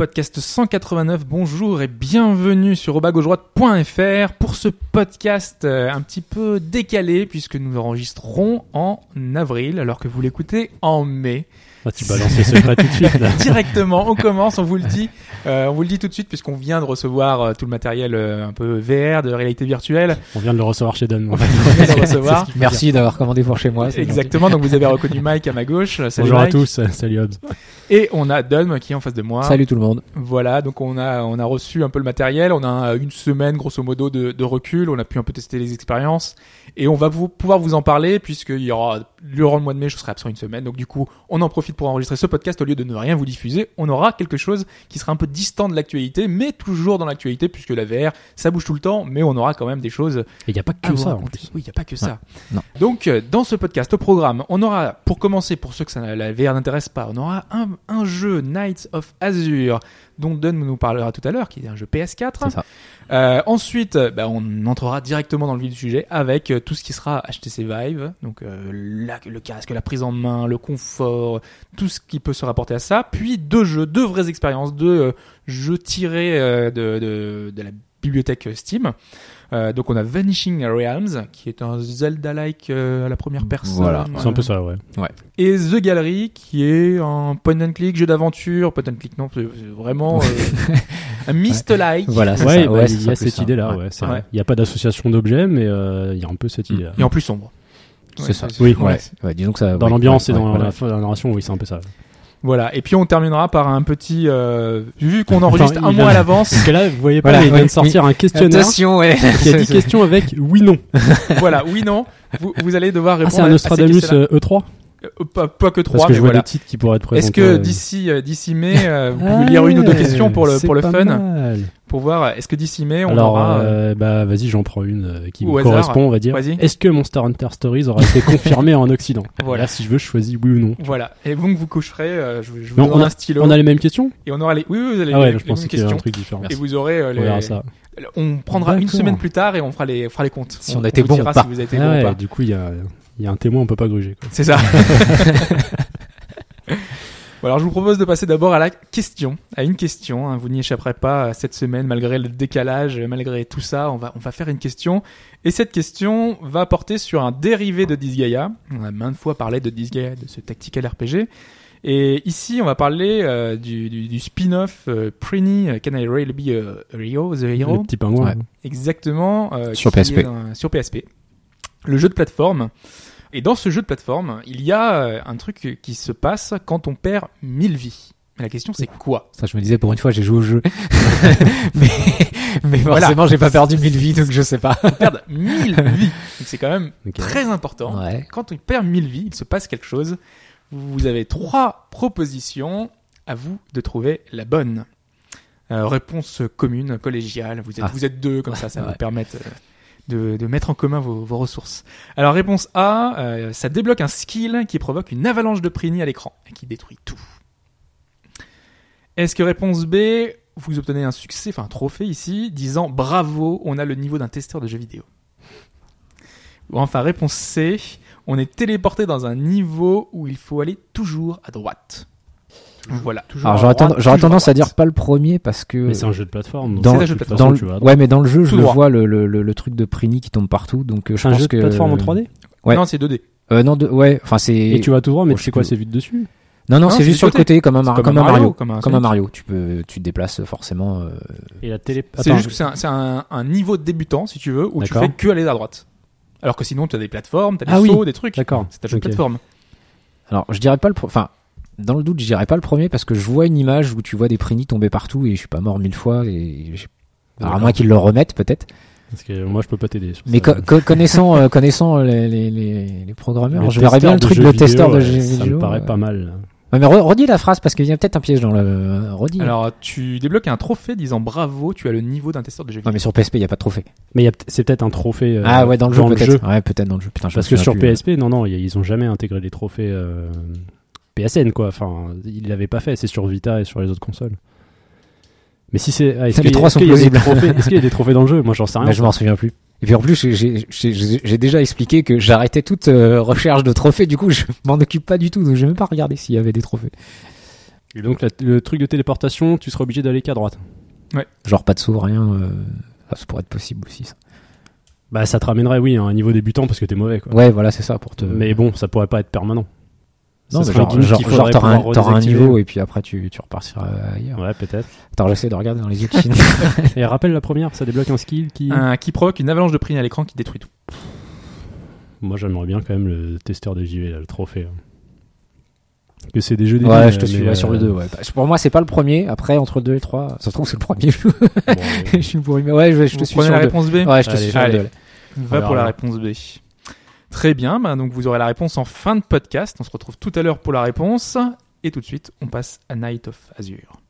Podcast 189, bonjour et bienvenue sur robagaujoie.fr pour ce podcast euh, un petit peu décalé puisque nous enregistrerons en avril alors que vous l'écoutez en mai. Ah, tu balances les secrets tout de suite là. Directement, on commence, on vous le dit, euh, on vous le dit tout de suite puisqu'on vient de recevoir euh, tout le matériel euh, un peu VR de réalité virtuelle. On vient de le recevoir chez recevoir. Merci d'avoir commandé pour chez moi. Exactement, donc vous avez reconnu Mike à ma gauche. Salut Bonjour à tous, salut Hobbs. Et on a Dom qui est en face de moi. Salut tout le monde. Voilà, donc on a on a reçu un peu le matériel, on a une semaine grosso modo de, de recul, on a pu un peu tester les expériences et on va vous, pouvoir vous en parler puisqu'il y aura durant le mois de mai, je serai absent une semaine, donc du coup on en profite pour enregistrer ce podcast au lieu de ne rien vous diffuser, on aura quelque chose qui sera un peu distant de l'actualité, mais toujours dans l'actualité puisque la VR ça bouge tout le temps, mais on aura quand même des choses Et il n'y a pas que ça en plus. Oui, il n'y a pas que ça. non. Donc, euh, dans ce podcast, au programme, on aura, pour commencer, pour ceux que ça, la VR n'intéresse pas, on aura un, un jeu Knights of Azure, dont Dunn nous parlera tout à l'heure, qui est un jeu PS4. C'est ça. Euh, ensuite, euh, bah, on entrera directement dans le vif du sujet avec euh, tout ce qui sera HTC Vive, donc euh, la- le casque, la prise en main, le confort, tout ce qui peut se rapporter à ça. Puis deux jeux, deux vraies expériences, deux euh, jeux tirés euh, de, de, de la bibliothèque Steam. Euh, donc on a Vanishing Realms, qui est un Zelda-like euh, à la première personne. Voilà. C'est un peu ça, ouais. Et The Gallery, qui est un point and click, jeu d'aventure, point and click non, c'est vraiment euh, un Myst-like. Voilà, c'est Ouais, ça. bah, Ouais, il y a cette idée-là, Ouais. ouais. c'est Ouais. vrai. Il n'y a pas d'association d'objets, mais euh, il y a un peu cette idée-là. Et en plus sombre. C'est Ouais, ça. Oui, ouais. Ouais. Ouais, disons que ça. Dans ouais, l'ambiance ouais, et dans ouais, la narration, oui, c'est un peu ça. Voilà. Et puis on terminera par un petit. euh, vu qu'on enregistre un mois à l'avance, Parce que là, vous voyez pas, Voilà, il vient de sortir un questionnaire Attention, ouais. qui a 10 questions avec oui-non. voilà, oui, non, vous, vous allez devoir Ah, répondre c'est à- un à ces Nostradamus questions-là. euh, E3 Euh, pas, pas que trois, Parce que mais je vois voilà. des titres qui pourraient être Est-ce que euh, d'ici euh, d'ici mai, euh, vous pouvez lire une ou deux questions pour le pour le fun, mal. pour voir euh, est-ce que d'ici mai on Alors, aura. euh, euh, bah, vas-y, j'en prends une euh, qui me hasard. correspond, on va dire. Est-ce que Monster Hunter Stories aura été confirmé en Occident Voilà. Là, si je veux, je choisis oui ou non. Voilà. Et donc vous coucherez, euh, je, je vous on a- un stylo On a les mêmes questions et on aura les. Oui, oui, vous allez Ah ouais, les je mêmes qu'il y avait un truc différent. Et vous aurez euh, On les. ça. On prendra une semaine plus tard et on fera les fera les comptes. Si on a été vous bon dira ou pas. Si vous avez été Ah bon ou pas. du coup, il y a, il y a un témoin, on peut pas gruger. Quoi. C'est ça. Bon, alors je vous propose de passer d'abord à la question, à une question. hein. Vous n'y échapperez pas euh, cette semaine, malgré le décalage, euh, malgré tout ça. On va, on va faire une question. Et cette question va porter sur un dérivé de Disgaea. On a maintes fois parlé de Disgaea, de ce tactical RPG. Et ici, on va parler euh, du, du, du spin-off euh, Prini, Can I Really Be a Hero, The Le Hero petit pingouin. Ouais. Exactement. euh, Sur PSP. sur PSP. Le jeu de plateforme. Et dans ce jeu de plateforme, il y a euh, un truc qui se passe quand on perd 1000 vies. Mais la question c'est quoi? Ça, je me disais, pour une fois, j'ai joué au jeu. mais, mais Voilà. forcément, j'ai pas perdu 1000 vies, donc je sais pas. On perd 1000 vies. Donc c'est quand même très important. Ouais. Quand on perd 1000 vies, il se passe quelque chose. Vous avez trois propositions. À vous de trouver la bonne. Euh, réponse commune, collégiale. Vous êtes, Ah. vous êtes deux, comme ça, ça va Ouais. vous permettre euh, de, mettre en commun vos, ressources. Alors, réponse A, euh, ça débloque un skill qui provoque une avalanche de Prini à l'écran et qui détruit tout. Est-ce que réponse B, vous obtenez un succès, enfin un trophée ici, disant bravo, on a le niveau d'un testeur de jeux vidéo. Ou enfin, réponse C, on est téléporté dans un niveau où il faut aller toujours à droite. Voilà. Alors, j'aurais tendance à dire pas le premier parce que. Mais c'est un jeu de plateforme. donc Dans- de c'est un jeu de plateforme. dans tu ouais, mais dans le jeu, je le droit. vois, le, le, le, truc de Prini qui tombe partout. Donc, euh, je C'est un pense jeu de que. plateforme en 3D Ouais. Non, c'est 2D. Euh, non, de, ouais, enfin, c'est. Et tu vas tout droit, mais Oh, tu je sais quoi, c'est vite dessus Non, non, Non, c'est c'est juste sur le côté. côté, comme un, Mar- C'est comme un Mario. comme un Comme. Mario. Tu peux, tu te déplaces forcément. euh, Et la télé. C'est juste que c'est un, c'est un, un niveau de débutant, si tu veux, où tu fais que aller à droite. Alors que sinon, tu as des plateformes, tu as des Ah oui. sauts, des trucs. D'accord. C'est un jeu de plateforme. Alors, je dirais pas le. pro- Enfin, dans le doute, je dirais pas le premier parce que je vois une image où tu vois des Prini tomber partout et je suis pas mort mille fois et. à moins qu'ils le remettent, peut-être. Parce que moi, je peux pas t'aider. Mais ça. co- co- connaissant, euh, connaissant les, les, les, les programmeurs, Les je verrais bien le truc de vidéo, testeur de jeux Ça vidéo. me paraît euh, pas mal. Ouais, mais re- redis la phrase parce qu'il y a peut-être un piège dans le. Redis. Alors, tu débloques un trophée disant bravo, tu as le niveau d'un testeur de jeux Non, vidéo. mais sur PSP, il y a pas de trophée. Mais c'est peut-être un trophée. euh, ah ouais, dans le jeu peut-être. Ouais, peut-être dans le jeu. Putain, je Parce que sur plus. PSP, non, non, y a- ils ont jamais intégré les trophées euh, PSN, quoi. Enfin, ils l'avaient pas fait. C'est sur Vita et sur les autres consoles. Mais si c'est, ah, est-ce Les qu'il y a- trois sont plausibles. Est-ce qu'il y a des trophées dans le jeu? Moi, j'en sais rien. Mais je m'en souviens plus. Et puis en plus, j'ai- déjà expliqué que j'arrêtais toute euh, recherche de trophées. Du coup, je m'en occupe pas du tout. Donc, je vais même pas regarder s'il y avait des trophées. Et donc, la- le truc de téléportation, tu seras obligé d'aller qu'à droite. Genre pas de saut, rien. euh, ah, ça pourrait être possible aussi. Ça. Bah, ça te ramènerait, oui, à un niveau débutant parce que t'es mauvais, quoi. Ouais, voilà, c'est ça pour te. Mais bon, ça pourrait pas être permanent. Non, mais genre, genre, genre, t'auras un, un niveau et puis après tu, tu repartiras ailleurs. Ouais, peut-être. Attends, j'essaie de regarder dans les yeux de Chine. Et rappelle la première, ça débloque un skill qui. Un qui provoque une avalanche de prix à l'écran qui détruit tout. Moi, j'aimerais bien quand même le testeur de JV, là, le trophée. hein. Que c'est des jeux ouais, débiles, je te suis sur le euh, 2. Ouais. Bah, Pour moi, c'est pas le premier. Après, entre le 2 et le 3, ça se trouve, c'est le premier. bon, euh, je suis pourri. Mais ouais, je, je te suis sur la le 2. réponse B Ouais, je te Allez, suis sur le allez. 2. Va pour la réponse B. Très bien, bah, donc vous aurez la réponse en fin de podcast. On se retrouve tout à l'heure pour la réponse. Et tout de suite, on passe à Night of Azure.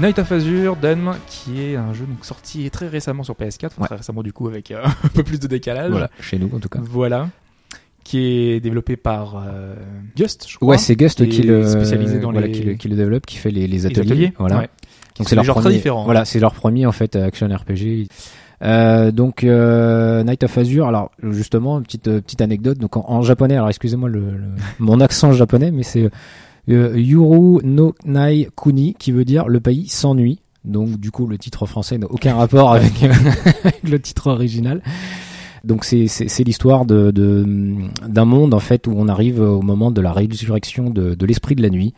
Night of Azure, Dan, qui est un jeu donc sorti très récemment sur PS4, enfin, Ouais. très récemment du coup avec euh, un peu plus de décalage. Voilà, chez nous en tout cas. Voilà. Qui est développé par euh, Gust, je crois. Ouais, c'est Gust qui le, spécialisé dans voilà, les- qui le, qui le développe, qui fait les, les les ateliers. Voilà. Ouais. Donc c'est leur premier, très hein. Voilà, c'est leur premier en fait action RPG. Euh, donc euh, Night of Azure. Alors justement, une petite euh, petite anecdote. Donc en, en japonais, alors excusez-moi le, le- mon accent japonais, mais c'est Yuru no Nai Kuni qui veut dire le pays s'ennuie. Donc du coup, le titre français n'a aucun rapport avec, le titre original. Donc c'est l'histoire de de- d'un monde en fait où on arrive au moment de la résurrection de, l'esprit de la nuit.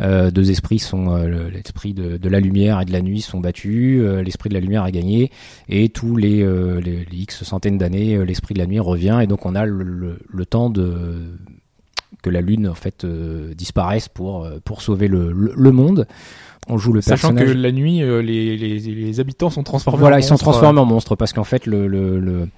Euh, deux esprits sont euh, le- l'esprit de, la lumière et de la nuit sont battus. euh, l'esprit de la lumière a gagné et tous les, euh, les, x centaines d'années, euh, l'esprit de la nuit revient et donc on a le, le temps de que la lune en fait euh, disparaisse pour euh, pour sauver le, le, le monde. On joue le Sachant personnage. que la nuit, euh, les, les, les habitants sont transformés Voilà, en ils sont transformés en monstres parce qu'en fait le le,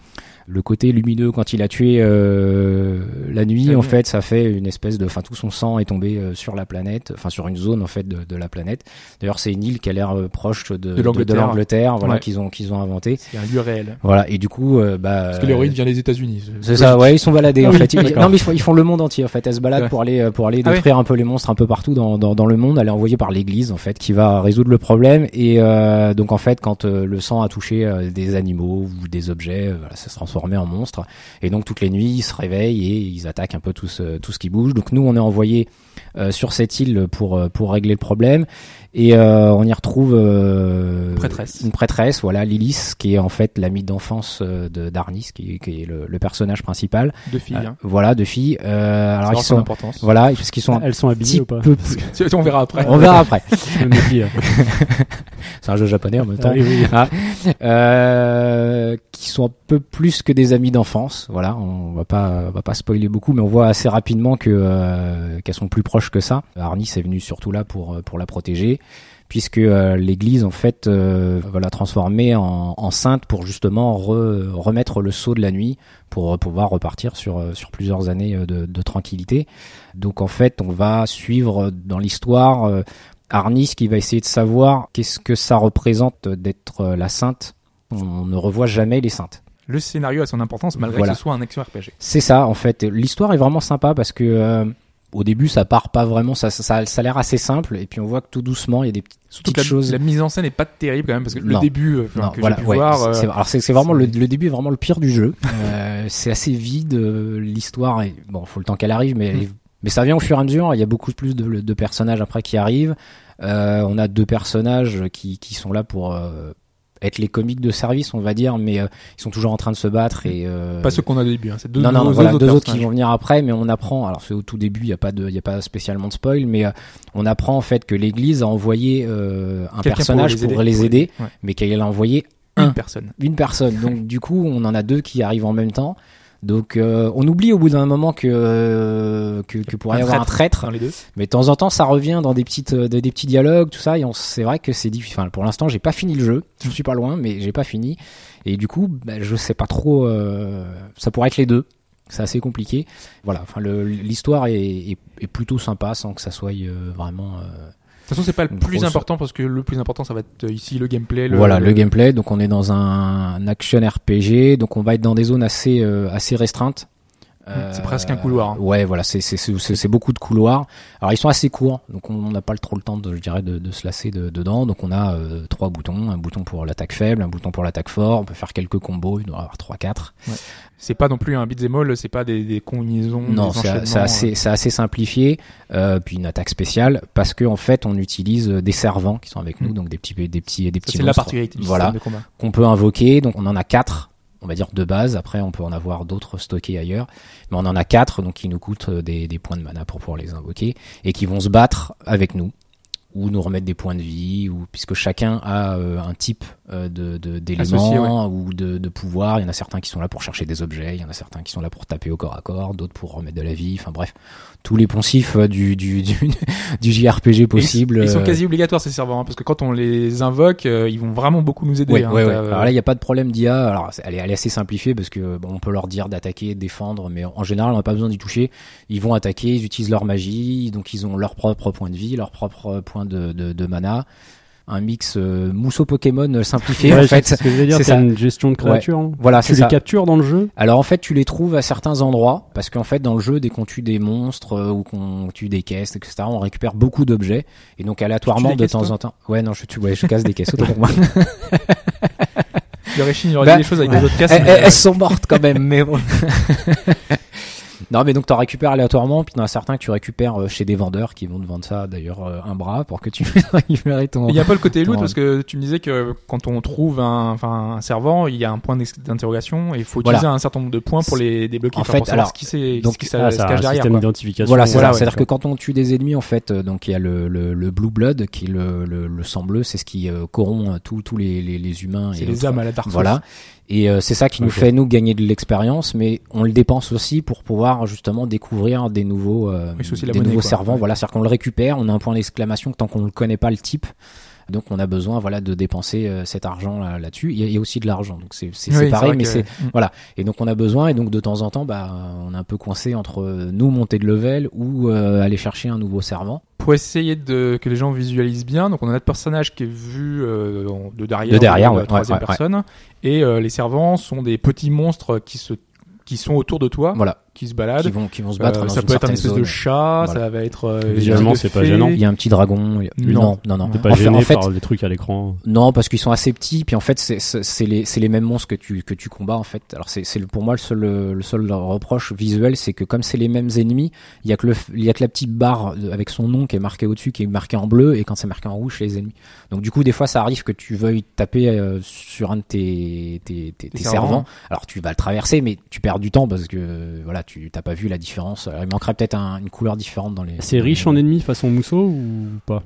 le côté lumineux quand il a tué euh, la nuit, en fait, ça fait une espèce de, enfin tout son sang est tombé euh, sur la planète, enfin sur une zone en fait de, de la planète. D'ailleurs, c'est une île qui a l'air euh, proche de de, l'Angleterre. voilà Ouais. qu'ils ont qu'ils ont inventé. C'est un lieu réel. Voilà, et du coup, euh, bah Parce que l'héroïne vient des États-Unis. c'est ça, ouais, ils sont baladés en oui, fait. Ils- non, mais ils font, ils font le monde entier en fait. Elles se baladent Ouais. pour aller euh, pour aller Ah détruire un peu les monstres un peu partout dans, dans, dans le monde. Elle est envoyée par l'Église en fait, qui va résoudre le problème. Et euh, donc en fait, quand le sang a touché des animaux ou des objets, voilà, ça se en monstre. Et donc toutes les nuits, ils se réveillent et ils attaquent un peu tout ce, tout ce qui bouge. Donc nous, on est envoyé sur cette île pour euh, pour régler le problème. Et euh, on y retrouve euh, Prêtresse. une prêtresse, voilà, Lilith, qui est en fait l'amie d'enfance euh, de d'Arnis, qui, qui est le, le personnage principal. Deux filles. Euh, hein. voilà, deux filles. Euh, alors ils sont, importance. voilà, parce qu'ils sont Elles sont petit habillées ou pas peu. On verra après. On verra après. Hein. C'est un jeu japonais en même temps. Ah oui, oui. Euh, qui sont un peu plus que des amis d'enfance. Voilà, on va pas, on va pas spoiler beaucoup, mais on voit assez rapidement que euh, qu'elles sont plus proches que ça. Arnis est venu surtout là pour euh, pour la protéger, puisque euh, l'Église en fait euh, va la transformer en, en sainte pour justement re- remettre le sceau de la nuit pour pouvoir repartir sur sur plusieurs années de, de tranquillité. Donc en fait, on va suivre dans l'histoire. euh, Arnis qui va essayer de savoir qu'est-ce que ça représente d'être la sainte. On ne revoit jamais les saintes. Le scénario a son importance malgré Voilà. que ce soit un action RPG. C'est ça en fait. L'histoire est vraiment sympa parce que euh, au début ça part pas vraiment, ça, ça, ça a l'air assez simple et puis on voit que tout doucement il y a des petites, Surtout petites que la, choses. la mise en scène est pas terrible quand même parce que le début euh, enfin, Non, que voilà, pu ouais, voir. c'est- euh, alors c'est c'est vraiment le, le début est vraiment le pire du jeu. Euh, c'est assez vide. euh, L'histoire est bon, faut le temps qu'elle arrive, mais Mm. mais ça vient au fur et à mesure. Il y a beaucoup plus de, de personnages après qui arrivent. Euh, on a deux personnages qui qui sont là pour euh, être les comiques de service, on va dire, mais euh, ils sont toujours en train de se battre et euh, Pas ceux qu'on a au début, hein. c'est deux, non, non, nouveaux- voilà, deux deux autres qui vont venir après, mais on apprend. Alors c'est au tout début, il y a pas de, il y a pas spécialement de spoil, mais euh, on apprend en fait que l'Église a envoyé euh, un personnage pour les aider, Ouais. mais qu'elle a envoyé Une un. personne. une personne. Donc du coup, on en a deux qui arrivent en même temps. Donc euh, on oublie au bout d'un moment que euh, que, que pourrait y Un avoir un traître, Dans les deux. mais de temps en temps ça revient dans des petites euh, des, des petits dialogues tout ça et on c'est vrai que c'est difficile. Enfin, pour l'instant, j'ai pas fini le jeu. Je suis pas loin, mais j'ai pas fini. Et du coup, bah, je sais pas trop. euh, ça pourrait être les deux. C'est assez compliqué. Voilà. Enfin, l'histoire est, est, est plutôt sympa sans que ça soit euh, vraiment. De toute façon, c'est pas le plus grosse- important parce que le plus important, ça va être euh, ici le gameplay. Le, voilà le gameplay. Donc on est dans un, un action RPG. Donc on va être dans des zones assez euh, assez restreintes. Euh, C'est presque un couloir, hein. Ouais, voilà, c'est beaucoup de couloirs. Alors ils sont assez courts, donc on n'a pas trop le temps de, je dirais, de, de se lasser de- dedans. Donc on a euh, trois boutons, un bouton pour l'attaque faible, un bouton pour l'attaque fort. On peut faire quelques combos, il doit y avoir trois quatre. C'est pas non plus un beat'em all, c'est pas des, des combinaisons. Non, c'est assez, c'est assez simplifié. Euh, puis une attaque spéciale parce que en fait on utilise des servants qui sont avec nous, Mm. donc des petits des petits des petits C'est la particularité Voilà. qu'on peut invoquer. Donc on en a quatre, on va dire de base. Après on peut en avoir d'autres stockés ailleurs, mais on en a quatre, donc qui nous coûtent euh, des, points de mana pour pouvoir les invoquer et qui vont se battre avec nous ou nous remettre des points de vie, ou puisque chacun a euh, un type euh, de de- d'éléments ou de, de pouvoir. Il y en a certains qui sont là pour chercher des objets, il y en a certains qui sont là pour taper au corps à corps, d'autres pour remettre de la vie. Enfin bref, tous les poncifs euh, du du du, du JRPG possible. Ils, ils sont euh, quasi obligatoires ces serveurs, hein, parce que quand on les invoque, euh, ils vont vraiment beaucoup nous aider. Ouais, hein. ouais, Alors là, il n'y a pas de problème d'IA. Alors, elle est, elle est assez simplifiée parce que bon, on peut leur dire d'attaquer, de défendre, mais en général, on n'a pas besoin d'y toucher. Ils vont attaquer, ils utilisent leur magie, donc ils ont leur propre point de vie, leur propre point de, de, de mana. Un mix euh, mousseau Pokémon euh, simplifié Ouais, en fait. c'est ce que je veux dire, c'est t'as ça. une gestion de créatures. hein. Voilà, Tu c'est les ça. captures dans le jeu Alors en fait, tu les trouves à certains endroits parce qu'en fait, dans le jeu, dès qu'on tue des monstres euh, ou qu'on tue des caisses, etc., on récupère beaucoup d'objets et donc aléatoirement de caisses, temps en temps. Ouais, non, je tue, ouais, je casse des caisses autant pour moi. Yoroshin, il aurait Bah, dit des choses avec des autres casses. elles, mais, elles- euh, elles sont mortes quand même, mais bon. non, mais donc t'en récupères aléatoirement, puis t'en as certains que tu récupères euh, chez des vendeurs qui vont te vendre ça, d'ailleurs, euh, un bras pour que tu récupérer ton. Il n'y a pas le côté loot Ton- parce que tu me disais que quand on trouve un, enfin, un servant, il y a un point d'interrogation et il faut Voilà. utiliser un certain nombre de points pour les débloquer, En enfin, fait, pour savoir alors, ce qui, c'est, donc- ce qui ça- Ah, se ça a cache un derrière. système d'identification. Voilà, c'est Voilà, ça. ouais, C'est-à-dire que quand on tue des ennemis, en fait, euh, donc il y a le, le, le Blue Blood, qui est le, le, le sang bleu, c'est ce qui euh, corrompt tous tous les, les, les humains. C'est et les autres. âmes à la Dark Souls. Voilà. Et euh, c'est ça qui nous fait nous gagner de l'expérience, mais on le dépense aussi pour pouvoir justement découvrir des nouveaux, euh, Oui, des monnaie, nouveaux quoi. servants. Ouais. Voilà, c'est-à-dire qu'on le récupère, on a un point d'exclamation tant qu'on ne connaît pas le type. Donc on a besoin voilà de dépenser euh, cet argent là- là-dessus. il, y a, il y a aussi de l'argent, donc c'est c'est Oui, pareil, mais que- c'est Mm. voilà. Et donc on a besoin et donc de temps en temps, bah on est un peu coincé entre euh, nous monter de level ou euh, aller chercher un nouveau servant. Pour essayer de que les gens visualisent bien, donc on a notre personnage qui est vu euh, de derrière, De derrière, ouais, la troisième ouais, ouais, personne, et euh, les servants sont des petits monstres qui se qui sont autour de toi, Voilà, qui se baladent. qui vont qui vont se battre Euh, dans ça une peut être un espèce zone. de chat, Voilà. ça va être euh, Visuellement, c'est pas gênant. Il y a un petit dragon. a- Non. Non, non, non. T'es T'es pas En fait- gêné en fait- par les trucs à l'écran. Non, parce qu'ils sont assez petits, puis en fait, c'est les, c'est les mêmes monstres que tu, que tu combats, en fait. Alors, c'est pour moi le seul, le seul reproche visuel, c'est que comme c'est les mêmes ennemis, il y a que le, il y a que la petite barre avec son nom qui est marqué au-dessus, qui est marqué en bleu, et quand c'est marqué en rouge, c'est les ennemis. Donc, du coup, des fois, ça arrive que tu veuilles taper euh, sur un de tes, tes, tes, tes servants. servants. Alors, tu vas le traverser, mais tu perds du temps parce que, voilà, tu t'as pas vu la différence. Alors, il manquerait peut-être un- une couleur différente dans les. C'est riche en ennemis façon mousseau ou pas?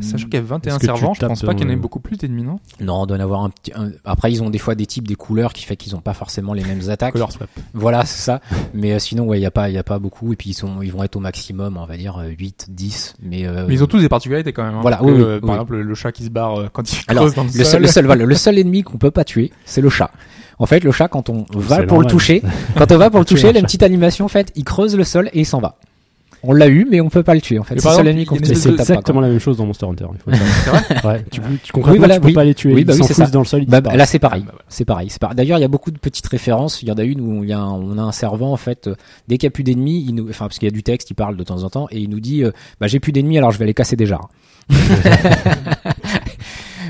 Sachant qu'il y a 21 Est-ce que tu servants, je pense pas qu'il y en ait dans- beaucoup plus d'ennemis, non? Non, on doit en avoir un petit. un- Après, ils ont des fois des types, des couleurs qui fait qu'ils ont pas forcément les mêmes attaques. Color swap. Voilà, c'est ça. Mais euh, sinon, ouais, il y a pas, il y a pas beaucoup. Et puis ils sont, ils vont être au maximum, on va dire euh, 8, 10. Mais, euh, Mais ils ont tous des particularités quand même. hein. Voilà, Que, oui, oui, euh, Par exemple, le chat qui se barre euh, quand il Alors, creuse dans le, le seul, sol. le seul, voilà, le seul ennemi qu'on peut pas tuer, c'est le chat. En fait, le chat, quand on va pour le toucher, quand on va pour le toucher, il a une petite animation, en fait, il creuse le sol et il s'en va. On l'a eu, mais on peut pas le tuer, en fait. C'est seul ennemi qu'on c'est exactement la même chose dans Monster Hunter. Il faut ouais, tu, tu concrètement, Oui, voilà, tu peux oui. pas les tuer. Oui, bah ils oui, c'est s'enfouissent ça. dans le sol. Bah, là c'est pareil, Ah, bah, c'est pareil, c'est pareil. D'ailleurs, il y a beaucoup de petites références. Il y en a une où il y a un- on a un servant en fait. euh, dès qu'il y a plus d'ennemis, il nous, enfin parce qu'il y a du texte, il parle de temps en temps et il nous dit, euh, bah j'ai plus d'ennemis, alors je vais les casser déjà.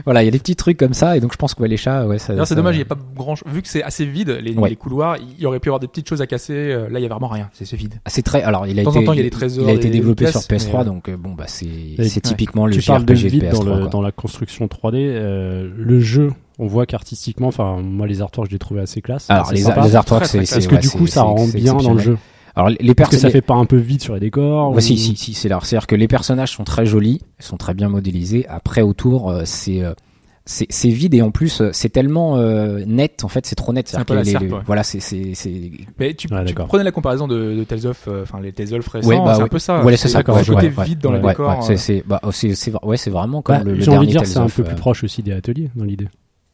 voilà, il y a des petits trucs comme ça et donc je pense que ouais, les chats, ouais, ça. D'ailleurs, c'est ça- dommage, il n'y a pas grand Vu que c'est assez vide, les, Ouais. les couloirs, il y aurait pu y avoir des petites choses à casser. euh, Là, il y a vraiment rien. C'est c'est vide. Ah, C'est très. Alors, il a De temps été, en temps, il y a des trésors, il a été développé sur pièces, PS3, mais, euh, donc euh, bon bah c'est c'est typiquement le tu parles de vide PS3. dans, le, dans la construction 3D. euh, le jeu On voit qu'artistiquement, enfin, moi, les artworks, je les trouvais assez classe. Alors assez les, artworks, c'est Parce que ouais, du coup, ça rend bien dans le jeu. Alors les Parce que personnes, ça fait pas un peu vide sur les décors. Ouais, ou- si, si, si, c'est là. C'est-à-dire que les personnages sont très jolis, sont très bien modélisés. Après, autour, euh, c'est euh, c'est c'est vide et en plus, euh, c'est tellement euh, net. En fait, c'est trop net. C'est un C'est-à-dire peu que la les- serpe, les- ouais. Voilà, c'est c'est c'est. Mais tu, Ouais, tu d'accord. prenais la comparaison de, de Tales of, euh, enfin les Tales of récents, Ouais, bah c'est un peu ça. Ouais, c'est ça, le quoi, côté vide dans les Ouais, décors. ouais, c'est c'est bah, oh, c'est c'est ouais, c'est vraiment comme Bah, le, le J'ai envie dernier de dire, Tales c'est un of, peu euh, plus proche aussi des ateliers dans l'idée.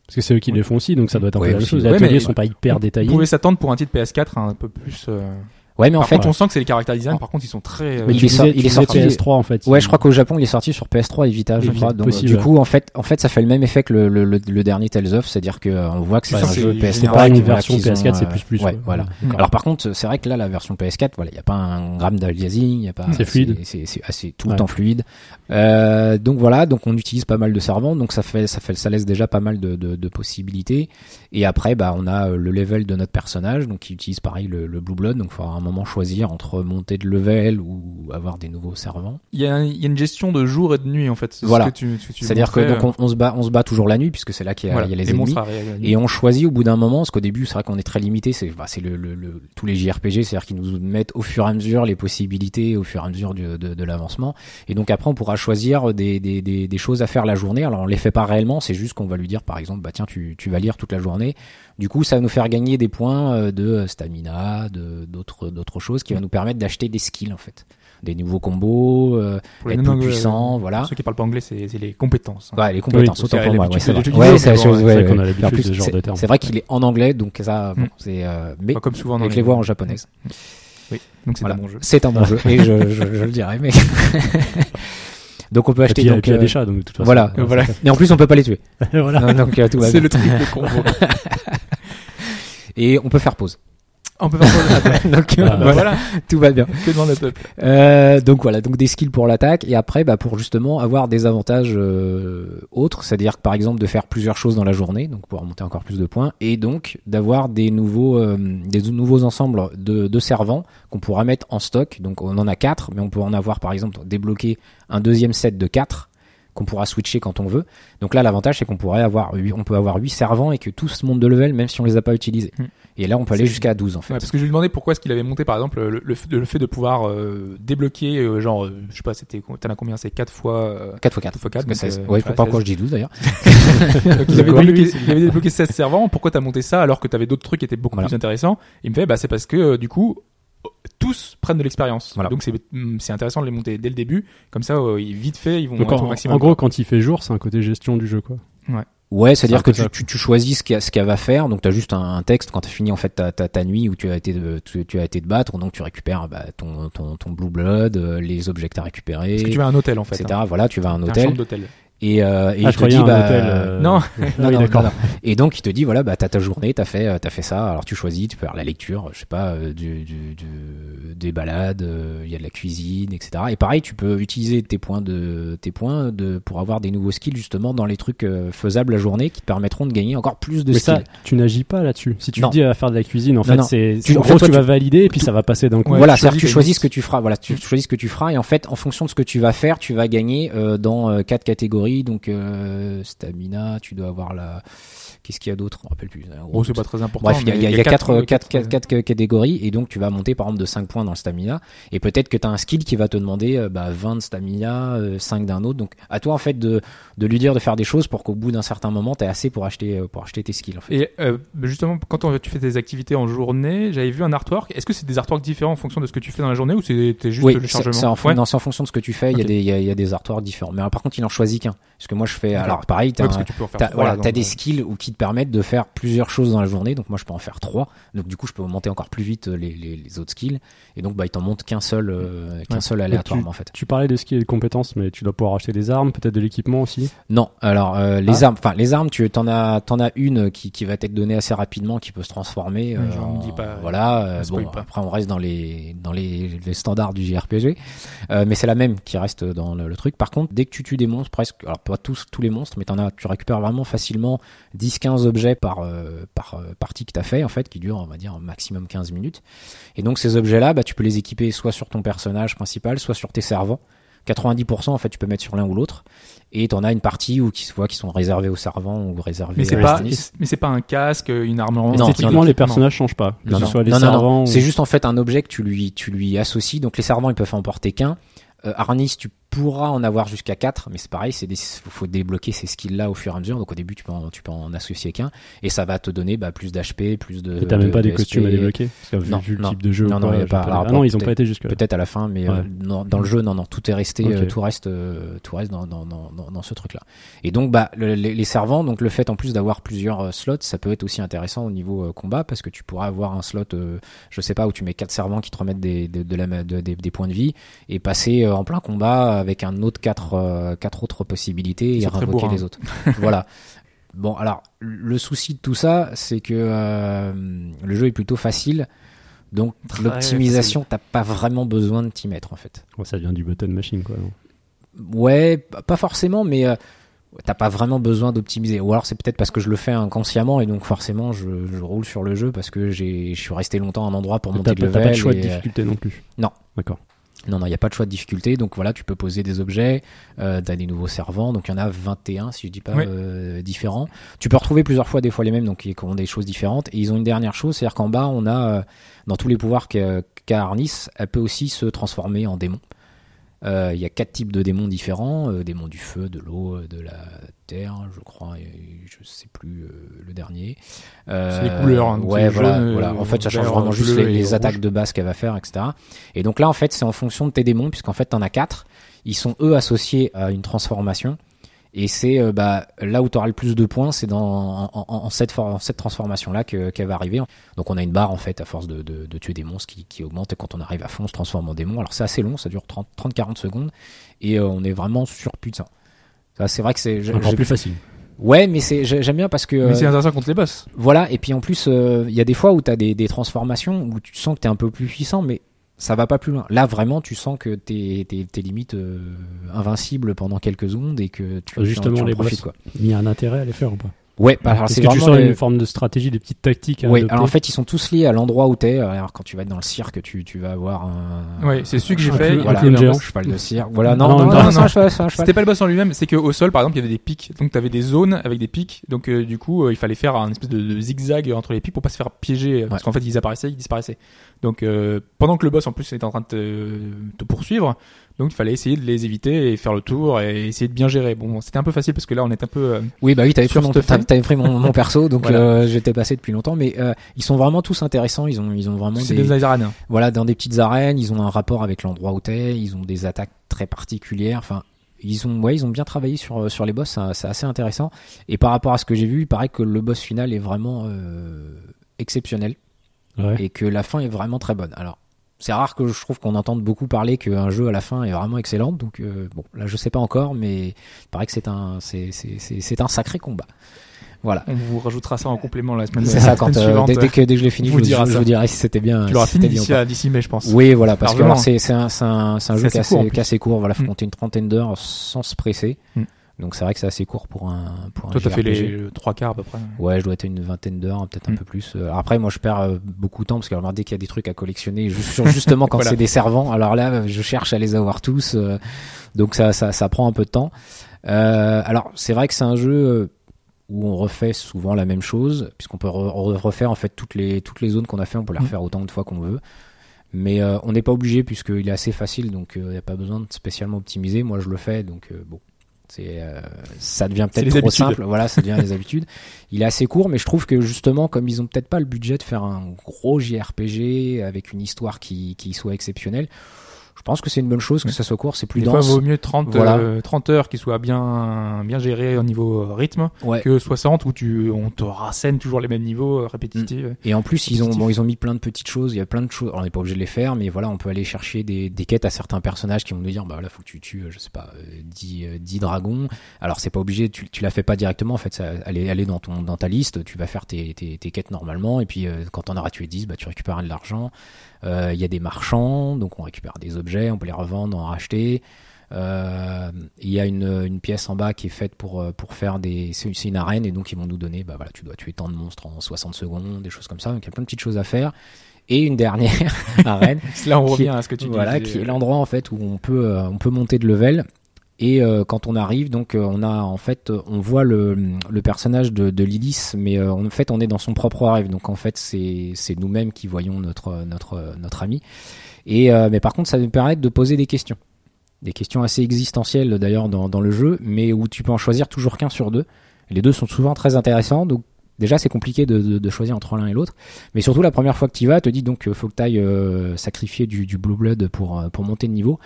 Parce que c'est eux qui les font aussi, donc ça doit être un peu la même aussi, chose. Les ateliers sont pas hyper on détaillés. pouvait s'attendre pour un titre PS4 un peu plus. Euh, Ouais, mais en Par fait, contre, on sent que c'est les caractères design. Par contre, ils sont très. euh, Mais il tu est disais- sorti- tu il est sorti- PS3 en fait. Ouais, je crois qu'au Japon, il est sorti sur PS3 et Vita, je crois. Donc, possible, du ouais. coup, en fait, en fait, ça fait le même effet que le, le, le, le dernier Tales of, c'est-à-dire que euh, on voit que c'est Ouais, un c'est jeu général, PS3. C'est pas une version qu'ils ont, PS4, c'est euh, plus plus. Ouais, ouais. voilà. Alors par contre, c'est vrai que là, la version PS4, voilà, il n'y a pas un gramme d'aliasing, il y a pas. C'est fluide. C'est c'est assez tout Ouais. le temps fluide. Euh, donc voilà, donc on utilise pas mal de servants, donc ça fait, ça fait, ça laisse déjà pas mal de, de, de possibilités. Et après, bah, on a euh, le level de notre personnage, donc qui utilise pareil le, Blue Blood, donc il faudra à un moment choisir entre monter de level ou avoir des nouveaux servants. Il y, a, un- il y a une gestion de jour et de nuit en fait. C'est Voilà. ce que tu- ce que C'est-à-dire donc on, on se bat, on se bat toujours la nuit puisque c'est là qu'il y a, voilà, il y a les, les ennemis. Et on choisit au bout d'un moment, parce qu'au début, c'est vrai qu'on est très limité, c'est bah, c'est le, le, le- tous les JRPG, c'est-à-dire qu'ils nous mettent au fur et à mesure les possibilités, au fur et à mesure du- de, de l'avancement. Et donc après, on pourra choisir des, des, des, des choses à faire la journée. Alors on les fait pas réellement, c'est juste qu'on va lui dire, par exemple, bah tiens, tu, tu vas lire toute la journée. Du coup, ça va nous faire gagner des points euh, de stamina, de d'autres d'autres choses, qui va nous permettre d'acheter des skills en fait, des nouveaux combos, euh, être plus puissant, pour voilà. Ceux qui parlent pas anglais, c'est les compétences. hein. Ouais, les compétences, Oui, autant pour moi. Ouais, c'est vrai. jeux Ouais, vidéo, c'est la mais bon, chose. c'est ouais, vrai qu'on a ouais. l'habitude En plus, de ce genre c'est- de termes. C'est vrai qu'il est en anglais, donc ça, bon, Mm. c'est. euh, mais comme souvent avec les, les voix en japonaise. Oui, donc c'est Voilà. un bon jeu. C'est un bon jeu, et je, je, je le dirais. Mais donc on peut Et acheter. puis, il y a- donc, il y a euh, des chats, donc de toute façon. voilà. Et en plus, on peut pas les tuer. voilà. Donc euh, tout va C'est le truc de combo. Et on peut faire pause. On peut faire pause. donc Ah, Bah voilà, tout va bien. que demande le peuple? Euh, donc voilà, donc des skills pour l'attaque et après bah, pour justement avoir des avantages euh, autres, c'est-à-dire que par exemple de faire plusieurs choses dans la journée, donc pouvoir monter encore plus de points et donc d'avoir des nouveaux euh, des nouveaux ensembles de, de servants qu'on pourra mettre en stock. Donc on en a quatre, mais on peut en avoir par exemple débloqué un deuxième set de quatre qu'on pourra switcher quand on veut. Donc là l'avantage c'est qu'on pourrait avoir huit- on peut avoir huit servants et que tous montent de level même si on les a pas utilisés. Hmm. Et là on peut aller jusqu'à 12 en fait. Ouais, parce que je lui demandais pourquoi est-ce qu'il avait monté par exemple le, le, le fait de pouvoir euh, débloquer euh, genre euh, je sais pas c'était t'en as combien? C'est 4 fois euh, 4 x 4. 4 fois 4 Parce que donc, 16. euh, ouais, voilà, pourquoi 16. pourquoi je dis 12 d'ailleurs Donc, il, avait débloqué, il avait débloqué 16 servants. Pourquoi t'as monté ça alors que t'avais d'autres trucs qui étaient beaucoup Voilà. plus intéressants? Il me fait, bah c'est parce que euh, du coup tous prennent de l'expérience. Voilà. Donc c'est hum, c'est intéressant de les monter dès le début. Comme ça, euh, ils- vite fait, ils vont Donc en, maximum. en gros, quand il fait jour, c'est un côté gestion du jeu, quoi. Ouais, c'est-à-dire un que tu, tu, tu choisis ce qu'elle ce qu'elle va faire. Donc, tu as juste un, un texte quand tu as fini en fait ta, ta, ta nuit où tu as été de, tu, tu as été te battre. Donc, tu récupères bah, ton, ton, ton blue blood, euh, les objets que tu as récupérés, Parce que tu vas à un hôtel en fait. etc. hein. Voilà, tu vas à un hôtel chambre d'hôtel. Et, euh, et ah, il te croyais dit un bah, hôtel. euh, Non. non, non, non, non. Et donc il te dit voilà bah t'as ta journée, t'as fait euh, t'as fait ça. Alors tu choisis, tu peux faire la lecture, je sais pas, euh, du, du, du- des balades, euh, il y a de la cuisine, etc. Et pareil, tu peux utiliser tes points de tes points de pour avoir des nouveaux skills justement dans les trucs euh, faisables la journée qui te permettront de gagner encore plus de Mais skills. ça, tu n'agis pas là-dessus. Si tu dis à faire de la cuisine, en fait, c'est en fait, gros, toi, tu vas valider et puis ça va passer d'un coup. Ouais, voilà, tu c'est-à-dire que tu choisis ce que tu feras. Voilà, tu choisis ce que tu feras et en fait, en fonction de ce que tu vas faire, tu vas gagner euh, dans euh, quatre catégories. Donc euh, stamina, tu dois avoir la. Qu'est-ce qu'il y a d'autre On me rappelle plus. Gros, Oh, c'est pas très important. Bref, il y a, y a- il y a quatre, euh, quatre, quatre, quatre, quatre catégories et donc tu vas monter par exemple de 5 points dans le stamina et peut-être que tu as un skill qui va te demander euh, bah, 20 de stamina, euh, 5 d'un autre. Donc à toi en fait de, de lui dire de faire des choses pour qu'au bout d'un certain moment tu assez pour acheter, euh, pour acheter tes skills en fait. Et euh, justement, quand on- tu fais tes activités en journée, j'avais vu un artwork. Est-ce que c'est des artworks différents en fonction de ce que tu fais dans la journée ou c'était juste oui, le c'est chargement c'est en, Ouais. non, c'est en fonction de ce que tu fais. Il y, a des, il y, a, il y a des artworks différents. Mais alors, par contre, il en choisit qu'un. Parce que moi, je fais. Alors, pareil, tu trois, voilà, des skills ou qui te permettent de faire plusieurs choses dans la journée. Donc moi, je peux en faire trois. Donc du coup, je peux monter encore plus vite euh, les, les, les autres skills. Et donc, bah, il t'en monte qu'un seul, euh, qu'un Ouais. seul aléatoirement en fait. Tu parlais de skills et de compétences, mais tu dois pouvoir acheter des armes, peut-être de l'équipement aussi? Non, alors euh, les Ah. armes, enfin les armes, tu t'en as, t'en as une qui, qui va t'être donnée assez rapidement, qui peut se transformer. Ouais, euh, en- dis pas, voilà. euh, bon, pas. après on reste dans les dans les, les standards du JRPG, euh, mais c'est la même qui reste dans le, le truc. Par contre, dès que tu tues des monstres, presque, alors pas tous tous les monstres, mais t'en as, tu récupères vraiment facilement 10-15 objets par euh, par euh, partie que t'as fait en fait, qui dure on va dire un maximum 15 minutes. Et donc ces objets-là, bah tu peux les équiper soit sur ton personnage principal, soit sur tes servants. 90% en fait tu peux mettre sur l'un ou l'autre et t'en as une partie où qui se voit qui sont réservés aux servants ou réservés Mais c'est à pas, mais c'est pas un casque, une arme en Non, Esthétiquement, non, les personnages changent pas. Que Non, ce non. soit les Non, non, non. servants. ou- C'est juste en fait un objet que tu lui, tu lui associes. Donc les servants, ils peuvent en porter qu'un. Euh, Arnis, tu pourras en avoir jusqu'à 4, mais c'est pareil, c'est des, faut débloquer ces skills-là au fur et à mesure. Donc au début, tu peux en, tu peux en associer qu'un, et ça va te donner bah, plus d'HP, plus de. T'as même de- pas des de costumes à débloquer? Parce que vu, Non, vu le non. type de jeu. Non, non, pas, y a pas- alors, Ah non, ils ont pas été jusque. Peut-être à la fin, mais euh, Ouais. dans, le jeu, non, non, tout est resté, euh, tout reste, euh, tout reste dans, dans, dans, dans, ce truc-là. Et donc, bah, le- les, les servants, donc le fait en plus d'avoir plusieurs euh, slots, ça peut être aussi intéressant au niveau euh, combat parce que tu pourras avoir un slot, euh, je sais pas, où tu mets quatre servants qui te remettent des, de, de la, de- des, des points de vie et passer euh, en plein combat avec un autre quatre, euh, quatre autres possibilités et C'est très invoquer bourrin. les autres. voilà. Bon, alors le souci de tout ça, c'est que euh, le jeu est plutôt facile. Donc l'optimisation, t'as pas vraiment besoin de t'y mettre en fait. Ouais, ça devient du button machine, quoi. non? Ouais, pas forcément, mais euh, t'as pas vraiment besoin d'optimiser. Ou alors c'est peut-être parce que je le fais inconsciemment et donc forcément je, je roule sur le jeu parce que j'ai, je suis resté longtemps à un endroit pour monter T'as le t'as level. pas de choix de et, euh, difficulté non plus? non. D'accord. Non, non, il n'y a pas de choix de difficulté. Donc voilà, tu peux poser des objets, euh, t'as des nouveaux servants. Donc il y en a 21, si je dis pas, Oui. euh, différents. Tu peux retrouver plusieurs fois des fois les mêmes, donc qui ont des choses différentes. Et ils ont une dernière chose, c'est-à-dire qu'en bas, on a, euh, dans tous les pouvoirs qu'a qu'a Arnis, elle peut aussi se transformer en démon. Euh, Il y a quatre types de démons différents, euh, démons du feu, de l'eau, de la terre, je crois, et je sais plus euh, le dernier. C'est les couleurs, hein, ouais, voilà, jaune, voilà. En fait, ça change vraiment juste les, rouge. attaques de base qu'elle va faire, etc. Et donc là, en fait, c'est en fonction de tes démons, puisqu'en fait, t'en as quatre. Ils sont eux associés à une transformation. Et c'est euh, bah, là où tu auras le plus de points, c'est dans en, en- en cette, cette transformation-là que- qu'elle va arriver. Donc on a une barre en fait à force de, de, de tuer des monstres qui, qui augmente et quand on arrive à fond, on se transforme en démon. Alors c'est assez long, ça dure 30 30-40 secondes et euh, on est vraiment surpuissant. Ça c'est vrai que c'est Encore plus facile. ouais, mais c'est j'ai- j'aime bien parce que Mais c'est euh, intéressant contre les boss. voilà et puis en plus euh, il y a des fois où tu as des, des transformations où tu sens que tu es un peu plus puissant mais ça va pas plus loin. Là vraiment tu sens que t'es t'es t'es limite euh, invincible pendant quelques secondes et que tu, tu en- Justement, tu en les profites boss. quoi. Il y a un intérêt à les faire ou pas? Ouais, bah, alors c'est que tu sens une forme de stratégie, des petites tactiques à Oui, alors en fait, ils sont tous liés à l'endroit où t'es. Alors, quand tu vas être dans le cirque, tu, tu vas avoir un. Ouais, c'est celui que j'ai fait. Voilà, un boss. cheval de cirque. Voilà, non, non, non, non, non, non. C'était pas le boss en lui-même, c'est qu'au sol, par exemple, il y avait des pics. Donc, t'avais des zones avec des pics. Donc, euh, du coup, euh, il fallait faire un espèce de, de zigzag entre les pics pour pas se faire piéger. euh, Parce Ouais. qu'en fait, ils apparaissaient, ils disparaissaient. Donc, euh, pendant que le boss, en plus, était en train de te, te poursuivre, donc il fallait essayer de les éviter et faire le tour et essayer de bien gérer. Bon, c'était un peu facile parce que là, on est un peu. euh, Oui, bah oui, t'avais pris, mon, cette t'as- feuille. t'avais pris mon, mon perso, donc Voilà. euh, j'étais passé depuis longtemps. Mais euh, ils sont vraiment tous intéressants. Ils ont, ils ont vraiment c'est des, des arènes. voilà, dans des petites arènes. Ils ont un rapport avec l'endroit où t'es. Ils ont des attaques très particulières. Enfin, ils ont, ouais, ils ont bien travaillé sur sur les boss. C'est c'est assez intéressant. Et par rapport à ce que j'ai vu, il paraît que le boss final est vraiment euh, exceptionnel. Ouais. et que la fin est vraiment très bonne. Alors, c'est rare que je trouve qu'on entende beaucoup parler qu'un jeu à la fin est vraiment excellent. Donc euh, bon, là je sais pas encore, mais il paraît que c'est un c'est c'est c'est c'est un sacré combat. Voilà. On vous rajoutera ça en complément la semaine, C'est la ça semaine euh, suivante. dès, dès que dès que je l'ai fini, je vous vous, dira je ça. vous dirai si c'était bien. tu l'auras si fini d'ici à d'ici mai, je pense. Oui, voilà, parce que alors, c'est c'est un c'est un, c'est un C'est jeu assez qui est court, assez, est assez court. Voilà, faut Mm. compter une trentaine d'heures sans se presser. Mm. Donc c'est vrai que c'est assez court pour un pour un Toi, t'as fait les trois quarts à peu près. Ouais, je dois être une vingtaine d'heures, peut-être un Mm. peu plus. Euh, Après, moi, je perds euh, beaucoup de temps parce que alors, dès qu'il y a des trucs à collectionner, justement quand Voilà. c'est des servants, alors là, je cherche à les avoir tous, euh, donc ça, ça, ça prend un peu de temps. Euh, alors, c'est vrai que c'est un jeu où on refait souvent la même chose, puisqu'on peut re- re- refaire en fait toutes les toutes les zones qu'on a fait, on peut les Mm. refaire autant de fois qu'on veut. Mais euh, on n'est pas obligé puisqu'il est assez facile, donc il n'y a pas besoin de spécialement optimiser. Moi, je le fais, donc bon. C'est, euh, ça devient peut-être trop habitudes. simple. Voilà, ça devient les habitudes. Il est assez court, mais je trouve que justement, comme ils ont peut-être pas le budget de faire un gros JRPG avec une histoire qui, qui soit exceptionnelle, je pense que c'est une bonne chose que Oui. ça soit court. C'est plus Des fois, dense. vaut mieux 30, Voilà. euh, 30 heures qui soient bien, bien gérées au niveau euh, rythme Ouais. que 60 où tu, on te rassène toujours les mêmes niveaux euh, répétitifs. Et en plus, ils ont, bon, ils ont mis plein de petites choses. Il y a plein de choses. Alors, on n'est pas obligé de les faire, mais voilà, on peut aller chercher des, des quêtes à certains personnages qui vont nous dire, bah là, faut que tu tues, je sais pas, euh, 10, euh, 10 dragons. Alors, c'est pas obligé, tu, tu la fais pas directement. En fait, ça, elle est, elle est dans ton, dans ta liste. Tu vas faire tes, tes, tes quêtes normalement. Et puis, euh, quand on aura tué 10, bah, tu récupères de l'argent. Euh, Il y a des marchands, donc on récupère des objets, on peut les revendre, en racheter. Euh, Il y a une, une pièce en bas qui est faite pour, euh, pour faire des. C'est une arène et donc ils vont nous donner, bah voilà, tu dois tuer tant de monstres en 60 secondes, des choses comme ça. Donc il y a plein de petites choses à faire. et une dernière Rennes. Là, on Qui- revient à ce que tu voilà, disais. qui est l'endroit en fait où on peut euh, on peut monter de level. Et euh, quand on arrive, donc euh, on a en fait, on voit le, personnage de, de Lilith, mais euh, en fait on est dans son propre rêve. Donc en fait c'est nous-mêmes qui voyons notre ami. Et mais par contre ça nous permet de poser des questions, des questions assez existentielles d'ailleurs dans le jeu, mais où tu peux en choisir toujours qu'un sur deux. Les deux sont souvent très intéressants. Déjà c'est compliqué de, de, de choisir entre l'un et l'autre. Mais surtout, la première fois que tu y vas, te dit donc euh, faut que tu ailles sacrifier du, du Blue Blood pour, euh, pour monter de niveau,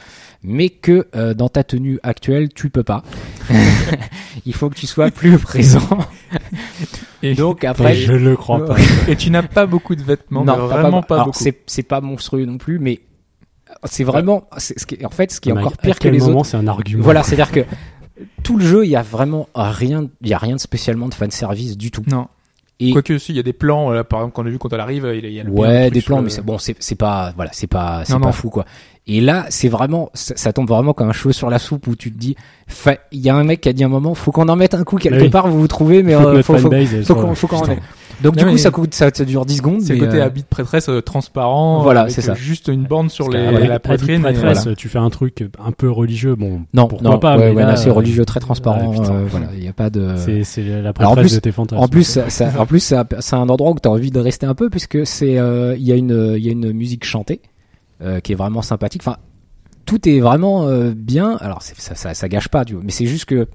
mais que euh, dans ta tenue actuelle, tu peux pas. Il faut que tu sois plus présent. Et, Donc après, je le crois pas. et tu n'as pas beaucoup de vêtements, non, vraiment pas, alors, beaucoup. C'est c'est pas monstrueux non plus, mais c'est vraiment, ce qui en fait, ce qui est Mais encore pire que les moment autres. c'est un argument Voilà, c'est-à-dire que tout le jeu, il y a vraiment rien, il y a rien de spécialement de fan service du tout. Non. Et Quoique si, il y a des plans, euh, par exemple, quand on a vu quand elle arrive, il y a, il y a le Ouais, truc des sur plans, le- mais c'est bon, c'est c'est pas, voilà, c'est pas, c'est pas non. fou quoi. Et là, c'est vraiment, ça, ça tombe vraiment comme un cheveu sur la soupe où tu te dis, il y a un mec qui a dit un moment, faut qu'on en mette un coup quelque Oui. part, vous vous trouvez, mais Faut euh, notre faut, qu'on, faut qu'on en Putain. Donc Non, du coup, ça coûte, ça, ça dure 10 secondes. C'est le côté euh, habit de prêtresse euh, transparent. Voilà, c'est ça. Juste une bande sur les, la poitrine. prêtresse, voilà. tu fais un truc un peu religieux, bon, non, pourquoi non, pas, ouais, mais ouais, là, c'est euh, religieux, très transparent. ouais, putain. euh, voilà, il y a pas de. c'est la Alors, en prêtresse plus- de tes fantasmes. En plus, ça, ça- en plus, ça- c'est un endroit où tu as envie de rester un peu puisque c'est, euh, il y a une, il y a une musique chantée euh, qui est vraiment sympathique. Enfin, tout est vraiment euh, bien. Alors, ça, ça, ça gâche pas, tu vois. Mais c'est juste que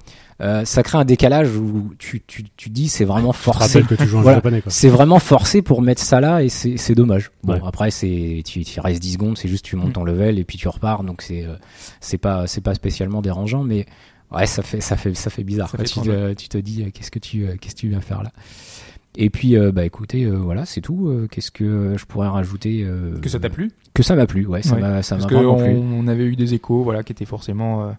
euh, ça crée un décalage où tu, tu, tu dis c'est vraiment forcé. Voilà. C'est vraiment forcé pour mettre ça là et c'est c'est dommage. Bon Ouais. après c'est tu, tu restes 10 secondes, c'est juste tu montes ton level et puis tu repars donc c'est euh, c'est pas c'est pas spécialement dérangeant mais ouais ça fait ça fait ça fait bizarre. Ça quoi. fait tu, te, tu te dis euh, qu'est-ce que tu euh, qu'est-ce que tu viens faire là? Et puis euh, bah écoutez euh, voilà c'est tout. Euh, qu'est-ce que je pourrais rajouter euh, Que ça t'a plu? Que ça m'a plu ouais ça Ouais. m'a ça Parce vraiment on, plu. on avait eu des échos, voilà, qui étaient forcément. euh,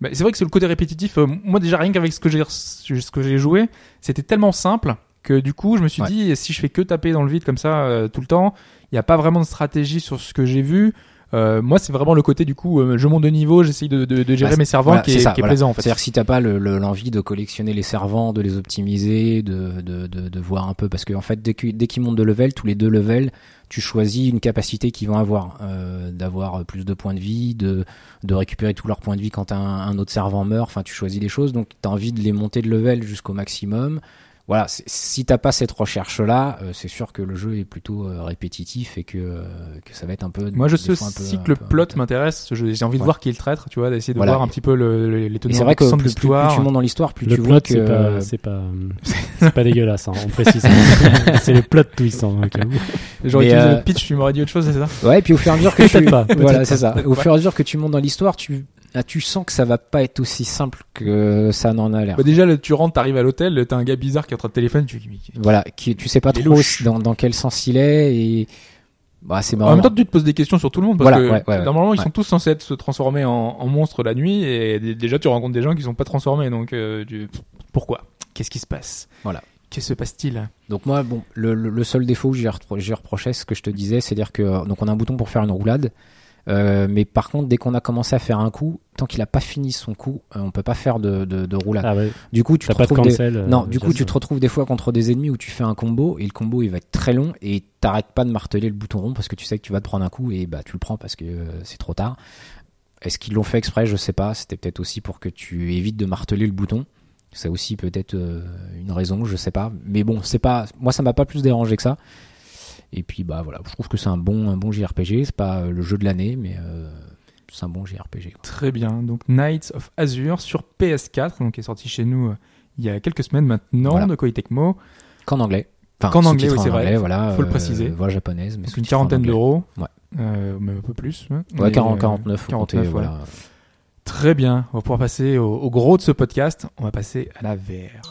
bah, c'est vrai que c'est le côté répétitif. euh, moi déjà rien qu'avec ce que j'ai ce que j'ai joué, c'était tellement simple que du coup je me suis Ouais. dit si je fais que taper dans le vide comme ça euh, tout le temps, il n'y a pas vraiment de stratégie sur ce que j'ai vu. Euh, moi c'est vraiment le côté du coup euh, je monte de niveau, j'essaye de, de, de gérer Bah, mes servants Voilà, qui est, c'est ça, qui est voilà. plaisant en fait. C'est-à-dire que si t'as pas le- le- l'envie de collectionner les servants, de les optimiser, de, de, de, de voir un peu, parce qu'en fait dès qu'ils dès qu'ils montent de level, tous les deux levels, tu choisis une capacité qu'ils vont avoir, euh, d'avoir plus de points de vie, de, de récupérer tous leurs points de vie quand un, un autre servant meurt. Enfin, tu choisis des choses, donc t'as envie de les monter de level jusqu'au maximum. Voilà, si t'as pas cette recherche-là, euh, c'est sûr que le jeu est plutôt euh, répétitif et que, euh, que ça va être un peu. Moi je sais un que le plot m'intéresse, Je- j'ai envie de Ouais. voir qui est le traître, tu vois, d'essayer de Voilà. voir un petit peu le, le- les tenants c'est vrai que plus, plus- plus tu montes dans l'histoire, plus Le tu plot, vois que c'est pas, c'est pas, c'est pas dégueulasse, hein, on précise. c'est le plot twist, hein, où. J'aurais utilisé euh, le pitch, tu m'aurais dit autre chose, c'est ça? Ouais, et puis au fur et à mesure que tu pas, voilà, c'est ça. Au fur et à mesure que tu montes dans l'histoire, tu ah, tu sens que ça va pas être aussi simple que ça n'en a l'air. Bah, déjà, tu rentres, t'arrives à l'hôtel, t'as un gars bizarre qui est en train de téléphoner, tu dis, Voilà, qui tu sais pas trop dans, dans quel sens il est et bah c'est En marrant. même temps, tu te poses des questions sur tout le monde parce Voilà, que ouais, ouais, ouais. normalement, ils sont tous censés être se transformer en, en monstres la nuit et déjà, tu rencontres des gens qui sont pas transformés. Donc, euh, tu- pourquoi? Qu'est-ce qui se passe? Voilà. Que se passe-t-il? Donc moi, bon, le, le- seul défaut que j'ai repro- reproché, ce que je te disais, c'est dire que donc on a un bouton pour faire une roulade, euh, mais par contre, dès qu'on a commencé à faire un coup, tant qu'il a pas fini son coup, euh, on peut pas faire de, de, de roulade. Ah ouais, Du coup, tu te de retrouves des- cancel. euh, Non, du coup, tu te retrouves des fois contre des ennemis où tu fais un combo et le combo il va être très long et t'arrêtes pas de marteler le bouton rond parce que tu sais que tu vas te prendre un coup et bah tu le prends parce que euh, c'est trop tard. Est-ce qu'ils l'ont fait exprès? Je sais pas. C'était peut-être aussi pour que tu évites de marteler le bouton. C'est aussi peut-être une raison, je sais pas. Mais bon, c'est pas. Moi, ça m'a pas plus dérangé que ça. Et puis bah voilà, je trouve que c'est un bon un bon JRPG. C'est pas euh, le jeu de l'année, mais euh, c'est un bon JRPG. Très bien. Donc, Knights of Azure sur PS4, donc qui est sorti chez nous euh, il y a quelques semaines maintenant Voilà. de Koei Tecmo. Qu'en anglais. Enfin, Qu'en anglais, oui, c'est vrai. anglais, voilà. Faut le euh, préciser. voix japonaise, mais Donc, une quarantaine d'euros. Ouais. Euh, même un peu plus. hein. Ouais, Mais, 40, euh, 49, faut 49, compter, ouais. voilà. Très bien. On va pouvoir passer au, au gros de ce podcast. On va passer à la VR.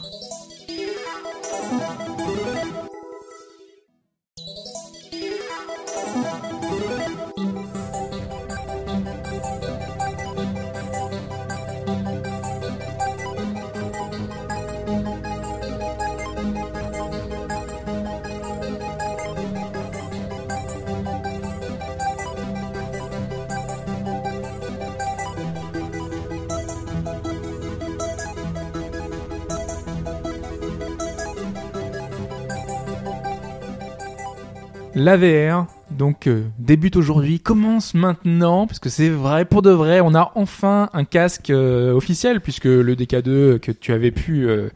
La VR, donc euh, débute aujourd'hui, commence maintenant, parce que c'est vrai, pour de vrai, on a enfin un casque euh, officiel, puisque le DK2 que tu avais pu euh,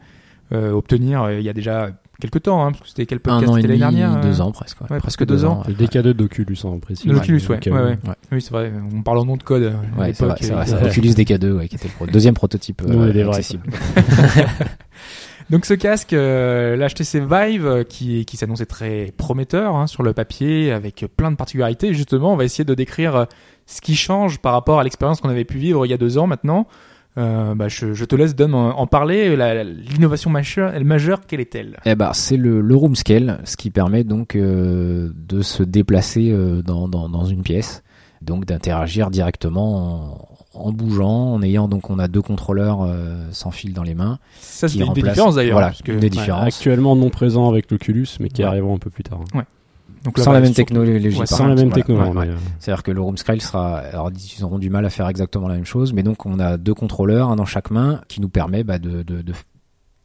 euh, obtenir euh, il y a déjà quelques temps, hein, parce que c'était quel Un podcast an et c'était demi, l'année dernière deux euh, ans presque. ouais. ouais, presque deux ans. Le DK2 d'Oculus en précis. De l'Oculus, ouais. Donc, ouais, ouais. ouais. Oui, c'est vrai, on parle en nom de code à Ouais, c'est vrai, l'époque. c'est vrai, c'est vrai. Oculus DK2, ouais, qui était le pro- deuxième prototype euh, accessible. Donc ce casque, euh, l'HTC Vive, euh, qui, qui s'annonçait très prometteur hein, sur le papier, avec plein de particularités, justement, on va essayer de décrire euh, ce qui change par rapport à l'expérience qu'on avait pu vivre il y a deux ans maintenant. Euh, bah, je, je te laisse Dom en, parler. L'innovation majeure, majeure, quelle est-elle? Eh ben, c'est le, le room scale, ce qui permet donc euh, de se déplacer euh, dans, dans, dans une pièce, donc d'interagir directement en, bougeant, en ayant donc on a deux contrôleurs euh, sans fil dans les mains. Ça, c'est une des différences d'ailleurs. Voilà, parce que- une des ouais, différences. actuellement non présent avec l'Oculus, mais qui Ouais. arrivera un peu plus tard. donc là, sans voilà, la même technologie. Ouais, Sans la même voilà, techno, ouais, ouais. C'est-à-dire que le room scale sera, alors ils auront du mal à faire exactement la même chose, mais donc on a deux contrôleurs, un dans chaque main, qui nous permet bah, de, de, de-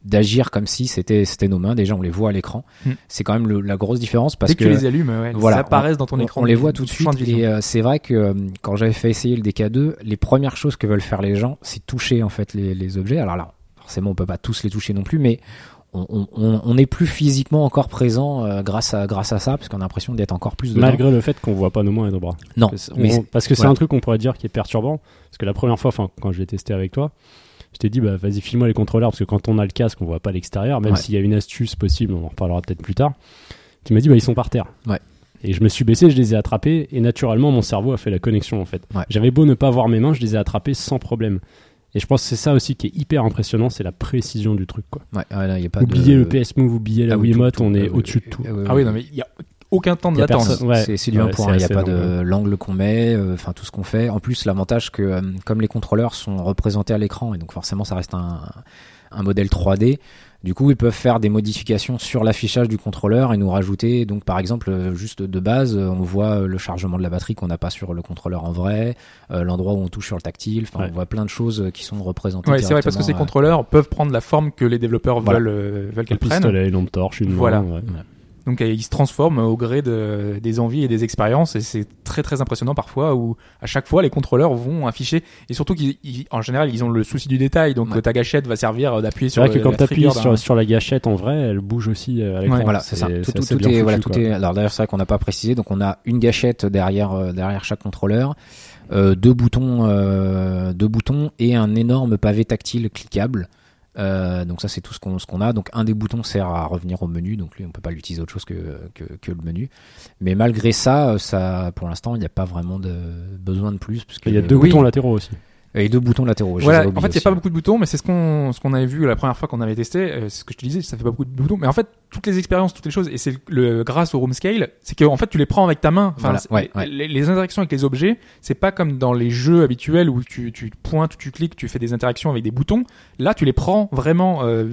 d'agir comme si c'était c'était nos mains. Déjà, on les voit à l'écran. Hmm. C'est quand même le- la grosse différence parce Dès que, tu les allumes, ouais, voilà, apparaissent dans ton on, écran. on les voit tout de suite. Et euh, c'est vrai que euh, quand j'avais fait essayer le DK2, les premières choses que veulent faire les gens, c'est toucher en fait les, les objets. Alors là, forcément, on peut pas tous les toucher non plus, mais on, on- on, est plus physiquement encore présent euh, grâce à grâce à ça, parce qu'on a l'impression d'être encore plus dedans. malgré le fait qu'on voit pas nos mains et nos bras. Non, Parce, mais parce que c'est voilà. un truc qu'on pourrait dire qui est perturbant. Parce que la première fois, enfin, quand je l'ai testé avec toi, je t'ai dit, bah, vas-y, file-moi les contrôleurs, parce que quand on a le casque, on voit pas l'extérieur, même Ouais. s'il y a une astuce possible, on en reparlera peut-être plus tard. Tu m'as dit, bah, ils sont par terre. Ouais. Et je me suis baissé, je les ai attrapés, et naturellement, mon cerveau a fait la connexion, en fait. Ouais. J'avais beau ne pas voir mes mains, je les ai attrapés sans problème. Et je pense que c'est ça aussi qui est hyper impressionnant, c'est la précision du truc, quoi. ouais, ouais, là, y a pas oubliez de... le PS Move, oubliez la Ah Wiimote, tout, tout, on est euh, au-dessus de tout. euh, Ah oui, non, mais il y a aucun temps de latence. Ouais. C'est du un Ouais, point, c'est il n'y a pas long, de l'angle qu'on met, euh, enfin tout ce qu'on fait. En plus, l'avantage que euh, comme les contrôleurs sont représentés à l'écran et donc forcément ça reste un, un modèle 3D, du coup ils peuvent faire des modifications sur l'affichage du contrôleur et nous rajouter donc par exemple euh, juste de base, on voit le chargement de la batterie qu'on n'a pas sur le contrôleur en vrai, euh, l'endroit où on touche sur le tactile, enfin Ouais. on voit plein de choses qui sont représentées. Ouais, c'est vrai parce que ces euh, contrôleurs peuvent prendre la forme que les développeurs Voilà. veulent, euh, veulent qu'elles prennent. pistolet, une lampe torche, une main, Voilà. ouais. Donc euh, ils se transforment au gré de, des envies et des expériences et c'est très très impressionnant parfois où à chaque fois les contrôleurs vont afficher et surtout qu'en général ils ont le souci du détail donc Ouais. euh, ta gâchette va servir d'appuyer C'est sur vrai que le- quand la tu appuies trigger sur, sur la gâchette en vrai, elle bouge aussi euh, à l'écran. Ouais. Voilà, c'est ça. Tout, est, voilà, foutu, tout quoi. est. Alors d'ailleurs, c'est vrai qu'on n'a pas précisé. Donc on a une gâchette derrière, euh, derrière chaque contrôleur, euh, deux boutons, euh, deux boutons et un énorme pavé tactile cliquable. Euh, donc ça c'est tout ce qu'on ce qu'on a. Donc un des boutons sert à revenir au menu. Donc lui on peut pas l'utiliser autre chose que, que que le menu. Mais malgré ça, euh, ça pour l'instant il n'y a pas vraiment de besoin de plus parce que Il y a deux oui, boutons latéraux aussi. Et deux boutons latéraux. Voilà, en fait, il n'y a pas beaucoup de boutons, mais c'est ce qu'on ce qu'on avait vu la première fois qu'on avait testé. euh, c'est ce que je te disais, ça fait pas beaucoup de boutons. Mais en fait, toutes les expériences, toutes les choses, et c'est le grâce au room scale, c'est que en fait, tu les prends avec ta main. Enfin, Voilà, c'est- ouais, ouais. Les, les interactions avec les objets, c'est pas comme dans les jeux habituels où tu, tu pointes, tu cliques, tu fais des interactions avec des boutons. Là, tu les prends vraiment euh,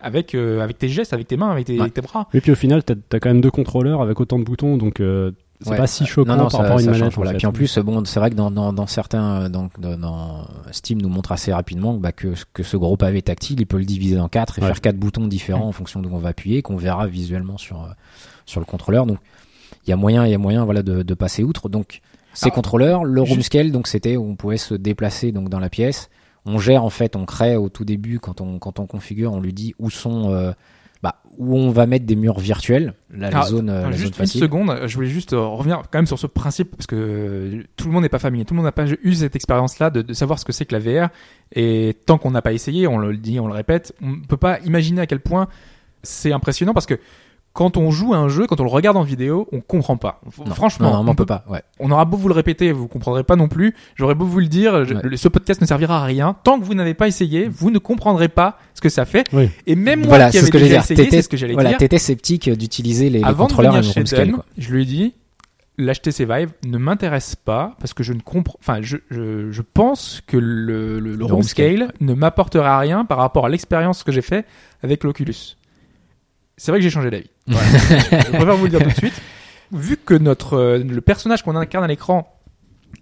avec euh, avec tes gestes, avec tes mains, avec tes, Ouais. tes bras. Et puis au final, t'as as quand même deux contrôleurs avec autant de boutons, donc euh, c'est Ouais. pas si choquant non, non, par ça, rapport à une manette. change, voilà. en fait. Puis en plus, bon, c'est vrai que dans, dans, dans certains, dans, dans- dans Steam nous montre assez rapidement bah, que, que ce gros pavé tactile, il peut le diviser en quatre et Ouais. faire quatre boutons différents en fonction d'où on va appuyer, qu'on verra visuellement sur euh, sur le contrôleur. Donc, il y a moyen, il y a moyen, voilà, de, de passer outre. Donc, ces contrôleurs, le room scale, donc c'était où on pouvait se déplacer donc dans la pièce. On gère en fait, on crée au tout début quand on quand on configure, on lui dit où sont euh, bah, où on va mettre des murs virtuels, là, Ah, les zones, euh, la zone juste une seconde, je voulais juste euh, revenir quand même sur ce principe parce que euh, tout le monde n'est pas familier, tout le monde n'a pas eu cette expérience-là de, de savoir ce que c'est que la VR. Et tant qu'on n'a pas essayé, on le dit, on le répète, on ne peut pas imaginer à quel point c'est impressionnant parce que quand on joue à un jeu, quand on le regarde en vidéo, on comprend pas. Non, Franchement, non, non, on on peut pas. Ouais. on aura beau vous le répéter, vous comprendrez pas non plus. J'aurais beau vous le dire, je- Ouais. le- ce podcast ne servira à rien. Tant que vous n'avez pas essayé, vous ne comprendrez pas ce que ça fait. Oui. Et même moi Voilà, qui c'est avais ce que j'allais déjà dire. essayé, T'étais- c'est ce que j'allais Voilà, dire. t'étais sceptique d'utiliser les, les Avant de contrôleurs et venir le chez room scale. Dan, Quoi. je lui ai dit, l'HTC Vive ne m'intéresse pas parce que je ne comprends, enfin, je, je, je pense que le, le, le room room scale scale, ne m'apportera rien par rapport à l'expérience que j'ai fait avec l'Oculus. C'est vrai que j'ai changé d'avis. Voilà. je préfère vous le dire tout de suite. Vu que notre, euh, le personnage qu'on incarne à l'écran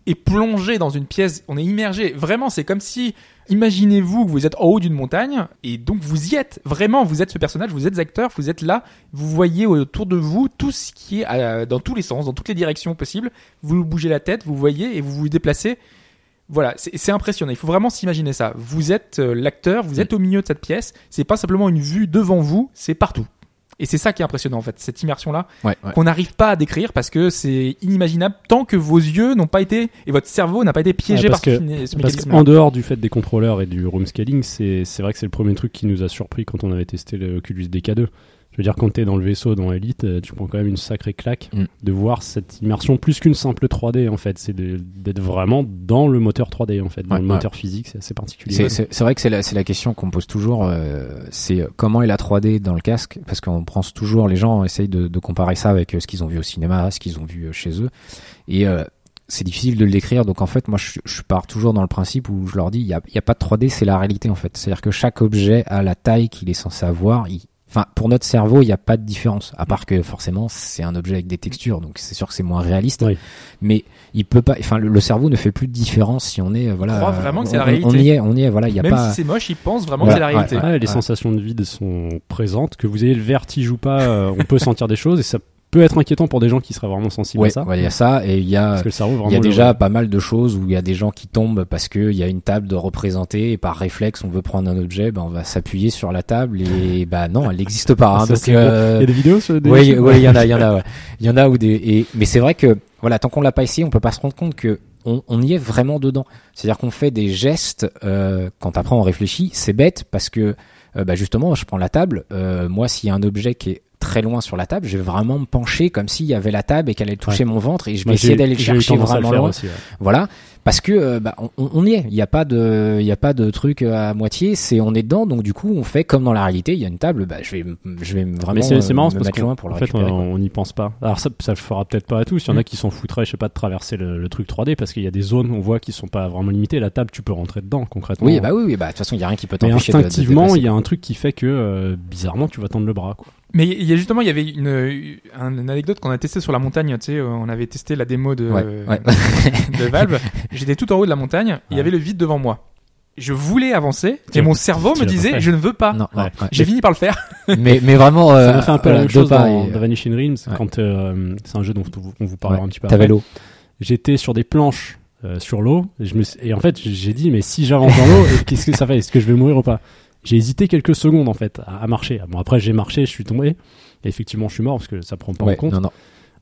est plongé dans une pièce, on est immergé. Vraiment, c'est comme si, imaginez-vous que vous êtes en haut d'une montagne, et donc vous y êtes. Vraiment, vous êtes ce personnage, vous êtes acteur, vous êtes là, vous voyez autour de vous tout ce qui est euh, dans tous les sens, dans toutes les directions possibles. Vous bougez la tête, vous voyez, et vous vous déplacez. Voilà, c'est impressionnant. Il faut vraiment s'imaginer ça. Vous êtes euh, l'acteur, vous êtes au milieu de cette pièce. C'est pas simplement une vue devant vous, c'est partout. Et c'est ça qui est impressionnant en fait, cette immersion-là Ouais, ouais. qu'on n'arrive pas à décrire parce que c'est inimaginable tant que vos yeux n'ont pas été et votre cerveau n'a pas été piégé Ouais, par parce ce, que- ce Parce qu'en dehors du fait des contrôleurs et du room scaling, c'est c'est vrai que c'est le premier truc qui nous a surpris quand on avait testé le Oculus DK2. Je veux dire, quand t'es dans le vaisseau, dans Elite, euh, tu prends quand même une sacrée claque Mm. de voir cette immersion plus qu'une simple 3D en fait. C'est d'être vraiment dans le moteur 3D en fait, dans Ouais, le ouais. moteur physique, c'est assez particulier. C'est- vrai que c'est la, question qu'on pose toujours. euh, c'est euh, comment est la 3D dans le casque? Parce qu'on pense toujours, les gens essayent de, de comparer ça avec ce qu'ils ont vu au cinéma, ce qu'ils ont vu chez eux. Et euh, c'est difficile de le décrire. Donc en fait, moi, je, je pars toujours dans le principe où je leur dis, il n'y a, pas de 3D, c'est la réalité en fait. C'est-à-dire que chaque objet a la taille qu'il est censé avoir. Il- Enfin, pour notre cerveau, il n'y a pas de différence, à part que forcément, c'est un objet avec des textures, donc c'est sûr que c'est moins réaliste. Oui. Mais il peut pas, enfin, le, le cerveau ne fait plus de différence si on est, euh, voilà. crois vraiment que c'est on- la réalité. On y est, on y est, voilà. Il y a Même pas. si c'est moche, ils pensent vraiment que c'est la réalité. ouais, Ouais, les Ouais. sensations de vide sont présentes. Que vous ayez le vertige ou pas, euh, on peut sentir des choses et ça peut être inquiétant pour des gens qui seraient vraiment sensibles Ouais, à ça. ouais, il y a ça et il y a il y a déjà pas mal de choses où il y a des gens qui tombent parce que il y a une table de représenter et par réflexe on veut prendre un objet, ben on va s'appuyer sur la table et bah non, elle n'existe pas. Hein, Ça, donc, euh, Il y a des vidéos sur des Oui, il y en a, il y en a, ouais. Il y en a où des, et, mais c'est vrai que, voilà, tant qu'on l'a pas essayé, on peut pas se rendre compte que on, on y est vraiment dedans. C'est-à-dire qu'on fait des gestes, euh, quand après on réfléchit, c'est bête parce que, euh, bah justement, je prends la table, euh, moi, s'il y a un objet qui est très loin sur la table, je vais vraiment me pencher comme s'il y avait la table et qu'elle allait toucher mon ventre et je vais Moi, essayer d'aller le chercher le vraiment loin. aussi, ouais. Voilà, parce que euh, bah, on, y est. Il n'y a pas de, il y a pas de truc à moitié. C'est on est dedans. Donc du coup, on fait comme dans la réalité. Il y a une table. Bah, je vais, je vais vraiment Mais c'est euh, marrant me parce qu'en loin pour le en fait, on n'y pense pas. Alors ça, ça le fera peut-être pas à tous. Il y en a Mm. qui s'en foutraient, je sais pas, de traverser le, le truc 3D parce qu'il y a des zones, on voit, qui sont pas vraiment limitées. La table, tu peux rentrer dedans concrètement. Oui, bah oui, oui. Bah de toute façon, il y a rien qui peut t'empêcher instinctivement, il y a un truc qui fait que euh, bizarrement, tu vas tendre le bras. Quoi. Mais il y a justement, il y avait une, un- une anecdote qu'on a testé sur la montagne. Tu sais, euh, on avait testé la démo de, Ouais, ouais. de Valve. J'étais tout en haut de la montagne. Il y avait le vide devant moi. Je voulais avancer et mon cerveau me disait je ne veux pas. J'ai fini par le faire. mais mais vraiment, Ça euh, m'a fait un peu la même deux chose dans et- The Vanishing Realms Ouais. quand euh, c'est un jeu dont on vous parlera Ouais. un petit peu. T'avais l'eau. J'étais sur des planches euh, sur l'eau et, je me suis- et en fait j'ai dit mais si j'avance dans l'eau qu'est-ce que ça fait? Est-ce que je vais mourir ou pas? J'ai hésité quelques secondes en fait à, à marcher. Bon après j'ai marché, je suis tombé et effectivement je suis mort parce que ça prend pas Ouais, en compte. non, non.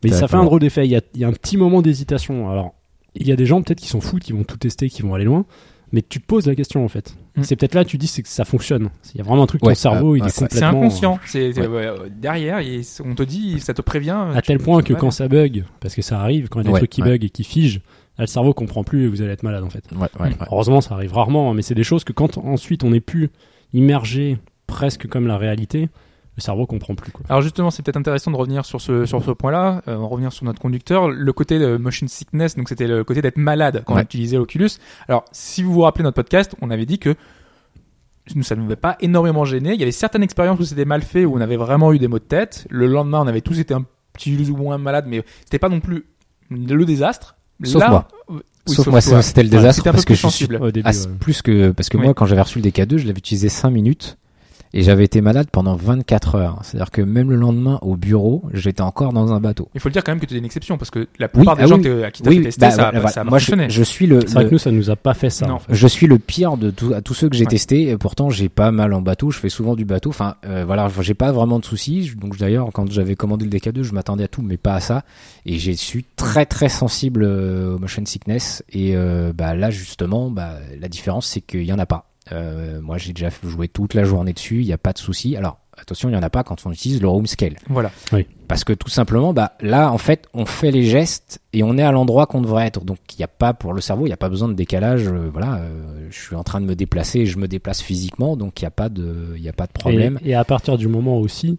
Mais ça fait un drôle d'effet. Il y a, il y a un petit moment d'hésitation. Alors, il y a des gens peut-être qui s'en foutent, qui vont tout tester, qui vont aller loin. Mais tu te poses la question en fait. Mm. C'est peut-être là tu dis c'est que ça fonctionne. Il y a vraiment un truc, Ouais, ton cerveau, euh, il ouais, est c'est- C'est complètement inconscient. C'est c'est- Ouais. ouais, euh, derrière, il- on te dit, ça te prévient. à tel point que quand ça bug, parce que ça arrive, quand il y a des Ouais, trucs qui ouais. bug et qui figent, là, le cerveau comprend plus et vous allez être malade en fait. Ouais, ouais, ouais. Heureusement, ça arrive rarement, hein, mais c'est des choses que quand ensuite on est plus immergé presque comme la réalité, le cerveau comprend plus. Quoi. Alors justement, c'est peut-être intéressant de revenir sur ce sur ce point-là, euh, revenir sur notre conducteur, le côté de motion sickness, donc c'était le côté d'être malade quand Ouais. on utilisait l'Oculus. Alors, si vous vous rappelez notre podcast, on avait dit que nous ça ne nous avait pas énormément gêné. Il y avait certaines expériences où c'était mal fait, où on avait vraiment eu des maux de tête. Le lendemain, on avait tous été un petit ou moins malade, mais c'était pas non plus le désastre. Sauf Là, moi. Oui, Sauf moi, c'était le désastre parce que plus je suis. Au début, ouais. c'est plus que parce que Oui. moi quand j'avais reçu le DK2 je l'avais utilisé 5 minutes et j'avais été malade pendant 24 heures c'est à dire que même le lendemain au bureau j'étais encore dans un bateau Il faut le dire quand même que tu es une exception, parce que la plupart des ah gens oui. à qui t'as oui tester, bah, ça, voilà. ça a moi je, fonctionné. je suis le, C'est vrai le- que nous, ça nous a pas fait ça. Non. en fait. je suis le pire de tout, à tous ceux que j'ai Ouais. testés et pourtant j'ai pas mal en bateau je fais souvent du bateau enfin euh, voilà j'ai pas vraiment de soucis donc d'ailleurs quand j'avais commandé le DK2 je m'attendais à tout mais pas à ça et j'ai suis très très sensible euh, au motion sickness et euh, bah là justement bah la différence c'est qu'il y en a pas Euh, moi j'ai déjà joué toute la journée dessus il y a pas de souci. Alors attention il y en a pas quand on utilise le room scale. Voilà. parce que tout simplement bah là en fait on fait les gestes et on est à l'endroit qu'on devrait être. Donc il n'y a pas pour le cerveau il n'y a pas besoin de décalage euh, voilà euh, je suis en train de me déplacer je me déplace physiquement donc il n'y a pas de il y a pas de problème. Et, et à partir du moment aussi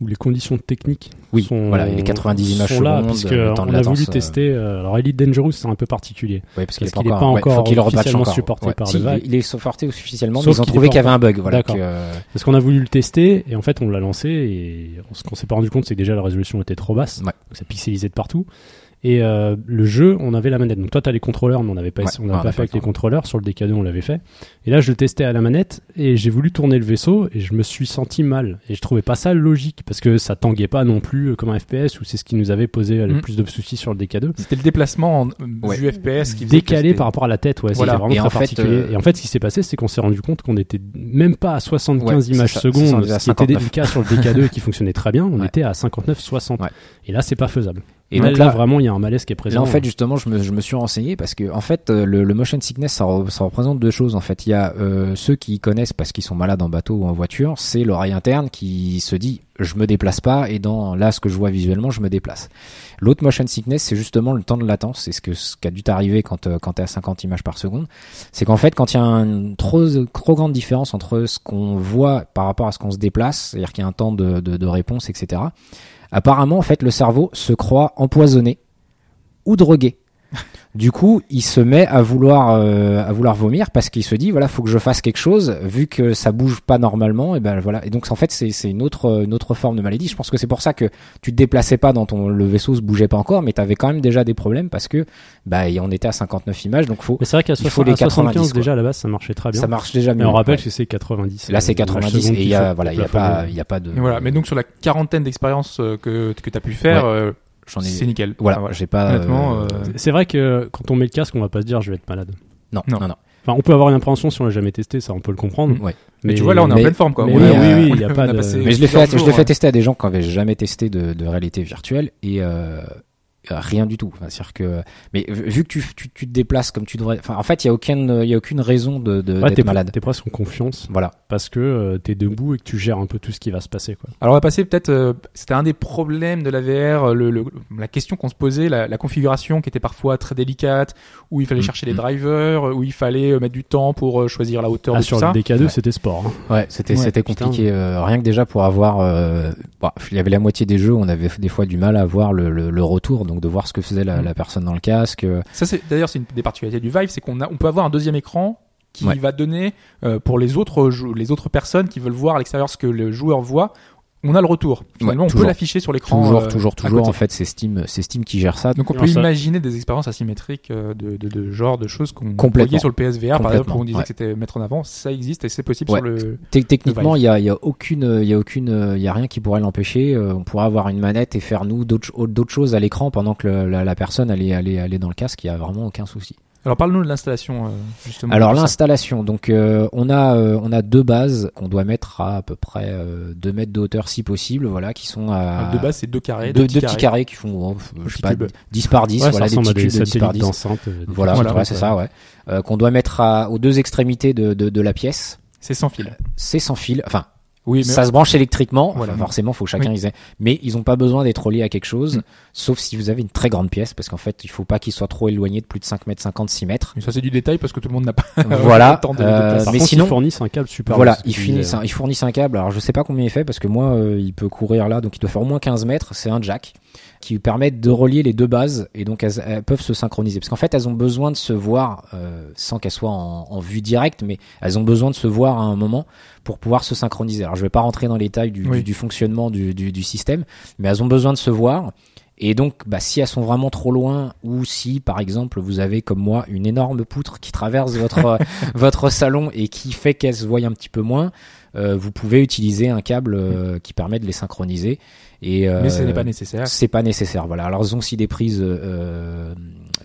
où les conditions techniques oui sont, voilà les 90 images sont là, secondes puisque le temps de on a voulu euh, tester. euh, alors Elite Dangerous, c'est un peu particulier. parce qu'il parce qu'il est pas pas encore, ouais, encore officiellement encore. supporté Ouais. par Si, le Valve. il est supporté officiellement Sauf mais ils ont trouvé pas qu'il y avait un bug voilà que, euh, Parce qu'on a voulu le tester et en fait on l'a lancé et ce qu'on s'est pas rendu compte c'est que déjà la résolution était trop basse, Ouais. donc ça pixelisait de partout. Et euh, le jeu, on avait la manette. Donc toi, t'as les contrôleurs, mais on n'avait pas, Ouais, on n'avait on pas fait avec le les contrôleurs. Sur le DK2, on l'avait fait. Et là, je le testais à la manette et j'ai voulu tourner le vaisseau et je me suis senti mal. Et je trouvais pas ça logique parce que ça tanguait pas non plus euh, comme un FPS où c'est ce qui nous avait posé euh, le Mm. plus de soucis sur le DK2. C'était le déplacement en euh, Ouais. vue FPS qui décalé par rapport à la tête, ouais, Voilà. c'était vraiment Et très en fait, particulier. euh, Et en fait, ce qui s'est passé, c'est qu'on s'est rendu compte qu'on était même pas à 75 Ouais, images ça, secondes, ce qui était 59. le cas sur le DK2 qui fonctionnait très bien. On Ouais. était à 59-60. Ouais. Et là, c'est pas faisable. Et donc donc là- là, vraiment, il y a un malaise qui est présent. Là, en fait, justement, je me, je me suis renseigné parce que, en fait, euh, le, le motion sickness, ça, re- ça représente deux choses. En fait, il y a euh, ceux qui connaissent parce qu'ils sont malades en bateau ou en voiture, c'est l'oreille interne qui se dit je me déplace pas et dans là ce que je vois visuellement, je me déplace. L'autre motion sickness, c'est justement le temps de latence. C'est ce que ce qui a dû t'arriver quand euh, quand t'es à 50 images par seconde. C'est qu'en fait, quand il y a une trop trop grande différence entre ce qu'on voit par rapport à ce qu'on se déplace, c'est-à-dire qu'il y a un temps de, de, de réponse, etc. Apparemment, en fait, le cerveau se croit empoisonné ou drogué. Du coup, il se met à vouloir euh, à vouloir vomir parce qu'il se dit voilà, faut que je fasse quelque chose vu que ça bouge pas normalement et ben voilà. Et donc en fait, c'est c'est une autre une autre forme de maladie. Je pense que c'est pour ça que tu te déplaçais pas dans ton le vaisseau se bougeait pas encore mais tu avais quand même déjà des problèmes parce que bah et on était à 59 images donc faut Mais c'est vrai qu'à il faut les 75 90, quoi. déjà à la base, ça marchait très bien. ça marche déjà mieux. Mais on rappelle ouais. que c'est 90. là c'est euh, images 90 secondes et il y a faut voilà, il y a pas il y a pas de Et voilà. Mais donc sur la quarantaine d'expériences euh, que que t'as pu faire, euh, j'en ai c'est nickel. voilà, Enfin, j'ai pas Honnêtement, euh, euh, C'est vrai que quand on met le casque, on va pas se dire je vais être malade. non, non. non non Enfin, on peut avoir une appréhension si on l'a jamais testé, ça on peut le comprendre. Ouais. Mais tu vois là, on est en pleine forme quoi. mais oui, oui, oui, on il y a a pas de- Mais je l'ai fait, je l'ai fait tester à des gens qui avaient jamais testé de, de réalité virtuelle et euh, euh, rien du tout. Enfin, c'est-à-dire que, mais vu que tu, tu, tu te déplaces comme tu devrais, enfin, en fait, il y a aucune, il y a aucune raison de, de Ouais, malade. t'es presque en confiance Voilà. parce que euh, t'es debout et que tu gères un peu tout ce qui va se passer. Quoi. Alors on va passer peut-être, euh, c'était un des problèmes de la VR, euh, le, le- la question qu'on se posait, la, la configuration qui était parfois très délicate, où il fallait Mm, chercher les mm. drivers, euh, où il fallait euh, mettre du temps pour euh, choisir la hauteur Ah, de sur tout le ça. DK2, Ouais. c'était sport. hein. Ouais, c'était, Ouais, c'était compliqué. euh, rien que déjà pour avoir, euh, bah, il y avait la moitié des jeux, où on avait des fois du mal à voir le, le, le retour, donc de voir ce que faisait la, Mm. la personne dans le casque. euh, Ça c'est d'ailleurs c'est une des particularités du Vive, c'est qu'on a, on peut avoir un deuxième écran qui Ouais. va donner euh, pour les autres les autres personnes qui veulent voir à l'extérieur ce que le joueur voit. On a le retour. Finalement, Ouais, on toujours. peut l'afficher sur l'écran. toujours, euh, toujours, toujours. En fait, c'est Steam, c'est Steam qui gère ça. Donc on peut ça- imaginer des expériences asymétriques euh, de, de, de genre de choses qu'on voyait sur le PSVR par exemple où on disait que c'était mettre en avant, ça existe et c'est possible Ouais. sur le. Te- Techniquement, il y a, il y a aucune, il y a aucune, il y a rien qui pourrait l'empêcher. Euh, on pourrait avoir une manette et faire nous d'autres, ch- d'autres choses à l'écran pendant que le- la, la personne elle est, elle est, elle est dans le casque. Il y a vraiment aucun souci. Alors parle-nous de l'installation euh, justement. Alors l'installation, donc euh, on a, euh, on a deux bases qu'on doit mettre à à peu près euh, 2 mètres de hauteur si possible, voilà, qui sont à de base c'est deux carrés, deux, deux, deux petits carrés qui font, oh, je sais pas, cubes. 10 par 10, Ouais, voilà, ça des petits cubes de 10 par satellites 10. d'enceinte. euh, Voilà, ouais, c'est ça, ouais. Euh, qu'on doit mettre à, aux deux extrémités de, de, de la pièce. C'est sans fil. C'est sans fil, enfin Oui, mais ça se branche électriquement. Voilà. Enfin, forcément, faut que chacun ait. Mais ils ont pas besoin d'être reliés à quelque chose, Mm. sauf si vous avez une très grande pièce, parce qu'en fait, il faut pas qu'ils soient trop éloignés de plus de 5 mètres 50, 6 mètres. mais ça c'est du détail parce que tout le monde n'a pas. voilà. le temps de- de Euh, mais contre, sinon, ils fournissent un câble super voilà, ils un, ils fournissent un câble. Alors, je sais pas combien il fait, parce que moi, euh, il peut courir là, donc il doit faire au moins 15 mètres. C'est un jack qui permet de relier les deux bases et donc elles, elles peuvent se synchroniser parce qu'en fait elles ont besoin de se voir euh, sans qu'elles soient en, en vue directe mais elles ont besoin de se voir à un moment pour pouvoir se synchroniser alors je vais pas rentrer dans les détails du, Oui. du, du fonctionnement du, du, du système mais elles ont besoin de se voir et donc, bah, si elles sont vraiment trop loin, ou si, par exemple, vous avez comme moi une énorme poutre qui traverse votre votre salon et qui fait qu'elles se voient un petit peu moins, euh, vous pouvez utiliser un câble euh, qui permet de les synchroniser. Et euh, Mais ce n'est pas nécessaire. c'est pas nécessaire. Voilà. Alors, elles ont aussi des prises euh,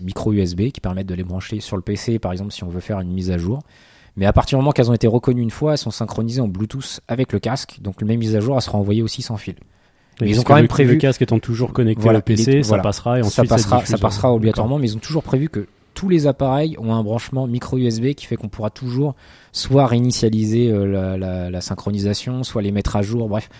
micro USB qui permettent de les brancher sur le PC, par exemple, si on veut faire une mise à jour. Mais à partir du moment qu'elles ont été reconnues une fois, elles sont synchronisées en Bluetooth avec le casque. Donc, le même mise à jour, elle sera envoyée aussi sans fil. Mais ils ont quand même prévu- Le casque étant toujours connecté Voilà, au PC, ça voilà. passera et ensuite ça passera, diffuse. ça passera obligatoirement, mais ils ont toujours prévu que tous les appareils ont un branchement micro USB qui fait qu'on pourra toujours soit réinitialiser euh, la, la, la synchronisation, soit les mettre à jour. Bref,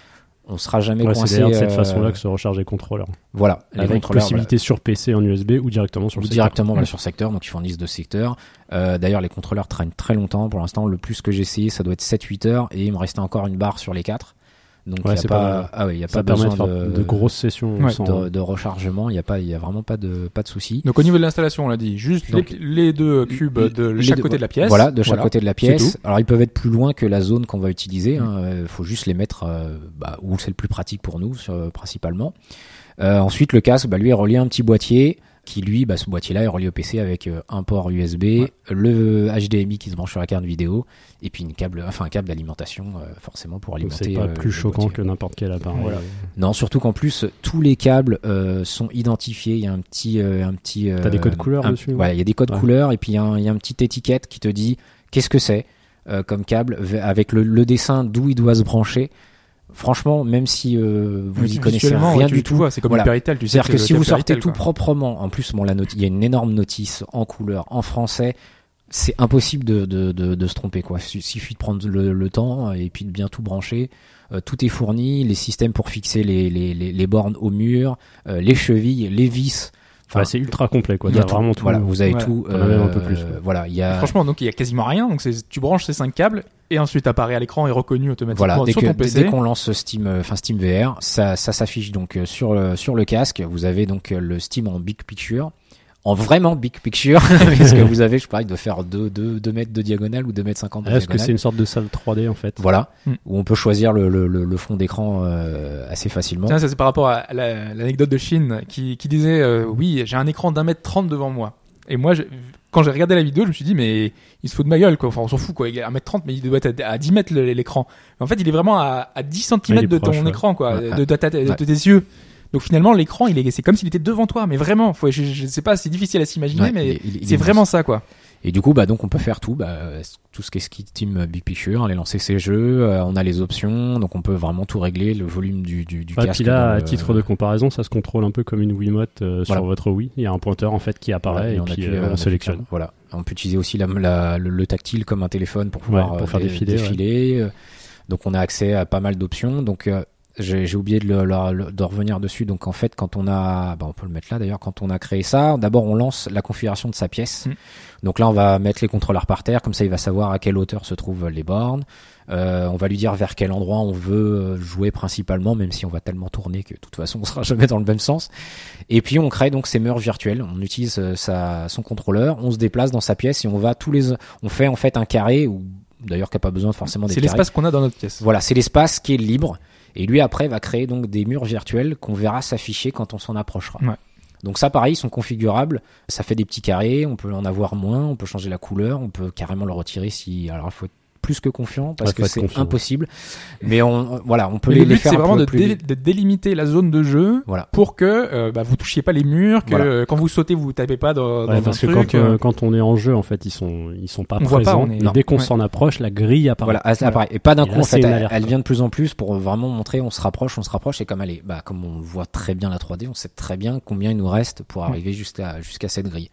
on sera jamais Ouais, coincé. c'est de cette euh, façon-là que se rechargent les contrôleurs. Voilà, les Avec possibilité sur PC en USB ou directement sur ou le directement voilà, Mm. sur secteur, donc ils fournissent deux secteurs. Euh, D'ailleurs, les contrôleurs traînent très longtemps. Pour l'instant, le plus que j'ai essayé, ça doit être 7-8 heures, et il me restait encore une barre sur les quatre. Donc il Ouais, y a c'est pas, ah ouais, il y a Ça pas permet besoin de faire de, de grosses sessions Ouais. sans- de, de rechargement. Il y a pas, il y a vraiment pas de pas de souci. Donc au niveau de l'installation, on l'a dit, juste Donc, les, les deux cubes de chaque deux- côté de la pièce. Voilà, de chaque côté de la pièce. Alors ils peuvent être plus loin que la zone qu'on va utiliser. Il Mm. faut juste les mettre euh, bah, où c'est le plus pratique pour nous, sur- principalement. Euh, ensuite, le casque, bah, lui est relié à un petit boîtier qui, lui, bah, ce boîtier-là est relié au PC avec euh, un port USB, Ouais. le HDMI qui se branche sur la carte vidéo, et puis une câble, enfin un câble d'alimentation euh, forcément pour alimenter. c'est pas euh, plus choquant boîtier. que n'importe quel appareil. Voilà. Non, surtout qu'en plus tous les câbles sont identifiés. Il y a un petit, un petit. T'as des codes couleurs un- dessus, ouais Voilà, il y a des codes Ouais. couleurs et puis il y, a un- il y a une petite étiquette qui te dit qu'est-ce que c'est comme câble avec le, le dessin d'où il doit se brancher. Franchement, même si euh, vous Oui, y connaissez rien tu, du tout, c'est comme Voilà. Péritel, tu sais c'est-à-dire que si vous sortez Péritel, tout quoi. proprement, en plus, bon, la note, il y a une énorme notice en couleur, en français. C'est impossible de, de, de, de se tromper, quoi. Il suffit de prendre le, le temps et puis de bien tout brancher. Euh, tout est fourni, les systèmes pour fixer les, les, les, les bornes au mur, euh, les chevilles, les vis. Enfin, c'est ultra complet, quoi. il y a tout. vraiment tout. Voilà, vous avez Ouais. tout. As même un peu euh, plus. Voilà, il y a. Franchement, donc il y a quasiment rien. Donc c'est- tu branches ces cinq câbles et ensuite apparaît à l'écran et reconnu automatiquement Voilà, dès sur que- ton dès- PC. dès qu'on lance Steam, euh, enfin Steam VR, ça, ça s'affiche donc euh, sur le, sur le casque. Vous avez donc euh, le Steam en big picture, en vraiment big picture, parce que vous avez, je parie, de faire 2 deux, deux mètres de diagonale ou 2 mètres 50 de Est-ce que diagonale. c'est une sorte de salle 3D en fait Voilà, Hmm. où on peut choisir le, le, le, le fond d'écran euh, assez facilement. Tiens, ça c'est par rapport à la- l'anecdote de Chine qui, qui disait euh, oui j'ai un écran d'un mètre trente devant moi et moi je- quand j'ai regardé la vidéo je me suis dit mais il se fout de ma gueule quoi enfin on s'en fout quoi il est à 1 mètre 30 mais il doit être à, à 10 mètres l'écran Mais en fait il est vraiment à, à 10 Ouais, il cm de ton ouais. écran quoi Ouais. de, de de tes yeux donc finalement l'écran il est c'est comme s'il était devant toi mais vraiment faut, je, je sais pas c'est difficile à s'imaginer Ouais, mais c'est vraiment ça quoi Et du coup, bah donc on peut faire tout, bah, euh, tout ce qui est ski Team Big Picture, aller lancer ses jeux, euh, on a les options, donc on peut vraiment tout régler, le volume du, du, du Ouais, casque. puis là, dans à titre de comparaison, ça se contrôle un peu comme une Wiimote euh, Voilà. sur votre Wii. Il y a un pointeur en fait qui apparaît et, on puis appuie, euh, euh, on sélectionne. Voilà. On peut utiliser aussi la, la- le, le tactile comme un téléphone pour pouvoir Ouais, pour euh, faire dé- défiler, ouais. défiler. Euh, Donc on a accès à pas mal d'options. Donc euh, j'ai oublié de, le- le- le- de revenir dessus. Donc en fait, quand on a, bah, on peut le mettre là d'ailleurs, quand on a créé ça, d'abord on lance la configuration de sa pièce. Mm. Donc là, on va mettre les contrôleurs par terre, comme ça il va savoir à quelle hauteur se trouvent les bornes. Euh, on va lui dire vers quel endroit on veut jouer principalement, même si on va tellement tourner que de toute façon on sera jamais dans le même sens. Et puis on crée donc ces murs virtuels. On utilise euh, sa, son contrôleur, on se déplace dans sa pièce et on va tous les, on fait en fait un carré ou d'ailleurs qui a pas besoin forcément c'est d'être carré. l'espace qu'on a dans notre pièce Voilà, c'est l'espace qui est libre. Et lui après va créer donc des murs virtuels qu'on verra s'afficher quand on s'en approchera. Ouais. Donc ça pareil, ils sont configurables. Ça fait des petits carrés. On peut en avoir moins. On peut changer la couleur. On peut carrément le retirer si. Alors il faut être plus que confiant parce Ouais, que c'est impossible. Mais on voilà, on peut Mais les, le les but faire c'est vraiment peu de, plus- dé- de délimiter la zone de jeu Voilà. pour que euh, bah, vous touchiez pas les murs, que Voilà. euh, quand vous sautez vous tapez pas dans, Ouais, dans parce un que truc. quand, euh, euh, quand on est en jeu, en fait, ils sont ils sont pas On voit pas, présents. on est- Et dès qu'on Ouais. s'en approche, la grille apparaît. Voilà, pareil. Et pas d'un coup, là, en c'est fait, une elle, vient de plus en plus pour vraiment montrer, on se rapproche, on se rapproche, et comme elle est, bah, comme on voit très bien la 3D, on sait très bien combien il nous reste pour arriver jusqu'à, jusqu'à cette grille.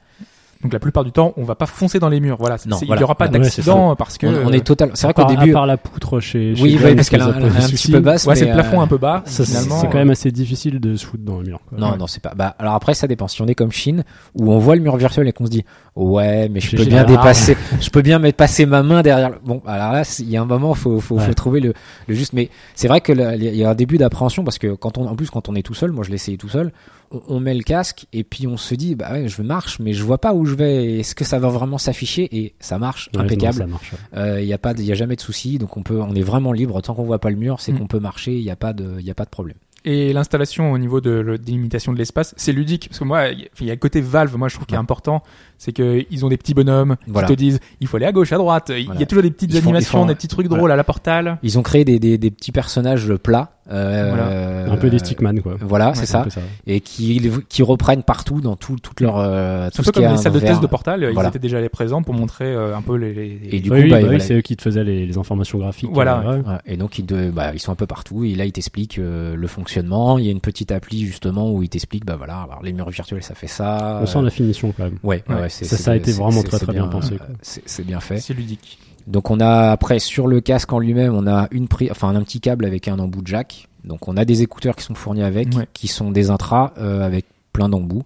Donc la plupart du temps, on va pas foncer dans les murs. Voilà, C'est- Non, c'est- il voilà. y aura pas Ouais, d'accident parce que on, on est total, c'est vrai qu'au part, à début, part la poutre chez, chez oui, oui, parce qu'elle a nous un, petit peu basse, ouais, c'est le plafond euh, un peu bas. Ça, c'est finalement, c'est quand même assez difficile de se foutre dans le mur. quoi. Non, Ouais. non, c'est pas. Bah, alors après, ça dépend. Si on est comme Chine, où on voit le mur virtuel et qu'on se dit, ouais, mais je peux bien dépasser, je peux bien mettre passer ma main derrière. le- Bon, alors là, il y a un moment, faut, faut, faut Ouais. trouver le, le juste. Mais c'est vrai que là, il y a un début d'appréhension parce que quand on, en plus, quand on est tout seul, moi, je l'ai essayé tout seul, on, on met le casque et puis on se dit, bah ouais, je marche, mais je vois pas où je vais. Est-ce que ça va vraiment s'afficher? Et ça marche, Ouais, impeccable. marche. ouais. Euh, Il y a pas, de- il y a jamais de souci, donc on peut, on est vraiment libre tant qu'on voit pas le mur, c'est Mm. qu'on peut marcher, il y a pas de, il y a pas de problème. Et l'installation au niveau de la délimitation de l'espace, c'est ludique. Parce que moi, il y a- il y a le côté Valve, moi je trouve qui est important, c'est que ils ont des petits bonhommes Voilà. qui te disent il faut aller à gauche, à droite. Il y a toujours des petites Ils font- ils animations, font- des petits trucs voilà. drôles à la portale. Ils ont créé des, des, des petits personnages plats. Euh, Un peu des stickman, quoi. Voilà, Ouais, c'est ça. Et qui, qui reprennent partout dans tout, toute leur. Euh, C'est tout un ce peu qu'il comme les salles de test de portal, ils Voilà. étaient déjà allés présents pour montrer euh, un peu les. les- Et du Oui, coup, oui, bah, bah oui, voilà. c'est eux qui te faisaient les, les informations graphiques. Voilà, euh, ouais. Ouais, et donc ils, de, bah, ils sont un peu partout et là ils t'expliquent euh, le fonctionnement. Il y a une petite appli justement où ils t'expliquent bah voilà alors les murs virtuels ça fait ça. On sent la finition quand même. Ouais, ouais, Ouais. ouais, c'est- Ça, ça a été vraiment très, très bien pensé, euh, c'est bien fait. C'est ludique. Donc on a après sur le casque en lui-même, on a une pri- enfin un petit câble avec un embout jack. Donc on a des écouteurs qui sont fournis avec, Ouais. qui sont des intras euh, avec plein d'embouts,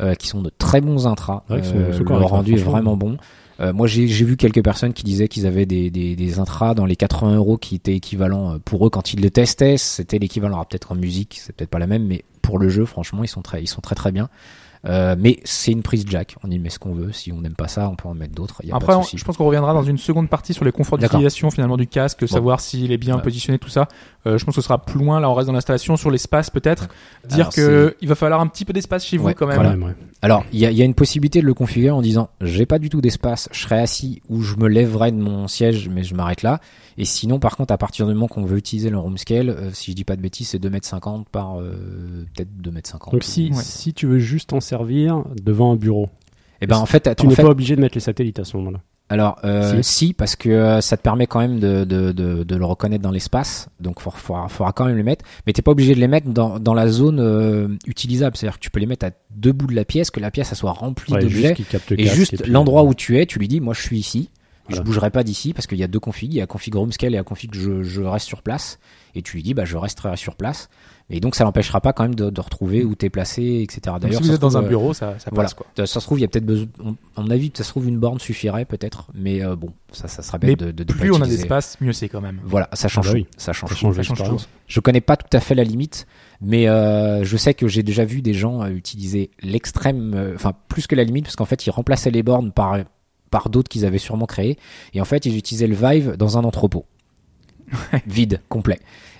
euh, qui sont de très bons intras. Ouais, Euh, le corrects, rendu est vraiment bon. Euh, moi, j'ai j'ai vu quelques personnes qui disaient qu'ils avaient des, des, des intras dans les 80 euros qui étaient équivalents pour eux quand ils les testaient. C'était l'équivalent. Alors peut-être en musique, c'est peut-être pas la même, mais pour le jeu, franchement, ils sont très, ils sont très très bien. Euh, mais c'est une prise jack. On y met ce qu'on veut. Si on n'aime pas ça, on peut en mettre d'autres. Après, on- je pense qu'on reviendra dans une seconde partie sur les conforts d'utilisation finalement du casque, savoir s'il est bien Ouais. positionné, tout ça. Euh, je pense que ce sera plus loin. Là, on reste dans l'installation sur l'espace peut-être. Dire Alors, que il va falloir un petit peu d'espace chez vous Ouais, quand même. Quand même, ouais. Alors, il y a, il y a une possibilité de le configurer en disant j'ai pas du tout d'espace, je serai assis ou je me lèverai de mon siège, mais je m'arrête là. Et sinon, par contre, à partir du moment qu'on veut utiliser le room scale, euh, si je dis pas de bêtises, c'est 2m50 par euh, peut-être 2m50. Donc si, Ouais. si tu veux juste en servir devant un bureau, Et ben en fait, tu en n'es fait, pas obligé de mettre les satellites à ce moment-là. alors euh, si. parce que euh, ça te permet quand même de, de, de, de le reconnaître dans l'espace, donc il faudra, faudra quand même les mettre, mais t'es pas obligé de les mettre dans, dans la zone euh, utilisable, c'est-à-dire que tu peux les mettre à deux bouts de la pièce, que la pièce soit remplie Ouais, d'objets. Et juste l'endroit où tu es, tu lui dis, moi je suis ici, je bougerai pas d'ici parce qu'il y a deux configs, il y a config room scale et un config je, je reste sur place. Et tu lui dis, bah je resterai sur place. Et donc ça l'empêchera pas quand même de, de retrouver où t'es placé, etc. D'ailleurs, si vous êtes dans un euh, bureau, ça, ça voilà. passe quoi. Ça se trouve, il y a peut-être besoin, à mon avis, ça se trouve une borne suffirait peut-être, mais euh, bon, ça, ça sera Mais bête de, de, de pas Plus on a d'espace, mieux c'est quand même. Voilà, ça change, Ah bah oui. tout. ça change. Ça tout. change Ça change l'expérience. Je connais pas tout à fait la limite, mais euh, je sais que j'ai déjà vu des gens utiliser l'extrême, euh, enfin plus que la limite, parce qu'en fait ils remplaçaient les bornes par par d'autres qu'ils avaient sûrement créées, et en fait ils utilisaient le Vive dans un entrepôt vide, complet.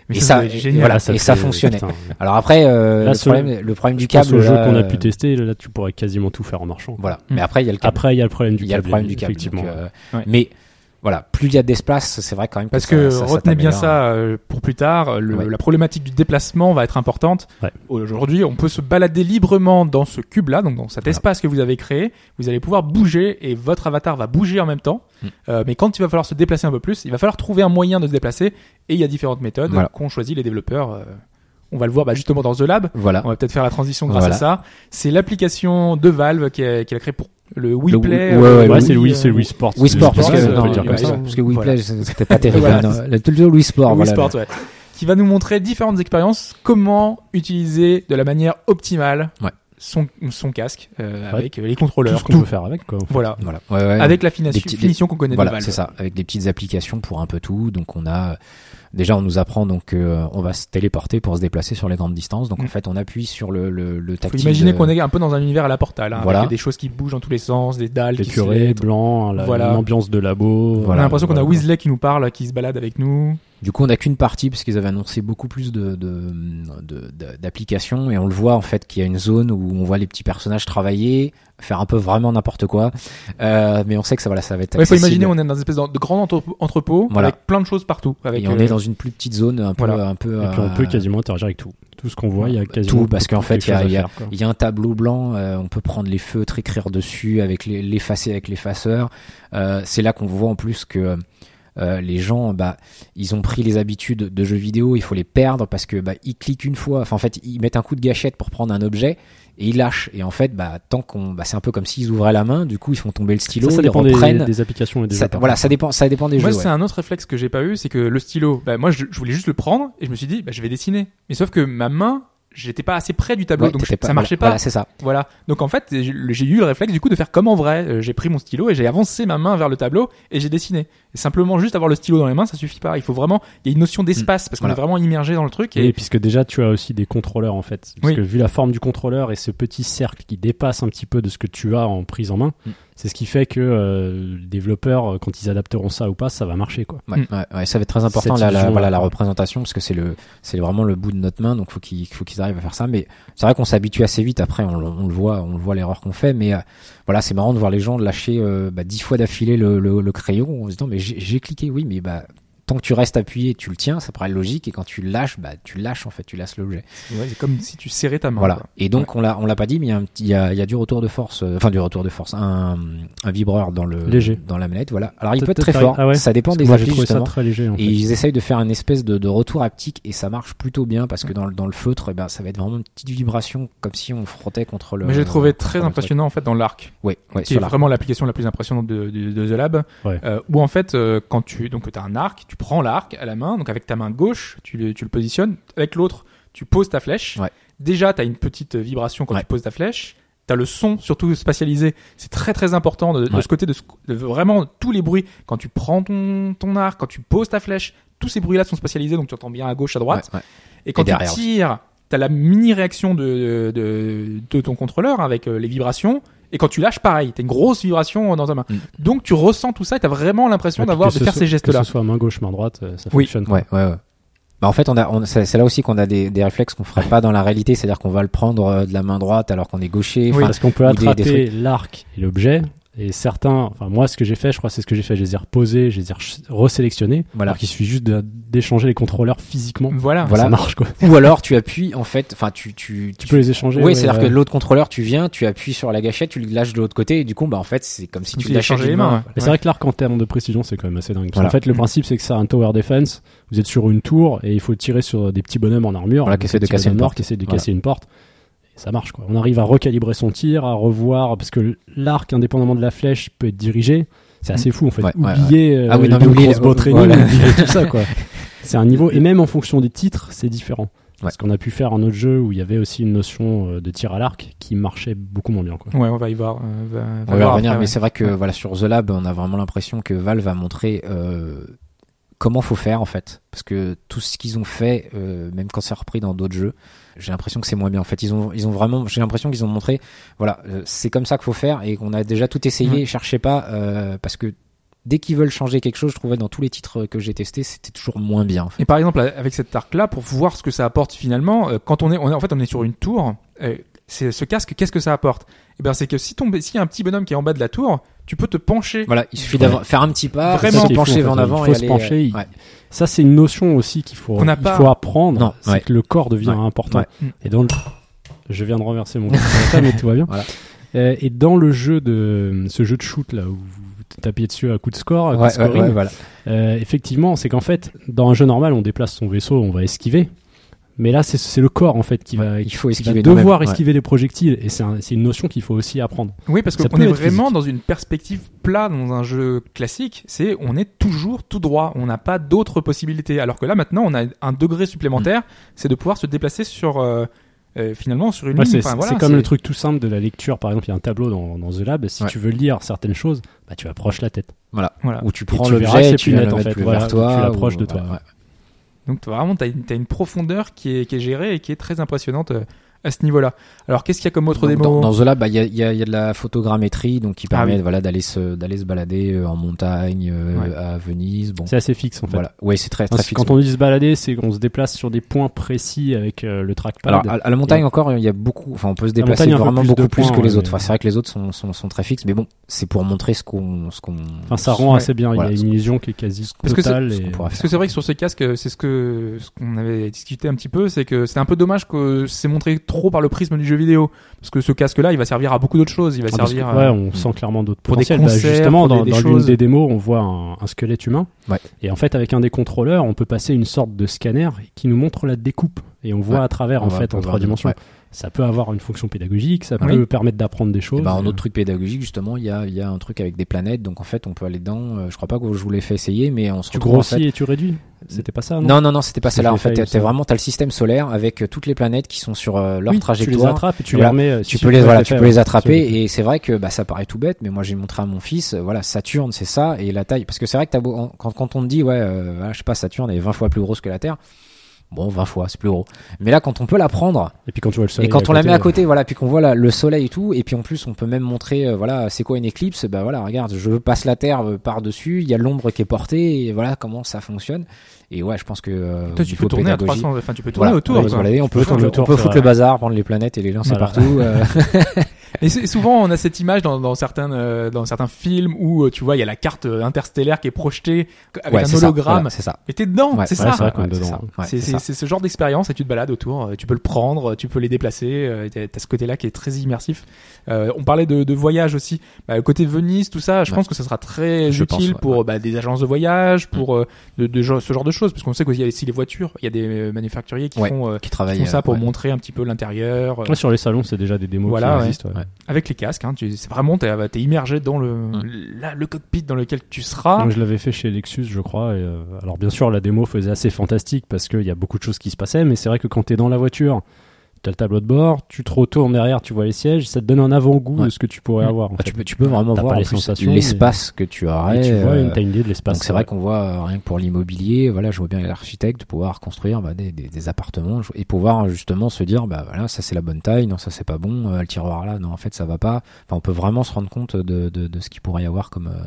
Mais Et ça, génial. voilà, ça et ça fonctionnait. putain, Alors après, euh, Là, le, problème, le problème du Je pense câble, au jeu là, qu'on a euh, pu tester, là tu pourrais quasiment tout faire en marchant. voilà. Mm. Mais après il y a le câble. Après, il y a le problème du il y a le câble. problème du câble. Effectivement. donc, euh, Ouais. Mais voilà, plus il y a d'espace, c'est vrai quand même. Parce ça- que ça- ça retenez bien ça euh, pour plus tard. le- Ouais. La problématique du déplacement va être importante. Ouais. Aujourd'hui, on peut se balader librement dans ce cube-là, donc dans cet Voilà. espace que vous avez créé. Vous allez pouvoir bouger et votre avatar va bouger en même temps. Mm. Euh, mais quand il va falloir se déplacer un peu plus, il va falloir trouver un moyen de se déplacer. Et il y a différentes méthodes Voilà. qu'ont choisi les développeurs. euh, on va le voir bah, justement dans The Lab. Voilà. On va peut-être faire la transition grâce Voilà. à ça. C'est l'application de Valve qui a, qui a créé pour le Wii Play. Ouais, ouais, Ouais, c'est le Wii, euh, c'est le Wii Sport. Wii Sport, parce que euh, non, on peut dire comme ça. parce que Wii Voilà. Play, c'était pas terrible. Voilà. hein, non. Le le Wii Sport, voilà. Sport, ouais. Qui va nous montrer différentes expériences, comment utiliser de la manière optimale Ouais. son, son casque euh, avec les Tout contrôleurs. ce qu'on peut faire avec, quoi. en fait. Voilà. Voilà. Ouais, ouais. Avec la petits- finition qu'on connaît de Voilà, c'est ça, avec des petites applications pour un peu tout. Donc on a déjà on nous apprend donc euh, on va se téléporter pour se déplacer sur les grandes distances. Donc Mm. en fait on appuie sur le le, le Faut tactile. imaginer de- qu'on est un peu dans un univers à la portale, hein, Voilà. avec des choses qui bougent dans tous les sens, des dalles Les qui se purées, lèvent. blanc, la, Voilà. l'ambiance de labo. On a Voilà, l'impression qu'on a voilà. Weasley qui nous parle, qui se balade avec nous. Du coup on n'a qu'une partie parce qu'ils avaient annoncé beaucoup plus de de- de- de- d'applications et on le voit en fait qu'il y a une zone où on voit les petits personnages travailler, faire un peu vraiment n'importe quoi. Euh, mais on sait que ça voilà ça va être. Il faut imaginer, on est dans une espèce de grand entrepôt, Voilà. avec plein de choses partout. Avec, et on euh, est dans une plus petite zone un peu voilà. un peu. Et puis on euh, peut quasiment interagir avec tout. Tout ce qu'on voit, il y a quasiment tout parce qu'en fait il y a, y a- faire, quoi. il y a un tableau blanc, euh, on peut prendre les feutres, écrire dessus avec l'effacer avec l'effaceur. Euh, c'est là qu'on voit en plus que euh, les gens, bah, ils ont pris les habitudes de jeux vidéo, il faut les perdre parce que bah, ils cliquent une fois. Enfin, en fait, ils mettent un coup de gâchette pour prendre un objet et ils lâchent. Et en fait, bah, tant qu'on, bah, c'est un peu comme s'ils ouvraient la main. Du coup, ils font tomber le stylo, Ça, ça ils dépend des, reprennent. des applications et des Ça- jeux, voilà, ça dépend, ça dépend des Moi, jeux. c'est ouais. un autre réflexe que j'ai pas eu, c'est que le stylo, bah, moi, je, je voulais juste le prendre et je me suis dit, bah, je vais dessiner. Mais sauf que ma main, j'étais pas assez près du tableau, Ouais, donc t'étais je- pas- ça marchait voilà, pas. Voilà, c'est ça. Voilà. Donc en fait, j'ai j'ai eu le réflexe du coup de faire comme en vrai. Euh, J'ai pris mon stylo et j'ai avancé ma main vers le tableau et j'ai dessiné. Et simplement juste avoir le stylo dans les mains, ça suffit pas. Il faut vraiment, il y a une notion d'espace parce qu'on Voilà. est vraiment immergé dans le truc. Et Oui, puisque déjà tu as aussi des contrôleurs en fait. Parce Oui. que vu la forme du contrôleur et ce petit cercle qui dépasse un petit peu de ce que tu as en prise en main, Mm. c'est ce qui fait que euh, les développeurs, euh, quand ils adapteront ça ou pas, ça va marcher quoi. Ouais, Mm. ouais, ouais, ça va être très important la, la, vision, voilà, la ouais. représentation parce que c'est le c'est vraiment le bout de notre main donc faut qu'ils faut qu'ils arrivent à faire ça mais c'est vrai qu'on s'habitue assez vite après on, le- on le voit on le voit l'erreur qu'on fait mais euh, voilà c'est marrant de voir les gens lâcher euh, bah, dix fois d'affilée le, le, le crayon en se disant mais j'ai cliqué oui mais bah tant que tu restes appuyé tu le tiens ça paraît logique et quand tu le lâches bah tu lâches en fait tu lâches l'objet ouais, c'est comme si tu serrais ta main. voilà quoi. et donc on l'a on l'a pas dit mais il y a un petit il y a, il y a du retour de force euh, enfin du retour de force un un vibreur dans le Léger. dans la manette voilà alors il peut être très fort ah ouais ça dépend des applis trouvé ça justement très léger en et ils essayent de faire une espèce de, de retour haptique et ça marche plutôt bien parce que dans, le- dans le feutre, eh ben, ça va être vraiment une petite vibration comme si on frottait contre le. Mais j'ai trouvé très impressionnant en fait dans l'arc, Ouais, ouais, qui est vraiment l'application la plus impressionnante de, de, de The Lab, Ouais. euh, où en fait euh, quand tu donc as un arc, tu prends l'arc à la main, donc avec ta main gauche, tu le, tu le positionnes, avec l'autre, tu poses ta flèche. Ouais. Déjà, tu as une petite vibration quand Ouais. tu poses ta flèche. T'as le son, surtout spatialisé. C'est très très important de, de Ouais. ce côté de, vraiment tous les bruits. Quand tu prends ton, ton arc, quand tu poses ta flèche, tous ces bruits-là sont spatialisés, donc tu entends bien à gauche, à droite. Et quand Et tu tires, t'as la mini réaction de, de, de ton contrôleur avec euh, les vibrations. Et quand tu lâches, pareil, t'as une grosse vibration dans ta main. Mm. Donc tu ressens tout ça et t'as vraiment l'impression Ouais, d'avoir de ce faire ces gestes-là. Que ce soit main gauche, main droite, euh, ça Oui. fonctionne. Ouais, ouais, ouais. Bah, en fait, on a, on, c'est là aussi qu'on a des, des réflexes qu'on ferait pas dans la réalité, c'est-à-dire qu'on va le prendre euh, de la main droite alors qu'on est gaucher. Oui. Parce qu'on peut attraper l'arc et l'objet. Et certains, enfin moi ce que j'ai fait, je crois c'est ce que j'ai fait, je les ai reposés, je les ai re- resélectionnés. Voilà. Alors qu'il suffit juste d'échanger les contrôleurs physiquement. Voilà. Voilà. Ça marche quoi. Ou alors tu appuies en fait, enfin tu tu Tu peux les échanger. Oui, ouais, c'est-à-dire que l'autre contrôleur, tu viens, tu appuies sur la gâchette, tu le lâches de l'autre côté, et du coup, bah en fait, c'est comme si Comme tu le lâchais les mains, main. ouais. Mais c'est vrai que l'arc en termes de précision, c'est quand même assez dingue. Parce Voilà. qu'en fait, le principe, c'est que c'est un tower defense. Vous êtes sur une tour et il faut tirer sur des petits bonhommes en armure. Voilà, qui essaient de tirer casser dans une le nord, porte. qui essaient de Voilà. casser une porte. Ça marche, quoi. On arrive à recalibrer son tir, à revoir, parce que l'arc, indépendamment de la flèche, peut être dirigé. C'est assez fou, en fait. Ouais, ouais, oublier euh, Ah oui, non, les oublier- euh, training, voilà. oublier tout ça, quoi. C'est un niveau, et même en fonction des titres, c'est différent. Parce qu'on a pu faire un autre jeu où il y avait aussi une notion euh, de tir à l'arc qui marchait beaucoup moins bien, quoi. Ouais, on va y voir. euh, va- va On va revenir, après, mais ouais. c'est vrai que voilà sur The Lab, on a vraiment l'impression que Valve a montré euh, comment faut faire en fait, parce que tout ce qu'ils ont fait, euh, même quand c'est repris dans d'autres jeux, j'ai l'impression que c'est moins bien. En fait, ils ont, ils ont vraiment, j'ai l'impression qu'ils ont montré, voilà, euh, c'est comme ça qu'il faut faire et qu'on a déjà tout essayé. Ouais. Cherchez pas, euh, parce que dès qu'ils veulent changer quelque chose, je trouvais dans tous les titres que j'ai testés, c'était toujours moins bien. En fait. Et par exemple, avec cet arc-là, pour voir ce que ça apporte finalement, euh, quand on est, on est- en fait, on est sur une tour, euh, c'est ce casque, qu'est-ce que ça apporte? Eh bien, c'est que si tombe, s'il y a un petit bonhomme qui est en bas de la tour, tu peux te pencher. Voilà, il suffit d'avoir faire un petit pas, Vraiment. se pencher en en fait. avant Il faut et se aller, pencher, euh, ouais. Ça, c'est une notion aussi qu'il faut, Qu'on n'a il pas. faut apprendre. Non, c'est ouais. que le corps devient Ouais. important. Ouais. Et dans le... Je viens de renverser mon mais tout va bien. Voilà. Euh, et dans le jeu de ce jeu de shoot là où vous tapez dessus à coup de score, à coup de scoring, ouais, voilà. euh, effectivement, c'est qu'en fait, dans un jeu normal, on déplace son vaisseau, on va esquiver. Mais là, c'est- c'est le corps en fait qui va, Il faut qui va esquiver devoir ouais. esquiver les projectiles. Et c'est un- c'est une notion qu'il faut aussi apprendre. Oui, parce qu'on est vraiment physique. dans une perspective plat dans un jeu classique. C'est on est toujours tout droit. On n'a pas d'autres possibilités. Alors que là, maintenant, on a un degré supplémentaire. C'est de pouvoir se déplacer sur euh, euh, finalement sur une Ouais, ligne. c'est Enfin, voilà, c'est comme le truc tout simple de la lecture. Par exemple, il y a un tableau dans, dans The Lab. Si Ouais. tu veux lire certaines choses, bah, tu approches la tête. Voilà. Où tu prends l'objet tu l'approches ou- de toi. Donc vraiment, une, t'as une profondeur qui est, qui est gérée et qui est très impressionnante euh, à ce niveau-là. Alors qu'est-ce qu'il y a comme autre Donc, démo dans, dans The Lab, bah, il y, a, il y a- il y a de la photogrammétrie, donc qui Ah permet oui. voilà, d'aller se, d'aller se balader euh, en montagne, euh, Ouais. à Venise. Bon, C'est assez fixe en fait. voilà. Ouais, c'est très, très Parce que fixe. Quand on dit se balader, c'est qu'on se déplace sur des points précis avec euh, le trackpad. Alors, à, à la montagne Et- encore, il y a beaucoup, enfin, on peut se La déplacer montagne, vraiment plus beaucoup plus points, que les ouais, autres. Enfin, c'est vrai que les autres sont, sont, sont très fixes, mais bon, c'est pour montrer ce qu'on, ce qu'on. enfin, ça rend Ouais. assez bien. Voilà, il y a une illusion qui est quasi totale. Parce que c'est vrai que sur ces casques, c'est ce que ce qu'on avait discuté un petit peu, c'est que c'est un peu dommage que c'est montré trop par le prisme du jeu vidéo, parce que ce casque-là, il va servir à beaucoup d'autres choses. Il va Ah, servir. que, ouais, on sent clairement d'autres pour des potentiels. Bah, concerts, justement, pour des- dans, l'une des démos, on voit un, un squelette humain. Ouais. Et en fait, avec un des contrôleurs, on peut passer une sorte de scanner qui nous montre la découpe. Et on voit Ouais. à travers, On en fait, en trois dimensions. ouais. Ça peut avoir une fonction pédagogique, ça Oui. peut permettre d'apprendre des choses. Et bah, en autre truc pédagogique, justement, il y a, y a un truc avec des planètes, donc en fait, on peut aller dedans. euh, je crois pas que je vous l'ai fait essayer, mais on se tu retrouve en grossis fait. et tu réduis. C'était pas ça, non Non, non, non, c'était pas celle-là. je En fait, t'as vraiment, t'as le système solaire avec euh, toutes les planètes qui sont sur euh, leur Oui, trajectoire. Tu les attrapes et tu Voilà. les remets. euh, tu si peux les voilà tu peux les attraper et c'est vrai que bah ça paraît tout bête mais moi j'ai montré à mon fils voilà Saturne c'est ça et la taille parce que c'est vrai que t'as beau- quand quand on te dit ouais euh, voilà, je sais pas Saturne est 20 fois plus grosse que la Terre bon 20 fois c'est plus gros mais là quand on peut la prendre. Et puis quand tu vois le soleil. et quand on la met à euh, côté voilà puis qu'on voit la- le soleil et tout et puis en plus on peut même montrer euh, voilà c'est quoi une éclipse bah voilà regarde je passe la Terre euh, par dessus il y a l'ombre qui est portée et voilà comment ça fonctionne et ouais je pense que euh, Toi, tu peux tourner à pédagogie, 300, enfin tu peux tourner voilà, autour. on peut on on foutre vrai. le bazar prendre les planètes et les lancer Voilà. partout euh, Et souvent, on a cette image dans, dans certains euh, dans certains films où euh, tu vois, il y a la carte euh, interstellaire qui est projetée avec ouais, un c'est ça, hologramme. voilà, c'est ça Mais t'es dedans, Ouais, c'est ouais, ça. c'est ce genre d'expérience et tu te balades autour, euh, tu peux le prendre, tu peux les déplacer, euh, t'as t'as ce côté-là qui est très immersif. Euh, on parlait de, de voyage aussi, bah, le côté Venise, tout ça, je Ouais. pense que ça sera très Je utile pense, ouais, pour bah, des agences de voyage, pour euh, de, de ce genre de choses, parce qu'on sait qu'il y a aussi les voitures, il y a des manufacturiers qui Ouais, font, euh, qui qui travaille font ça pour ouais. montrer un petit peu l'intérieur. euh, Ouais, sur les salons, c'est déjà des démos Voilà, qui ouais. existent. Ouais. Avec les casques, hein, tu- c'est vraiment t'es es immergé dans le Mm. le cockpit dans lequel tu seras. Donc, je l'avais fait chez Lexus, je crois. Et, euh, alors bien sûr, la démo faisait assez fantastique parce qu'il y a beaucoup de choses qui se passaient, mais c'est vrai que quand t'es dans la voiture, t'as le tableau de bord, tu te retournes derrière, tu vois les sièges, ça te donne un avant-goût Ouais. de ce que tu pourrais Mm. avoir. en Bah, fait. tu peux, tu peux vraiment voir l'espace que tu aurais. Et tu vois, euh, une, t'as une idée de l'espace. Donc c'est vrai qu'on voit euh, rien que pour l'immobilier, voilà, je vois bien l'architecte pouvoir construire bah, des, des, des appartements et pouvoir justement se dire bah voilà ça c'est la bonne taille, non ça c'est pas bon, euh, le tiroir là, non en fait ça va pas. Enfin on peut vraiment se rendre compte de, de, de ce qu'il pourrait y avoir comme. euh,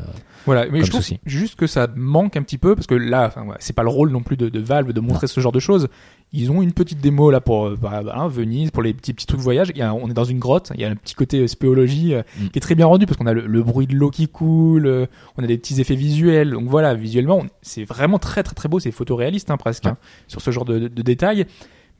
Voilà, mais Comme je trouve souci. juste que ça manque un petit peu parce que là, ouais, c'est pas le rôle non plus de, de Valve de montrer ce genre de choses. Ils ont une petite démo là pour euh, bah, hein, Venise, pour les petits petits trucs voyage. Il y a, on est dans une grotte, il y a un petit côté euh, spéologie euh, Mm. qui est très bien rendu parce qu'on a le, le bruit de l'eau qui coule, euh, on a des petits effets visuels. Donc voilà, visuellement, c'est vraiment très très très beau, c'est photoréaliste hein, presque Ouais. hein, sur ce genre de, de, de détails.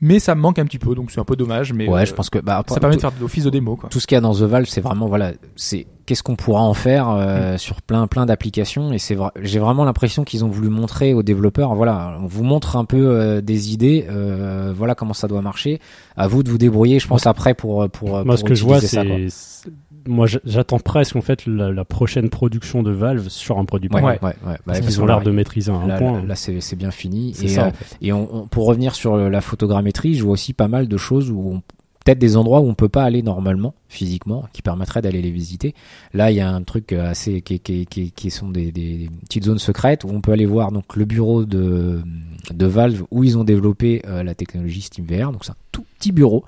Mais ça me manque un petit peu, donc c'est un peu dommage. Mais ouais, euh, je pense que bah, ça permet de faire de l'office de démo. Quoi. tout ce qu'il y a dans The Valve, c'est vraiment voilà, c'est qu'est-ce qu'on pourra en faire Mm. euh, sur plein plein d'applications et c'est vrai, j'ai vraiment l'impression qu'ils ont voulu montrer aux développeurs, voilà, on vous montre un peu euh, des idées, euh, voilà comment ça doit marcher. À vous de vous débrouiller, je pense après pour pour Moi, pour ce que je vois, utiliser ça, quoi. c'est. Moi, j'attends presque en fait la, la prochaine production de Valve sur un produit Ouais, pareil. ouais, ouais. Bah, Parce ils ont l'air de maîtriser un Là, point. là, là, c'est bien fini. Et, ça. euh, en fait. et on, on- pour revenir sur le- la photogrammétrie, je vois aussi pas mal de choses où on peut-être des endroits où on peut pas aller normalement physiquement qui permettraient d'aller les visiter. Là, il y a un truc euh, assez qui, qui, qui, qui sont des, des, petites zones secrètes où on peut aller voir donc le bureau de de Valve où ils ont développé euh, la technologie SteamVR. Donc c'est un tout petit bureau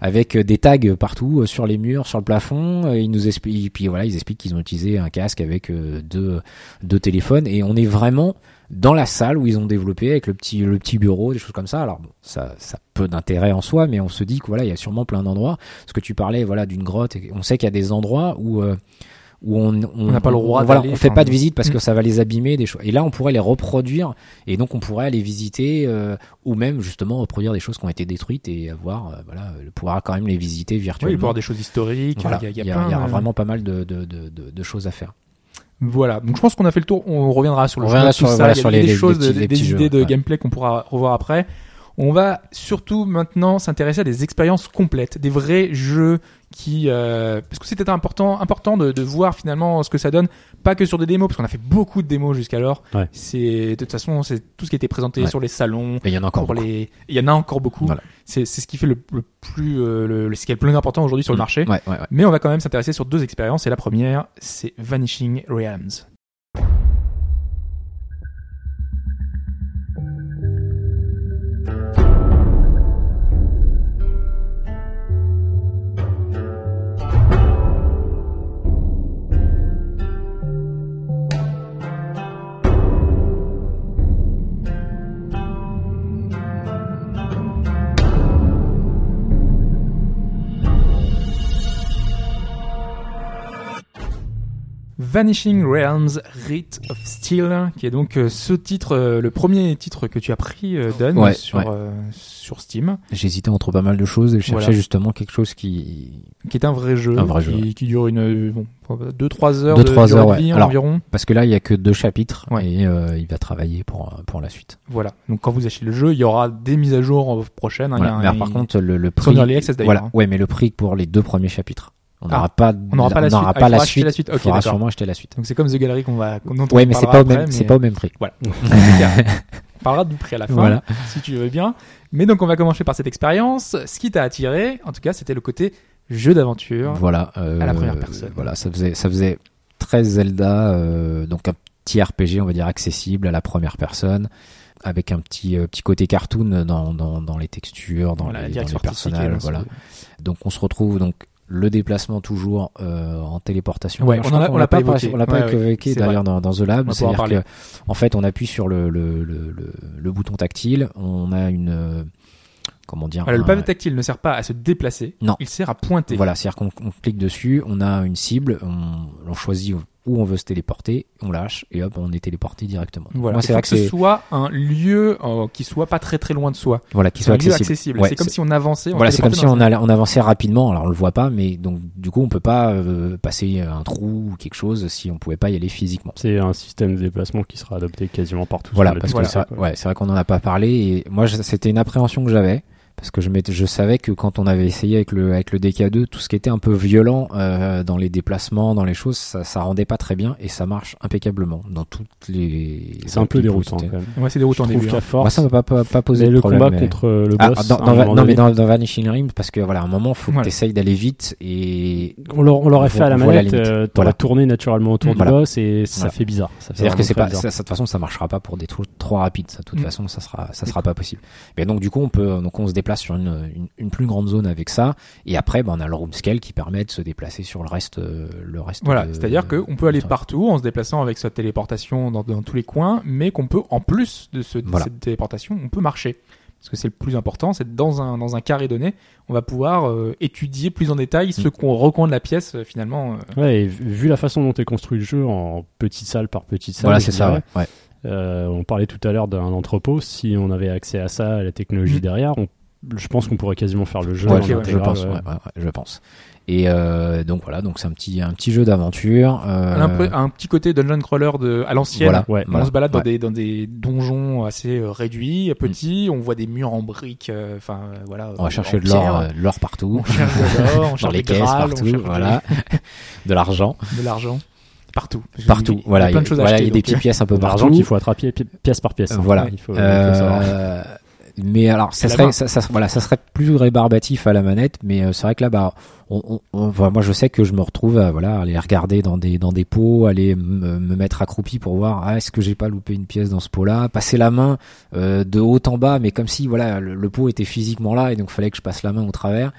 avec euh, des tags partout euh, sur les murs, sur le plafond. Ils nous expliquent, puis voilà, ils expliquent qu'ils ont utilisé un casque avec euh, deux deux téléphones et on est vraiment dans la salle où ils ont développé avec le petit le petit bureau des choses comme ça alors bon, ça ça a peu d'intérêt en soi mais on se dit que voilà il y a sûrement plein d'endroits parce que tu parlais voilà d'une grotte et on sait qu'il y a des endroits où euh, où on On n'a pas le droit on, voilà, on fait enfin, pas de visite parce mm. que ça va les abîmer des choses et là on pourrait les reproduire et donc on pourrait aller visiter euh, ou même justement reproduire des choses qui ont été détruites et avoir euh, voilà pouvoir quand même les visiter Oui, virtuellement avoir des choses historiques. Voilà, il y a, y a y a, plein, il y a euh, vraiment pas mal de, de, de choses à faire Voilà, donc je pense qu'on a fait le tour. On reviendra sur le On jeu, reviendra tout sur- ça. Il y a des les- les- choses, les petits- des, des idées jeux, de ouais. gameplay qu'on pourra revoir après. On va surtout maintenant s'intéresser à des expériences complètes, des vrais jeux qui, euh, parce que c'était important, important de, de voir finalement ce que ça donne, pas que sur des démos, parce qu'on a fait beaucoup de démos jusqu'alors. Ouais. C'est de toute façon, c'est tout ce qui a été présenté Ouais. sur les salons. et il y en a encore Pour beaucoup. les, il y en a encore beaucoup. Voilà. C'est c'est ce qui fait le, le plus, euh, le, ce qui est le plus important aujourd'hui sur le Mm. marché. ouais. Mais on va quand même s'intéresser sur deux expériences. Et la première, c'est Vanishing Realms. Vanishing Realms Rite of Steel, qui est donc euh, ce titre, euh, le premier titre que tu as pris, euh, Ouais, sur, ouais. sur Steam, J'hésitais entre pas mal de choses et je cherchais Voilà. justement quelque chose qui qui est un vrai jeu, Un vrai qui, jeu, ouais. qui dure une, bon, 2-3 heures Deux, de trois heures, de ouais. vie Alors, environ. parce que là il y a que deux chapitres Ouais. et euh, il va travailler pour pour la suite. Voilà. Donc quand vous achetez le jeu, il y aura des mises à jour prochaines. hein, il y a Voilà. un- Mais alors, par il- contre le, le prix access, d'ailleurs, voilà hein. ouais mais le prix pour les deux premiers chapitres. On Ah. n'aura pas On n'aura pas la suite. Ah, pas faudra la suite. la suite. Ok, Il faudra sûrement acheter la suite. Donc c'est comme The Gallery qu'on va, dont on Ouais mais c'est pas au même c'est pas au même prix. Voilà. On parlera du prix à la fin, Voilà. si tu veux bien. Mais donc on va commencer par cette expérience. Ce qui t'a attiré, en tout cas, c'était le côté jeu d'aventure. Voilà. euh, À la première personne. Voilà, ça faisait, ça faisait très Zelda, euh, donc un petit RPG, on va dire accessible à la première personne, avec un petit euh, petit côté cartoon dans, dans, dans les textures, dans Voilà, les, dans les personnages. elle, Voilà. Donc on se retrouve donc le déplacement toujours euh, en téléportation. Ouais, on l'a pas pas, évoqué. on l'a pas Ouais, évoqué d'ailleurs dans, dans The Lab. C'est-à-dire que en fait on appuie sur le le, le, le, le bouton tactile, on a une euh, comment dire Voilà, le un- pavé tactile ne sert pas à se déplacer. Non. Il sert à pointer. voilà, c'est-à-dire qu'on on clique dessus, on a une cible, on, on choisit où on veut se téléporter, on lâche et hop, on est téléporté directement. Voilà. C'est que que ce c'est soit un lieu euh, qui soit pas très très loin de soi. voilà qui soit accessible. accessible. Ouais, c'est comme si on avançait. On Voilà, c'est comme si on, on avançait rapidement. Alors on le voit pas, mais donc du coup on peut pas euh, passer un trou ou quelque chose si on pouvait pas y aller physiquement. C'est un système de déplacement qui sera adopté quasiment partout. Voilà, sur le parce que ça, quoi. ouais, c'est vrai qu'on en a pas parlé et moi c'était une appréhension que j'avais parce que je je savais que quand on avait essayé avec le avec le DK2, tout ce qui était un peu violent euh, dans les déplacements, dans les choses, ça, ça rendait pas très bien et ça marche impeccablement dans toutes les. C'est un peu déroutant quand même. Ouais, c'est déroutant début. qu'à hein. Moi, force, ça m'a pas, pas, pas posé mais de le problème. combat mais- contre le Ah, boss. dans, dans, moment non, mais dans, dans Vanishing Rim, parce que voilà, à un moment, faut que Voilà. tu essayes d'aller vite et on l'a- on l'aurait on fait à la la manette, limite. euh, t'aurais Voilà. tourné naturellement autour Voilà. du boss et ça Voilà. fait bizarre. C'est-à-dire que c'est pas, de toute façon, ça marchera pas pour des trucs trop rapides. Ça, de toute Mm. façon, ça sera, ça sera pas possible. Mais donc, du coup, on peut, donc, on se déplace sur une, une, une plus grande zone avec ça. Et après, ben, on a le room scale qui permet de se déplacer sur le reste, euh, le reste. Voilà, de- c'est-à-dire qu'on peut aller partout en se déplaçant avec sa téléportation dans, dans tous les coins, mais qu'on peut, en plus de, ce, de Voilà. cette téléportation, on peut marcher. Parce que c'est le plus important, c'est dans un, dans un carré donné, on va pouvoir euh, étudier plus en détail ce Mm. qu'on recoin de la pièce euh, finalement. euh. Ouais, et vu la façon dont est construit le jeu en petite salle par petite salle, Voilà, c'est ça, dirais, ouais. ouais. euh, on parlait tout à l'heure d'un entrepôt. Si on avait accès à ça, à la technologie Mm. derrière, on- je pense qu'on pourrait quasiment faire le jeu. Ouais, je pense, ouais. ouais, ouais, ouais, je pense. Et euh, donc voilà, donc c'est un petit, un petit jeu d'aventure. euh, Un, petit côté dungeon crawler de, à l'ancienne. Voilà, Ouais. On voilà, se balade dans, des, dans des donjons assez euh, réduits, petits. On voit des murs en briques. Enfin, euh, voilà. On va chercher de l'or, euh, l'or partout, On cherche de l'or, on dans cherche les des caisses grâles, on partout, voilà, de l'argent de l'argent partout. partout. Il y a Voilà, plein de choses à voilà, acheter, il y a des petites pièces un peu De l'argent partout. qu'il faut attraper pi- pièce par pièce. hein. Voilà. Il faut, il faut savoir. Euh, mais alors, ça serait, ça, ça- voilà, ça serait plus rébarbatif à la manette, mais euh, c'est vrai que là, bah, on, on- on- voilà, moi, je sais que je me retrouve à voilà, aller regarder dans des dans des pots, aller me me mettre accroupi pour voir, ah, est-ce que j'ai pas loupé une pièce dans ce pot-là, passer la main euh, de haut en bas, mais comme si voilà, le, le pot était physiquement là et donc fallait que je passe la main au travers,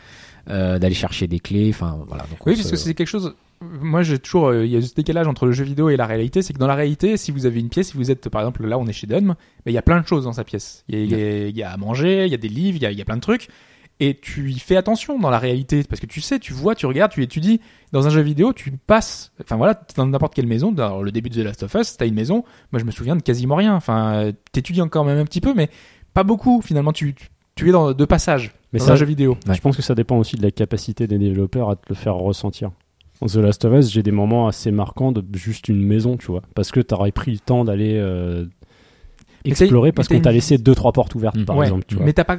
euh, d'aller chercher des clés, enfin voilà. Donc, Oui, parce se- que c'est quelque chose. Moi, j'ai toujours. euh, Il y a ce décalage entre le jeu vidéo et la réalité. C'est que dans la réalité, si vous avez une pièce, si vous êtes, par exemple, là, on est chez Dunm, mais il y a plein de choses dans sa pièce. Il y a, il y à manger, il y a des livres, il y a, il y a plein de trucs. Et tu y fais attention dans la réalité. Parce que tu sais, tu vois, tu regardes, tu étudies. Dans un jeu vidéo, tu passes. Enfin voilà, t'es dans n'importe quelle maison. Dans le début de The Last of Us, t'as une maison. Moi, je me souviens de quasiment rien. Enfin, t'étudies encore même un petit peu, mais pas beaucoup. Finalement, tu, tu, tu es dans de passage Mais dans ça, un jeu vidéo. Ouais. Je pense que ça dépend aussi de la capacité des développeurs à te le faire ressentir. Dans The Last of Us, j'ai des moments assez marquants de juste une maison, tu vois. Parce que t'aurais pris le temps d'aller euh, explorer parce t'as qu'on t'a une- laissé deux trois portes ouvertes, Mm. par Ouais, exemple, tu vois. Mais t'as pas,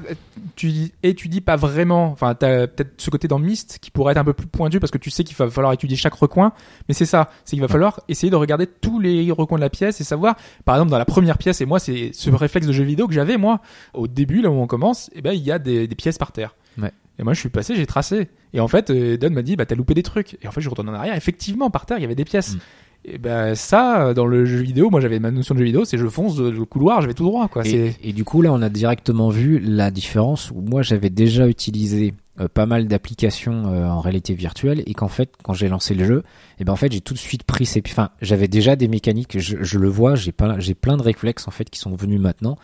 tu étudies pas vraiment. Enfin, t'as peut-être ce côté dans Myst qui pourrait être un peu plus pointu parce que tu sais qu'il va falloir étudier chaque recoin. Mais c'est ça, c'est qu'il va falloir essayer de regarder tous les recoins de la pièce et savoir. Par exemple, dans la première pièce, et moi, c'est ce réflexe de jeu vidéo que j'avais moi au début, là où on commence. Et ben, il y a des, des pièces par terre. Ouais. Et moi, je suis passé, j'ai tracé. Et en fait, euh, Don m'a dit, bah, t'as loupé des trucs. Et en fait, je retourne en arrière. Effectivement, par terre, il y avait des pièces. Mm. Et ben, ça, dans le jeu vidéo, moi, j'avais ma notion de jeu vidéo, c'est je fonce de- le couloir, je vais tout droit, quoi. Et, et du coup, là, on a directement vu la différence où moi, j'avais déjà utilisé euh, pas mal d'applications euh, en réalité virtuelle et qu'en fait, quand j'ai lancé le jeu, et ben en fait, j'ai tout de suite pris ces, enfin, j'avais déjà des mécaniques. Je, je le vois, j'ai pas, j'ai plein de réflexes en fait qui sont venus maintenant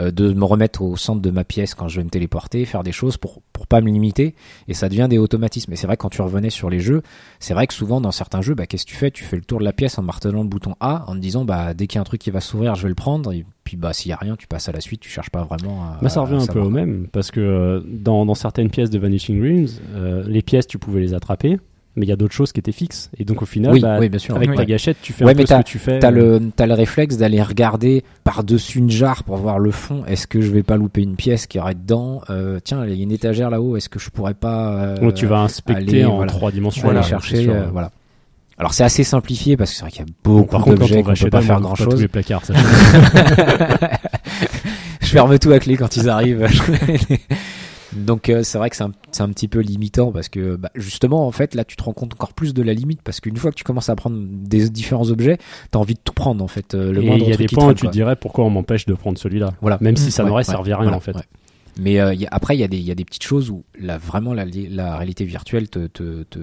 euh, de me remettre au centre de ma pièce quand je vais me téléporter, faire des choses pour pour pas me limiter. Et ça devient des automatismes. Et c'est vrai quand tu revenais sur les jeux, c'est vrai que souvent dans certains jeux, bah qu'est-ce que tu fais? Tu fais le tour de la pièce en martelant le bouton A en te disant bah dès qu'il y a un truc qui va s'ouvrir, je vais le prendre. Et puis bah s'il y a rien, tu passes à la suite, tu cherches pas vraiment à Bah, ça revient à un peu au même, parce que euh, dans, dans certaines pièces de Vanishing Realms, euh, les pièces, tu pouvais les attraper, mais il y a d'autres choses qui étaient fixes. Et donc au final, Oui, bah, oui, bien sûr. avec ouais. ta gâchette, tu fais Ouais, un mais peu ce que tu fais. T'as euh, le, t'as le réflexe d'aller regarder par-dessus une jarre pour voir le fond. Est-ce que je vais pas louper une pièce qui aurait dedans? Euh, Tiens, il y a une étagère là-haut. Est-ce que je pourrais pas euh, tu vas inspecter aller, en voilà. trois dimensions. aller Voilà, c'est chercher sûr. euh, Voilà. Alors c'est assez simplifié parce que c'est vrai qu'il y a beaucoup d'objets on qu'on peut pas faire pas tous les placards, ça, je ferme tout à clé quand ils arrivent. Donc euh, c'est vrai que c'est un, c'est un petit peu limitant parce que bah, justement en fait là tu te rends compte encore plus de la limite parce qu'une fois que tu commences à prendre des différents objets, t'as envie de tout prendre en fait. euh, le Et moindre il y a des points où tu te dirais pourquoi on m'empêche de prendre celui-là. Voilà. Même si Mmh. ça n'aurait ouais, servi à rien voilà, en fait. ouais. Mais euh, y a- après, il y, a des- il y a des petites choses où là, vraiment la, la réalité virtuelle te, te, te,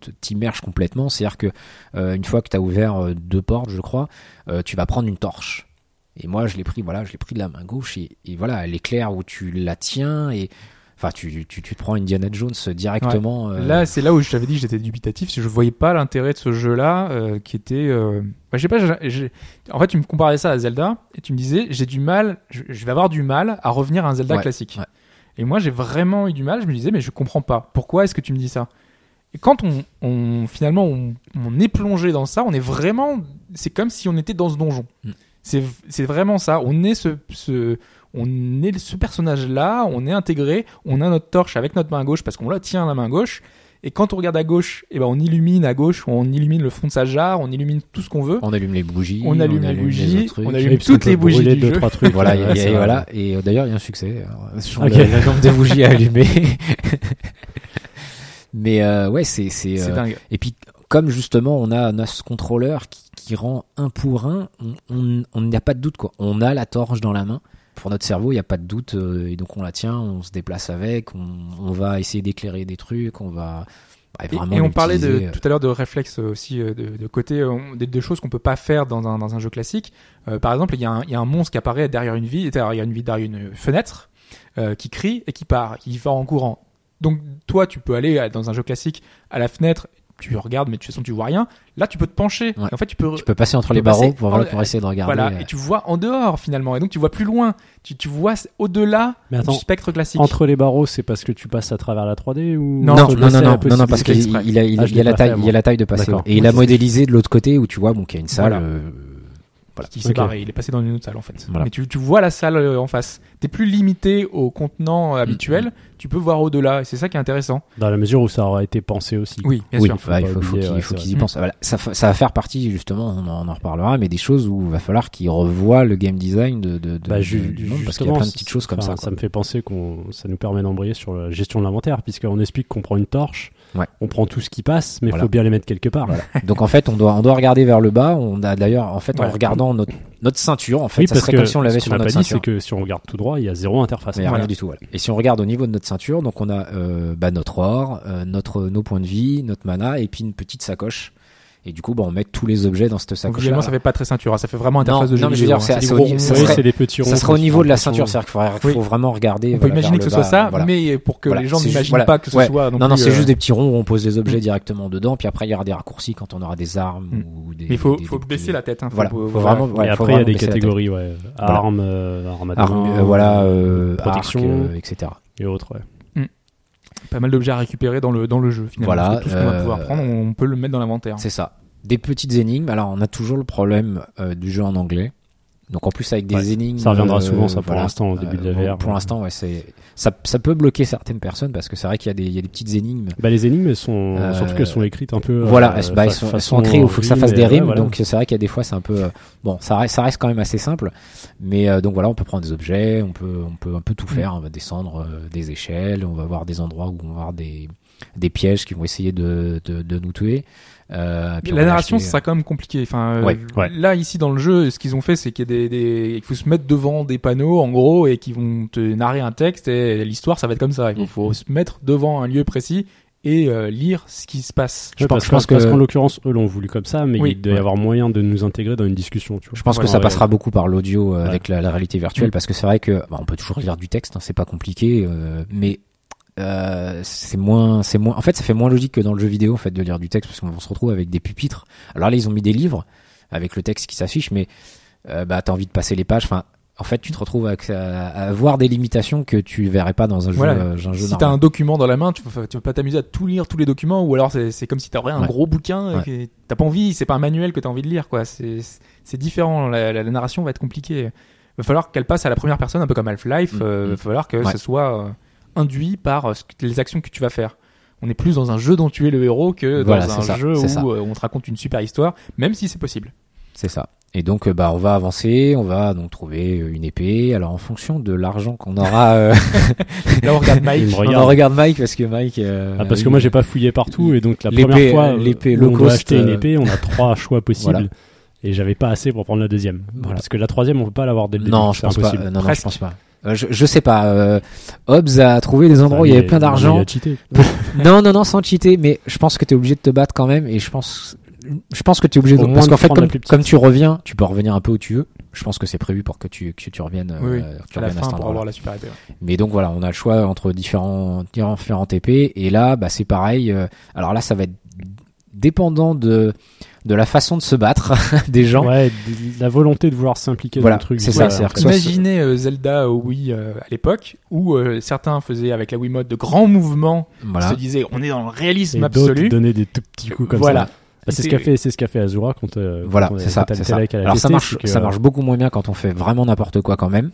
te- t'immerge complètement. C'est-à-dire que euh, une fois que tu as ouvert euh, deux portes, je crois, euh, tu vas prendre une torche. Et moi, je l'ai pris, voilà, je l'ai pris de la main gauche et, et voilà, elle éclaire où tu la tiens et enfin, tu, tu, tu te prends Indiana Jones directement. euh, Là, c'est là où je t'avais dit que j'étais dubitatif, si je voyais pas l'intérêt de ce jeu-là, euh, qui était, euh... bah, je sais pas, en fait, tu me comparais ça à Zelda, et tu me disais, j'ai du mal, je, je vais avoir du mal à revenir à un Zelda Ouais, classique. ouais. Et moi, j'ai vraiment eu du mal, je me disais, mais je comprends pas, pourquoi est-ce que tu me dis ça? Et quand on, on finalement, on, on est plongé dans ça, on est vraiment, c'est comme si on était dans ce donjon. Mm. C'est c'est vraiment ça. On est ce, ce, on est ce personnage-là, on est intégré, on a notre torche avec notre main gauche parce qu'on la tient à la main gauche. Et quand on regarde à gauche, eh ben on illumine à gauche, on illumine le fond de sa jarre, on illumine tout ce qu'on veut. On allume les bougies. On allume les bougies, autres trucs. on allume toutes les bougies du deux, jeu. trois trucs. Voilà, il y a- a- voilà. Et euh, d'ailleurs, il y a un succès euh, sur Ok. le, le nombre de bougies allumées. Mais euh, ouais, c'est c'est. Euh, et puis comme justement on a, on a ce contrôleur qui, qui rend un pour un, on- n'y a pas de doute quoi. On a la torche dans la main. Pour notre cerveau, il n'y a pas de doute euh, et donc on la tient, on se déplace avec, on, on va essayer d'éclairer des trucs, on va bah, Et, et on parlait de, euh, tout à l'heure de réflexes aussi, euh, de, de côté, des, choses qu'on peut pas faire dans un, dans un jeu classique. Euh, par exemple, il y, a un- il y a un monstre qui apparaît derrière une vie, derrière une vie, derrière une fenêtre, euh, qui crie et qui part, qui va en courant. Donc toi, tu peux aller dans un jeu classique à la fenêtre, tu regardes, mais de toute façon tu vois rien. Là, tu peux te pencher. Ouais. Et en fait, tu peux, Tu peux passer entre les passer barreaux pour, en- pour essayer de regarder. voilà, euh, et tu vois en dehors finalement, et donc tu vois plus loin. Tu, tu vois au-delà du spectre classique. entre les barreaux, c'est parce que tu passes à travers la 3D ou Non, Non, non, non, la non, non, non, parce qu'il il a, il, Ah, il y a l'ai la taille, il a la taille de passer. Et il a modélisé de l'autre côté où tu vois, bon, qu'il y a une salle. Voilà. Voilà, qui s'est Ok. barré, il est passé dans une autre salle en fait. Voilà. Mais tu, tu vois la salle euh, en face. T'es plus limité au contenant euh, habituel, Mm, tu peux voir au-delà, et c'est ça qui est intéressant. Dans la mesure où ça aura été pensé aussi. Oui, bien oui, sûr. faut bah, il faut, ouais, qu'ils y pensent. Voilà, ça, va faire partie justement, on en, on en reparlera, mais des choses où il va falloir qu'ils revoient le game design de, de, de- Bah, du monde, parce qu'il y a plein de petites choses comme ça. Ça me fait penser qu'on, ça nous permet d'embrayer sur la gestion de l'inventaire, puisqu'on explique qu'on prend une torche, Ouais. on prend tout ce qui passe, mais il Voilà. faut bien les mettre quelque part. Voilà. Donc en fait, on doit, on doit regarder vers le bas. On a d'ailleurs, en fait, en regardant notre, notre ceinture, en fait, Oui, ça parce serait que comme si on l'avait sur n'a notre pas ceinture. c'est que si on regarde tout droit, il y a zéro interface. Il y a rien du tout. Et si on regarde au niveau de notre ceinture, donc on a euh, bah, notre or, euh, notre nos points de vie, notre mana, et puis une petite sacoche. Et du coup, bah, on met tous les objets dans cette sacoche. visuellement, ça fait pas très ceinture, hein, ça fait vraiment Non, interface de jeu non, mais je veux dire, hein, c'est- ronds. ça Oui, serait- des petits ronds. ça sera au niveau de la ceinture, c'est-à-dire qu'il faut Oui. vraiment regarder. On peut imaginer que ce soit bas, ça, voilà. mais pour que Voilà, les gens n'imaginent voilà. pas que ce Ouais. soit. Non, non, c'est euh, juste des petits ronds où on pose des objets directement dedans, puis après il y aura des raccourcis quand on aura des armes Mm. ou des. Mais il faut, des- faut des baisser la tête. Hein, Voilà, vraiment- Et après, il y a des catégories, ouais. Armes, euh, armes à euh, voilà, protection. etc. et autres, ouais. Pas mal d'objets à récupérer dans le, dans le jeu finalement. Voilà, Parce que tout ce qu'on va euh, pouvoir prendre, on peut le mettre dans l'inventaire. C'est ça. Des petites énigmes. Alors, on a toujours le problème euh, du jeu en anglais. Donc, en plus, avec des Ouais, énigmes. ça reviendra euh, souvent, ça, pour voilà. l'instant, au début de la VR, Pour ouais. l'instant, ouais, c'est ça, ça peut bloquer certaines personnes parce que c'est vrai qu'il y, a des- il y a des petites énigmes. Bah, les énigmes, elles sont, Euh, surtout qu'elles sont écrites un peu. voilà, euh, elles, bah, elles sont, elles sont écrites, il faut que ça fasse des rimes. voilà. Donc, c'est vrai qu'il y a des fois, c'est un peu. euh, bon, ça reste, ça reste quand même assez simple. Mais euh, donc voilà, on peut prendre des objets, on peut, on peut un peu tout faire. On va descendre euh, des échelles, on va voir des endroits où on va avoir des, des pièges qui vont essayer de, de, de nous tuer. Euh, la narration, acheter- ça sera quand même compliqué. Enfin, euh, Ouais, ouais. là ici dans le jeu, ce qu'ils ont fait, c'est qu'il y a des, des, il faut se mettre devant des panneaux, en gros, et qui vont te narrer un texte. Et l'histoire, ça va être comme ça. Il Mm. faut se mettre devant un lieu précis et euh, lire ce qui se passe. Je Ouais, pense- parce, je pense que- parce que- qu'en l'occurrence, eux l'ont voulu comme ça, mais Oui. il doit y avoir moyen de nous intégrer dans une discussion. Tu vois. Je pense que Ouais, ça ouais. passera beaucoup par l'audio euh, Ouais. avec la, la réalité virtuelle Mm. parce que c'est vrai que bah, on peut toujours lire du texte, hein, c'est pas compliqué, euh, mais euh, c'est moins, c'est moins. En fait, ça fait moins logique que dans le jeu vidéo en fait de lire du texte parce qu'on se retrouve avec des pupitres. Alors là, ils ont mis des livres avec le texte qui s'affiche, mais euh, bah t'as envie de passer les pages. Enfin, en fait, tu te retrouves à, à avoir des limitations que tu verrais pas dans un jeu, Voilà. euh, un jeu Si t'as un document dans la main, tu vas, tu vas pas t'amuser à tout lire tous les documents, ou alors c'est comme si t'aurais un Ouais. gros bouquin. et Ouais. T'as pas envie, c'est pas un manuel que t'as envie de lire, quoi. C'est c'est différent. La, la- la narration va être compliquée. Va falloir qu'elle passe à la première personne, un peu comme Half-Life. Mm, euh, mm. Va falloir que Ouais. ce soit induit par euh, les actions que tu vas faire. On est plus dans un jeu dont tu es le héros que Voilà, dans un ça, jeu où ça. euh, on te raconte une super histoire, même si c'est possible. C'est ça. Et donc, euh, bah, on va avancer, on va donc trouver une épée. Alors, en fonction de l'argent qu'on aura, euh, Là, on regarde Mike. On regarde. Mike parce que Mike. euh, Ah, parce que moi j'ai pas fouillé partout et donc la première fois euh, l'épée on doit acheter une épée on a trois choix possibles Voilà. et j'avais pas assez pour prendre la deuxième Voilà. parce que la troisième on peut pas l'avoir dès le début Non, je pense pas. impossible euh, non, non, je pense pas. Euh, je, je sais pas. Euh, Hobbs a trouvé des endroits où il y avait plein d'argent. non, non, non, sans cheater. Mais je pense que t'es obligé de te battre quand même. Et je pense, je pense que t'es obligé de. Au moins Parce qu'en fait, la comme, tu reviens, tu peux revenir un peu où tu veux. Je pense que c'est prévu pour que tu, que tu reviennes. Oui, euh, que tu à la reviennes à fin cet pour endroit-là. avoir la super épée. Mais donc voilà, on a le choix entre différents différents TP et là bah c'est pareil. euh, alors là ça va être dépendant de de la façon de se battre des gens. ouais de- la volonté de vouloir s'impliquer Voilà, dans le truc c'est ça, soit- Imaginez euh, Zelda au Wii euh, à l'époque, où euh, certains faisaient avec la Wiimote de grands mouvements, Voilà. se disaient on est dans le et réalisme d'autres absolu. donner des tout petits coups comme voilà. ça Bah, c'est ce qu'a fait c'est ce qu'a fait Azura quand euh, Voilà, c'est ça, ça. et Alors ça marche que, ça marche beaucoup moins bien quand on fait vraiment n'importe quoi quand même.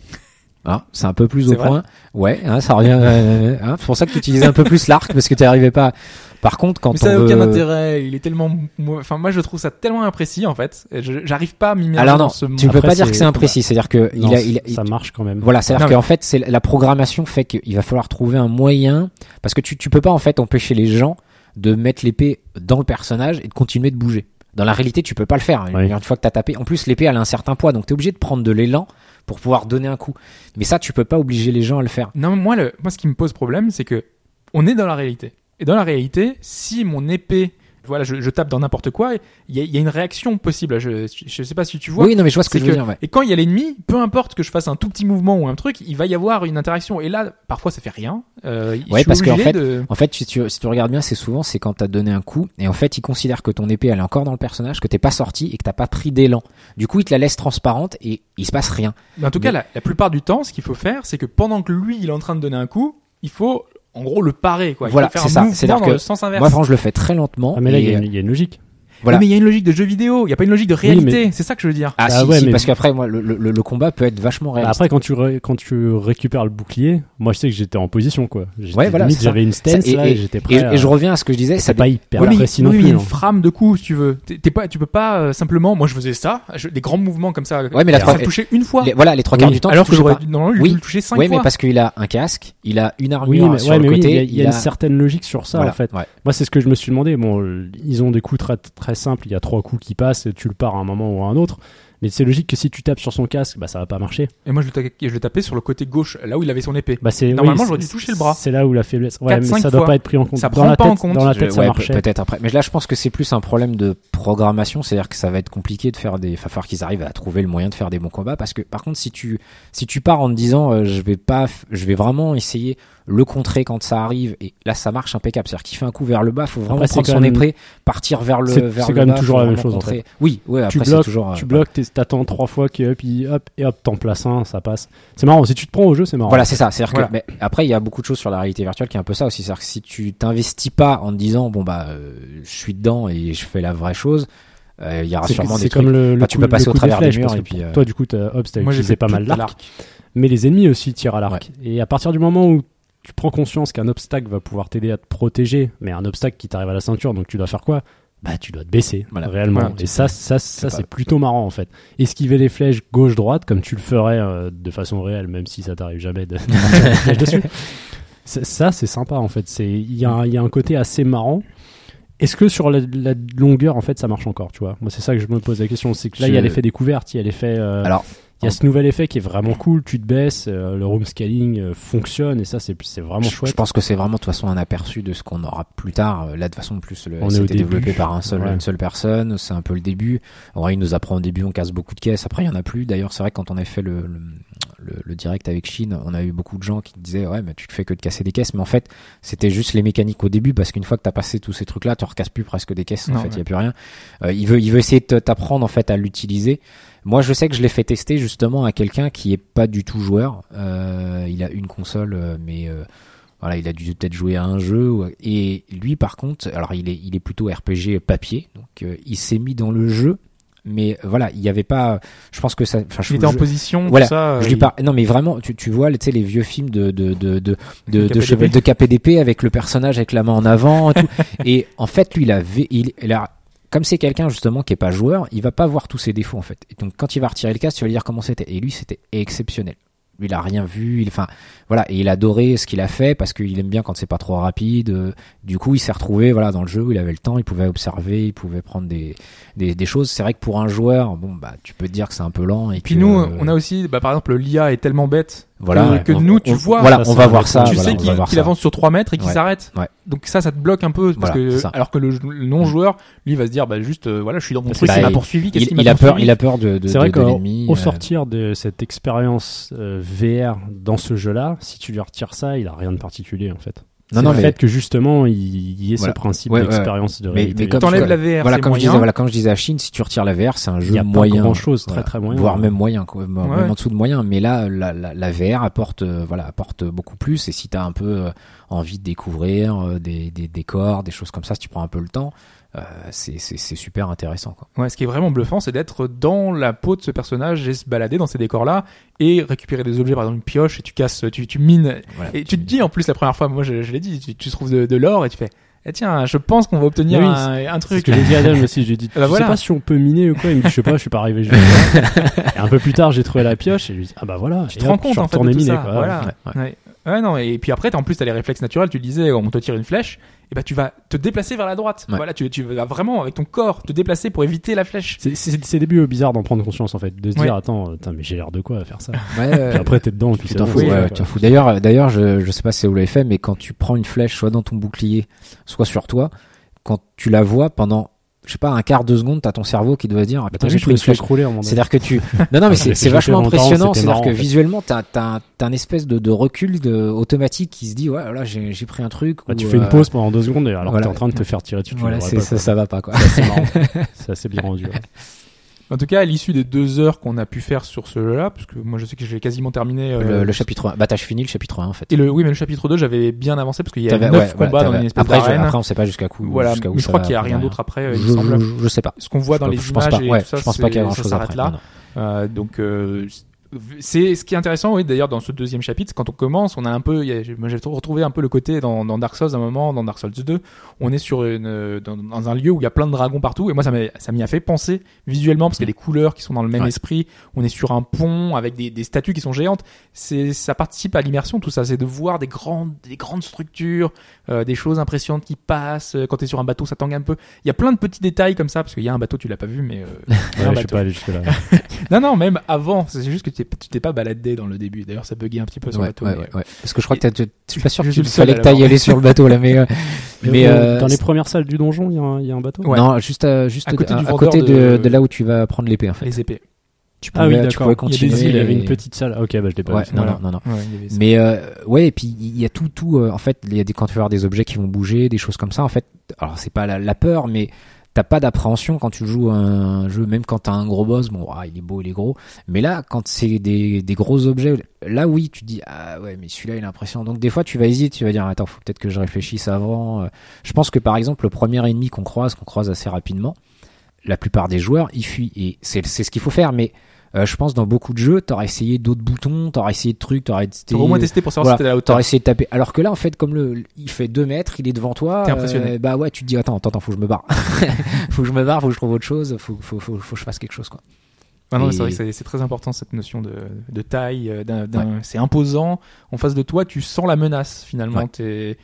Hein, c'est un peu plus au point. Ouais, hein, ça revient. euh, hein, c'est pour ça que tu utilisais un peu plus l'arc parce que tu arrivais pas. Par contre, quand Mais ça on n'a veut... aucun intérêt. Il est tellement, moi- enfin moi je trouve ça tellement imprécis en fait. J'arrive pas à m'immerger Alors non, dans ce tu ne peux pas dire que c'est- c'est imprécis. C'est-à-dire que Non, il a, il, a- ça marche quand même. Voilà, c'est-à-dire mais- qu'en fait, c'est la programmation fait qu'il va falloir trouver un moyen parce que tu tu peux pas en fait empêcher les gens de mettre l'épée dans le personnage et de continuer de bouger. Dans la réalité, tu peux pas le faire. Oui. Une fois que t'as tapé, en plus l'épée elle a un certain poids, donc t'es obligé de prendre de l'élan pour pouvoir donner un coup. Mais ça, tu peux pas obliger les gens à le faire. Non, moi, le, moi, ce qui me pose problème, c'est que on est dans la réalité. Et dans la réalité, si mon épée, voilà, je, je tape dans n'importe quoi, il y y a une réaction possible. Je, je sais pas si tu vois. Oui, non, mais je vois ce que je veux que- dire. ouais. Et quand il y a l'ennemi, peu importe que je fasse un tout petit mouvement ou un truc, il va y avoir une interaction. Et là, parfois, ça fait rien. Euh, Ouais, parce qu'en fait- de- En fait, si tu, si tu regardes bien, c'est souvent c'est quand t'as donné un coup et en fait, il considère que ton épée elle est encore dans le personnage, que t'es pas sorti et que t'as pas pris d'élan. Du coup, il te la laisse transparente et il se passe rien. Mais en tout Mais- cas, la, la plupart du temps, ce qu'il faut faire, c'est que pendant que lui, il est en train de donner un coup, il faut, en gros, le parer, quoi. Il Voilà, faut faire c'est ça. C'est-à-dire que le sens inverse. Moi, franchement, je le fais très lentement. Ah, mais là, et- il y a une logique. Voilà. Oui, mais il y a une logique de jeu vidéo. Il n'y a pas une logique de réalité. C'est ça que je veux dire. Ah, Ah si, ouais, si, mais- parce qu'après, moi, le, le, le combat peut être vachement Bah, réaliste. Après, quand tu, ré- quand tu récupères le bouclier, moi je sais que j'étais en position quoi. J'étais- Ouais, voilà, j'avais une stance et- là et, et- j'étais prêt. et, à- et je reviens à ce que je disais. Ça C'est pas hyper Oui, précis oui, non mais il y plus. a une hein. frame de coups, si tu veux. T'es pas, tu peux pas euh, simplement. Moi, je faisais ça, je- des grands mouvements comme ça. Ouais, mais la trois- toucher une fois. les- voilà, les trois quarts Oui. du temps, alors tu que j'aurais pas. dû, normalement, Oui. dû le toucher cinq Oui, fois. mais parce qu'il a un casque, il a une Oui, armure mais, sur le mais oui, côté. il y a, une certaine logique sur ça en fait. Moi, c'est ce que je me suis demandé. Bon, ils ont des coups très, très simples. Il y a trois coups qui passent, tu le pars à un moment ou à un autre. Mais c'est logique que si tu tapes sur son casque, bah ça va pas marcher. Et moi, je le, ta- je le tapais sur le côté gauche, là où il avait son épée. Bah c'est Normalement, oui, j'aurais dû toucher le bras. C'est là où la faiblesse. Ouais, Quatre, mais cinq ça doit fois. pas être pris en compte. Ça dans prend la pas tête, en compte. Dans la Je- tête, ça ouais, marchait. peut- Peut-être après. Mais là, je pense que c'est plus un problème de programmation, c'est-à-dire que ça va être compliqué de faire des. Il va falloir qu'ils arrivent à trouver le moyen de faire des bons combats, parce que par contre, si tu si tu pars en te disant, euh, je vais pas, f- je vais vraiment essayer le contrer quand ça arrive, et là, ça marche impeccable. C'est-à-dire qu'il fait un coup vers le bas, faut vraiment Après, c'est prendre quand son même- épée, partir vers le C'est- vers c'est le quand même toujours la même chose, en. Oui, ouais. tu Après, c'est bloques, toujours. euh, tu bloques, t'es- t'attends trois fois que hop, il- hop et hop, t'en places un, ça passe. C'est marrant. Si tu te prends au jeu, c'est marrant. Voilà, c'est ça. C'est-à-dire Voilà. que mais après, il y a beaucoup de choses sur la réalité virtuelle qui est un peu ça aussi. C'est-à-dire que si tu t'investis pas en te disant bon bah euh, je suis dedans et je fais la vraie chose, euh, il y aura C'est sûrement c'est des trucs. comme le, le Enfin, tu coup- peux passer au travers des murs et puis, Toi, du coup, hop, t'as utilisé pas mal à l'arc. Mais les ennemis aussi tirent à l'arc. Et à partir du moment où tu prends conscience qu'un obstacle va pouvoir t'aider à te protéger, mais un obstacle qui t'arrive à la ceinture, donc tu dois faire quoi? Bah, tu dois te baisser, Voilà. réellement. Voilà, et ça, ça, ça, c'est plutôt marrant en fait. Esquiver les flèches gauche-droite, comme tu le ferais euh, de façon réelle, même si ça t'arrive jamais de, dessus. Ça, c'est sympa en fait. C'est il y, a y a un côté assez marrant. Est-ce que sur la, la longueur, en fait, ça marche encore, tu vois? Moi, c'est ça que je me pose la question. C'est que là, il y a l'effet découverte, il y a l'effet. euh, Alors, il y a ce nouvel effet qui est vraiment cool. Tu te baisses, euh, le room scaling euh, fonctionne et ça, c'est c'est vraiment chouette. je pense que c'est vraiment de toute façon un aperçu de ce qu'on aura plus tard. Euh, Là, de toute façon, plus le, c'était développé par un seul, Ouais. une seule personne. C'est un peu le début. Il nous apprend au début, on casse beaucoup de caisses. Après, il y en a plus. D'ailleurs, c'est vrai que quand on a fait le, le, le- le direct avec Chine, on a eu beaucoup de gens qui disaient ouais, mais tu te fais que de casser des caisses. Mais en fait, c'était juste les mécaniques au début parce qu'une fois que t'as passé tous ces trucs-là, tu recasses plus presque des caisses. En fait, il ouais. y a plus rien. Euh, il veut, il veut essayer de t'apprendre en fait à l'utiliser. Moi, je sais que je l'ai fait tester justement à quelqu'un qui est pas du tout joueur. Euh, il a une console, euh, mais voilà, il a dû peut-être jouer à un jeu. Et lui, par contre, alors il est, il est plutôt RPG papier, donc euh, il s'est mis dans le jeu. Mais voilà, il y avait pas. Je pense que ça. Enfin, je, Il était en je- position, Voilà, tout ça. je il-. Non, mais vraiment, tu, tu vois, tu sais, les vieux films de de de de de, de, KPDP. de KPDP avec le personnage avec la main en avant et tout. et en fait, lui, il a, il, il a comme c'est quelqu'un justement qui est pas joueur, il va pas voir tous ses défauts en fait. Et donc quand il va retirer le casque, tu vas lui dire comment c'était. Et lui, c'était exceptionnel. Il a rien vu. Il, enfin, voilà, et il a adoré ce qu'il a fait parce qu'il aime bien quand c'est pas trop rapide. Euh, Du coup, il s'est retrouvé voilà dans le jeu où il avait le temps, il pouvait observer, il pouvait prendre des des, des choses. C'est vrai que pour un joueur, bon bah, tu peux te dire que c'est un peu lent. Et Et puis que, nous, euh, on a aussi, bah, par exemple, l'IA est tellement bête voilà, que, que on- nous, tu on- vois, Voilà, on va voir ça. tu voilà, sais qu'il avance sur 3 mètres et qu'il s'arrête. Ouais. Donc ça, ça te bloque un peu parce Voilà, que alors que le, le non-joueur, lui, va se dire, bah juste, euh, voilà, je suis dans mon truc, que il m'a il- poursuivi. Qu'est-ce Il, qu'il m'a il a peur, il a peur de, de, C'est vrai de- de qu'au l'ennemi. au euh, sortir de cette expérience euh, VR dans ce jeu-là, si tu lui retires ça, il a rien de particulier en fait. Non, non, le mais- fait que justement il y ait Voilà. ce principe Ouais, ouais. d'expérience de Mais- réalité. mais T'enlèves comme- la VR, voilà, comme je disais, voilà, comme je disais à Chine, si tu retires la VR, c'est un il jeu n'y a pas moyen. grand chose, très Voilà. très moyen. voire même moyen, quoi, même Ouais. en dessous de moyen. Mais là, la, la, la VR apporte, euh, voilà, apporte beaucoup plus. Et si t'as un peu euh, envie de découvrir euh, des, des décors, des choses comme ça, si tu prends un peu le temps, c'est c'est c'est super intéressant quoi. Ouais, ce qui est vraiment bluffant, c'est d'être dans la peau de ce personnage et se balader dans ces décors-là et récupérer des objets, par exemple une pioche, et tu casses, tu, tu mines. Voilà. Et tu te dis en plus la première fois, moi je, je l'ai dit, tu, tu trouves de, de l'or et tu fais, eh tiens, je pense qu'on va obtenir Oui, un, un C'est ce truc. que j'ai dit à Adam aussi. J'ai dit, Ah bah je voilà. sais pas si on peut miner ou quoi. Il me dit, je sais pas, je suis pas arrivé. et un peu plus tard, j'ai trouvé la pioche et je lui dis, ah bah voilà. Tu te rends compte en fait de tout miner, ça. quoi. Voilà. Ouais, ouais. Ouais. Ouais, non, et puis après, t'as- en plus, t'as les réflexes naturels. Tu disais, on te tire une flèche, et bah tu vas te déplacer vers la droite. Ouais. Voilà, tu, tu vas vraiment avec ton corps te déplacer pour éviter la flèche. C'est- C'est c'est des buts bizarres d'en prendre conscience en fait, de se Ouais. dire attends, putain, mais j'ai l'air de quoi à faire ça? Ouais, Puis après t'es dedans, tu t'en fous, fous. D'ailleurs, d'ailleurs, je, je sais pas si vous l'avez fait, mais quand tu prends une flèche, soit dans ton bouclier, soit sur toi, quand tu la vois pendant, je sais pas, un quart de seconde, t'as ton cerveau qui doit se dire, ah, putain, j'ai pris une flèche. C'est-à-dire que tu, non, non, mais c'est vachement impressionnant. C'est-à-dire que fait. visuellement, t'as, t'as, t'as un espèce de, de recul de, automatique qui se dit, ouais, là, j'ai, j'ai pris un truc. Bah, ou, tu fais une euh, pause pendant deux secondes alors voilà. t'es en train de te faire tirer dessus. Voilà, ça, ça va pas, quoi. C'est assez bien rendu. ouais. En tout cas, à l'issue des deux heures qu'on a pu faire sur ce jeu-là, parce que moi je sais que j'ai quasiment terminé. euh, Le, le chapitre 1. Bah, t'as fini le chapitre 1, en fait. Et le, oui, mais le chapitre 2, j'avais bien avancé parce qu'il y a T'avais- 9 ouais, voilà, combats dans une espèce après, je- après, on sait pas jusqu'à où, Voilà, jusqu'à où mais je crois qu'il y a rien d'autre après, il Je, me semble. je, je sais pas. Ce qu'on voit dans Je les pense- je pense images pas. et Ouais, tout ça, je pense pas qu'il y a grand chose après. là. Euh, donc euh, c'est ce qui est intéressant, oui. D'ailleurs, dans ce deuxième chapitre, quand on commence, on a un peu, a- j'ai retrouvé un peu le côté dans, dans Dark Souls à un moment, dans Dark Souls 2, on est sur une, euh, dans, dans un lieu où il y a plein de dragons partout, et moi ça m'y a fait penser visuellement parce qu'il y a des couleurs qui sont dans le même Ouais. esprit. On est sur un pont avec des, des statues qui sont géantes. C'est, ça participe à l'immersion, tout ça. C'est de voir des grandes, des grandes structures, euh, des choses impressionnantes qui passent. Euh, Quand t'es sur un bateau, ça tangue un peu. Il y a plein de petits détails comme ça parce qu'il y a un bateau, tu l'as pas vu, mais euh, a Ouais, je suis pas allé jusque là. Non, non, même avant. C'est juste que tu t'es- tu t'es pas baladé dans le début. D'ailleurs, ça buguait un petit peu sur Ouais, le bateau. ouais, mais- ouais. Parce que je crois que tu- je suis pas sûr seul fallait que t'ailles aller sur le bateau, là, mais, euh, mais, euh, dans les premières salles du donjon, il y, a un- il y a un bateau. Ouais. non, juste, à, juste À côté à, du à vendeur côté de, de- de là où tu vas prendre l'épée, en fait. Les épées. Tu Ah oui, pouvais, tu d'accord. pouvais Il y continuer. Il y avait une petite salle. Ok, bah je l'ai pas Ouais, vu. ça. non, Voilà. non, non, non. Mais euh, ouais, et puis il y a tout, tout. euh, en fait, il y a des quand tu vas avoir des objets qui vont bouger, des choses comme ça. En fait, alors c'est pas la, la peur, mais t'as pas d'appréhension quand tu joues un jeu, même quand t'as un gros boss. Bon, ah, il est beau, il est gros. Mais là, quand c'est des, des gros objets, là oui, tu dis ah ouais, mais celui-là il est impressionnant. Donc des fois, tu vas hésiter, tu vas dire attends, faut peut-être que je réfléchisse avant. Euh, Je pense que par exemple, le premier ennemi qu'on croise, qu'on croise assez rapidement, la plupart des joueurs, ils fuient et c'est ce qu'il faut faire, mais euh, je pense dans beaucoup de jeux, t'aurais essayé d'autres boutons, t'aurais essayé de trucs, t'aurais T'aurais au moins testé pour savoir voilà, si t'étais à la hauteur. T'aurais essayé de taper. Alors que là, en fait, comme le, il fait 2 mètres, il est devant toi. T'es impressionné. euh, bah ouais, tu te dis attends, attends, attends, faut que je me barre. faut que je me barre, faut que je trouve autre chose, faut, faut, faut, faut que je fasse quelque chose quoi. Ah non, Et- c'est vrai que c'est- très important cette notion de, de taille. euh, d'un- C'est imposant. En face de toi, tu sens la menace finalement. Ouais. T'es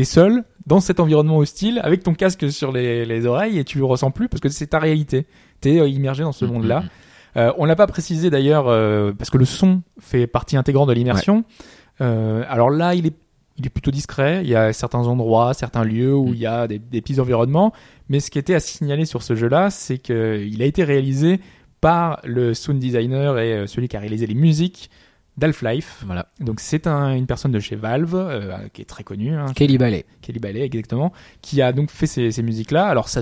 es seul dans cet environnement hostile avec ton casque sur les, les oreilles et tu le ressens plus parce que c'est ta réalité. T'es euh, immergé dans ce Mm, monde-là. Euh, on l'a pas précisé d'ailleurs euh, parce que le son fait partie intégrante de l'immersion. Euh, alors là, il est, il est plutôt discret. Il y a certains endroits, certains lieux où Mm. il y a des, des petits environnements. Mais ce qui était à signaler sur ce jeu-là, c'est qu'il a été réalisé par le sound designer et euh, celui qui a réalisé les musiques d'Half-Life. Voilà. Donc c'est un, une personne de chez Valve euh, qui est très connue, hein, Kelly Ballet. Kelly Ballet exactement, qui a donc fait ces, ces musiques-là. Alors ça,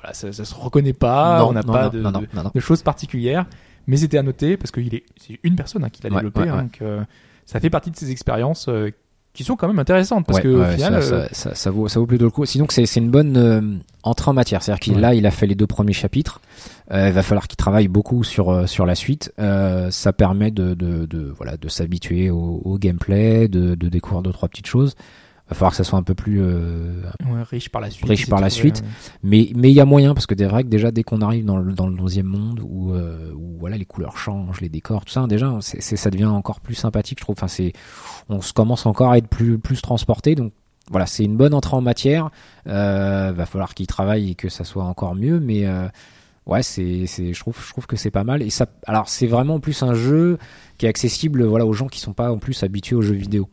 voilà, ça, ça se reconnaît pas, non, on n'a pas de, choses particulières, mais c'était à noter parce qu'il est c'est une personne hein, qui l'a Ouais, développé, ouais, hein, ouais. donc euh, ça fait partie de ces expériences euh, qui sont quand même intéressantes parce que au ouais, final, ça, euh, ça, vaut, ça vaut plutôt le coup. Sinon, c'est c'est une bonne entrée en matière. C'est-à-dire qu'il là, il a fait les deux premiers chapitres. Il va falloir qu'il travaille beaucoup sur sur la suite. Ça permet de, de, de voilà de s'habituer au, au gameplay, de, de découvrir deux trois petites choses. Va falloir que ça soit un peu plus euh, ouais, riche par la suite. Riche c'est par la trouvé, suite. Mais mais il y a moyen parce que que déjà dès qu'on arrive dans le dans le deuxième monde où euh, où voilà les couleurs changent, les décors, tout ça déjà c'est c'est- ça devient encore plus sympathique je trouve. Enfin c'est on se commence encore à être plus plus transporté donc voilà c'est une bonne entrée en matière. Euh, va falloir qu'il travaille et que ça soit encore mieux mais euh, ouais c'est c'est je trouve je trouve que c'est pas mal et ça alors c'est vraiment en plus un jeu qui est accessible voilà aux gens qui sont pas en plus habitués aux jeux vidéo.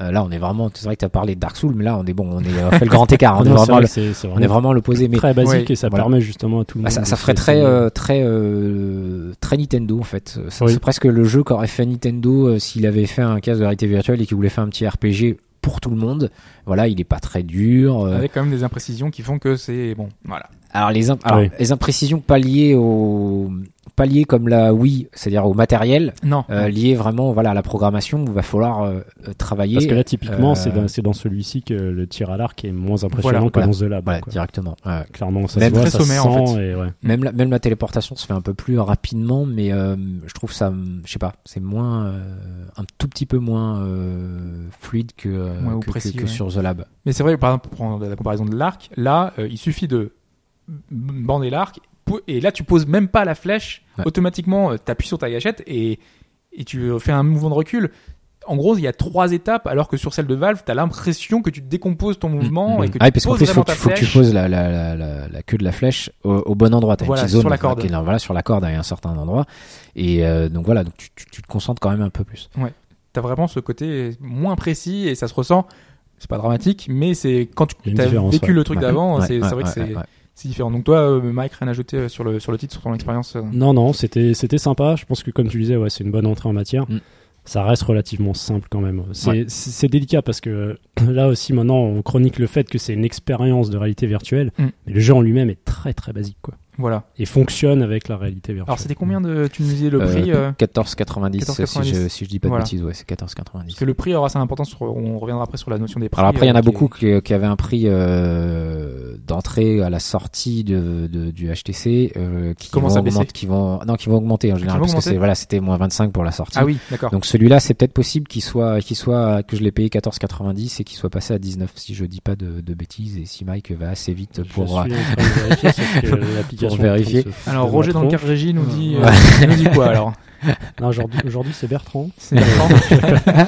Euh, là on est vraiment c'est vrai que tu as parlé de Dark Souls mais là on est bon on est on fait le grand écart on est Non, vraiment vrai le- que c'est- c'est on est vraiment à l'opposé mais très basique Ouais, et ça voilà. permet justement à tout le bah, monde. ça, ça ferait très euh, très euh, très Nintendo en fait. Oui. C'est presque le jeu qu'aurait fait Nintendo euh, s'il avait fait un casque de réalité virtuelle et qu'il voulait faire un petit RPG pour tout le monde. Voilà, il est pas très dur. euh, Avec quand même des imprécisions qui font que c'est bon. Voilà. Alors les, imp- alors, Oui. les imprécisions pas liées au pas liées comme la Wii, c'est-à-dire au matériel, Non. euh, liées vraiment voilà à la programmation. Il va falloir euh, euh, travailler. Parce que là, typiquement, euh, c'est dans, c'est dans celui-ci que le tir à l'arc est moins impressionnant Voilà, que voilà. dans The Lab. voilà quoi. directement. Ouais. Clairement, ça Même se voit, très ça sommaire, se en fait. et ouais. Même la, même la téléportation se fait un peu plus rapidement, mais euh, je trouve ça, je sais pas, c'est moins, euh, un tout petit peu moins euh, fluide que, euh, Ouais, que, que- précis, que ouais. sur The Lab. Mais c'est vrai, par exemple, pour prendre la comparaison de l'arc, là, euh, il suffit de bander l'arc, et là, tu poses même pas la flèche, Ouais. automatiquement, tu appuies sur ta gâchette, et, et tu fais un mouvement de recul. En gros, il y a trois étapes, alors que sur celle de Valve, tu as l'impression que tu décomposes ton mouvement Mhm. et que Ah, tu parce poses faut, vraiment ta tu- faut que tu poses la, la, la, la, la queue de la flèche au, au bon endroit. T'as Voilà, une petite zone sur la corde. qui voilà, sur la corde à un certain endroit. Et euh, donc voilà, donc tu, tu, tu te concentres quand même un peu plus. T'as vraiment ce côté moins précis, et ça se ressent. C'est pas dramatique, mais c'est quand tu as vécu ouais. le truc Ouais. d'avant, Ouais, c'est ouais, vrai que ouais, c'est ouais, ouais. C'est différent. Donc toi, euh, Mike, rien à ajouter euh, sur le, sur le titre, sur ton expérience euh Non, non, c'était c'était sympa. Je pense que comme tu disais, ouais, c'est une bonne entrée en matière. Mm. Ça reste relativement simple quand même. C'est Ouais. c'est- c'est délicat parce que là aussi maintenant on chronique le fait que c'est une expérience de réalité virtuelle, Mm. mais le jeu en lui-même est très très basique quoi. Voilà. Et fonctionne avec la réalité virtuelle. Alors c'était combien de... Tu nous disais le prix Euh, euh, 14,90 si 14,90. je, si je dis pas Voilà. de bêtises, ouais, c'est Parce 14,90. que le prix aura sa importance, sur- on reviendra après sur la notion des prix. Alors après, il y en euh, a qui beaucoup est- qui, qui avaient un prix euh, d'entrée à la sortie de, de- du HTC euh, qui Commence vont à baisser. augmenter, qui vont non, qui vont augmenter en général parce que augmenter c'est voilà, c'était moins 25 pour la sortie. Ah oui, d'accord. Donc celui-là, c'est peut-être possible qu'il soit, qu'il soit, que je l'ai payé 14,90 et qu'il soit passé à 19 si je dis pas de, de bêtises et si Mike va assez vite Je pour. suis en train de vérifier, que Pour vérifier. est en se Alors Roger dans le carte régie nous dit, euh, Ouais. nous dit quoi alors aujourd'hui, aujourd'hui, c'est Bertrand. C'est Bertrand.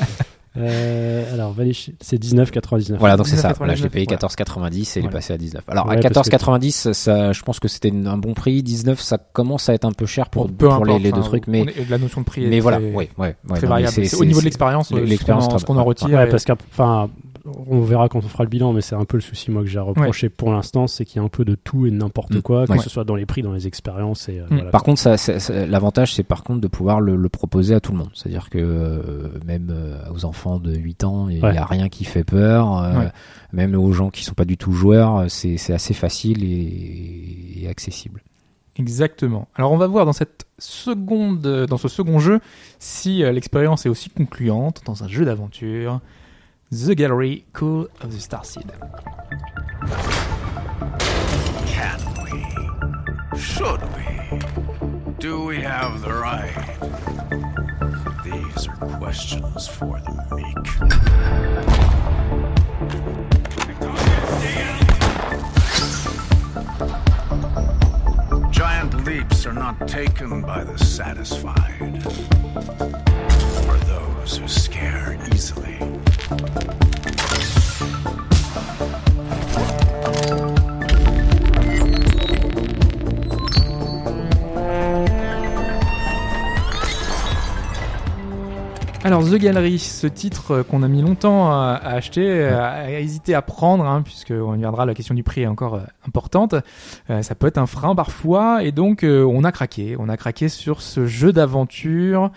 Euh, alors, c'est 19,99. Voilà, donc c'est ça. 19,99, Voilà, je l'ai payé voilà. 14,90 et il est Voilà. passé à 19. Alors Ouais, à parce que- 14,90, ça, je pense que c'était un bon prix. 19, ça commence à être un peu cher pour, Bon, peu pour les, importe, les deux enfin, trucs, mais est- la notion de prix est mais voilà, très, ouais, ouais, ouais. très variable. c'est- C'est au niveau de l'expérience, euh, ce qu'on l'expérience, en- très ce qu'on en bien. retire. Ouais, et- parce qu'enfin, on verra quand on fera le bilan, mais c'est un peu le souci moi que j'ai à reprocher pour l'instant, c'est qu'il y a un peu de tout et de n'importe Mm. quoi, que Ouais. ce soit dans les prix, dans les expériences et euh, Mm. voilà. Par contre, ça, ça- ça- l'avantage, c'est par contre de pouvoir le, le proposer à tout le monde. C'est-à-dire que euh, même euh, aux enfants de 8 ans, il n'y Ouais. a rien qui fait peur. euh, Ouais. Même aux gens qui sont pas du tout joueurs, c'est c'est assez facile et, et accessible. Exactement. Alors on va voir dans cette seconde, dans ce second jeu, si euh, l'expérience est aussi concluante dans un jeu d'aventure. The Gallery Cool of the Starseed. Can we? Should we? Do we have the right? These are questions for the meek. Giant leaps are not taken by the satisfied, or those who scare easily. Alors The Gallery, ce titre qu'on a mis longtemps à, acheter, à, hésiter à prendre, hein, puisque on y viendra, la question du prix est encore euh, importante. Euh, ça peut être un frein parfois, et donc euh, on a craqué. On a craqué sur ce jeu d'aventure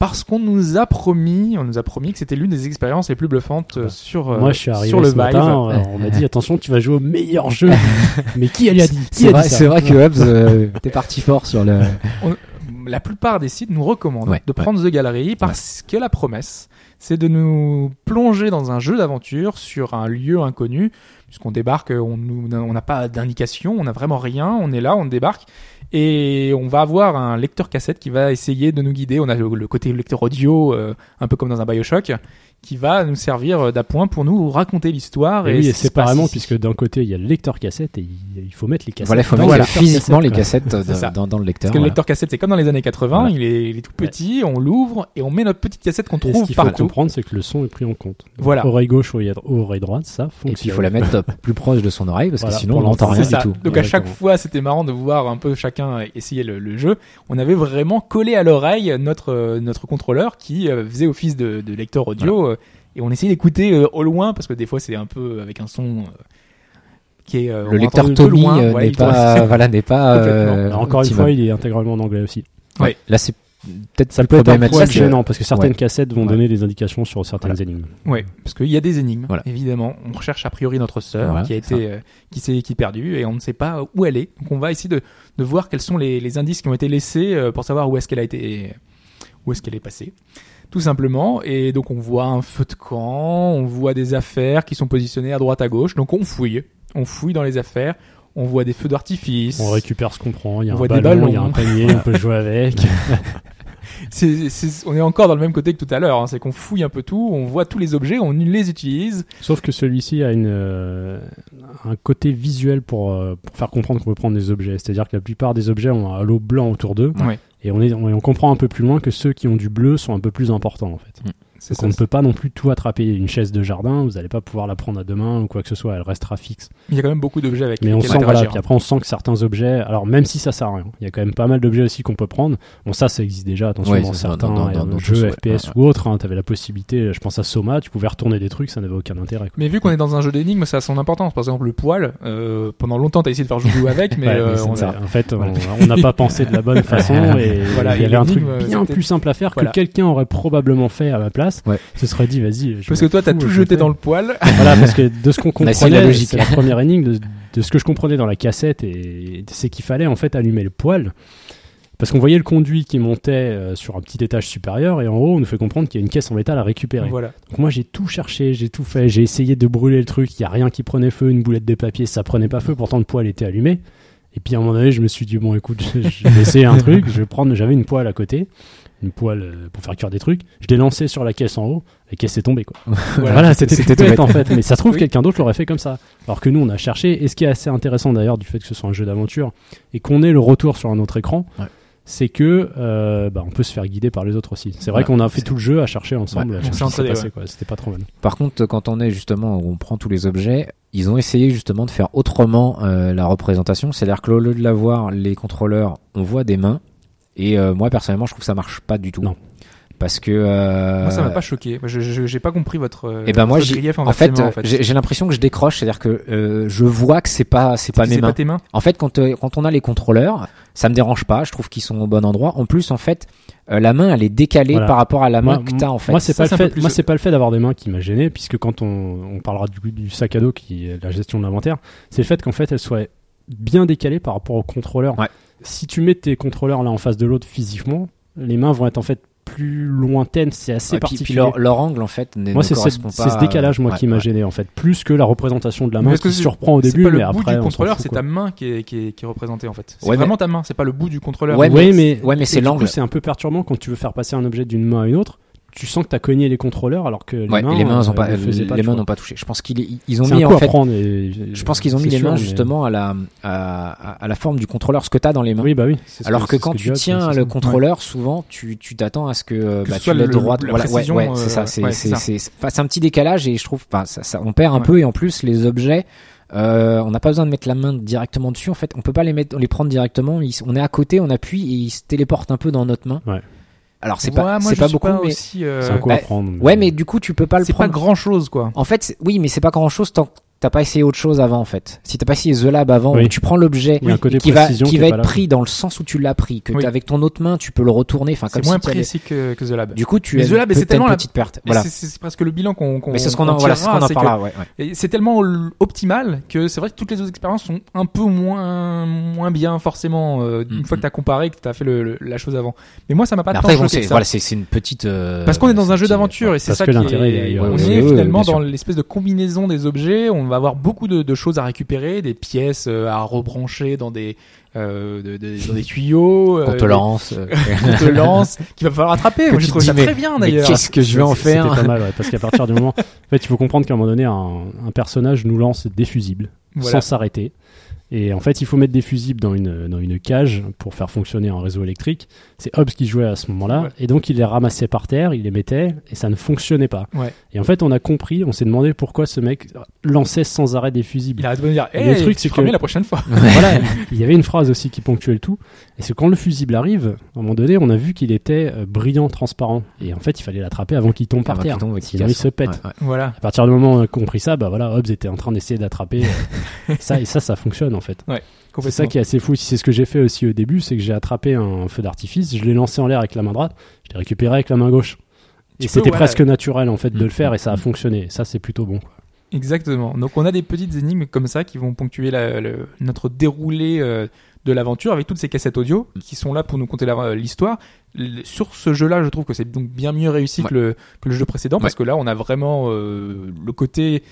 parce qu'on nous a promis, on nous a promis que c'était l'une des expériences les plus bluffantes euh, sur, euh, Moi, je suis arrivé sur le ce Vive. matin, euh, on m'a dit attention, tu vas jouer au meilleur jeu. mais qui a dit? Qui C'est a vrai, dit ça? c'est vrai que Hobbs, euh, t'es parti fort sur le. la plupart des sites nous recommandent Ouais, de prendre The Gallery parce que la promesse, c'est de nous plonger dans un jeu d'aventure sur un lieu inconnu, puisqu'on débarque, on nous- on n'a pas d'indication, on n'a vraiment rien, on est là, on débarque. Et on va avoir un lecteur cassette qui va essayer de nous guider. On a le, le côté lecteur audio, euh, un peu comme dans un Bioshock, qui va nous servir d'appoint pour nous raconter l'histoire. Et Et oui, et séparément, puisque d'un côté, il y a le lecteur cassette et il faut mettre les cassettes. Voilà, il faut dans mettre lecteur physiquement cassette, les cassettes ça. dans, dans, dans le lecteur. Parce que le voilà. lecteur cassette, c'est comme dans les années 80, Voilà. il, est, il est tout petit, on l'ouvre et on met notre petite cassette qu'on Et ce trouve qu'il faut comprendre, c'est que le son est pris en compte. Voilà. Oreille gauche, oreille oreille droite, ça fonctionne. Et puis il faut la mettre plus proche de son oreille parce Voilà, que sinon on n'entend rien C'est du tout. Donc à chaque fois, c'était marrant de voir un peu chacun essayer le, le jeu. On avait vraiment collé à l'oreille notre euh, notre contrôleur qui euh, faisait office de, de lecteur audio euh, et on essayait d'écouter euh, au loin parce que des fois c'est un peu avec un son euh, qui est euh, Le lecteur Tommy loin. Voilà, n'est pas, voilà, n'est pas. Euh, encore une fois, il est intégralement en anglais aussi. Ouais. Là, c'est peut-être Ça peut être un euh, gênant parce que certaines ouais. cassettes vont Ouais. donner des indications sur certaines énigmes. Ouais, parce qu'il y a des énigmes, Voilà. évidemment. On recherche a priori notre sœur Voilà, qui a été, euh, qui s'est, qui est perdue et on ne sait pas où elle est. Donc on va essayer de, de voir quels sont les, les indices qui ont été laissés euh, pour savoir où est-ce qu'elle a été, où est-ce qu'elle est passée. Tout simplement. Et donc on voit un feu de camp, on voit des affaires qui sont positionnées à droite à gauche. Donc on fouille, on fouille dans les affaires. On voit des feux d'artifice. On récupère ce qu'on prend, il y a On un voit des ballon, il y a un ballons. panier, on peut jouer avec. On est encore dans le même côté que tout à l'heure. hein. C'est qu'on fouille un peu tout, on voit tous les objets, on les utilise. Sauf que celui-ci a une, euh, un côté visuel pour, euh, pour faire comprendre qu'on peut prendre des objets. C'est-à-dire que la plupart des objets ont un halo blanc autour d'eux. Ouais. Et on, est, on, on comprend un peu plus loin que ceux qui ont du bleu sont un peu plus importants en fait. C'est Donc on ne peut pas non plus tout attraper. Une chaise de jardin, vous n'allez pas pouvoir la prendre à deux mains ou quoi que ce soit, elle restera fixe. Il y a quand même beaucoup d'objets avec Mais on sent, voilà, puis après on sent que certains objets, alors même si ça sert à rien, il y a quand même pas mal d'objets aussi qu'on peut prendre. Bon ça, ça existe déjà, attention Ouais, dans certains dans- dans- dans- dans jeux ouais. FPS Ouais, ou autres, hein, tu avais la possibilité, je pense à Soma, tu pouvais retourner des trucs, ça n'avait aucun intérêt. quoi. Mais vu qu'on est dans un jeu d'énigmes, ça a son importance. Par exemple, le poil, euh, pendant longtemps, t'as essayé de faire joujou avec, mais, Ouais, euh, mais on c'est- a- en fait, Voilà. on n'a pas pensé de la bonne façon et Voilà, il y avait un truc bien plus simple à faire que quelqu'un aurait probablement fait à ma place. Ouais. Ce serait dit, vas-y. je Parce que toi, t'as tout je jeté dans le poil. Voilà, parce que de ce qu'on On a essayé la comprenait, logique. c'est la première énigme, de, de ce que je comprenais dans la cassette, et c'est qu'il fallait en fait allumer le poêle. Parce qu'on voyait le conduit qui montait euh, sur un petit étage supérieur, et en haut, on nous fait comprendre qu'il y a une caisse en métal à récupérer. voilà. Donc moi, j'ai tout cherché, j'ai tout fait, j'ai essayé de brûler le truc, il y a rien qui prenait feu, une boulette de papier, ça prenait pas feu, pourtant le poêle était allumé. Et puis à un moment donné, je me suis dit, bon écoute, je, je vais essayer un truc, je vais prendre, j'avais une poêle à côté, une poêle euh, pour faire cuire des trucs, je l'ai lancé sur la caisse en haut, la caisse est tombée quoi. Voilà, c'était C'était tout tout bête bête. en fait, mais ça se trouve Oui. quelqu'un d'autre l'aurait fait comme ça. Alors que nous on a cherché, et ce qui est assez intéressant d'ailleurs du fait que ce soit un jeu d'aventure et qu'on ait le retour sur un autre écran, Ouais. c'est que euh, bah, on peut se faire guider par les autres aussi. C'est vrai Ouais, qu'on a fait tout le jeu à chercher ensemble, Ouais, on. C'était pas trop mal. Par contre, quand on est justement où on prend tous les objets, ils ont essayé justement de faire autrement euh, la représentation. C'est-à-dire que au lieu de la voir les contrôleurs, on voit des mains. Et euh, moi personnellement, je trouve que ça marche pas du tout. Non. Parce que euh, Moi, ça m'a pas choqué. Moi, je- J'ai pas compris votre. euh, Et ben moi, j'ai- grief en fait, en fait. j'ai l'impression que je décroche. C'est-à-dire que euh, je vois que c'est pas, c'est pas mes c'est mains. pas tes mains. En fait, quand, euh, quand on a les contrôleurs, ça me dérange pas. Je trouve qu'ils sont au bon endroit. En plus, en fait, euh, la main, elle est décalée Voilà. par rapport à la main Moi, que t'as en fait. Moi, c'est pas, le fait, plus- moi, c'est pas le fait d'avoir des mains qui m'a gêné, puisque quand on, on parlera du, du sac à dos, qui est la gestion de l'inventaire, c'est le fait qu'en fait, elles soient bien décalées par rapport aux contrôleurs. Ouais. Si tu mets tes contrôleurs l'un en face de l'autre physiquement, les mains vont être en fait plus lointaines, c'est assez Ouais, puis, puis particulier. leur, leur angle en fait ne, moi, c'est ce, décalage moi Ouais, qui m'a ouais. gêné en fait, plus que la représentation de la main qui surprend au C'est début, pas le mais bout après du contrôleur, c'est ta main qui est, qui est, qui est représentée en fait. C'est Ouais, mais- vraiment ta main, c'est pas le bout du contrôleur. Ouais, Oui, mais, ouais, mais c'est du coup, l'angle. C'est un peu perturbant quand tu veux faire passer un objet d'une main à une autre. Tu sens que tu as cogné les contrôleurs alors que les Ouais, mains, les mains, ont euh, pas, pas, les tu mains n'ont pas touché. Je pense qu'ils ils ont mis en fait. et- Je pense qu'ils ont mis les sûr, mains mais- justement à la à, à- à la forme du contrôleur, ce que t'as dans les mains. Oui, bah oui. Alors que quand tu tiens le contrôleur, souvent tu tu t'attends à ce que, euh, Que bah, ce tu l'aies le- droite. la Voilà, ouais, précision, ouais, euh, c'est ça. C'est ouais, c'est c'est ça. c'est un petit décalage et je trouve, ça, ça on perd un peu et en plus les objets. Euh, on n'a pas besoin de mettre la main directement dessus. En fait, on peut pas les mettre, les prendre directement. Ils- on est à côté, on appuie et ils se téléportent un peu dans notre main. Ouais. Alors c'est Ouais, pas, moi, c'est pas beaucoup, mais aussi, euh, C'est un coup bah, à prendre. ouais, mais du coup tu peux pas le C'est pas prendre. grand chose quoi. En fait, c'est- oui, mais c'est pas grand chose tant t'as pas essayé autre chose avant, en fait. Si t'as pas essayé The Lab avant, Oui. où tu prends l'objet qui va, qui va être pris dans le sens où tu l'as pris, que Oui. avec ton autre main, tu peux le retourner, enfin, C'est moins si précis que, que The Lab. Du coup, tu Mais as The Lab, c'est une tellement la- petite perte. Voilà. c'est- presque le bilan qu'on qu'on Mais c'est ce qu'on en, voilà, c'est ce tirera, qu'on en c'est parle ouais, ouais. C'est tellement optimal que c'est vrai que toutes les autres expériences sont un peu moins moins bien forcément euh, une Mm, fois que mm. t'as comparé que t'as fait le, le- la chose avant. Mais moi ça m'a pas tant choqué voilà, c'est, c'est une petite, euh, parce qu'on est dans un jeu d'aventure et c'est ça que qui on est finalement dans l'espèce de combinaison des objets. On va avoir beaucoup de, de choses à récupérer, des pièces euh, à rebrancher dans des euh, de- de- dans des tuyaux, euh, Qu'on te lance. euh, qu'on te lance, qu'il va falloir attraper. Que Moi j'ai trouvé ça très bien d'ailleurs. qu'est-ce que je vais en C'était faire pas mal, ouais, parce qu'à partir du moment, en fait, il faut comprendre qu'à un moment donné, un, un personnage nous lance des fusibles Voilà. sans s'arrêter. Et en fait, il faut mettre des fusibles dans une, dans une cage pour faire fonctionner un réseau électrique. C'est Hobbes qui jouait à ce moment-là. Ouais. Et donc, il les ramassait par terre, il les mettait, et ça ne fonctionnait pas. Ouais. Et en fait, on a compris, on s'est demandé pourquoi ce mec lançait sans arrêt des fusibles. Il arrête de dire, hey, le truc, c'est que- la prochaine fois. voilà, il y avait une phrase aussi qui ponctuait le tout. Et c'est quand le fusible arrive, à un moment donné, on a vu qu'il était euh, brillant, transparent. Et en fait, il fallait l'attraper avant qu'il tombe par terre. tombe Sinon, il se pète. Ouais, ouais. Voilà. À partir du moment où on a compris ça, bah voilà, Hobbes était en train d'essayer d'attraper euh, ça et ça, ça fonctionne. en fait. C'est ça qui est assez fou. C'est ce que j'ai fait aussi au début, c'est que j'ai attrapé un feu d'artifice, je l'ai lancé en l'air avec la main droite, je l'ai récupéré avec la main gauche. Tu Et c'était ouais. presque naturel en fait de Mm. le faire et ça a fonctionné. Ça c'est plutôt bon. quoi. Exactement. Donc on a des petites énigmes comme ça qui vont ponctuer la- le- notre déroulé euh, de l'aventure avec toutes ces cassettes audio qui sont là pour nous conter la- l'histoire. Sur ce jeu-là, je trouve que c'est donc bien mieux réussi que, le, que le jeu précédent parce que là, on a vraiment euh, le côté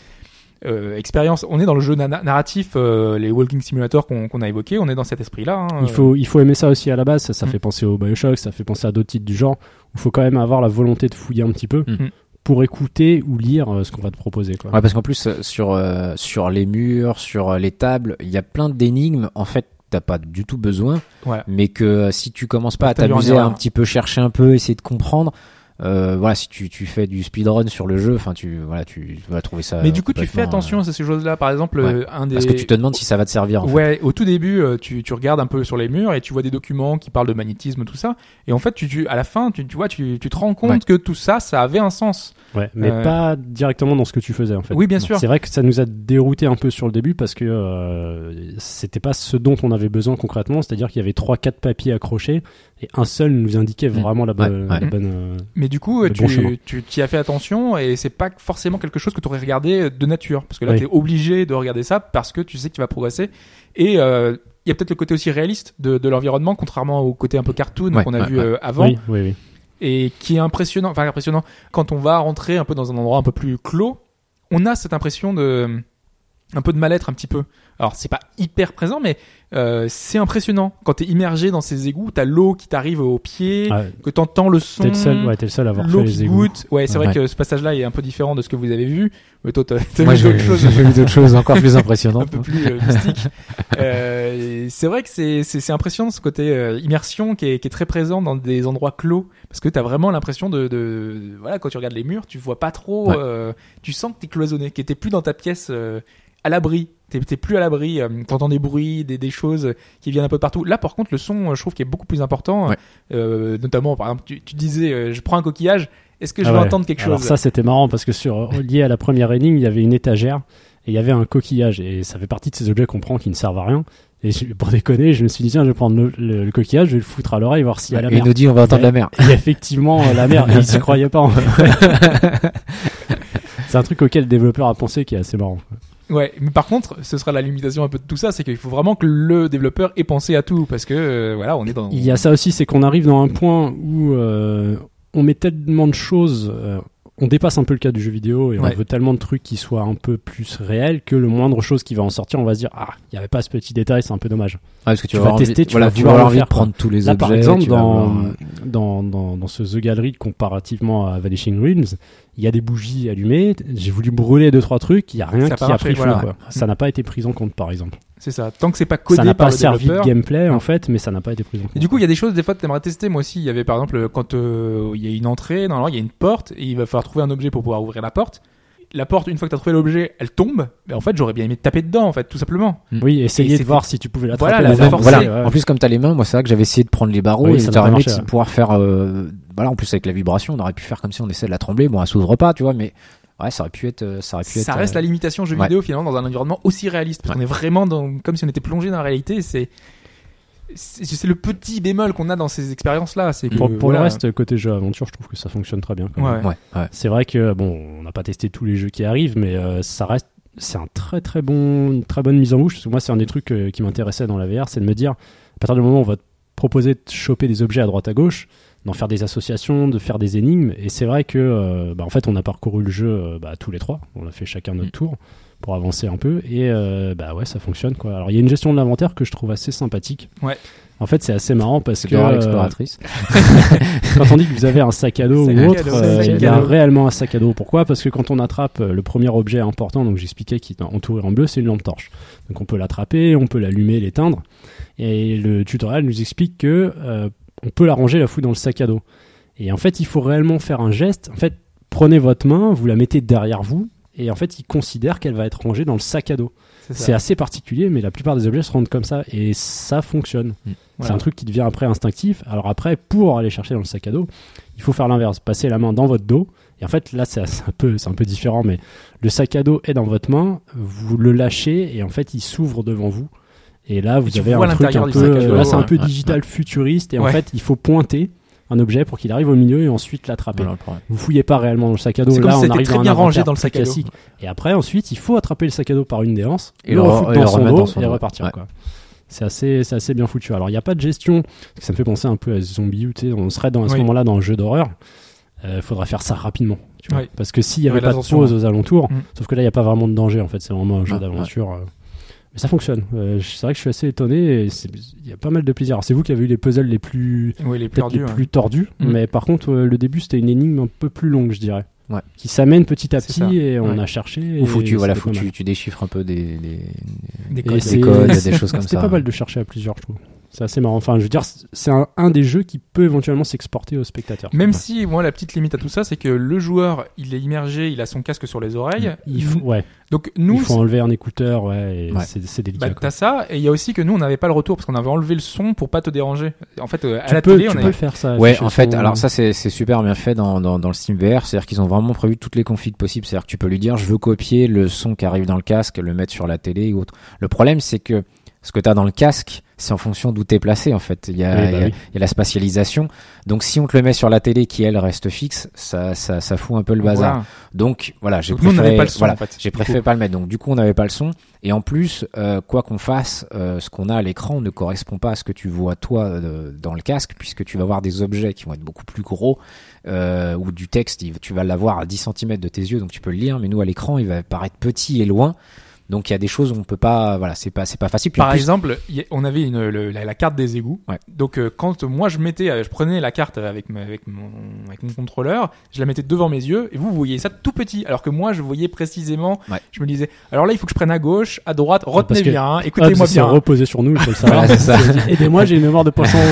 euh, expérience. On est dans le jeu na- narratif, euh, les walking simulators qu'on a évoqué. On est dans cet esprit-là. hein. Il faut il faut aimer ça aussi à la base. Ça, ça Mm. fait penser au Bioshock, ça fait penser à d'autres titres du genre. Il faut quand même avoir la volonté de fouiller un petit peu Mm. pour écouter ou lire euh, ce qu'on va te proposer. Quoi. Ouais, parce qu'en plus, euh, sur, euh, sur les murs, sur euh, les tables, il y a plein d'énigmes, en fait, t'as pas du tout besoin, Ouais. mais que euh, si tu commences pas à t'amuser à un petit peu chercher un peu, essayer de comprendre, euh, voilà, si tu, tu fais du speedrun sur le jeu, enfin, tu, voilà, tu vas trouver ça. Mais du coup, tu fais attention à ces choses-là. Par exemple, ouais. euh, un euh, des Parce que tu te demandes si ça va te servir, en fait. Ouais, au tout début, euh, tu, tu regardes un peu sur les murs et tu vois des documents qui parlent de magnétisme, tout ça. Et en fait, tu, tu- à la fin, tu, tu vois, tu, tu te rends compte Ouais. que tout ça, ça avait un sens. Ouais, mais Euh, pas directement dans ce que tu faisais en fait. Oui, bien sûr. C'est vrai que ça nous a dérouté un peu sur le début parce que euh, c'était pas ce dont on avait besoin concrètement, c'est-à-dire qu'il y avait trois quatre papiers accrochés et un seul nous indiquait vraiment la bonne, Ouais, ouais. la bonne, euh, Mais du coup, Le bon tu, tu t'y as fait attention et c'est pas forcément quelque chose que tu aurais regardé de nature. Parce que là, Oui. tu es obligé de regarder ça parce que tu sais que tu vas progresser. Et euh, il y a peut-être le côté aussi réaliste de, de l'environnement, contrairement au côté un peu cartoon Ouais, qu'on a ouais, vu ouais. euh, avant. Oui, oui, oui. et qui est impressionnant, enfin impressionnant, quand on va rentrer un peu dans un endroit un peu plus clos, on a cette impression de un peu de mal-être un petit peu. Alors c'est pas hyper présent, mais euh, c'est impressionnant. Quand t'es immergé dans ces égouts, t'as l'eau qui t'arrive aux pieds, Ah, que t'entends le son, t'es le seul, ouais, t'es le seul à avoir l'eau fait les égouts. Ouais, c'est vrai Ouais. que ce passage-là est un peu différent de ce que vous avez vu. Mais toi, t'as vu d'autres choses j'ai vu d'autres choses encore plus un impressionnantes. peu plus euh, mystiques. Euh, et c'est vrai que c'est c'est c'est impressionnant ce côté euh, immersion qui est, qui est très présent dans des endroits clos parce que t'as vraiment l'impression de, de voilà quand tu regardes les murs tu vois pas trop Ouais. euh, tu sens que t'es cloisonné que t'es plus dans ta pièce euh, à l'abri t'es t'es plus à l'abri euh, t'entends des bruits des, des choses qui viennent un peu de partout là par contre le son euh, je trouve qu'il est beaucoup plus important Ouais. euh, notamment par exemple tu, tu disais euh, je prends un coquillage est-ce que je Ah vais ouais. entendre quelque Alors chose? ça c'était marrant parce que sur lié à la première énigme, il y avait une étagère et il y avait un coquillage et ça fait partie de ces objets qu'on prend qui ne servent à rien. Et je- pour déconner, je me suis dit tiens, je vais prendre le, le- le coquillage, je vais le foutre à l'oreille voir s'il y a la Et mer. il nous dit, on va entendre la mer. Et effectivement, la mer, et il s'y croyait pas. en fait. C'est un truc auquel le développeur a pensé qui est assez marrant. Ouais, mais par contre, ce sera la limitation un peu de tout ça, c'est qu'il faut vraiment que le développeur ait pensé à tout, parce que euh, voilà, on est dans. Il y a ça aussi, c'est qu'on arrive dans un point où euh, on met tellement de choses, euh, on dépasse un peu le cadre du jeu vidéo et Ouais. on veut tellement de trucs qui soient un peu plus réels que le moindre chose qui va en sortir, on va se dire ah, il y avait pas ce petit détail, c'est un peu dommage. Ah, parce que tu, Tu vas tester, tu voilà, vas tu vouloir envie de faire, prendre tous les Là, objets. par exemple, dans, avoir, dans, dans, dans ce The Gallery comparativement à Vanishing Realms, il y a des bougies allumées. J'ai voulu brûler deux trois trucs, il y a rien Ça qui a marché, pris feu. voilà. quoi. Ça n'a pas été pris en compte, par exemple. C'est ça. Tant que c'est pas codé Ça n'a par pas le servi de gameplay Non. en fait, mais ça n'a pas été pris en compte. Et du coup, il y a des choses des fois que t'aimerais tester. Moi aussi, il y avait par exemple quand euh, il y a une entrée, normalement il y a une porte et il va falloir trouver un objet pour pouvoir ouvrir la porte. La porte, une fois que t'as trouvé l'objet, elle tombe. Mais en fait, j'aurais bien aimé te taper dedans, en fait, tout simplement. Oui, Et essayer de voir si tu pouvais l'attraper. Voilà, la la. Voilà. Ouais. En plus, comme t'as les mains, moi, c'est vrai que j'avais essayé de prendre les barreaux Oui, et ça t'aurais aimé de pouvoir faire, euh, voilà, en plus avec la vibration, on aurait pu faire comme si on essayait de la trembler. Bon, elle s'ouvre pas, tu vois, mais ouais, ça aurait pu être, euh, ça aurait pu Ça être. reste euh, la limitation jeu ouais. vidéo finalement dans un environnement aussi réaliste parce Ouais. qu'on est vraiment dans comme si on était plongé dans la réalité. C'est c'est le petit bémol qu'on a dans ces expériences là. C'est que Pour, pour voilà. le reste, côté jeu aventure, je trouve que ça fonctionne très bien. quand même. Ouais. Ouais, ouais. C'est vrai que bon, on n'a pas testé tous les jeux qui arrivent, mais euh, ça reste, c'est un très très bon, une très bonne mise en bouche. Parce que moi, c'est un des trucs euh, qui m'intéressait dans la VR, c'est de me dire, à partir du moment où on va te proposer de choper des objets à droite à gauche, d'en faire des associations, de faire des énigmes. Et c'est vrai que, euh, bah, en fait, on a parcouru le jeu euh, bah, tous les trois. On a fait chacun notre Mm. tour pour avancer un peu. Et euh, bah ouais, ça fonctionne quoi. Alors il y a une gestion de l'inventaire que je trouve assez sympathique. Ouais. En fait, c'est assez marrant parce que euh, l'exploratrice. quand on dit que vous avez un sac à dos ou autre, euh, il y a réellement un sac à dos. Pourquoi? Parce que quand on attrape le premier objet important, donc j'expliquais qui est entouré en bleu, c'est une lampe torche. Donc on peut l'attraper, on peut l'allumer, l'éteindre. Et le tutoriel nous explique que euh, on peut la ranger, la foutre dans le sac à dos. Et en fait, il faut réellement faire un geste. En fait, prenez votre main, vous la mettez derrière vous, et en fait, il considère qu'elle va être rangée dans le sac à dos. C'est assez particulier, mais la plupart des objets se rendent comme ça, et ça fonctionne. Mm. C'est Voilà. un truc qui devient après instinctif. Alors après, pour aller chercher dans le sac à dos, il faut faire l'inverse, passer la main dans votre dos. Et en fait, là, c'est c'est un peu, c'est un peu différent, mais le sac à dos est dans votre main, vous le lâchez et en fait, il s'ouvre devant vous. Et là, vous avez un truc un peu, sac à dos, là, c'est un peu Ouais, digital futuriste. Et en fait, il faut pointer un objet pour qu'il arrive au milieu et ensuite l'attraper. Voilà. Vous fouillez pas réellement dans le sac à dos. C'est Là, on c'était arrive très un bien rangé dans le sac à dos. classique. Et après, ensuite, il faut attraper le sac à dos par une des anses, Et le le re- refoutre et dans son dos et repartir. Ouais. Quoi. C'est assez, c'est assez bien foutu. Alors, il n'y a pas de gestion. Ça me fait penser un peu à Zombie U. tu sais, On serait dans, à ce Oui. moment-là dans un jeu d'horreur. Il faudra faire ça rapidement. Tu vois. Oui. Parce que s'il n'y avait pas de pause aux alentours, Mm. sauf que là, il n'y a pas vraiment de danger. En fait, c'est vraiment un jeu Ah, d'aventure. euh. Mais ça fonctionne. Euh, c'est vrai que je suis assez étonné. et c'est- Il y a pas mal de plaisir. Alors, C'est vous qui avez eu les puzzles les plus Oui, les plus peut-être les tordus. plus tordus. Mm. Mais par contre, euh, le début, c'était une énigme un peu plus longue, je dirais. Ouais. Qui s'amène petit à petit ça. et on Ouais. a cherché. Ou faut que tu, et voilà, c'était faut tu, déchiffres un peu des, des, codes. des codes, des choses comme C'était ça. pas mal de chercher à plusieurs, je trouve. C'est assez marrant. Enfin, je veux dire, c'est un, un des jeux qui peut éventuellement s'exporter aux spectateurs. Même si, moi, la petite limite à tout ça, c'est que le joueur, il est immergé, il a son casque sur les oreilles. il faut, ouais, Donc, nous, il faut enlever un écouteur, ouais, et Ouais. c'est c'est délicat. Bah, t'as ça, et il y a aussi que nous, on n'avait pas le retour parce qu'on avait enlevé le son pour pas te déranger. En fait, euh, à tu la peux, télé, tu on peux avait. faire ça. Ouais, en fait, son- alors ça c'est c'est super bien fait dans, dans, dans le Steam VR, c'est-à-dire qu'ils ont vraiment prévu toutes les configs possibles, c'est-à-dire que tu peux lui dire je veux copier le son qui arrive dans le casque, le mettre sur la télé ou autre. Le problème c'est que ce que tu as dans le casque, c'est en fonction d'où t'es placé en fait. Il y, a, Oui, bah il y a- oui. il y a la spatialisation. Donc si on te le met sur la télé qui elle reste fixe, ça, ça, ça fout un peu le bazar. Donc voilà, j'ai préféré, pas le son, voilà, en fait, j'ai du préféré coup. pas le mettre. Donc du coup, on n'avait pas le son. Et en plus, euh, quoi qu'on fasse, euh, ce qu'on a à l'écran ne correspond pas à ce que tu vois toi euh, dans le casque, puisque tu vas voir des objets qui vont être beaucoup plus gros euh, ou du texte, tu vas l'avoir à 10 cm de tes yeux, donc tu peux le lire. Mais nous, à l'écran, il va paraître petit et loin. Donc il y a des choses où on peut pas, voilà, c'est pas, c'est pas facile. Puis Par plus- exemple, on avait une, le- la, la carte des égouts. Ouais. Donc euh, quand moi je mettais, euh, je prenais la carte avec, ma- avec, mon, avec mon contrôleur, je la mettais devant mes yeux et vous, vous voyez ça tout petit. Alors que moi je voyais précisément, Ouais. je me disais, alors là il faut que je prenne à gauche, à droite, retenez que- bien, Ah, écoutez-moi c'est bien. reposé sur nous. Voilà. Aidez-moi, j'ai une mémoire de poisson.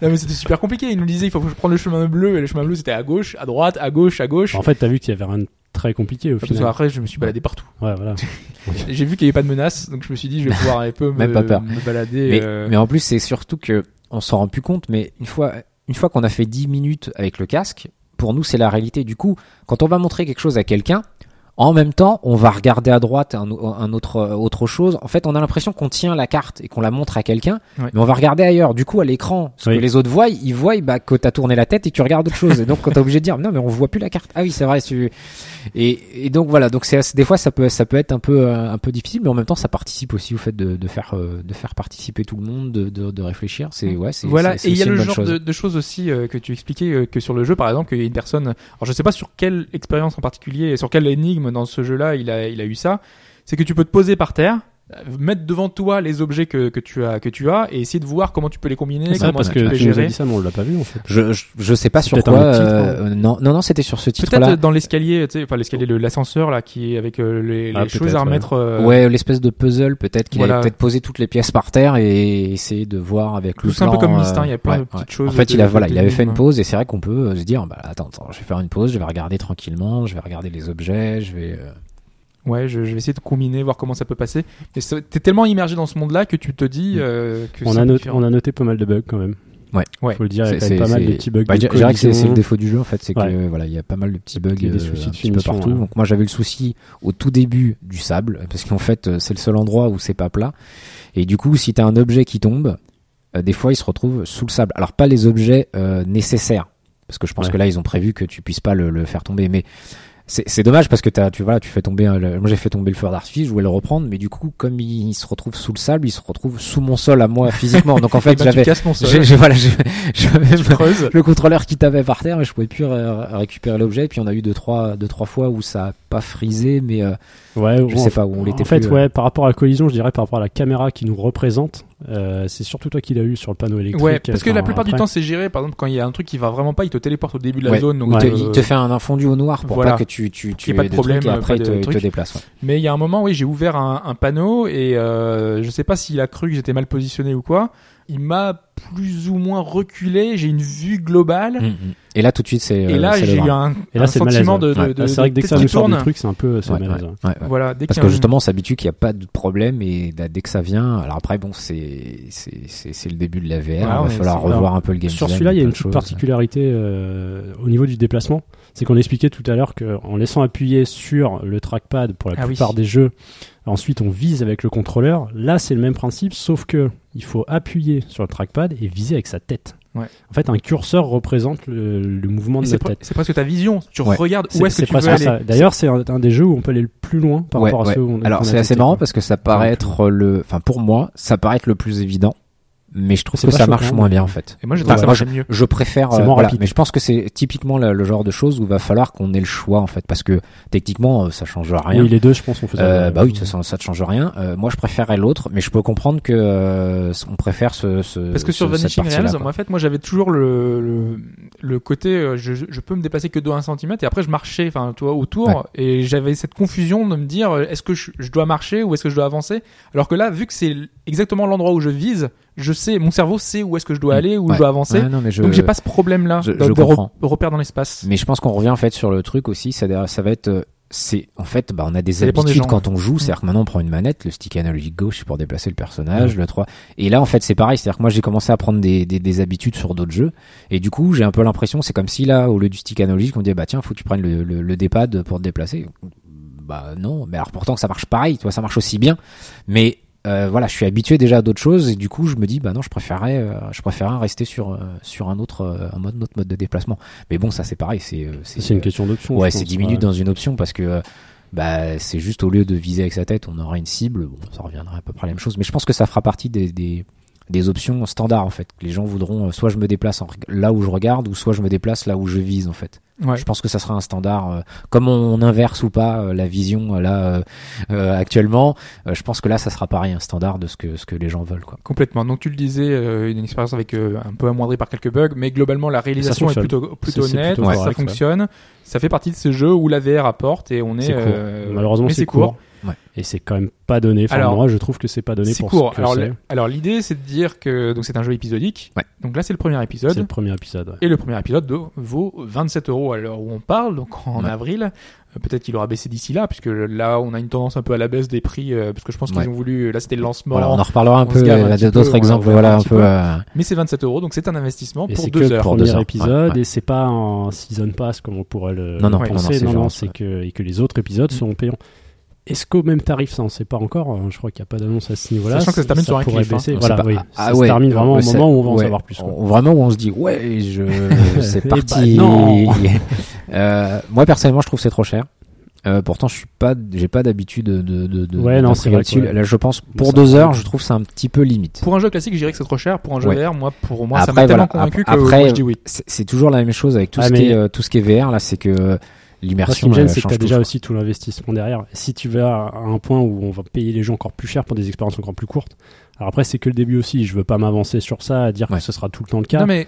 Non mais c'était super compliqué. Il nous disait il faut que je prenne le chemin bleu et le chemin bleu c'était à gauche, à droite, à gauche, à gauche. en fait, t'as vu qu'il y avait de très compliqué au Parce final. après je me suis baladé partout. Ouais, voilà. J'ai vu qu'il n'y avait pas de menace, donc je me suis dit je vais pouvoir un peu me, Même pas peur. me balader. Mais, euh, mais en plus, c'est surtout que on s'en rend plus compte, mais une fois, une fois qu'on a fait 10 minutes avec le casque, pour nous, c'est la réalité. Du coup, quand on va montrer quelque chose à quelqu'un, en même temps, on va regarder à droite un, un autre, autre chose. En fait, on a l'impression qu'on tient la carte et qu'on la montre à quelqu'un, Ouais. mais on va regarder ailleurs. Du coup, à l'écran, ce Oui. que les autres voient, ils voient bah, que t'as tourné la tête et que tu regardes autre chose. Et donc, quand t'es obligé de dire, non, mais on voit plus la carte. Ah oui, c'est vrai. tu- Et, et donc voilà. Donc c'est des fois, ça peut, ça peut être un peu, euh, un peu difficile, mais en même temps, ça participe aussi au fait de, de faire, euh, de faire participer tout le monde, de, de, de réfléchir. C'est ouais, c'est Voilà, et il y a le genre chose. de, de choses aussi euh, que tu expliquais euh, que sur le jeu, par exemple, qu'il y a une personne. Alors je sais pas sur quelle expérience en particulier, sur quelle énigme dans ce jeu-là il a, il a eu ça. C'est que tu peux te poser par terre, mettre devant toi les objets que, que tu as que tu as et essayer de voir comment tu peux les combiner, comment parce tu que peux les tu nous as gérer. dit ça, mais on l'a pas vu en fait. Je, je, je sais pas sur peut-être quoi. titre, euh, non, non, non, c'était sur ce Peut-être titre-là. dans l'escalier, tu sais, enfin l'escalier, le- l'ascenseur là, qui est avec euh, les, Ah, les choses peut-être, à ouais. remettre. euh, Ouais, l'espèce de puzzle, peut-être qu'il Voilà. avait peut-être posé toutes les pièces par terre et essayé de voir avec Tout le c'est un peu comme Myst, hein, euh, il y a plein ouais, de petites ouais. choses En fait, il a voilà, il avait fait une pause et c'est vrai qu'on peut euh, se dire, bah attends, attends, je vais faire une pause, je vais regarder tranquillement, je vais regarder les objets, je vais. Ouais, je, je vais essayer de combiner, voir comment ça peut passer. Mais t'es tellement immergé dans ce monde-là que tu te dis euh, que On c'est a, noté, on a noté pas mal de bugs quand même. Ouais. Ouais. Faut le dire, il y a pas mal de petits bugs. bah, je dirais que c'est le défaut du jeu en fait, c'est que Ouais. voilà, il y a pas mal de petits bugs Il y a des euh, soucis un de petit peu finition, partout. ouais. Donc moi j'avais le souci au tout début du sable parce qu'en fait euh, c'est le seul endroit où c'est pas plat et du coup si t'as un objet qui tombe, euh, des fois il se retrouve sous le sable. Alors pas les objets euh, nécessaires parce que je pense Ouais. que là ils ont prévu que tu puisses pas le, le faire tomber mais c'est c'est dommage parce que t'as, tu vois, tu fais tomber, un- le- moi j'ai fait tomber le feu d'artifice, je voulais le reprendre, mais du coup, comme il, se retrouve sous le sable, il se retrouve sous mon sol à moi physiquement. Donc en Eh fait, ben, tu j'avais, voilà, le contrôleur qui tapait par terre, mais je pouvais plus ré- récupérer l'objet. Et puis on a eu deux trois, deux trois fois où ça a pas frisé, mais euh, Ouais, je sais pas où on l'était En fait, plus, euh. ouais, par rapport à la collision, je dirais par rapport à la caméra qui nous représente, euh, c'est surtout toi qui l'as eu sur le panneau électrique. Ouais, parce que la plupart du temps c'est géré. Par exemple, quand il y a un truc qui va vraiment pas, il te téléporte au début de la Ouais. zone. Donc, il, te, euh, il te fait un infondu au noir pour voilà. pas que tu, tu, tu pas aies de problème, trucs et après pas il te, déplace. ouais. Mais il y a un moment, oui, j'ai ouvert un, un panneau et euh, je sais pas s'il a cru que j'étais mal positionné ou quoi. Il m'a plus ou moins reculé. J'ai une vue globale. Mm, mm. Et là tout de suite c'est. Et euh, là, j'ai eu un, Et là, un sentiment de, ouais. de, Ouais. de, Ah, c'est vrai que dès que ça nous sort du tourne. truc, c'est un peu, c'est Ouais, malaise. ouais, ouais. ouais, ouais. Voilà, dès Parce que justement, on s'habitue qu'il n'y a pas de problème et bah, dès que ça vient, alors après bon, c'est c'est c'est c'est le début de la VR. Il va ouais, falloir revoir un peu le game Sur celui-là, il y a une petite particularité euh, au niveau du déplacement. C'est qu'on expliquait tout à l'heure qu'en laissant appuyer sur le trackpad pour la Ah oui. plupart des jeux, ensuite on vise avec le contrôleur. Là, c'est le même principe, sauf que il faut appuyer sur le trackpad et viser avec sa tête. Ouais. En fait, un curseur représente le, le mouvement Et de pre- tête. c'est presque ta vision. Tu Ouais. regardes où est-ce que c'est tu veux aller. D'ailleurs, c'est un, un des jeux où on peut aller le plus loin par Ouais, rapport à ceux où on Alors c'est assez marrant parce que ça paraît être le, enfin pour moi, ça paraît être le plus évident, mais je trouve que ça choquant, marche moins mais- bien en fait. Et moi, j'ai Enfin, trouvé ça moi, marchait mieux. Je préfère, C'est euh, moins voilà, rapide. mais je pense que c'est typiquement le, le genre de choses où va falloir qu'on ait le choix en fait, parce que techniquement euh, ça change rien. Oui, les deux, je pense, on faisait. Euh, bah oui, de toute façon, ça ne change rien. Euh, moi, je préférais l'autre, mais je peux comprendre que euh, on préfère ce, ce Parce que sur ce- Vanishing Realms, en fait, moi, j'avais toujours le, le, le côté, je, je peux me déplacer que de 1 cm et après je marchais, enfin, tu vois, autour, Ouais. et j'avais cette confusion de me dire, est-ce que je, je dois marcher ou est-ce que je dois avancer? Alors que là, vu que c'est exactement l'endroit où je vise, je sais, mon cerveau sait où est-ce que je dois Mm. aller, où Ouais. je dois avancer. Ouais, non, mais je- Donc j'ai pas ce problème-là je- de, je de re- repère dans l'espace. Mais je pense qu'on revient en fait sur le truc aussi, ça, ça va être euh, c'est en fait bah on a des Ça dépend des habitudes gens, quand on Mm. joue, c'est-à-dire que maintenant on prend une manette, le stick analogique gauche c'est pour déplacer le personnage, le 3 et là en fait c'est pareil, c'est-à-dire que moi j'ai commencé à prendre des, des, des habitudes sur d'autres jeux et du coup, j'ai un peu l'impression c'est comme si là au lieu du stick analogique, on dit bah tiens, faut que tu prennes le, le, le D-pad pour te déplacer. Bah non, mais alors pourtant que ça marche pareil, tu vois, ça marche aussi bien. Mais euh, voilà, je suis habitué déjà à d'autres choses et du coup, je me dis bah non, je préférerais euh, je préférerais rester sur euh, sur un autre un mode autre mode de déplacement. Mais bon, ça c'est pareil, c'est C'est une question d'option. Ouais, c'est pense, 10 minutes ouais. dans une option parce que bah c'est juste au lieu de viser avec sa tête, on aura une cible. Bon, ça reviendra à peu près à la même chose, mais je pense que ça fera partie des des, des options standards en fait. Les gens voudront euh, soit je me déplace en là où je regarde ou soit je me déplace là où je vise en fait. Ouais. Je pense que ça sera un standard euh, comme on inverse ou pas euh, la vision euh, là euh, euh, actuellement, euh, je pense que là ça sera pareil un standard de ce que ce que les gens veulent quoi. Complètement. Donc tu le disais, euh, une expérience avec euh, un peu amoindrie par quelques bugs, mais globalement la réalisation est plutôt plutôt honnête, plutôt ça ouais. fonctionne, ça fait partie de ces jeux où la VR apporte et on est. Euh, Malheureusement, c'est court. Ouais. Et c'est quand même pas donné. Enfin, Alors, moi, je trouve que c'est pas donné C'est pour court. ce que Alors, c'est. l'idée c'est de dire que donc c'est un jeu épisodique. Ouais. Donc là c'est le premier C'est épisode. le premier épisode. ouais. Et le premier épisode de- vaut 27 euros à l'heure où on parle, donc en Ouais. avril. Euh, Peut-être qu'il aura baissé d'ici là, puisque là on a une tendance un peu à la baisse des prix, euh, parce que je pense qu'ils Ouais. ont voulu. Là c'était le lancement, Voilà, on en reparlera un peu d'autres en exemples voilà un peu peu. euh, mais c'est 27 euros, donc c'est un investissement Et pour c'est deux que le heures. pour deux premier heures. épisode Ouais, ouais. et c'est pas un season pass comme on pourrait le Non, non, non, c'est c'est que et que les autres épisodes Mm. seront payants. Est-ce qu'au même tarif, ça on sait pas encore. hein, Je crois qu'il n'y a pas d'annonce à ce niveau-là. Sachant que ça se termine sur un pourrait cliff, hein. Voilà, pas. oui. Ah, ça ouais, se termine vraiment au moment où on va en savoir plus. quoi. on- vraiment où on se dit ouais je c'est Eh parti bah non. Euh, moi personnellement je trouve que c'est trop cher Euh, pourtant je suis pas j'ai pas d'habitude de de, de Ouais, non, c'est là-dessus. que là je pense pour Ça, deux heures je trouve ça un petit peu limite Pour un jeu classique, je dirais que c'est trop cher. Pour un jeu Ouais. VR, moi, pour moi, ça m'a tellement voilà, convaincu que après- moi, je dis oui. c'est toujours la même chose avec tout Ah, ce mais- qui est euh, tout ce qui est VR là c'est que Moi, ce l'immersion qui me gêne, elle c'est que t'as tout, déjà aussi tout l'investissement derrière. Si tu vas à un point où on va payer les gens encore plus cher pour des expériences encore plus courtes. Alors après, c'est que le début aussi. Je veux pas m'avancer sur ça, à dire Ouais. que ce sera tout le temps le cas. Non mais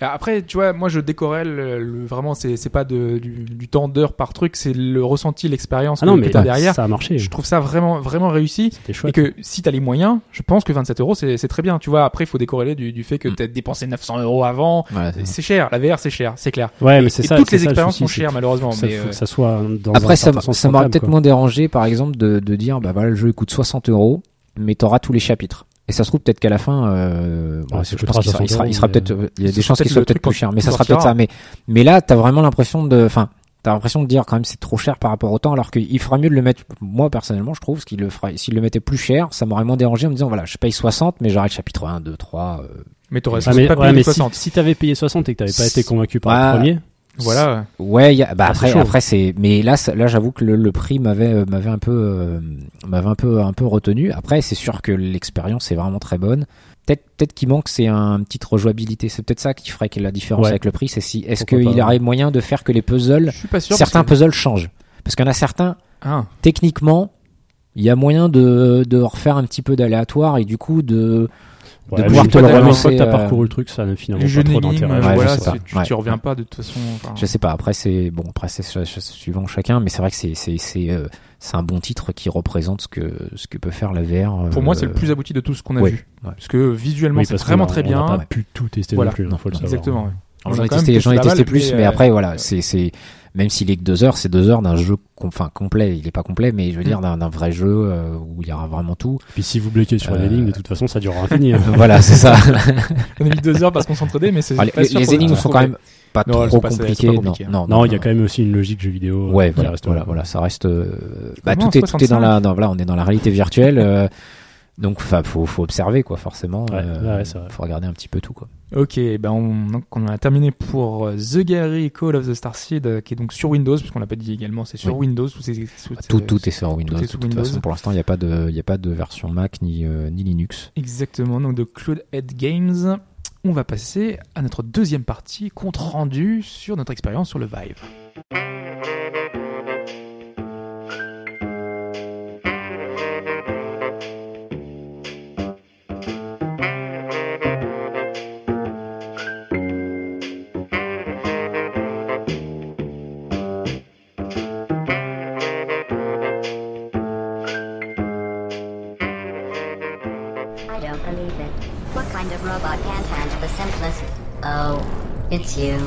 après, tu vois, moi je décorrelle le, le- vraiment, c'est c'est pas de, du, du temps d'heure par truc, c'est le ressenti, l'expérience ah non, que, mais que t'as derrière. ça a marché. Je trouve ça vraiment vraiment réussi. C'était Et que si t'as les moyens, je pense que 27 euros c'est c'est très bien. Tu vois, après il faut décorréler du, du fait que Mm. t'as dépensé 900 euros avant. c'est cher, la VR c'est cher, c'est clair. Ouais, mais Et c'est ça. toutes les ça, expériences souci, sont chères malheureusement. Ça, mais, faut euh, que ça soit dans un Après, ça, m'aurait peut-être quoi. moins dérangé, par exemple, de, de dire, bah voilà, le jeu coûte 60 euros, mais t'auras tous les chapitres. Et ça se trouve peut-être qu'à la fin, euh, bon, Ouais, je pense qu'il sera, il 60 sera, peut-être, il y a des chances qu'il soit peut-être plus cher, mais ça sera peut-être ça. Mais, mais là, t'as vraiment l'impression de, enfin, t'as l'impression de dire quand même c'est trop cher par rapport au temps, alors qu'il fera mieux de le mettre, moi personnellement, je trouve, qu'il le fera, s'il le mettait plus cher, ça m'aurait moins dérangé en me disant, voilà, je paye 60, mais j'aurai le chapitre 1, 2, 3, euh, mais t'aurais Ah, mais, pas ouais, payé mais les si, 60. si t'avais payé 60 et que t'avais pas été convaincu par Ouais. le premier, Voilà. Ouais, y a, bah Ah, après, chaud. après c'est, mais là, là, j'avoue que le, le prix m'avait, euh, m'avait un peu, euh, m'avait un peu, un peu retenu. Après, c'est sûr que l'expérience est vraiment très bonne. Peut-être, peut-être qu'il manque, c'est un petite rejouabilité. C'est peut-être ça qui ferait la différence Ouais. avec le prix. C'est si, est-ce qu'il pas, aurait moyen de faire que les puzzles, Je suis pas sûr. certains que- puzzles changent. Parce qu'il y en a certains, Ah. techniquement, il y a moyen de, de refaire un petit peu d'aléatoire et du coup de, ouais, pouvoir te le une fois relancer, que t'as euh, parcouru le truc, ça n'a finalement pas trop d'intérêt. Ouais, voilà, tu, reviens pas de toute façon. enfin, Je sais pas. Après, c'est bon. Après, c'est suivant chacun, mais c'est vrai que c'est c'est c'est euh, c'est un bon titre qui représente ce que ce que peut faire la VR. Pour moi, c'est le euh, plus abouti de tout ce qu'on a ouais, vu. ouais. Parce que visuellement, Oui, c'est vraiment très on bien. n'a pas pu tout tester Voilà. non plus, faut le. Exactement. On J'en ai testé, j'en ai testé plus, mais, mais euh, après voilà, c'est c'est même s'il est que deux heures, c'est deux heures d'un jeu com- enfin complet. Il est pas complet, mais je veux Mm. dire d'un d'un vrai jeu euh, où il y aura vraiment tout. Puis si vous bloquez sur une Euh, énigme, de toute façon, ça durera infini. hein. voilà, c'est ça. On a mis deux heures parce qu'on s'entraidait, mais c'est les sûr les énigmes sont quand même pas Non, trop c'est pas- c'est compliqué. pas Non, compliqué, hein. non, Non, il y a quand même aussi une logique jeu vidéo. euh, Ouais, voilà, reste- voilà, voilà, ça reste. euh, bah, tout est, tout est dans 65? la, dans, voilà, on est dans la réalité virtuelle. Donc, enfin, faut, faut observer, quoi, forcément. Ouais, euh, ouais, c'est vrai. faut regarder un petit peu tout, quoi. Ok, ben on, donc on a terminé pour euh, The Gallery Call of the Starseed, euh, qui est donc sur Windows, puisqu'on l'a pas dit également, c'est sur Oui. Windows. Tout, sous- Tout, c'est- tout est sur Windows. est de toute Windows. façon, pour l'instant, il n'y a pas de, il y a pas de version Mac ni, euh, ni Linux. Exactement, donc de Cloudhead Games. On va passer à notre deuxième partie, compte rendu sur notre expérience sur le Vive. The simplest? Oh, it's you.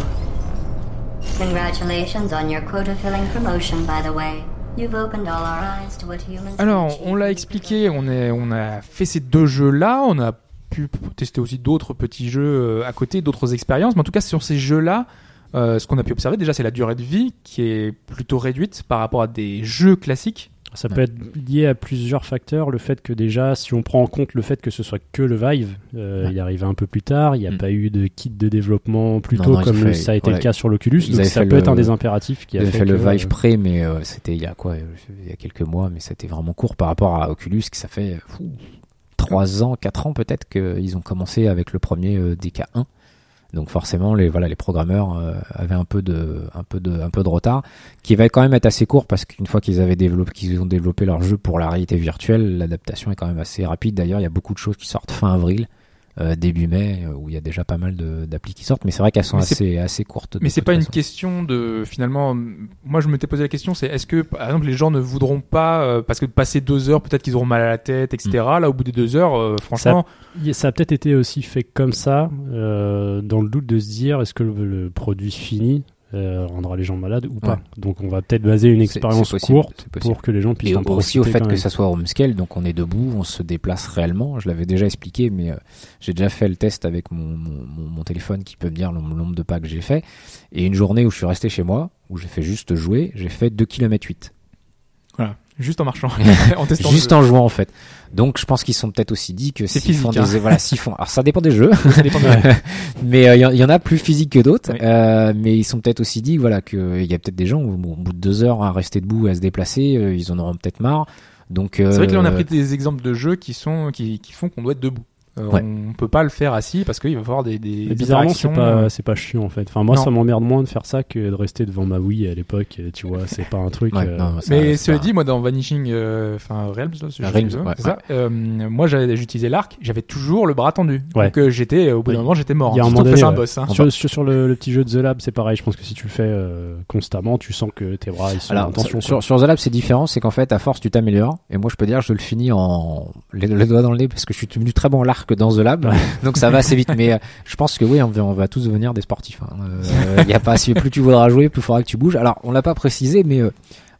Congratulations on your quota filling promotion, by the way. You've opened all our eyes to what humans. can Alors, on l'a expliqué, on, est, on a fait ces deux jeux-là, on a pu tester aussi d'autres petits jeux euh, à côté, d'autres expériences, mais en tout cas sur ces jeux-là, euh, ce qu'on a pu observer déjà c'est la durée de vie qui est plutôt réduite par rapport à des jeux classiques. Ça peut être lié à plusieurs facteurs. Le fait que déjà, si on prend en compte le fait que ce soit que le Vive, euh, Ouais. il arrive un peu plus tard, il n'y a Mm. pas eu de kit de développement plus Non, tôt non, comme fait- ça a été le cas sur l'Oculus. Donc ça peut le- être un des impératifs qui a fait, fait le Vive Pré, mais euh, c'était il y a quoi Il y a quelques mois, mais c'était vraiment court par rapport à Oculus, qui ça fait fou, 3 ans, 4 ans peut-être qu'ils ont commencé avec le premier euh, DK1. Donc forcément, les voilà, les programmeurs euh, avaient un peu de, un peu de, un peu de retard, qui va quand même être assez court parce qu'une fois qu'ils avaient développé, qu'ils ont développé leur jeu pour la réalité virtuelle, l'adaptation est quand même assez rapide. D'ailleurs, il y a beaucoup de choses qui sortent fin avril, euh, début mai, euh, où il y a déjà pas mal de- d'applis qui sortent, mais c'est vrai qu'elles sont Mais assez, assez courtes. Mais c'est pas une question de finalement. Moi, je m'étais posé la question, c'est est-ce que par exemple les gens ne voudront pas euh, parce que de passer deux heures, peut-être qu'ils auront mal à la tête, etc. Mm. Là, au bout des deux heures, euh, franchement, Ça a peut-être été aussi fait comme ça, euh, dans le doute de se dire est-ce que le, le produit fini euh, rendra les gens malades ou pas. Ouais. Donc on va peut-être baser une expérience courte pour que les gens puissent Et en aussi au fait que ça soit home scale, donc on est debout, on se déplace réellement. Je l'avais déjà expliqué, mais euh, j'ai déjà fait le test avec mon, mon, mon- mon téléphone qui peut me dire le nombre de pas que j'ai fait. Et une journée où je suis resté chez moi, où j'ai fait juste jouer, j'ai fait 2 km 8. Juste en marchant, en testant. Juste en jouant en fait. Donc je pense qu'ils sont peut-être aussi dit que C'est s'ils font des hein. voilà, s'ils font alors ça dépend des jeux, jeu. Ça dépend mais euh, il y, en- il y en a plus physiques que d'autres. Oui. Euh, mais ils sont peut-être aussi dit voilà que il y a peut-être des gens où, au bout de deux heures à rester debout et à se déplacer, euh, ils en auront peut-être marre. Donc C'est vrai que là, on a euh, pris des exemples de jeux qui sont qui, qui font qu'on doit être debout. Euh, Ouais. On peut pas le faire assis parce qu'il va falloir des, des Mais bizarrement, c'est pas, c'est pas chiant en fait. Enfin, moi, Non. ça m'emmerde moins de faire ça que de rester devant ma Wii à l'époque. Tu vois, c'est pas un truc. Ouais, euh, non, ça- Mais c'est cela pas- dit, moi dans Vanishing, euh, enfin Realms, c'est Realms, ouais, ça. Euh, moi, j'avais- j'utilisais l'arc, j'avais toujours le bras tendu. Ouais. Donc j'étais, au bout d'un moment, j'étais mort. Il y a un moment donné, un boss. hein. Sur, sur, sur le, le petit jeu de The Lab, c'est pareil. Je pense que si tu le fais euh, constamment, tu sens que tes bras ils sont Alors, en tension. sur, sur The Lab, c'est différent, c'est qu'en fait, à force, tu t'améliores. Et moi, je peux dire, je le finis en les, les doigts dans le nez parce que je suis devenu très bon à l'arc dans The Lab. Donc, ça va assez vite. Mais euh, je pense que oui, on va, on va tous devenir des sportifs. hein. Euh, y a pas, si plus tu voudras jouer, plus il faudra que tu bouges. Alors, on l'a pas précisé, mais euh,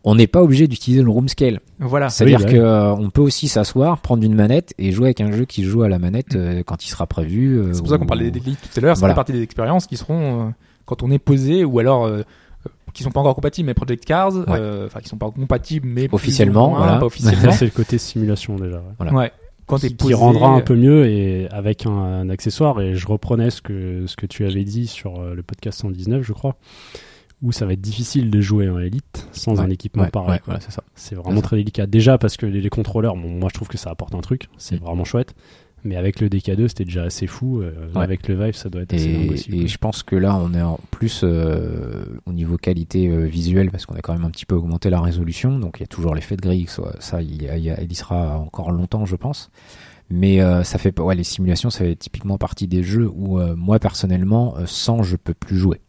on n'est pas obligé d'utiliser le room scale. Voilà. C'est-à-dire bah que oui. euh, on peut aussi s'asseoir, prendre une manette et jouer avec un jeu qui joue à la manette euh, quand il sera prévu. euh, C'est pour ça qu'on parlait des lits tout à l'heure. Ça Voilà. fait partie des expériences qui seront euh, quand on est posé ou alors euh, euh, qui sont pas encore compatibles mais Project Cars, euh, enfin qui sont pas compatibles mais Officiellement, moins, voilà. pas officiellement. c'est le côté simulation déjà. ouais. Voilà. ouais. Quand qui, posé, qui rendra un peu mieux et avec un, un accessoire. Et je reprenais ce que ce que tu avais dit sur euh, le podcast 119 je crois où ça va être difficile de jouer en élite sans Ouais, un équipement ouais, pareil ouais, c'est vraiment ça. très délicat. Déjà parce que les, les contrôleurs bon, moi je trouve que ça apporte un truc. C'est Mm. vraiment chouette mais avec le DK2 c'était déjà assez fou euh, Ouais. avec le Vive ça doit être assez Et, aussi, et quoi. je pense que là, on est en plus euh, au niveau qualité euh, visuelle parce qu'on a quand même un petit peu augmenté la résolution. Donc il y a toujours l'effet de grille. Ça, il, y y sera encore longtemps, je pense. Mais ça fait pas- ouais, les simulations, ça fait typiquement partie des jeux où moi personnellement, sans, je peux plus jouer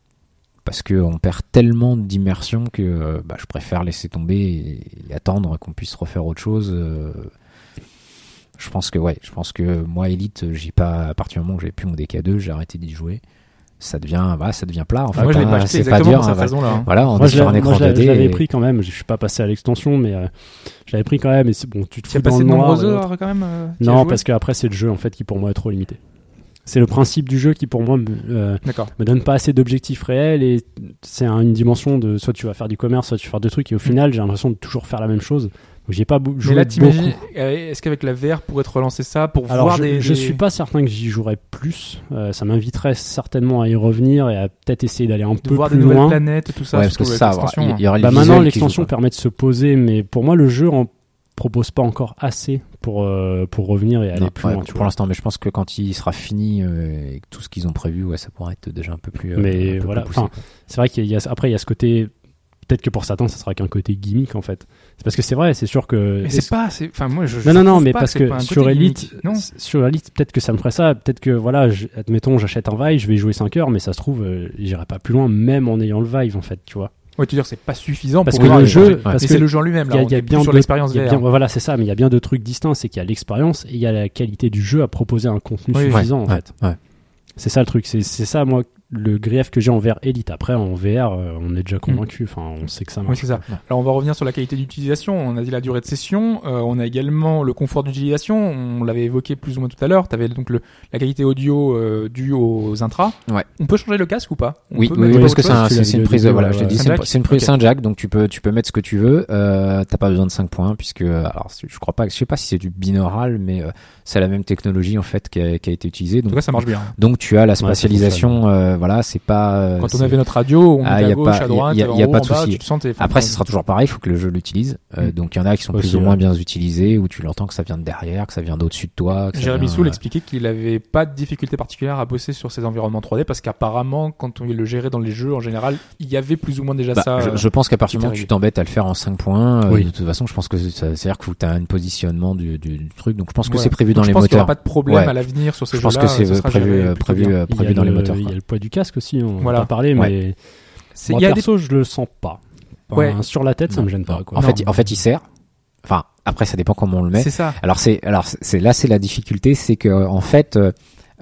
parce que on perd tellement d'immersion que bah, je préfère laisser tomber et, et attendre qu'on puisse refaire autre chose. Euh, je pense que ouais, je pense que moi Elite, j'ai pas à partir du moment où j'ai plus mon DK2, j'ai arrêté d'y jouer. Ça devient bah ça devient plat en fait. moi je l'ai hein, pas acheté c'est pas exactement dur. pour hein, cette raison là. Voilà, on moi, est je sur un l'avais- écran moi, je l'avais- 2D. je l'avais et- pris quand même je suis pas passé à l'extension mais euh, je l'avais pris quand même et c'est bon tu te fous dans passé le de noir nombreuses et heures quand même. euh, non parce qu'après c'est le jeu en fait qui pour moi est trop limité c'est le principe du jeu qui pour moi me, euh, me donne pas assez d'objectifs réels et c'est un- une dimension de soit tu vas faire du commerce, soit tu vas faire deux trucs et au final j'ai l'impression de toujours faire la même chose. J'ai pas bou- Mais joué là, beaucoup. t'imagines, euh, est-ce qu'avec la VR pourrait te relancer ça pour Alors voir je, des, je des- suis pas certain que j'y jouerais plus. Euh, ça m'inviterait certainement à y revenir et à peut-être essayer d'aller un de peu voir plus des nouvelles loin. planètes et tout ça. ouais, parce que ça, il y, aura le Bah maintenant l'extension permet de se poser, mais pour moi le jeu en propose pas encore assez pour euh, pour revenir et aller Non, plus ouais, loin. pour l'instant, mais je pense que quand il sera fini euh, et que tout ce qu'ils ont prévu, ouais, ça pourrait être déjà un peu plus. Mais peu voilà, enfin. C'est vrai qu'il y a après il y a ce côté peut-être que pour certains ça sera qu'un côté gimmick en fait. C'est parce que c'est vrai, c'est sûr que Mais c'est pas, c'est, enfin moi je. Non je non non, mais pas parce que sur Elite, non. sur Elite, peut-être que ça me ferait ça, peut-être que voilà, je- admettons, j'achète un Vive, je vais y jouer 5 heures, mais ça se trouve, euh, j'irai pas plus loin, même en ayant le Vive en fait, tu vois. Ouais, tu veux dire c'est pas suffisant Parce pour que le jeu, parce mais que c'est le jeu en lui-même il y y a bien sur l'expérience il y a VR. bien- voilà, c'est ça, mais il y a bien deux trucs distincts, c'est qu'il y a l'expérience et il y a la qualité du jeu à proposer un contenu Oui, suffisant en fait. C'est ça le truc, c'est c'est ça moi le grief que j'ai envers Elite. Après en VR, euh, on est déjà convaincu, enfin on sait que ça marche. Oui, c'est ça. Alors, on va revenir sur la qualité d'utilisation. On a dit la durée de session. Euh, on a également le confort d'utilisation. On l'avait évoqué plus ou moins tout à l'heure. Tu avais donc le, la qualité audio euh, due aux intras. Ouais. On peut changer le casque ou pas? On Oui, peut oui, oui, parce que c'est dit une prise, voilà, ouais, je l'ai dit, ouais. c'est Un une, prise, Ok. c'est un jack, donc tu peux, tu peux mettre ce que tu veux. Euh, t'as pas besoin de 5 points puisque, alors, je crois pas, je sais pas si c'est du binaural, mais euh, c'est la même technologie en fait qui a, qui a été utilisée. En tout Donc, cas, ça marche bien. donc tu as la spatialisation, euh, voilà, c'est pas. euh, Quand on avait notre radio, on Ah, était y à a gauche, pas- à droite, y a- en y a haut, pas de souci. Après, ce sera toujours pareil, il faut que le jeu l'utilise. Euh, Mm. donc il y en a qui sont Aussi, plus ou ouais. moins bien utilisés, où tu l'entends que ça vient de derrière, que ça vient d'au-dessus de toi. Jérémy vient, Soul euh, expliquait qu'il avait pas de difficulté particulière à bosser sur ces environnements 3D parce qu'apparemment, quand on le gérait dans les jeux en général, il y avait plus ou moins déjà Bah, ça. je, je pense qu'à partir du moment où tu t'embêtes à le faire en 5 points, euh, de toute façon, je pense que ça- c'est-à-dire que tu as un positionnement du, du, du truc. Donc je pense que c'est prévu Donc, dans je les pense qu'il y aura moteurs. pas de problème Ouais. à l'avenir sur ces Je pense jeux-là. que c'est prévu, Il a dans les le- moteurs. Il quoi. y a le poids du casque aussi, on Voilà. va pas parler, Ouais. mais C'est- moi il y a des perso, je le sens pas. Ouais. Sur la tête, ça me gêne pas. Quoi. En Non. fait, en fait, il sert. Enfin, après, ça dépend comment on le met. C'est ça. Alors c'est, alors c'est- c'est là, c'est la difficulté, c'est que en fait,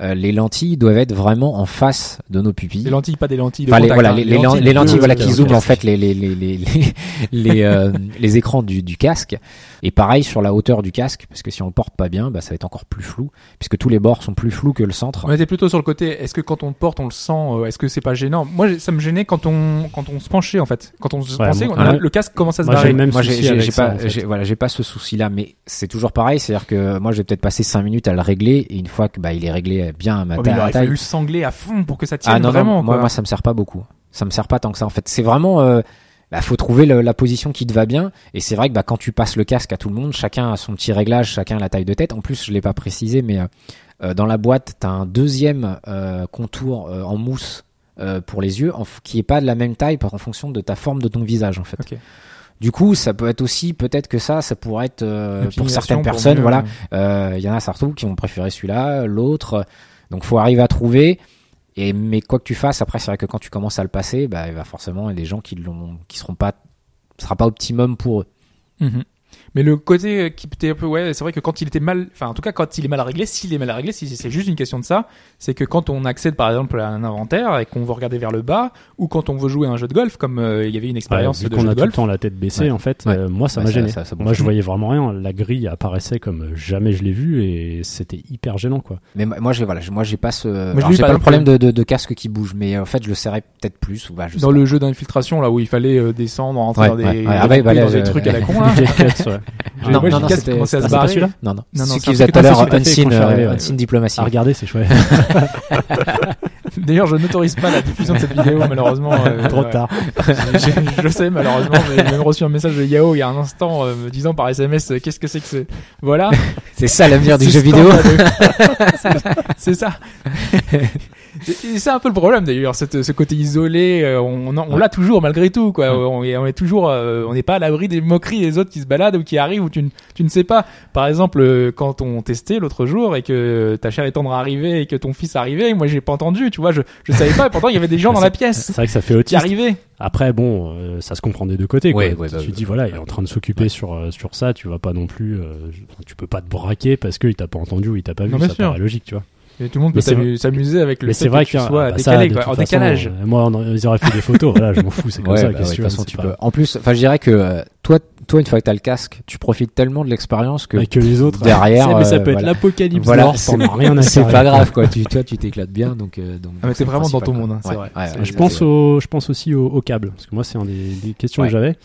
euh, les lentilles doivent être vraiment en face de nos pupilles. Des lentilles, pas des lentilles de Enfin, les, voilà, hein. les, les lentilles, les lentilles, voilà, qui zooment en fait les les les les les, les, euh, les écrans du, du casque. Et pareil sur la hauteur du casque, parce que si on le porte pas bien, bah, ça va être encore plus flou, puisque tous les bords sont plus flous que le centre. On était plutôt sur le côté. Est-ce que quand on le porte, on le sent euh, Est-ce que c'est pas gênant? Moi, ça me gênait quand on quand on se penchait en fait. Quand on se Ouais, pensait, moi- on a- ouais. le casque commence à se Moi, j'ai barrer. même moi, j'ai pas, en fait. voilà, j'ai pas ce souci-là, mais c'est toujours pareil, c'est-à-dire que moi, je vais peut-être passer 5 minutes à le régler, et une fois que bah, il est réglé bien à ma Oh, taille, il aurait fallu le sangler à fond pour que ça tienne Ah non, vraiment. non, moi, quoi. moi ça me sert pas beaucoup. Ça me sert pas tant que ça en fait. C'est vraiment, euh, bah, faut trouver le- la position qui te va bien. Et c'est vrai que bah, quand tu passes le casque à tout le monde, chacun a son petit réglage, chacun a la taille de tête. En plus, je l'ai pas précisé, mais euh, euh, dans la boîte, t'as un deuxième euh, contour en mousse pour les yeux, en qui est pas de la même taille en fonction de ta forme de ton visage en fait. Du coup, ça peut être aussi, peut-être que ça, ça pourrait être euh, pour certaines pour personnes, mieux, voilà, euh, euh, Il y en a surtout qui vont préférer celui-là, l'autre. Donc faut arriver à trouver. Et mais quoi que tu fasses, après c'est vrai que quand tu commences à le passer, bah il va forcément il y a des gens qui l'ont, qui seront pas, ce sera pas optimum pour eux. Mhm. Mais le côté euh, qui était un peu, ouais, c'est vrai que quand il était mal, enfin, en tout cas, quand il est mal réglé, s'il est mal réglé, si c'est juste une question de ça, c'est que quand on accède, par exemple, à un inventaire et qu'on veut regarder vers le bas, ou quand on veut jouer à un jeu de golf, comme euh, il y avait une Ouais, expérience vu de qu'on jeu a de tout le golf. temps la tête baissée, Ouais. en fait, Ouais. euh, moi ça Ouais, m'a gêné. ça- ça moi je voyais vraiment rien. La grille apparaissait comme jamais je l'ai vu et c'était hyper gênant quoi. Mais moi moi, j'ai voilà, moi j'ai pas ce, je alors, j'ai pas le problème de, de, de casque qui bouge, mais en fait je le serrais peut-être plus ou bah, je Dans pas. le jeu d'infiltration, là où il fallait descendre, rentrer Ouais, dans des, ouais, ouais. Trucs à la con, là. Non, moi, non, non, c'était- commençait à se c'est pas barrer. celui-là Non non, Non, non, ce c'est qui un faisait tout à l'heure je Unseen, euh, Diplomacy. À regarder, c'est chouette. D'ailleurs, je n'autorise pas la diffusion de cette vidéo, malheureusement. euh, Trop ouais. tard. Je le sais malheureusement, j'ai même reçu un message de Yao il y a un instant euh, me disant par SMS euh, qu'est-ce que c'est que c'est. Voilà. C'est ça l'avenir du jeu vidéo. C'est- ça. C'est un peu le problème d'ailleurs, ce côté isolé, euh, on, on, on l'a toujours malgré tout quoi. On, est, on est toujours, euh, on n'est pas à l'abri des moqueries des autres qui se baladent ou qui arrivent ou tu, ne- tu ne sais pas. Par exemple, euh, quand on testait l'autre jour et que ta chère et tendre arrivait et que ton fils arrivait, moi j'ai pas entendu, tu vois, je, je savais pas et pourtant il y avait des gens dans la pièce C'est vrai que ça fait qui autiste. arrivaient. Après, bon, euh, ça se comprend des deux côtés. Quoi. Ouais, ouais, bah, tu ouais. dis, voilà, il est en train de s'occuper sur, euh, sur ça, tu vas pas non plus. euh, tu peux pas te braquer parce qu'il t'a pas entendu ou il t'a pas vu. Non, bien ça sûr. paraît logique, tu vois. Et tout le monde peut Mais s'amuser avec le Mais fait c'est vrai que tu que sois bah, ça, décalé, quoi, en façon, décalage. euh, moi, on- ils auraient fait des photos. voilà, je m'en fous, c'est comme Ouais, ça. bah ouais, de tu façon, tu pas- peux. En plus, enfin, je dirais que euh, toi, toi, une fois que t'as le casque, tu profites tellement de l'expérience que Bah, que les autres. derrière, mais ça euh, peut être l'apocalypse. Voilà, c'est pas grave quoi. Tu, toi, tu t'éclates bien, donc. euh, donc Ah, mais t'es vraiment dans ton monde, hein, c'est vrai. Je pense je pense aussi au, câble, parce que moi c'est un des, questions que j'avais.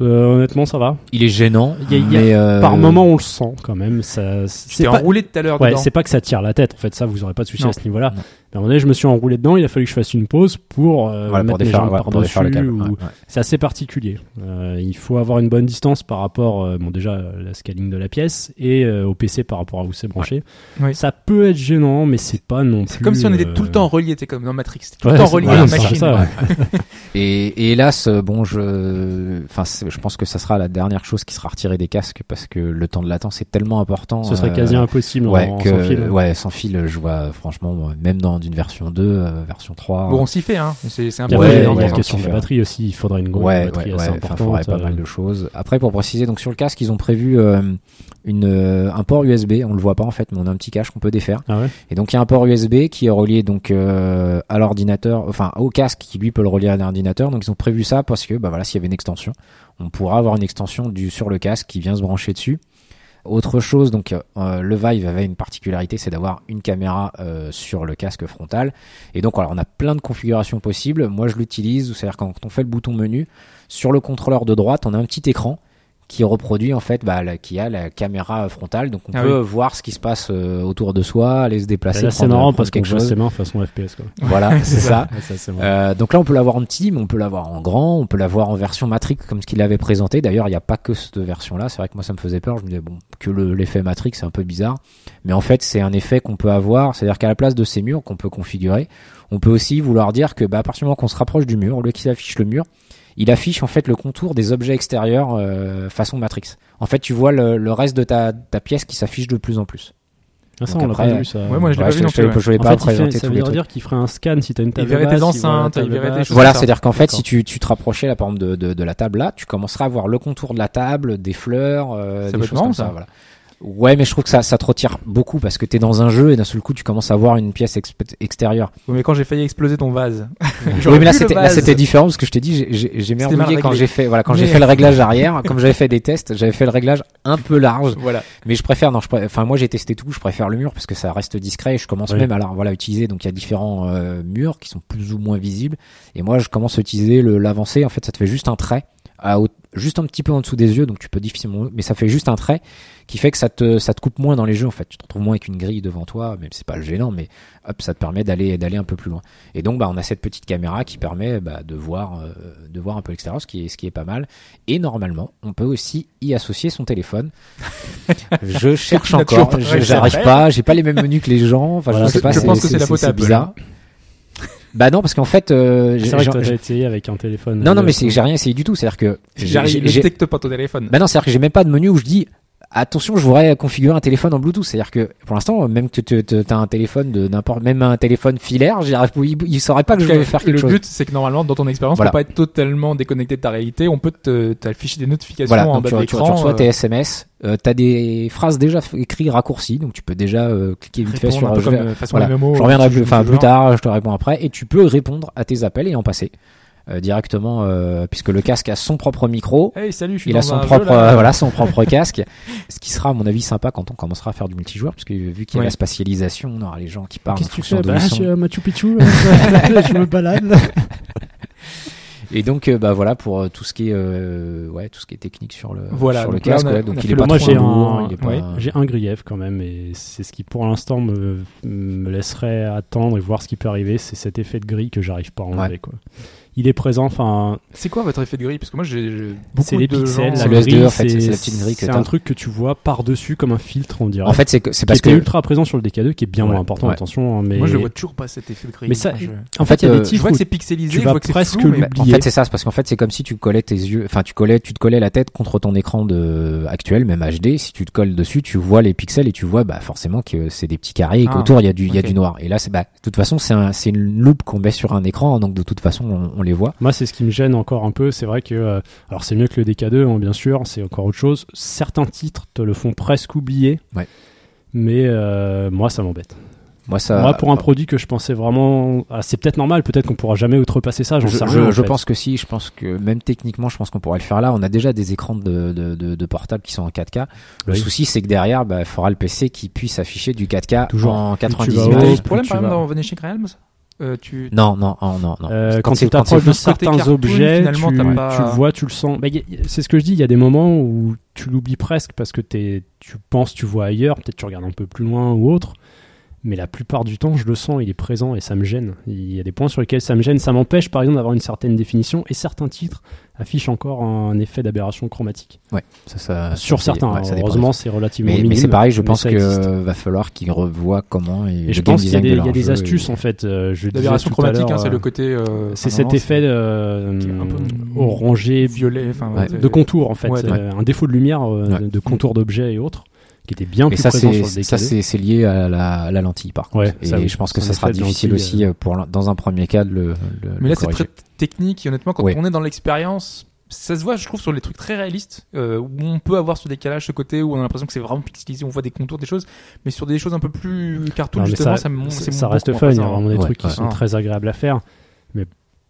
Euh, honnêtement, ça va. Il est gênant. Il y a- il y a- mais, euh, Par moment, on le sent quand même. Ça, c'est pas, enroulé tout à l'heure ouais, c'est pas que ça tire la tête. En fait, ça, vous aurez pas de souci à ce niveau-là. À un moment donné, je me suis enroulé dedans. Il a fallu que je fasse une pause pour euh, voilà, mettre pour mes défaire, jambes ouais, par-dessus. câble. ou- ouais, ouais. C'est assez particulier. Euh, il faut avoir une bonne distance par rapport, euh, bon déjà euh, la scaling de la pièce et euh, au PC par rapport à où c'est branché. Oui. Ça peut être gênant, mais c'est pas non plus. C'est comme si on était euh, tout le temps relié, c'est comme dans Matrix. Tout Ouais, le temps relié à la machine. ça, ouais. Et, et hélas, bon, je, enfin, je pense que ça sera la dernière chose qui sera retirée des casques parce que le temps de latence est tellement important. Ce serait quasi impossible ouais, en, que, sans fil. ouais, sans fil, je vois, franchement, même dans une version 2, euh, version 3. Bon, on s'y fait, hein. C'est c'est un Il peu Ouais, il y a quoi. question on de la batterie aussi. Il faudrait une grosse ouais, batterie ouais, assez ouais, enfin, faudrait pas mal euh, de choses. Après, pour préciser, donc sur le casque, ils ont prévu euh, une, euh, un port USB. On le voit pas en fait, mais on a un petit cache qu'on peut défaire. Ah ouais. Et donc il y a un port USB qui est relié donc euh, à l'ordinateur, enfin au casque qui lui peut le relier à l'ordinateur. Donc ils ont prévu ça parce que bah voilà, s'il y avait une extension, on pourra avoir une extension du sur le casque qui vient se brancher dessus. Autre chose, donc euh, le Vive avait une particularité, c'est d'avoir une caméra euh, sur le casque frontal. Et donc voilà, on a plein de configurations possibles. Moi je l'utilise, c'est-à-dire quand on fait le bouton menu, sur le contrôleur de droite, on a un petit écran qui reproduit en fait, bah, la- qui a la caméra frontale, donc on Ah peut voir ce qui se passe euh, autour de soi, aller se déplacer. Là, c'est marrant parce qu'on quelque voit chose. ses mains façon FPS. Quoi. Voilà, c'est ça. C'est. Euh, donc là, on peut l'avoir en petit, mais on peut l'avoir en grand, on peut l'avoir en version Matrix comme ce qu'il avait présenté. D'ailleurs, il n'y a pas que cette version-là. C'est vrai que moi, ça me faisait peur. Je me disais bon, que le- l'effet Matrix, c'est un peu bizarre, mais en fait, c'est un effet qu'on peut avoir. C'est-à-dire qu'à la place de ces murs qu'on peut configurer, on peut aussi vouloir dire que, bah, à partir du moment qu'on se rapproche du mur, au lieu qu'il affiche le mur, il affiche en fait le contour des objets extérieurs euh, façon Matrix. En fait, tu vois le, le reste de ta, ta pièce qui s'affiche de plus en plus. Ah, ça, donc on l'a après, pas vu ça. Ouais, moi, je l'ai Ouais, pas vu non je plus, je voulais En pas fait, il fait- présenter ça veut dire qu'il ferait un scan si t'as une table verrait basse, tes il enceintes, il verrait tes choses Voilà, c'est-à-dire qu'en fait, si tu, tu te rapprochais là, par exemple, de, de, de la table là, tu commenceras à voir le contour de la table, des fleurs, euh, des choses marrant, comme ça. ça. Voilà. Ouais, mais je trouve que ça, ça te retire beaucoup parce que t'es dans un jeu et d'un seul coup, tu commences à voir une pièce extérieure. Oui, mais quand j'ai failli exploser ton vase. Oui, mais là, c'était, différent parce que je t'ai dit, j'ai- merdouillé quand j'ai fait, voilà, quand j'ai fait le réglage arrière, comme j'avais fait des tests, j'avais fait le réglage un peu large. Voilà. Mais je préfère, non, je préfère, enfin, moi, j'ai testé tout, je préfère le mur parce que ça reste discret et je commence Oui. même à la, voilà, utiliser, donc il y a différents euh, murs qui sont plus ou moins visibles. Et moi, je commence à utiliser le, l'avancé. En fait, ça te fait juste un trait, à, juste un petit peu en dessous des yeux, donc tu peux difficilement, mais ça fait juste un trait qui fait que ça te, ça te coupe moins dans les jeux, en fait. Tu te retrouves moins avec une grille devant toi, même si c'est pas le gênant, mais hop, ça te permet d'aller, d'aller un peu plus loin. Et donc, bah, on a cette petite caméra qui permet, bah, de voir, euh, de voir un peu l'extérieur, ce qui est, ce qui est pas mal. Et normalement, on peut aussi y associer son téléphone. je cherche encore, j'arrive pas, j'ai pas les mêmes menus que les gens. Enfin, Voilà, je sais pas. je pense que c'est la faute à Apple, bizarre. Bah non, parce qu'en fait, euh, j'ai- C'est vrai que j'ai- toi, t'as essayé avec un téléphone. non, non, mais euh, c'est que j'ai rien essayé du tout. C'est-à-dire que j'ai- j'ai- détecte pas ton téléphone. bah non, c'est-à-dire que j'ai même pas de menu où je dis attention, je voudrais configurer un téléphone en Bluetooth. C'est-à-dire que pour l'instant, même que tu as un téléphone de n'importe, même un téléphone filaire, il, il saurait pas que je veux faire quelque le chose. but, c'est que normalement, dans ton expérience, Voilà. pour pas être totalement déconnecté de ta réalité, on peut te- t'afficher des notifications Voilà, en bas tu, de tu, tu l'écran. reçois euh, tes SMS, euh, t'as des phrases déjà écrites raccourcies, donc tu peux déjà euh, cliquer vite fait sur je comme, vais- euh, voilà, MMO, je reviendrai euh, plus, plus tard, je te réponds après, et tu peux répondre à tes appels et en passer euh, directement, euh, puisque le casque a son propre micro, Hey, salut, je suis il dans a son jeu, propre, là. euh, voilà, son propre casque, ce qui sera à mon avis sympa quand on commencera à faire du multijoueur, parce que vu qu'il y a Ouais. la spatialisation, on aura les gens qui parlent Qu'est-ce que tu fais Bah, je Machu Picchu. là, je me balade. Et donc, euh, bah voilà pour euh, tout ce qui est, euh, ouais, tout ce qui est technique sur le, Voilà, sur le casque. ouais. on donc a il est le- pas Moi, trop j'ai lourd, un, il est pas- ouais, j'ai un grief quand même, et c'est ce qui pour l'instant me, me laisserait attendre et voir ce qui peut arriver. C'est cet effet de grille que j'arrive pas à enlever. Ouais. Quoi. Il est présent, enfin, C'est quoi votre effet de grille? Parce que moi, j'ai beaucoup c'est les de pixels, gens- la C'est le grille, SD, en fait, c'est- c'est la petite grille que C'est t'as. un truc que tu vois par-dessus comme un filtre, on dirait. En fait, c'est que c'est qui parce que ultra présent sur le DK2, qui est bien Ouais. moins important, Ouais. attention. hein, Mais Moi, je vois toujours pas cet effet de grille. Mais ça- je- en fait, il y a euh, des Je titres vois où que c'est pixelisé, tu je vois que c'est presque flou, mais- en fait, c'est ça, parce qu'en fait, c'est comme si tu collais tes yeux, enfin, tu collais, tu te collais la tête contre ton écran de actuel, même HD. Si tu te colles dessus, tu vois les pixels et tu vois, bah, forcément que c'est des petits carrés et Ah, qu'autour il y a du, il y a du noir. Et là, c'est, bah, de toute façon, c'est un, c'est une loupe qu'on met sur un écran, donc de toute façon, on, on les voit. Moi, c'est ce qui me gêne encore un peu. C'est vrai que, euh, alors c'est mieux que le DK2, hein, bien sûr, c'est encore autre chose. Certains titres te le font presque oublier. Ouais. Mais euh, moi, ça m'embête. Moi, ça. Moi, pour un produit que je pensais vraiment, ah, c'est peut-être normal, peut-être qu'on pourra jamais outrepasser ça. J'en je, sais rien. je- en je fait. pense que si, je pense que même techniquement, je pense qu'on pourrait le faire là. On a déjà des écrans de, de, de, de portable qui sont en 4K. Le Oui. souci, c'est que derrière, bah, il faudra le PC qui puisse afficher du 4K Toujours. en Plus tu 90 vas Tu haut, as eu images. ce problème par exemple dans Vanishing Realms? Euh, tu... Non, non, oh, non, non. Euh, quand, tu t'approches de certains cartoon, objets, tu, t'as pas- tu le vois, tu le sens. Bah, c'est ce que je dis. Il y a des moments où tu l'oublies presque parce que tu penses, tu vois ailleurs. Peut-être tu regardes un peu plus loin ou autre. Mais la plupart du temps, je le sens, il est présent et ça me gêne. Il y a des points sur lesquels ça me gêne. Ça m'empêche, par exemple, d'avoir une certaine définition. Et certains titres affichent encore un effet d'aberration chromatique. Ça, ça- sur certains. ouais, ça Heureusement, c'est relativement Mais, mais c'est pareil, je pense existe. va falloir qu'ils revoient comment et, Et je pense qu'il y a des, de il y a leur des jeu astuces et- en fait. euh, L'aberration chromatique, hein, c'est euh, le côté. euh, C'est cet effet euh, orangé, violet, Ouais, de contour en fait, Ouais, euh, un défaut de lumière, euh, Ouais. de, de contour d'objets et autres, qui était bien Et plus ça, présent c'est sur le ça, décalé. c'est c'est lié à la, à la lentille, par contre. Ouais, et ça, oui. je pense que ça sera difficile aussi euh, euh, pour dans un premier cas de le. le- Mais là, c'est très technique et honnêtement, quand Ouais. on est dans l'expérience, ça se voit, je trouve, sur les trucs très réalistes, euh, où on peut avoir ce décalage, ce côté où on a l'impression que c'est vraiment pixelisé, on voit des contours, des choses, mais sur des choses un peu plus cartoon, Non, mais justement, ça, ça, me ça- reste fun, il y a vraiment des Ouais, trucs qui sont Ah. très agréables à faire, mais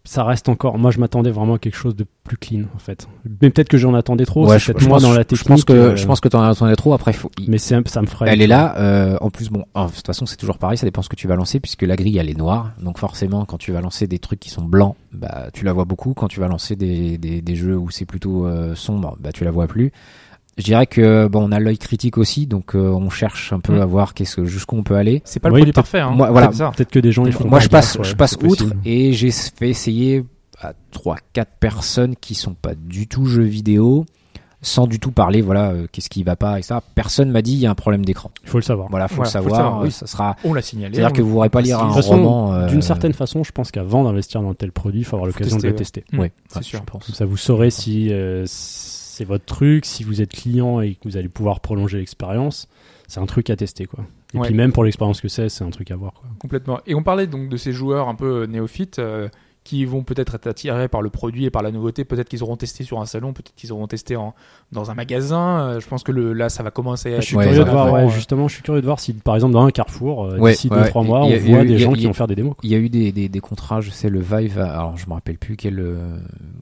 ça reste encore. Moi, je m'attendais vraiment à quelque chose de plus clean en fait. Mais peut-être que j'en attendais trop. Ouais, c'est je, peut-être je moi pense, dans la je technique. pense que euh, je pense que t'en attendais trop. Après, il faut. mais c'est- ça me ferait. Elle est là. euh, en plus, bon, de toute façon, c'est toujours pareil. Ça dépend ce que tu vas lancer, puisque la grille elle est noire. Donc forcément, quand tu vas lancer des trucs qui sont blancs, bah tu la vois beaucoup. Quand tu vas lancer des des, des jeux où c'est plutôt euh, sombre, bah tu la vois plus. Je dirais que bon, on a l'œil critique aussi, donc euh, on cherche un peu Mm. à voir qu'est-ce jusqu'où on peut aller. C'est pas le Oui, produit parfait, hein. moi, voilà. Peut-être que des gens ils font Moi, je passe, je passe outre possible. et j'ai fait essayer à trois, quatre personnes qui sont pas du tout jeux vidéo, sans du tout parler, voilà, euh, qu'est-ce qui va pas et ça. Personne m'a dit il y a un problème d'écran. Il faut le savoir. Voilà, faut Voilà, le faut le savoir. savoir, oui. Ça sera. On l'a signalé. C'est-à-dire que vous pourrez pas lire un façon, roman. euh, d'une certaine façon, je pense qu'avant d'investir dans tel produit, il faut avoir l'occasion de le tester. Mm, Ouais, c'est sûr. je pense. Comme ça, vous saurez si euh, c'est votre truc, si vous êtes client et que vous allez pouvoir prolonger l'expérience. C'est un truc à tester, quoi. Et Ouais. puis même pour l'expérience que c'est, c'est un truc à voir, quoi. Complètement. Et on parlait donc de ces joueurs un peu néophytes euh, qui vont peut-être être attirés par le produit et par la nouveauté. Peut-être qu'ils auront testé sur un salon, peut-être qu'ils auront testé en, dans un magasin. Euh, je pense que le, là, ça va commencer à Je suis Ouais, curieux de voir, ouais, euh, justement, je suis curieux de voir si, par exemple, dans un carrefour, euh, Ouais, d'ici ouais, 2-3 mois, on voit eu- des a- gens qui a- vont faire des démos. Il y a eu des, des, des contrats, je sais, le Vive, alors je me rappelle plus quel,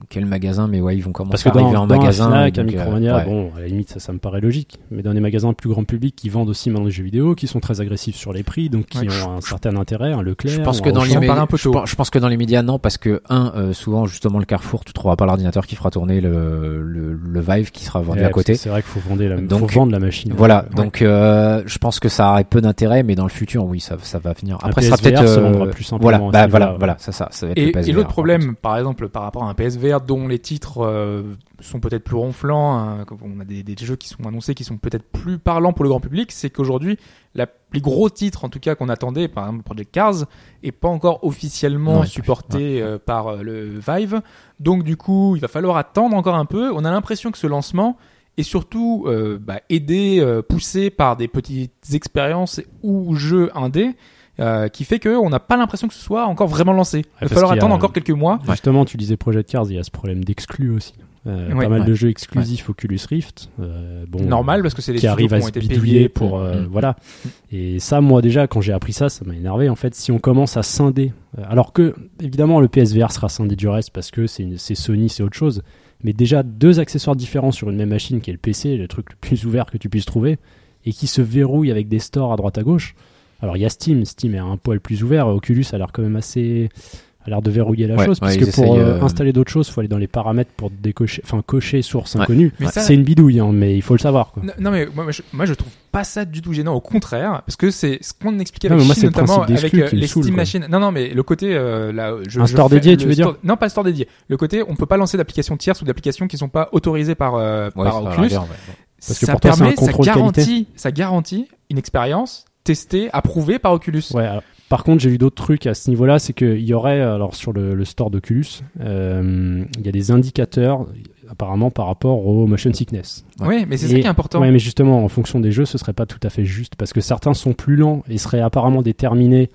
quel magasin, mais ouais, ils vont Parce commencer que à dans, arriver en dans magasin. un Fnac, un donc, euh, Micromania, ouais. bon, à la limite, ça, ça me paraît logique. Mais dans des magasins plus grand public qui vendent aussi maintenant des jeux vidéo, qui sont très agressifs sur les prix, donc qui Ouais, ont un certain intérêt, un Leclerc. Un les un je pense que dans les médias non parce que un euh, souvent justement le Carrefour tu trouveras pas l'ordinateur qui fera tourner le, le, le Vive qui sera vendu Ouais, à côté. C'est vrai qu'il faut vendre la, Donc, faut vendre la machine. Voilà, donc euh, je pense que ça aurait peu d'intérêt, mais dans le futur, oui, ça, ça va venir. Un Après, ça peut-être euh, plus Voilà, bah, voilà, voilà, ça, ça, ça va être Et, l'autre problème, par exemple, par rapport à un PSVR dont les titres euh, sont peut-être plus ronflants, hein, on a des, des jeux qui sont annoncés qui sont peut-être plus parlants pour le grand public, c'est qu'aujourd'hui, les gros titres, en tout cas qu'on attendait, par exemple Project Cars, est pas encore officiellement Ouais, supporté euh, par euh, le Vive. Donc du coup, il va falloir attendre encore un peu. On a l'impression que ce lancement est surtout euh, bah, aidé, euh, poussé par des petites expériences ou jeux indés. euh, qui fait qu'on n'a pas l'impression que ce soit encore vraiment lancé. Il va falloir a- attendre encore quelques mois. Justement, tu disais Project Cars, il y a ce problème d'exclus aussi. Euh, Ouais. pas mal Ouais. de jeux exclusifs Oculus Rift. euh, bon, Normal parce que c'est les qui arrivent à se bidouiller pour euh, Mm. voilà et ça moi déjà quand j'ai appris ça ça m'a énervé en fait si on commence à scinder euh, alors que évidemment le PSVR sera scindé du reste parce que c'est une- c'est Sony c'est autre chose mais déjà deux accessoires différents sur une même machine qui est le PC le truc le plus ouvert que tu puisses trouver et qui se verrouille avec des stores à droite à gauche alors il y a Steam Steam est un poil plus ouvert Oculus a l'air quand même assez a l'air de verrouiller la Ouais, chose ouais, parce que pour euh, euh, installer d'autres choses faut aller dans les paramètres pour décocher enfin cocher source Ouais. inconnue ça- c'est une bidouille hein, mais il faut le savoir quoi. Non, non, mais moi, je, moi, je trouve pas ça du tout gênant. Au contraire, parce que c'est ce qu'on expliquait Non, avec moi, Chine, le notamment avec euh, les saoule, Steam quoi. Machines. Non, non, mais le côté euh, là, je, Un je store dédié, tu veux store- dire Non, pas un store dédié. Le côté, on peut pas lancer d'applications tierces ou d'applications qui sont pas autorisées par euh, Oculus. Parce que ça pour toi, c'est un permet, ça contrôle garantit, ça garantit une expérience testée, approuvée par Oculus. Ouais, alors, par contre, j'ai vu d'autres trucs à ce niveau-là, c'est qu'il y aurait, alors sur le, le store d'Oculus, euh, il y a des indicateurs apparemment par rapport au motion sickness. Oui, mais c'est ça qui est important. Ouais, mais justement, en fonction des jeux, ce serait pas tout à fait juste parce que certains sont plus lents et seraient apparemment déterminés,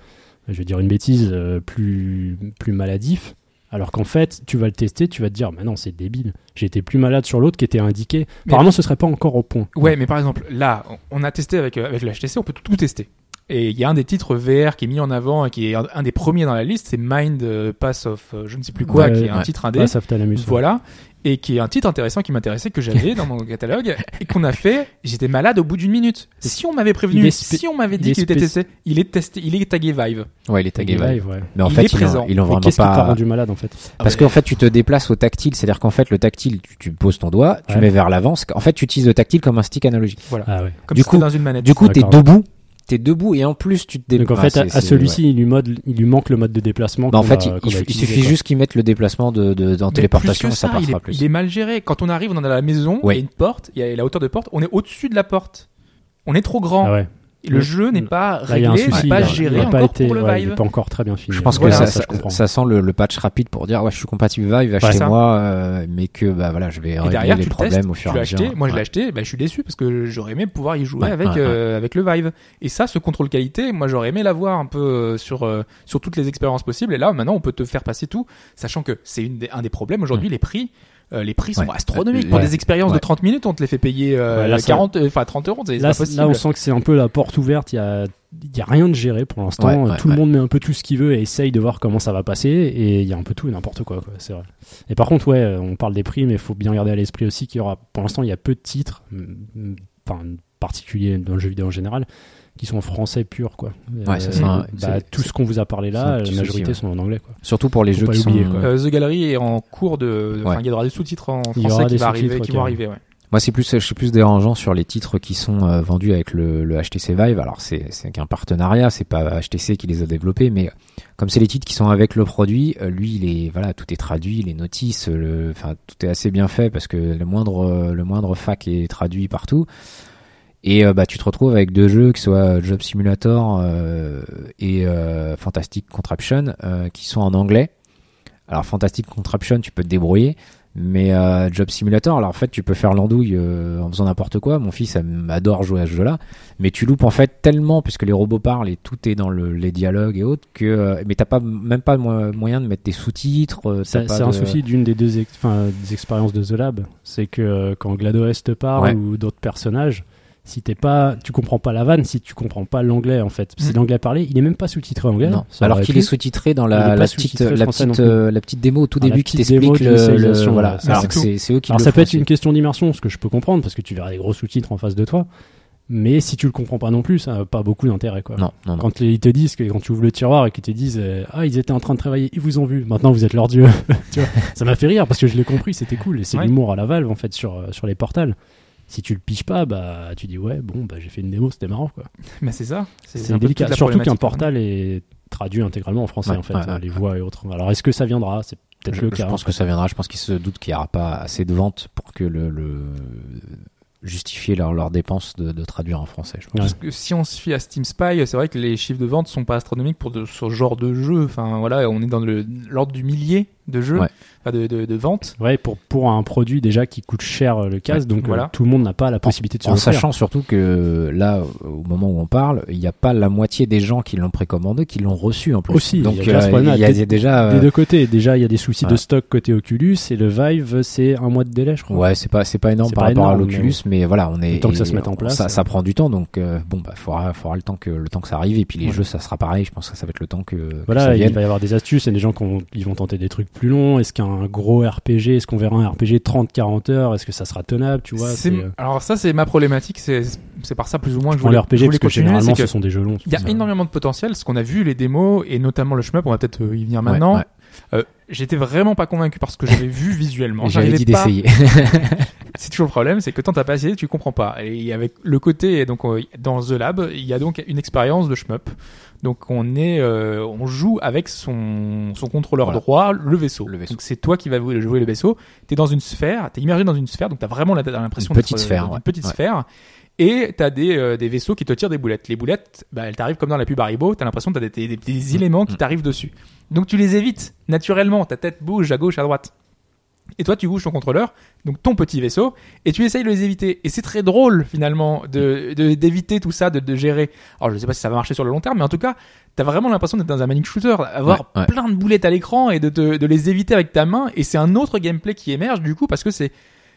je vais dire une bêtise, euh, plus plus maladifs. Alors qu'en fait, tu vas le tester, tu vas te dire, mais non, c'est débile. J'ai été plus malade sur l'autre qui était indiqué. Mais- Apparemment, ce serait pas encore au point. Ouais, mais par exemple, là, on a testé avec, euh, avec le HTC, on peut tout tester. Et il y a un des titres VR qui est mis en avant et qui est un, un des premiers dans la liste, c'est Mind euh, Pass of euh, je ne sais plus quoi, Ouais, qui est un ouais. titre indé. Pass of Thalamus. Voilà. Et qui est un titre intéressant qui m'intéressait, que j'avais dans mon catalogue, et qu'on a fait, j'étais malade au bout d'une minute. Si on m'avait prévenu, si on m'avait dit qu'il était testé, il est testé, il est tagué Vive. Ouais, il est tagué. Live, ouais. ouais. Mais en Il fait, est présent. ils l'ont vraiment qu'est-ce qui t'a pas. rendu malade en fait? Parce qu'en fait, tu te déplaces au tactile, c'est-à-dire qu'en fait, le tactile, tu, tu poses ton doigt, tu Ouais. mets vers l'avant. En fait, tu utilises le tactile comme un stick analogique. Voilà. Ah ouais. Comme Du coup- dans une manette. Du coup, t'es debout, t'es debout, et en plus, tu te déplaces. Donc en fait, à, à celui-ci, il lui mode, il lui manque le mode de déplacement. Bah, en fait, a- il, suffit quoi. juste qu'ils mettent le déplacement de, de, en Mais téléportation, que ça ça, passera il est, plus. il est mal géré. Quand on arrive, on est dans la maison, il Ouais. y a une porte, il y a la hauteur de porte, on est au-dessus de la porte. On est trop grand. Ah ouais. Le jeu n'est pas réglé, n'est pas géré il encore été, pour le ouais, il Vive. est pas encore très bien fini. Je pense Voilà, que ça, ça, ça, je comprends. ça sent le, le patch rapide pour dire ouais je suis compatible Vive, achetez-moi, euh, mais que bah voilà je vais Et régler derrière, les problèmes testes, au fur et à mesure. Moi, je l'ai acheté. Bah, je suis déçu parce que j'aurais aimé pouvoir y jouer Ouais, avec ouais, euh, avec le Vive. Et ça, ce contrôle qualité, moi, j'aurais aimé l'avoir un peu euh, sur euh, sur toutes les expériences possibles. Et là, maintenant, on peut te faire passer tout, sachant que c'est une des- un des problèmes aujourd'hui. Les prix, euh, les prix sont Mm. Ouais. astronomiques Ouais. pour des expériences de Ouais. 30 minutes. On te les fait payer euh, Ouais, là, ça- 40, euh, enfin 30 euros. C'est Là, on sent que c'est un peu la porte ouverte. Il y a, il y a rien de géré pour l'instant. Ouais, ouais, tout le monde met un peu tout ce qu'il veut et essaye de voir comment ça va passer. Et il y a un peu tout et n'importe quoi, quoi. C'est vrai. Et par contre, ouais, on parle des prix, mais il faut bien garder à l'esprit aussi qu'il y aura, pour l'instant, il y a peu de titres, mm, enfin, particuliers dans le jeu vidéo en général, qui sont en français pur, quoi. Ouais, c'est ça, ouais. bah, C'est- tout ce qu'on vous a parlé c'est un là, la petit majorité souci, ouais. sont en anglais, quoi. Surtout pour les Faut jeux pas qui sont. quoi. Euh, The Gallery est en cours de. Enfin, Ouais. il y aura des sous-titres en Il y aura français qui, des va arriver, sous-titres, qui ok. vont arriver. Ouais. Moi, c'est plus, je suis plus dérangeant sur les titres qui sont euh, vendus avec le, le HTC Vive. Alors, c'est, c'est qu'un partenariat, c'est pas HTC qui les a développés, mais comme c'est les titres qui sont avec le produit, euh, lui, il est, voilà, tout est traduit, les notices, le, enfin, tout est assez bien fait parce que le moindre, euh, le moindre fac est traduit partout. Et euh, bah, tu te retrouves avec deux jeux qui soient Job Simulator euh, et euh, Fantastic Contraption euh, qui sont en anglais. Alors Fantastic Contraption, tu peux te débrouiller, mais euh, Job Simulator, alors en fait, tu peux faire l'andouille euh, en faisant n'importe quoi. Mon fils adore jouer à ce jeu-là, mais tu loupes en fait tellement puisque les robots parlent et tout est dans le, les dialogues et autres que, euh, mais t'as pas même pas mo- moyen de mettre des sous-titres. euh, C'est un souci d'une des deux ex- enfin, des expériences de The Lab. C'est que euh, quand GLaDOS te parle Ouais. ou d'autres personnages, si t'es pas, tu comprends pas la vanne, si tu comprends pas l'anglais en fait. Si Mm. l'anglais parlé, il est même pas sous-titré anglais. Non. ça Alors qu'il est sous-titré dans la, la petite, la euh, la petite démo au tout Ah, début qui t'explique le, le- voilà. Alors c'est, eux qui Alors le ça font peut être une question d'immersion, ce que je peux comprendre parce que tu verras des gros sous-titres en face de toi. Mais si tu le comprends pas non plus, ça n'a pas beaucoup d'intérêt quoi. Non, non, non. Quand ils te disent que quand tu ouvres le tiroir et qu'ils te disent euh, ah ils étaient en train de travailler, ils vous ont vu, maintenant vous êtes leur dieu. tu vois, ça m'a fait rire parce que je l'ai compris, c'était cool et c'est Ouais. l'humour à la valve en fait sur sur les portals. Si tu le piges pas, bah tu dis ouais bon bah j'ai fait une démo, c'était marrant quoi. Mais c'est ça. C'est délicat, la surtout qu'un portal est traduit intégralement en français Ouais, en fait, ouais, ouais, les ouais. voix et autres. Alors est-ce que ça viendra? C'est peut-être Je, pense en que ça viendra. Je pense qu'ils se doutent qu'il n'y aura pas assez de ventes pour que le, le justifier leurs leurs dépenses de, de traduire en français. Je pense. Parce que si on se fie à Steam Spy, c'est vrai que les chiffres de vente sont pas astronomiques pour de- ce genre de jeu. Enfin voilà, on est dans le- l'ordre du millier de jeux, Ouais. enfin de, de, de ventes. Ouais, pour, pour un produit déjà qui coûte cher euh, le casque, donc voilà. euh, tout le monde n'a pas la possibilité de se En sachant surtout que là, au moment où on parle, il n'y a pas la moitié des gens qui l'ont précommandé qui l'ont reçu en plus. Aussi, il donc y a euh, il y a, Des- il y a déjà. Des euh, deux côtés, déjà il y a des soucis de voilà. stock côté Oculus et le Vive c'est un mois de délai, je crois. Ouais, c'est pas c'est pas énorme par pas rapport à l'Oculus, mais... voilà, on est Le temps que ça et se mette en place, Ça, euh. ça prend du temps, donc euh, bon bah faudra faudra le temps que le temps que ça arrive et puis les Ouais. jeux ça sera pareil. Je pense que ça va être le temps que, Voilà, il va y avoir des astuces, a des gens qui vont tenter des trucs plus longs. Est-ce qu'un gros RPG, est-ce qu'on verra un RPG 30-40 heures Est-ce que ça sera tenable, tu vois euh, Alors ça c'est ma problématique, c'est c'est par ça plus ou moins que je Je voulais, les RPG je voulais parce que généralement c'est ce que sont des jeux longs. il y a ça. énormément de potentiel, ce qu'on a vu les démos et notamment le shmup, on va peut-être euh, y venir maintenant. ouais. Euh, J'étais vraiment pas convaincu par ce que j'avais vu visuellement. J'avais dit pas- d'essayer. C'est toujours le problème, c'est que tant t'as pas essayé, tu comprends pas. Et avec le côté, donc dans The Lab, il y a donc une expérience de shmup. Donc on est, euh, on joue avec son son contrôleur Voilà. droit, le vaisseau. Le vaisseau. Donc c'est toi qui vas jouer le vaisseau. T'es dans une sphère, t'es immergé dans une sphère, donc t'as vraiment l'impression Une petite d'être, euh, sphère, une ouais. petite Ouais. sphère. Et t'as des euh, des vaisseaux qui te tirent des boulettes. Les boulettes, bah, elles t'arrivent comme dans la pub Haribo. T'as l'impression que t'as des, des, des éléments qui Mm. t'arrivent dessus. Donc tu les évites naturellement. Ta tête bouge à gauche, à droite. Et toi, tu bouges ton contrôleur, donc ton petit vaisseau, et tu essayes de les éviter. Et c'est très drôle finalement de de- d'éviter tout ça, de, de gérer. Alors je sais pas si ça va marcher sur le long terme, mais en tout cas, t'as vraiment l'impression d'être dans un manic shooter, avoir Ouais, ouais. plein de boulettes à l'écran et de, de les éviter avec ta main. Et c'est un autre gameplay qui émerge du coup parce que c'est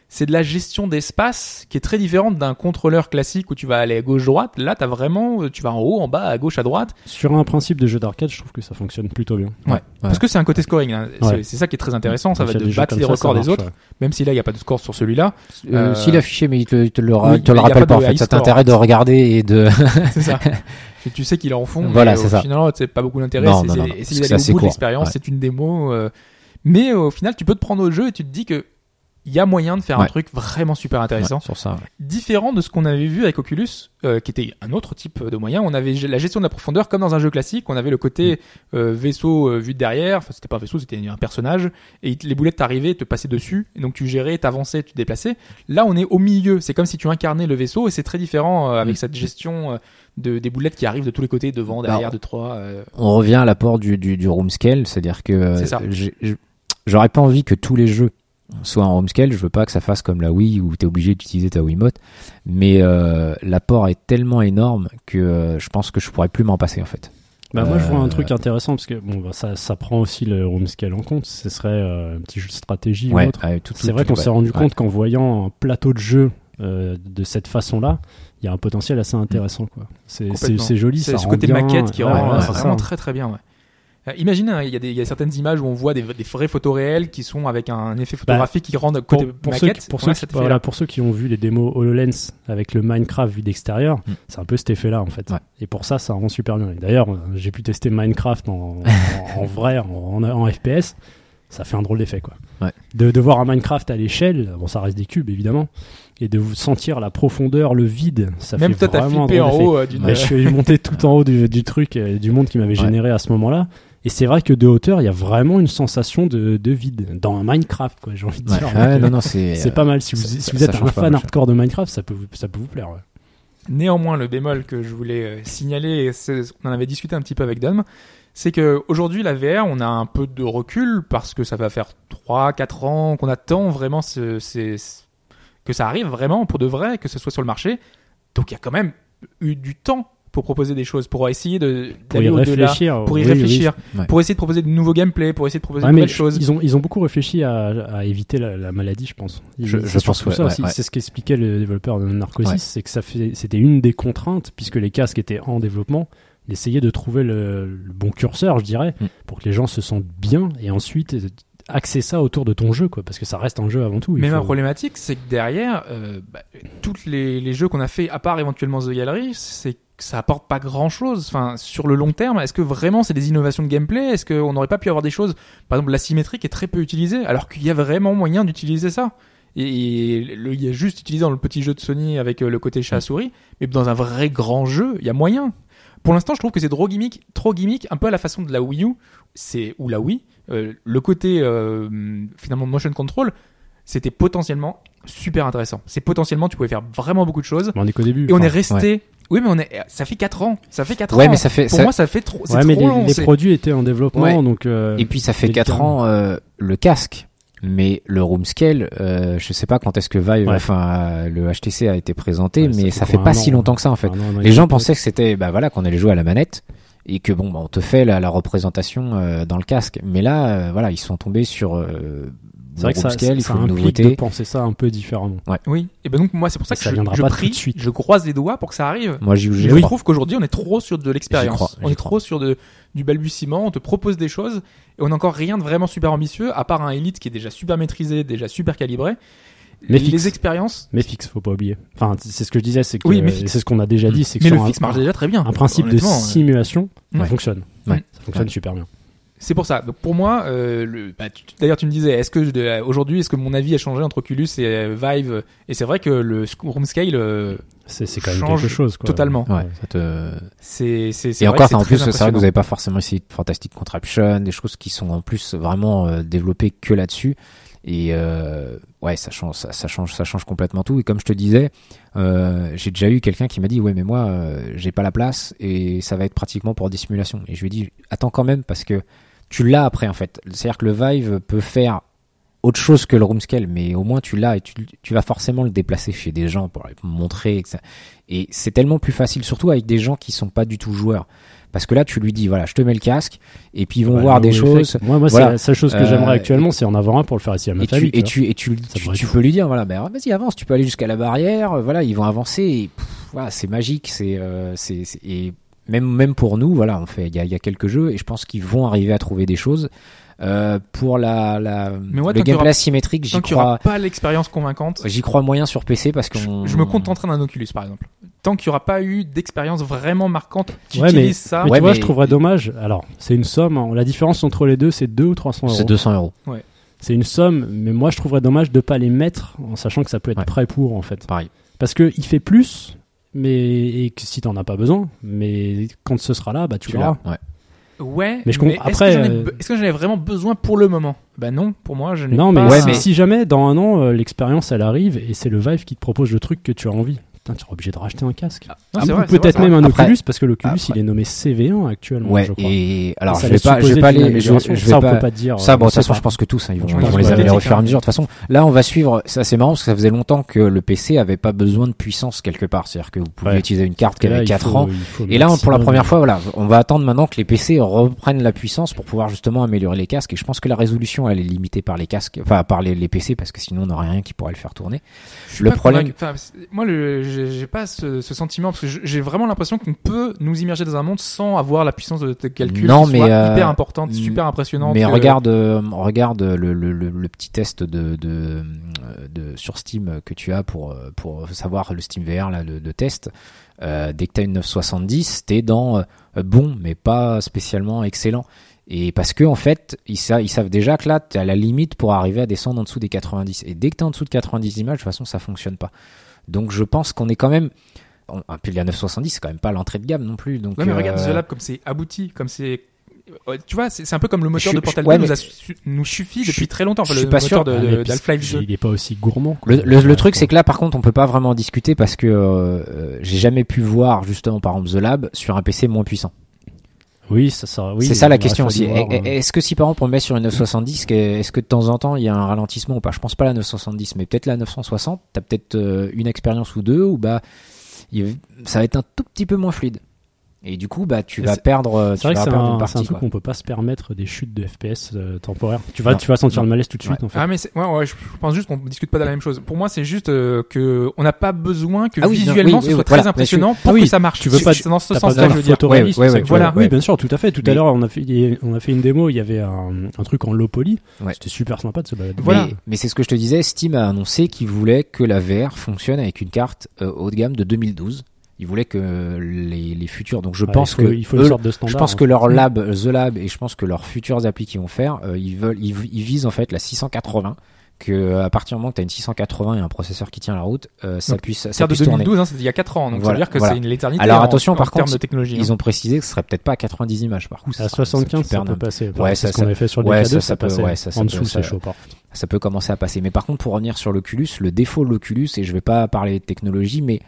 c'est de la gestion d'espace qui est très différente d'un contrôleur classique où tu vas aller à gauche droite. Là, t'as vraiment, euh, tu vas en haut, en bas, à gauche, à droite. Sur un principe de jeu d'arcade, je trouve que ça fonctionne plutôt bien. Ouais. Parce que c'est un côté scoring. hein. C'est- Ouais. C'est ça qui est très intéressant. Ça va de battre les ça, records ça des autres. ouais. Même si là, il n'y a pas de score sur celui-là. Euh, Euh, S'il est affiché, mais il te, il te le, oui, te rappelle pas en fait. Ça t'intéresse de regarder et de. c'est ça. tu, tu sais qu'il est en fond. Voilà, mais c'est au ça. final, c'est pas beaucoup d'intérêt. Non, C'est- non, c'est- non, essayer d'aller c'est au bout de l'expérience, c'est une démo. euh, Mais au final, tu peux te prendre au jeu et tu te dis que il y a moyen de faire un truc vraiment super intéressant. Ouais, sur ça. ouais. différent de ce qu'on avait vu avec Oculus, euh, qui était un autre type de moyen. On avait la gestion de la profondeur comme dans un jeu classique. On avait le côté euh, vaisseau euh, vu de derrière. Enfin, c'était pas un vaisseau, c'était un personnage. Et les boulettes t'arrivaient, te passaient dessus. Et donc tu gérais, t'avançais, tu te déplaçais. Là, on est au milieu. C'est comme si tu incarnais le vaisseau. Et c'est très différent euh, avec Mm. cette gestion euh, de, des boulettes qui arrivent de tous les côtés, devant, Bah, derrière, de trois. euh, On revient à l'apport du, du, du room scale, c'est-à-dire que j'aurais pas envie que tous les jeux soient en room scale. Je veux pas que ça fasse comme la Wii où tu es obligé d'utiliser ta Wiimote, mais euh, l'apport est tellement énorme que euh, je pense que je pourrais plus m'en passer en fait. Bah, moi, je vois Euh, un truc intéressant parce que bon, bah, ça, ça prend aussi le room scale en compte. Ce serait euh, un petit jeu de stratégie ou autre. ouais, tout- C'est vrai qu'on s'est ouais, rendu ouais. compte qu'en voyant un plateau de jeu euh, de cette façon-là, il y a un potentiel assez intéressant. quoi. C'est joli, C'est ce côté bien. maquette qui Ouais, rend euh, vraiment ça. très très bien. Euh, Imagine, hein, il y, a des- il y a certaines images où on voit des, des vraies photos réelles qui sont avec un effet photographique qui rendent côté pour ceux, maquette. qui- pour, on a ceux cet qui, effet-là. voilà, pour ceux qui ont vu les démos HoloLens avec le Minecraft vu d'extérieur, Mm. c'est un peu cet effet-là en fait. Ouais. Et pour ça, ça rend super bien. D'ailleurs, euh, j'ai pu tester Minecraft en, en, en vrai, en, FPS. Ça fait un drôle d'effet quoi. Ouais. De, de voir un Minecraft à l'échelle, bon, ça reste des cubes évidemment, et de vous sentir la profondeur, le vide, ça Même fait toi, t'as flippé en haut euh, d'une. Ouais, je suis monté tout en haut du, du truc, euh, du monde qui m'avait Ouais. généré à ce moment-là. Et c'est vrai que de hauteur, il y a vraiment une sensation de, de vide. Dans un Minecraft, quoi, j'ai envie de Ouais, dire. ouais, non, non, c'est. pas mal. Si vous, ça- si ça- vous ça êtes un fan mal, hardcore de Minecraft, ça peut, vous- ça peut vous plaire. ouais. Néanmoins, le bémol que je voulais euh, signaler, et on en avait discuté un petit peu avec Dom, c'est que aujourd'hui la VR, on a un peu de recul parce que ça va faire 3-4 ans qu'on attend vraiment ce, que ça arrive vraiment pour de vrai, que ce soit sur le marché. Donc il y a quand même eu du temps pour proposer des choses, pour essayer de Pour y réfléchir. pour y oui, oui. réfléchir, pour essayer de proposer de nouveaux gameplays, pour essayer de proposer Ouais, de nouvelles choses. Ils ont, ils ont beaucoup réfléchi à, à éviter la, la maladie, je pense. Ils- Je- c'est je pense, ouais, ça ouais, aussi. ouais. C'est ce qu'expliquait le développeur de Narcosis, Ouais. c'est que ça c'était une des contraintes, puisque les casques étaient en développement, d'essayer de trouver le, le bon curseur, je dirais, Mm. pour que les gens se sentent bien, et ensuite axer ça autour de ton jeu, quoi, parce que ça reste un jeu avant tout. Mais ma problématique, c'est que derrière, euh, bah, tous les, les jeux qu'on a fait, à part éventuellement The Gallery, c'est que ça apporte pas grand chose. Enfin, sur le long terme, est-ce que vraiment c'est des innovations de gameplay? Est-ce qu'on n'aurait pas pu avoir des choses, par exemple, l'asymétrie qui est très peu utilisée, alors qu'il y a vraiment moyen d'utiliser ça et le- il y a juste utilisé dans le petit jeu de Sony avec euh, le côté chat à souris, mais dans un vrai grand jeu, il y a moyen. Pour l'instant, je trouve que c'est trop gimmick, trop gimmick, un peu à la façon de la Wii U, c'est ou la Wii. Euh, le côté euh, finalement motion control, c'était potentiellement super intéressant. C'est potentiellement, tu pouvais faire vraiment beaucoup de choses. Mais on est qu'au début. Et on est resté. Oui, mais on est. Ça fait 4 ans. Ça fait 4 Ouais, ans. mais ça fait. Pour ça- moi, ça fait trop. Ouais, mais trop les, long. les produits étaient en développement, Ouais. donc. euh, Et puis ça fait délicat. 4 ans euh, le casque. Mais le room scale, euh, je sais pas quand est-ce que Vive, Ouais. enfin le HTC a été présenté, Ouais, mais ça ça fait fait pas si longtemps que ça en fait. an, Les gens pensaient que c'était bah voilà qu'on allait jouer à la manette et que bon bah, on te fait la, la représentation euh, dans le casque. Mais là euh, voilà ils sont tombés sur euh, C'est vrai que ça, scale, ça une implique de penser ça un peu différemment. Oui. Et ben donc moi, c'est pour ça Et que ça je, viendra je pas tout prie, de suite. je croise les doigts pour que ça arrive. Moi j'y j'y Je crois. trouve qu'aujourd'hui, on est trop sur de l'expérience. On est trop sur de, du balbutiement. On te propose des choses et on n'a encore rien de vraiment super ambitieux, à part un Elite qui est déjà super maîtrisé, déjà super calibré. Mais les fixe. expériences. Mais fixe, faut pas oublier. Enfin, c'est ce que je disais, c'est que Oui, fixe. c'est ce qu'on a déjà dit, c'est que Mais sur le un, fixe marche déjà très bien. un principe de euh, simulation, ça fonctionne. Ouais. Ça fonctionne Ouais. super bien. C'est pour ça. Donc pour moi, euh, bah, d'ailleurs tu me disais, est-ce que euh, aujourd'hui, est-ce que mon avis a changé entre Oculus et euh, Vive? Et c'est vrai que le room scale, euh, C'est quand même Change quelque chose. Quoi. totalement. Ouais, ça te... c'est Et vrai encore, que c'est en plus, c'est vrai que vous avez pas forcément essayé de Fantastic Contraption, des choses qui sont en plus vraiment euh, développées que là-dessus. Et euh, ouais, ça change, ça, change, ça change complètement tout. Et comme je te disais, euh, j'ai déjà eu quelqu'un qui m'a dit, ouais, mais moi, euh, j'ai pas la place et ça va être pratiquement pour des simulations. Et je lui ai dit, attends quand même parce que tu l'as après en fait. C'est-à-dire que le Vive peut faire autre chose que le room scale, mais au moins tu l'as et tu, tu vas forcément le déplacer chez des gens pour montrer. ça- Et c'est tellement plus facile, surtout avec des gens qui sont pas du tout joueurs. Parce que là, tu lui dis, voilà, je te mets le casque, et puis ils vont Bah, voir des choses. Moi, moi Voilà. c'est la seule chose que Euh, j'aimerais actuellement, c'est en avoir un pour le faire ici à ma Et tu, famille. et tu et tu, tu, peux lui dire, voilà, ben, vas-y, avance, tu peux aller jusqu'à la barrière, euh, voilà, ils vont avancer, et voilà, c'est magique, c'est, euh, c'est, c'est- et même, même pour nous, voilà, on fait, il y a, il y a quelques jeux, et je pense qu'ils vont arriver à trouver des choses. Euh, pour la, la, Mais moi, le tant qu'il y gameplay aura- asymétrique, j'y crois, pas l'expérience convaincante, j'y crois moyen sur PC parce que je, je me contenterai d'un Oculus par exemple. Tant qu'il n'y aura pas eu d'expérience vraiment marquante qui Ouais, mais- ça. Mais Ouais, tu vois, mais- je trouverais dommage. Alors, c'est une somme. hein. La différence entre les deux, c'est 2 ou 300 euros. c'est 200 euros, C'est une somme, mais moi, je trouverais dommage de pas les mettre en sachant que ça peut être Ouais. prêt pour, en fait. pareil. Parce que il fait plus, mais et que si t'en as pas besoin, mais quand ce sera là, bah tu, Tu l'auras. l'as, ouais. Ouais, Mais je comprends- est-ce après, que j'en ai, euh, est-ce que j'en ai vraiment besoin pour le moment? Bah non, pour moi, je n'ai Non, mais, pas. Ouais, si, mais- si jamais dans un an euh, l'expérience elle arrive et c'est le Vive qui te propose le truc que tu as envie. Putain, tu seras obligé de racheter un casque. Ah, c'est peut-être même un Après- Oculus parce que l'Oculus il est nommé CV1 actuellement. Ouais, je crois. et alors ça je vais pas, je vais pas aller, je, amélioration. je ça vais on pas, peut pas dire. Ça, euh, bon, de toute ça façon, je pense que tous, hein, ils vont, Je ils vont les améliorer au fur et à mesure. De toute façon, là, on va suivre. Ça, c'est marrant parce que ça faisait longtemps que le PC avait pas besoin de puissance quelque part. C'est-à-dire que vous pouviez Ouais. utiliser une carte qui Et avait il 4 faut- ans. Et là, on- pour la première fois, voilà, on va attendre maintenant que les PC reprennent la puissance pour pouvoir justement améliorer les casques. Et je pense que la résolution, elle est limitée par les casques, enfin par les, les PC, parce que sinon, on n'aurait rien qui pourrait le faire tourner. Je Le problème- moi, le, j'ai pas ce, ce sentiment parce que j'ai vraiment l'impression qu'on peut nous immerger dans un monde sans avoir la puissance de, de calcul Non, qui mais, soit euh, hyper importante, super impressionnante. Mais que- regarde, euh, regarde le, le, le, le petit test de, de, euh, de sur Steam que tu as pour pour savoir le Steam VR là, le, de test. Euh, dès que t'as une 970, t'es dans euh, bon, mais pas spécialement excellent. Et parce que en fait, ils, sa- ils savent déjà que là, t'es à la limite pour arriver à descendre en dessous des 90. Et dès que t'es en dessous de 90 images, de toute façon, ça fonctionne pas. Donc je pense qu'on est quand même. Un puis la 970, c'est quand même pas l'entrée de gamme non plus. Donc Ouais, mais regarde euh, The Lab comme c'est abouti, comme c'est. Tu vois, c'est un peu comme le moteur Je- de Portal ouais, 2 nous, mais- a su- nous suffit depuis très longtemps. Enfin, je suis le pas moteur sûr. de, Ah, de, mais puis, d'Half-Life 2. Il est pas aussi gourmand. quoi. Le, le, le Ouais, truc, c'est que là, par contre, on peut pas vraiment en discuter parce que euh, euh, j'ai jamais pu voir justement, par exemple, The Lab sur un PC moins puissant. Oui, ça, ça, oui. c'est ça la aurait question aussi. euh, Est-ce que si par exemple on le met sur une 970, que- est-ce que de temps en temps il y a un ralentissement ou pas? Je pense pas la 970, mais peut-être la 960. T'as peut-être euh, une expérience ou deux où bah ça va être un tout petit peu moins fluide. Et du coup, bah tu Et vas perdre, euh, C'est tu vrai que vas c'est un, truc qu'on peut pas se permettre des chutes de FPS euh, temporaires. Tu vas, Non. tu vas sentir Non. le malaise tout de suite Ouais. en fait. Ah mais c'est- ouais, ouais, je pense juste qu'on discute pas de la même chose. Pour moi, c'est juste euh, que on n'a pas besoin que Ah oui, non, visuellement oui, ce oui, soit voilà, très impressionnant pour Ah oui, que ça marche. tu veux pas- c'est dans ce sens-là, je de veux dire. voilà. Oui, bien sûr, tout à fait. Tout Mais- à l'heure, on a fait, on a fait une démo. Il y avait un, un truc en low poly. Ouais. C'était super sympa de se balader. Voilà. Mais, mais c'est ce que je te disais, Steam a annoncé qu'il voulait que la VR fonctionne avec une carte euh, haut de gamme de 2012. Ils voulaient que les, les futurs. Donc je Ouais, pense il faut, que il faut eux, une sorte de standard. Je pense hein. que leur lab, euh, The Lab, et je pense que leurs futures applis qu'ils vont faire, euh, ils veulent, ils, ils visent en fait la 680. Que euh, à partir du moment que tu as une 680 et un processeur qui tient la route, euh, ça Donc, puisse, ça C'est de puisse tourner. 2012, hein, c'était il y a 4 ans, donc ça veut dire que voilà. c'est une l'éternité. Alors, en- attention, en par termes contre, de technologie. Ils hein. ont précisé que ce serait peut-être pas à 90 images par contre. à ça- 75, tu ça perds peut passer. Ouais, ça- c'est ce qu'on ça- avait fait sur le ouais, DK2, ça- ça, ça peut- ouais, ça- ça en dessous, ça- c'est chaud. ça peut commencer à passer. Mais par contre, pour revenir sur l'Oculus, le défaut de l'Oculus, et je vais pas parler de technologie, mais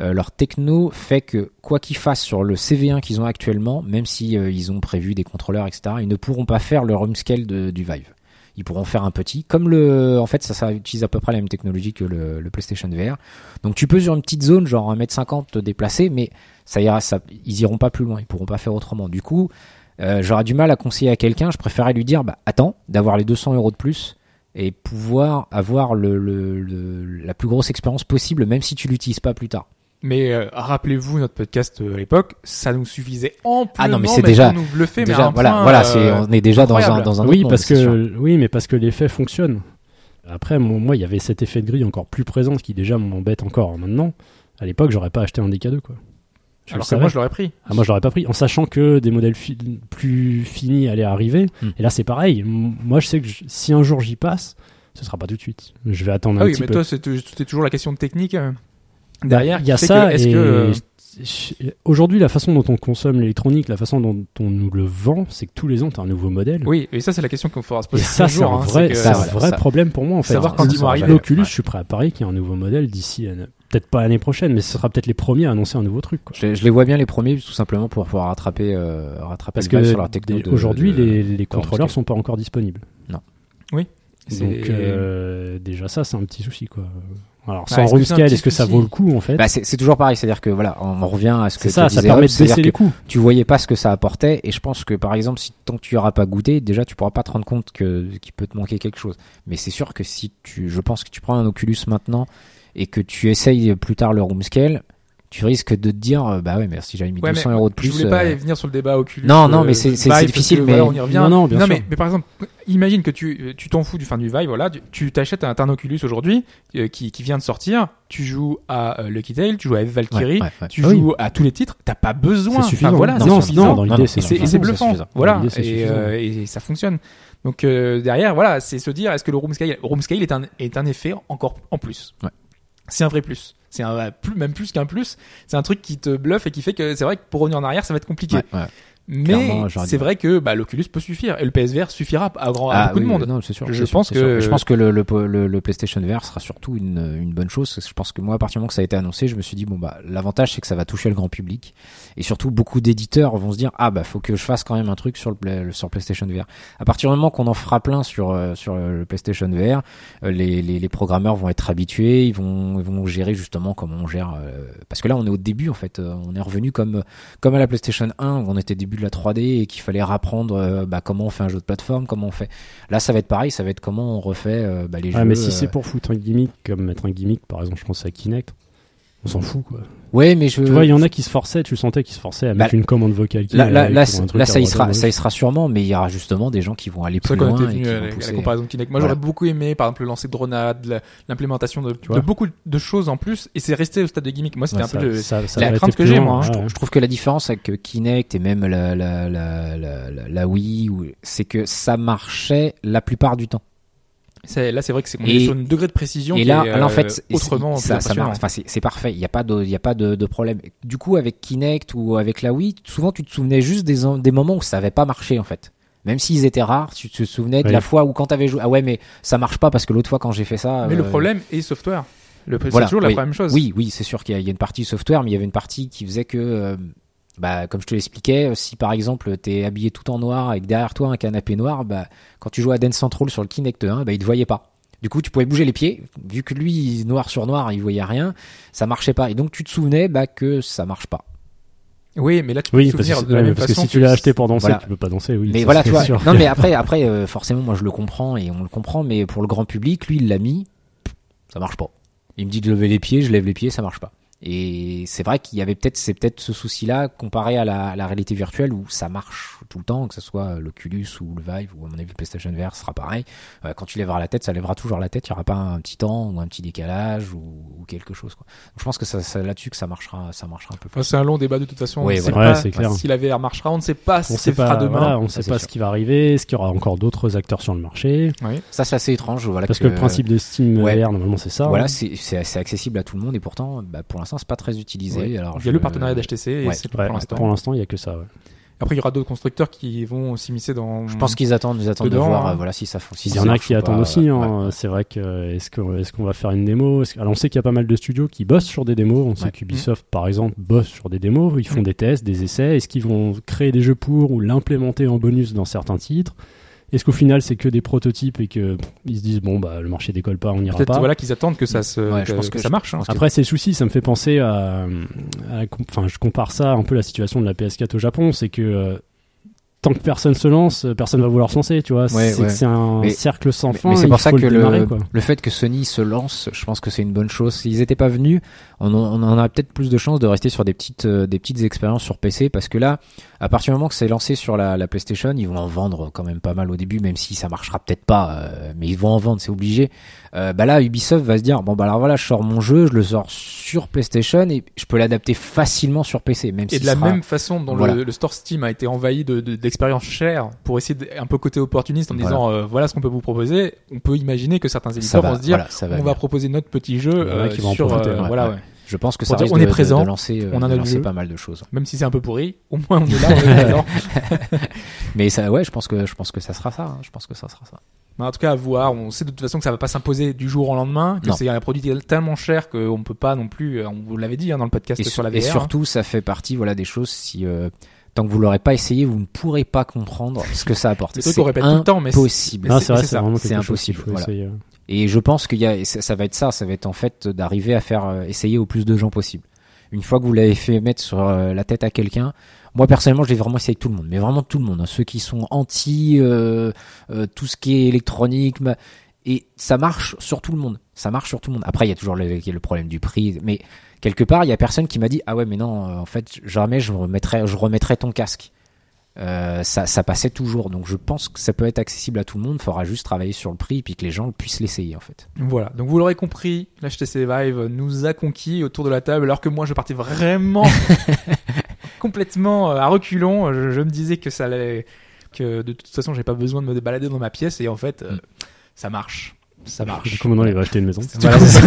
euh, leur techno fait que quoi qu'ils fassent sur le CV1 qu'ils ont actuellement, même si euh, ils ont prévu des contrôleurs, etc., ils ne pourront pas faire le room scale de- du Vive. Ils pourront faire un petit, comme le, en fait, ça, utilise à peu près la même technologie que le, PlayStation VR. Donc tu peux sur une petite zone, genre 1m50 te déplacer, mais ça ça, ils iront pas plus loin, ils pourront pas faire autrement. Du coup, euh, j'aurais du mal à conseiller à quelqu'un, je préférais lui dire, bah attends, d'avoir les 200 euros de plus et pouvoir avoir la plus grosse expérience possible, même si tu l'utilises pas plus tard. Mais euh, rappelez-vous notre podcast euh, à l'époque, ça nous suffisait amplement. Ah non, mais c'est déjà- nous bluffer, mais Déjà, à un voilà, point, voilà, euh, c'est, on est déjà dans un, dans un Oui, parce que oui, mais parce que l'effet fonctionne. Après, moi, moi, il y avait cet effet de grille encore plus présent, ce qui déjà m'embête encore maintenant. À l'époque, j'aurais pas acheté un DK2 quoi. Je le Alors que moi, je l'aurais pris. Ah, moi, je l'aurais pas pris, en sachant que des modèles fi- plus finis allaient arriver. Hmm. Et là, c'est pareil. M- Moi, je sais que je- si un jour j'y passe, ce sera pas tout de suite. Je vais attendre Ah un oui, petit mais peu. toi, c'est c'était toujours la question de technique euh, derrière. il y a ça. que, Est-ce et que euh, Aujourd'hui, la façon dont on consomme l'électronique, la façon dont on nous le vend, c'est que tous les ans, tu as un nouveau modèle. oui, et ça, c'est la question qu'il faudra se Et poser ça, un c'est un hein, vrai, c'est que- c'est un ça, vrai ça- problème pour moi en fait. Savoir quand ça, ils ça vont arriver. L'Oculus, Ouais. je suis prêt à parier qu'il y a un nouveau modèle d'ici, euh, peut-être pas l'année prochaine, mais ce sera peut-être les premiers à annoncer un nouveau truc. quoi. Je, je les vois bien les premiers, tout simplement pour pouvoir rattraper, euh, rattraper Parce que sur leur techno. aujourd'hui, de- les, les contrôleurs sont pas encore disponibles. Oui, C'est- Donc euh, déjà ça, c'est un petit souci quoi. Alors Bah, sans est-ce que room c'est un scale, petit est-ce que ça vaut le coup en fait? Bah, c'est c'est toujours pareil, c'est-à-dire que voilà, on revient à ce que ça, te ça permet de baisser que les coûts. tu voyais pas ce que ça apportait et je pense que par exemple si tant que tu auras pas goûté déjà tu pourras pas te rendre compte que qu'il peut te manquer quelque chose mais c'est sûr que si tu je pense que tu prends un Oculus maintenant et que tu essayes plus tard le room scale tu risques de te dire euh, bah ouais mais si j'avais mis Ouais, 200 mais euros de plus Je voulais pas euh, venir sur le débat Oculus. Non, non, euh, mais c'est- difficile, que, mais- voilà, on y revient. Non, non, bien sûr. mais, mais par exemple, imagine que tu tu t'en fous du fin du Vive, voilà, tu- t'achètes un, un Oculus aujourd'hui euh, qui qui vient de sortir, tu joues à euh, Lucky Tale, tu joues à Valkyrie, ouais, ouais, ouais. tu Ah oui. joues à tous les titres, t'as pas besoin. C'est suffisant. Enfin, voilà, non, non, dans l'idée c'est bluffant, voilà, et, euh, ça fonctionne. Donc euh, derrière, voilà, c'est se dire, est-ce que le room scale, room scale est un est un effet encore en plus? C'est un vrai plus. C'est un plus, même plus qu'un plus. C'est un truc qui te bluffe et qui fait que c'est vrai que pour revenir en arrière, ça va être compliqué. Mais c'est vrai que bah, l'Oculus peut suffire et le PSVR suffira à, grand, à Ah, beaucoup oui, de monde. Non, sûr. Je sûr, pense c'est que- sûr. je pense que le, le, le, le PlayStation VR sera surtout une, une bonne chose. Je pense que moi, à partir du moment que ça a été annoncé, je me suis dit bon bah l'avantage c'est que ça va toucher le grand public et surtout beaucoup d'éditeurs vont se dire ah bah faut que je fasse quand même un truc sur le, sur PlayStation VR. À partir du moment qu'on en fera plein sur euh, sur le PlayStation VR, euh, les, les, les programmeurs vont être habitués, ils vont ils vont gérer justement comment on gère euh, parce que là on est au début en fait, Euh, on est revenu comme comme à la PlayStation 1 où on était début de la 3D et qu'il fallait rapprendre euh, bah, comment on fait un jeu de plateforme, comment on fait. Là, ça va être pareil, ça va être comment on refait euh, bah, les jeux. mais si euh, c'est pour foutre un gimmick, comme mettre un gimmick, par exemple, je pense à Kinect, on s'en fout quoi. Ouais, mais je. Tu vois, il y en a qui se forçaient, tu sentais qu'ils se forçaient à Bah, mettre une commande vocale. qui Là, là, là, pour un truc là, ça y sera, ça y sera sûrement, mais il y aura justement des gens qui vont aller plus loin était et venu qui vont la, la comparaison Kinect. Moi, Voilà. j'aurais beaucoup aimé, par exemple, le lancer de grenade, la- l'implémentation de, de vois. beaucoup de choses en plus, et c'est resté au stade de gimmick. Moi, c'était Ouais, un Ça- peu le, ça- ça la crainte que j'ai, moi, hein. Je trouve- ouais. Je trouve que la différence avec euh, Kinect et même la, la, la, la, la, la Wii, c'est que ça marchait la plupart du temps. C'est- là, c'est vrai que c'est qu'on Et- est sur un degré de précision Et qui là, est, là, en euh, fait, c'est- autrement ça, ça marche. Enfin, c'est c'est parfait. Il n'y a pas de, il y a pas de, de problème. Du coup, avec Kinect ou avec la Wii, souvent tu te souvenais juste des, des moments où ça n'avait pas marché en fait. Même s'ils étaient rares, tu te souvenais de Oui. la fois où quand t'avais joué, ah ouais, mais ça marche pas parce que l'autre fois quand j'ai fait ça. Mais le euh, problème est software. Le, c'est Voilà, toujours la même chose. Oui, oui, c'est sûr qu'il y, y a une partie software, mais il y avait une partie qui faisait que, euh, bah, comme je te l'expliquais, euh, si par exemple t'es habillé tout en noir avec derrière toi un canapé noir, bah, quand tu jouais à Dance Central sur le Kinect 1, bah, il te voyait pas. Du coup, tu pouvais bouger les pieds, vu que lui, noir sur noir, il voyait rien, ça marchait pas. Et donc, tu te souvenais bah, que ça marche pas. Oui, mais là, tu peux Oui, te parce, souvenir que, de la ouais, même parce que façon si tu l'as acheté pour danser, Voilà. tu peux pas danser, oui. mais ça, voilà, tu vois. sûr. Non, mais après, après, euh, forcément, moi, je le comprends et on le comprend, mais pour le grand public, lui, il l'a mis, ça marche pas. Il me dit de lever les pieds, je lève les pieds, ça marche pas. Et c'est vrai qu'il y avait peut-être, c'est peut-être ce souci-là comparé à la, à la réalité virtuelle où ça marche tout le temps, que ce soit l'Oculus ou le Vive ou à mon avis le PlayStation VR sera pareil. Euh, quand tu lèveras la tête, ça lèvera toujours la tête. Il y aura pas un petit temps ou un petit décalage ou, ou quelque chose. Quoi. Donc, je pense que ça, ça là-dessus que ça marchera, ça marchera un peu plus. Enfin, c'est un long débat de toute façon. Oui, on ne sait voilà. Ouais, pas c'est clair. si la VR marchera. On ne sait pas on si sait ça fera pas, demain. voilà, on Ça, sait pas sûr. ce qui va arriver, est-ce qu'il y aura encore d'autres acteurs sur le marché? Oui. Ça, c'est assez étrange. Voilà, Parce que le principe de Steam Ouais. VR, normalement, c'est ça. Voilà, hein. c'est c'est- c'est accessible à tout le monde et pourtant, bah, pour l'instant, c'est pas très utilisé. Ouais. Alors, Il y je- a le partenariat d'HTC et ouais. c'est tout Ouais, pour l'instant. pour l'instant, il y a que ça. ouais. Après, il y aura d'autres constructeurs qui vont s'immiscer dans. Je pense qu'ils attendent, ils attendent Dedans, de voir hein. euh, voilà, si ça fonctionne. Il y en a qui attendent aussi. hein. C'est vrai que est-ce qu'on va faire une démo? Alors on sait qu'il y a pas mal de studios qui bossent sur des démos. On sait qu'Ubisoft, par exemple, bosse sur des démos. Ils font Mm. des tests, des essais. Est-ce qu'ils vont créer des jeux pour ou l'implémenter en bonus dans certains titres? Est-ce qu'au final c'est que des prototypes et que pff, ils se disent bon bah le marché décolle pas, on n'ira Peut-être pas. voilà qu'ils attendent que ça se Ouais, je pense que que ça marche. je hein. Après, ces soucis, ça me fait penser à, à- enfin, je compare ça un peu à la situation de la PS4 au Japon, c'est que euh, tant que personne se lance, euh, personne va vouloir se lancer, tu vois. Ouais, c'est ouais. un Mais- cercle sans Mais, fin. mais c'est pour ça que le, démarrer, le, fait que Sony se lance, je pense que c'est une bonne chose. S'ils étaient pas venus, on, en- on en a peut-être plus de chances de rester sur des petites, euh, des petites expériences sur PC parce que là, à partir du moment que c'est lancé sur la, la PlayStation, ils vont en vendre quand même pas mal au début, même si ça marchera peut-être pas, euh, mais ils vont en vendre, c'est obligé. Euh, bah là, Ubisoft va se dire bon bah alors voilà, je sors mon jeu, je le sors sur PlayStation et je peux l'adapter facilement sur PC, même Et si de la même façon dont Voilà. le, le store Steam a été envahi de de- d'expériences chères pour essayer de, un peu côté opportuniste en Voilà. disant euh, voilà ce qu'on peut vous proposer, on peut imaginer que certains ça éditeurs va, vont se dire voilà, ça va on va proposer notre petit jeu euh, qui vont sur euh, ouais, voilà ouais. ouais. Je pense que ça risque on de, est de- présent, de lancer, on de a le lancer pas mal de choses. Même si c'est un peu pourri, au moins on est là, on est présent. Mais ça, ouais, je pense que je pense que ça sera ça. hein. Je pense que ça sera ça. Mais en tout cas, à voir. On sait de toute façon que ça va pas s'imposer du jour au lendemain, que c'est un produit tellement cher qu'on peut pas non plus. euh, On vous l'avait dit hein, dans le podcast Et, sur la VR. et hein. surtout, ça fait partie voilà des choses si euh, tant que vous l'aurez pas essayé, vous ne pourrez pas comprendre ce que ça apporte. C'est qu'on répète tout le temps, mais c'est- impossible. C'est- impossible, faut voilà. essayer. Et je pense qu'il y a, ça, ça va être ça, ça va être en fait d'arriver à faire euh, essayer au plus de gens possible. Une fois que vous l'avez fait mettre sur euh, la tête à quelqu'un, moi personnellement, je l'ai vraiment essayé avec tout le monde, mais vraiment tout le monde, hein. ceux qui sont anti euh, euh, tout ce qui est électronique, et ça marche sur tout le monde. Ça marche sur tout le monde. Après, il y a toujours le, le problème du prix, mais quelque part, il y a personne qui m'a dit ah ouais, mais non, euh, en fait, jamais je remettrai, je remettrai ton casque. Euh, ça, ça passait toujours, donc je pense que ça peut être accessible à tout le monde. Il faudra juste travailler sur le prix, puis que les gens puissent l'essayer en fait. Voilà, donc vous l'aurez compris, l'HTC Vive nous a conquis autour de la table, alors que moi je partais vraiment complètement euh, à reculons. Je, je me disais que ça allait, que de toute façon j'ai pas besoin de me balader dans ma pièce, et en fait, euh, ça marche. Ça Du marche. coup, maintenant, il va acheter une maison. Voilà, c'est ça.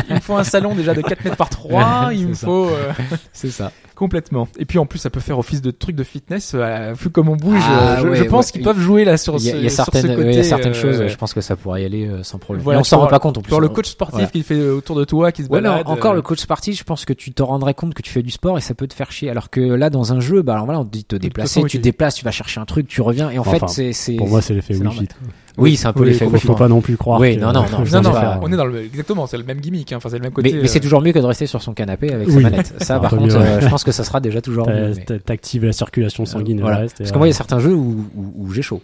Il me faut un salon déjà de 4 mètres par 3, il me ça. faut euh, C'est ça. complètement. Et puis en plus, ça peut faire office de truc de fitness, euh, vu comme on bouge. Ah, euh, je, ouais, je pense ouais. qu'ils peuvent jouer là sur Il y a, ce, il y a sur certaines, ce ouais, côté. il y a certaines euh, choses, je pense que ça pourrait y aller euh, sans problème. Voilà, on s'en rend pas compte en plus. Genre le coach sportif Voilà. qui fait autour de toi, qui se balade. encore euh, le coach sportif, je pense que tu te rendrais compte que tu fais du sport et ça peut te faire chier. Alors que là, dans un jeu, bah alors voilà, on te dit de te déplacer, tu te déplaces, tu vas chercher un truc, tu reviens et en Enfin, fait, c'est. Pour moi, c'est l'effet c'est Wi-Fi. Oui, c'est un peu Oui, l'effet Il faut pas non plus croire. Oui, que- non, non, non, on est dans le exactement, c'est le même gimmick, hein, enfin c'est le même côté. Mais, mais c'est euh, toujours mieux que de rester sur son canapé avec sa Oui. manette. Ça, par contre, mieux, euh, ouais. je pense que ça sera déjà toujours mieux. Mais- T'actives la circulation sanguine et Voilà. reste. Parce que moi, il y a euh, certains jeux où, où, où j'ai chaud.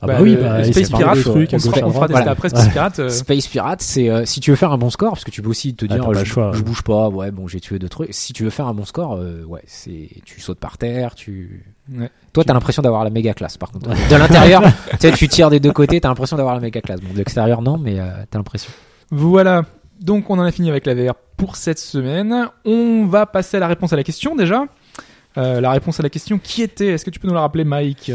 Ah bah bah, oui, le- bah, Space Pirate, on, fera, on fera Voilà. après Space Pirate. euh, Space Pirate, c'est euh, si tu veux faire un bon score, parce que tu peux aussi te dire pas je, choix, bouge pas, ouais, bon, j'ai tué deux trucs. Si tu veux faire un bon score, euh, ouais, c'est tu sautes par terre, tu. Ouais. Toi, t'as l'impression d'avoir la méga classe, par contre. De l'intérieur, tu sais, tu tires des deux côtés, t'as l'impression d'avoir la méga classe. Bon, de l'extérieur, non, mais euh, t'as l'impression. Voilà. Donc on en a fini avec la VR pour cette semaine. On va passer à la réponse à la question déjà. Euh, la réponse à la question qui était Est-ce que tu peux nous la rappeler, Mike?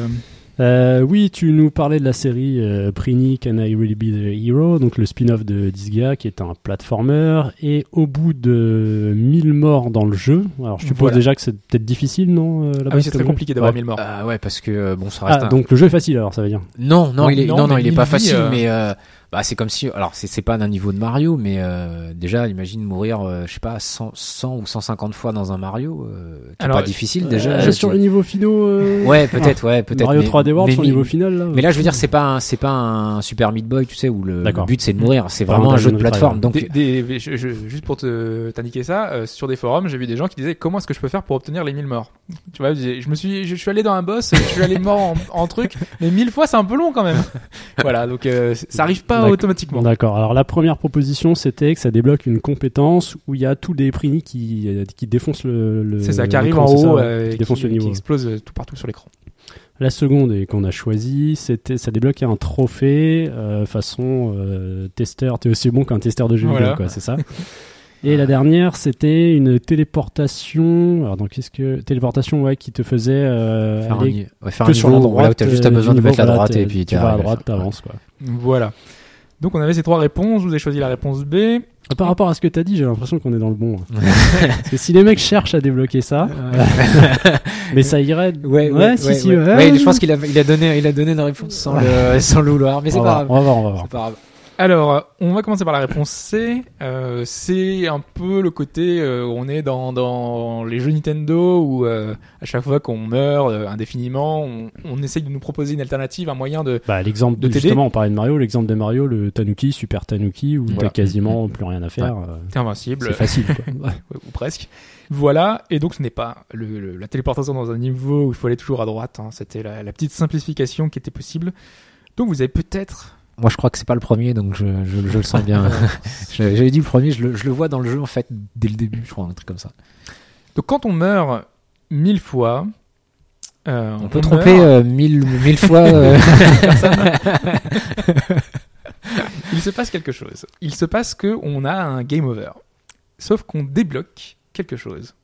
Euh, oui, tu nous parlais de la série euh, Prini Can I Really Be the Hero, donc le spin-off de Disgaea qui est un platformer. Et au bout de 1000 morts dans le jeu, alors je suppose Voilà. déjà que c'est peut-être difficile, non euh, Ah oui, c'est très compliqué d'avoir Ouais. 1000 morts. Ah ouais, parce que euh, bon, ça reste. Ah, un- donc le jeu est facile alors, ça veut dire. Non, non, Non, il est, non, il est pas facile, euh, mais euh, bah, c'est comme si, alors c'est c'est pas d'un niveau de Mario, mais euh, déjà, imagine mourir, euh, je sais pas, 100, 100 ou 150 fois dans un Mario, euh, c'est Alors, pas difficile déjà. Euh, Tu- sur les niveaux finaux. euh, Ouais, peut-être, ouais, peut-être. Mario mais- 3D World mais sur le niveau final. Là, Mais là, je veux dire, c'est pas un, c'est pas un Super Meat Boy, tu sais, où le, le but c'est de mourir. C'est vraiment un jeu de plateforme. Donc, Des- des- je- je- juste pour te t'indiquer ça, euh, sur des forums, j'ai vu des gens qui disaient comment est-ce que je peux faire pour obtenir les 1000 morts? Tu vois, je je me suis, je suis allé dans un boss, je suis allé mort en, en truc, mais 1000 fois c'est un peu long quand même. voilà, donc euh, ça arrive pas D'accord. automatiquement. D'accord. Alors la première proposition, c'était que ça débloque une compétence où il y a tous les Prini qui qui défoncent le. le C'est ça qui arrive en ça, haut, ouais, euh, qui et défonce qui, le niveau. qui explose euh, tout partout sur l'écran. La seconde et qu'on a choisi, c'était ça débloquait un trophée euh, façon euh, testeur. T'es aussi bon qu'un testeur de jeu Voilà. vidéo, quoi. C'est ça. Et la dernière, c'était une téléportation. Alors donc qu'est-ce que téléportation, ouais, qui te faisait euh, faire un, aller ouais, faire que un sur la droite. voilà, où t'as juste euh, besoin de mettre la droite et puis tu vas à droite, t'avances quoi. Voilà. Donc on avait ces trois réponses, vous avez choisi la réponse B. Par rapport à ce que t'as dit, j'ai l'impression qu'on est dans le bon. hein. Parce que si les mecs cherchent à débloquer ça, mais ça irait. Ouais, ouais, si, ouais, si, ouais. je pense qu'il a, il a donné, il a donné une réponse sans le, sans le vouloir, mais c'est pas grave. on va voir, on va voir. C'est pas grave. Alors, on va commencer par la réponse C. Euh, c'est un peu le côté euh, où on est dans, dans les jeux Nintendo où euh, à chaque fois qu'on meurt euh, indéfiniment, on, on essaye de nous proposer une alternative, un moyen de... Bah, l'exemple De justement, on parlait de Mario, l'exemple de Mario, le Tanuki, Super Tanuki, où Voilà. t'as quasiment plus rien à faire. T'es invincible. C'est facile, quoi. Ouais, ou presque. Voilà, et donc ce n'est pas le, le- la téléportation dans un niveau où il faut aller toujours à droite, hein. c'était la, la petite simplification qui était possible. Donc vous avez peut-être... Moi, je crois que c'est pas le premier, donc je, je, je le sens bien. J'avais dit le premier, je le, je le vois dans le jeu en fait dès le début, je crois, un truc comme ça. Donc quand on meurt mille fois... euh, On peut meurt- tromper euh, mille, mille fois. euh, il se passe quelque chose. Il se passe que on a un game over. Sauf qu'on débloque quelque chose.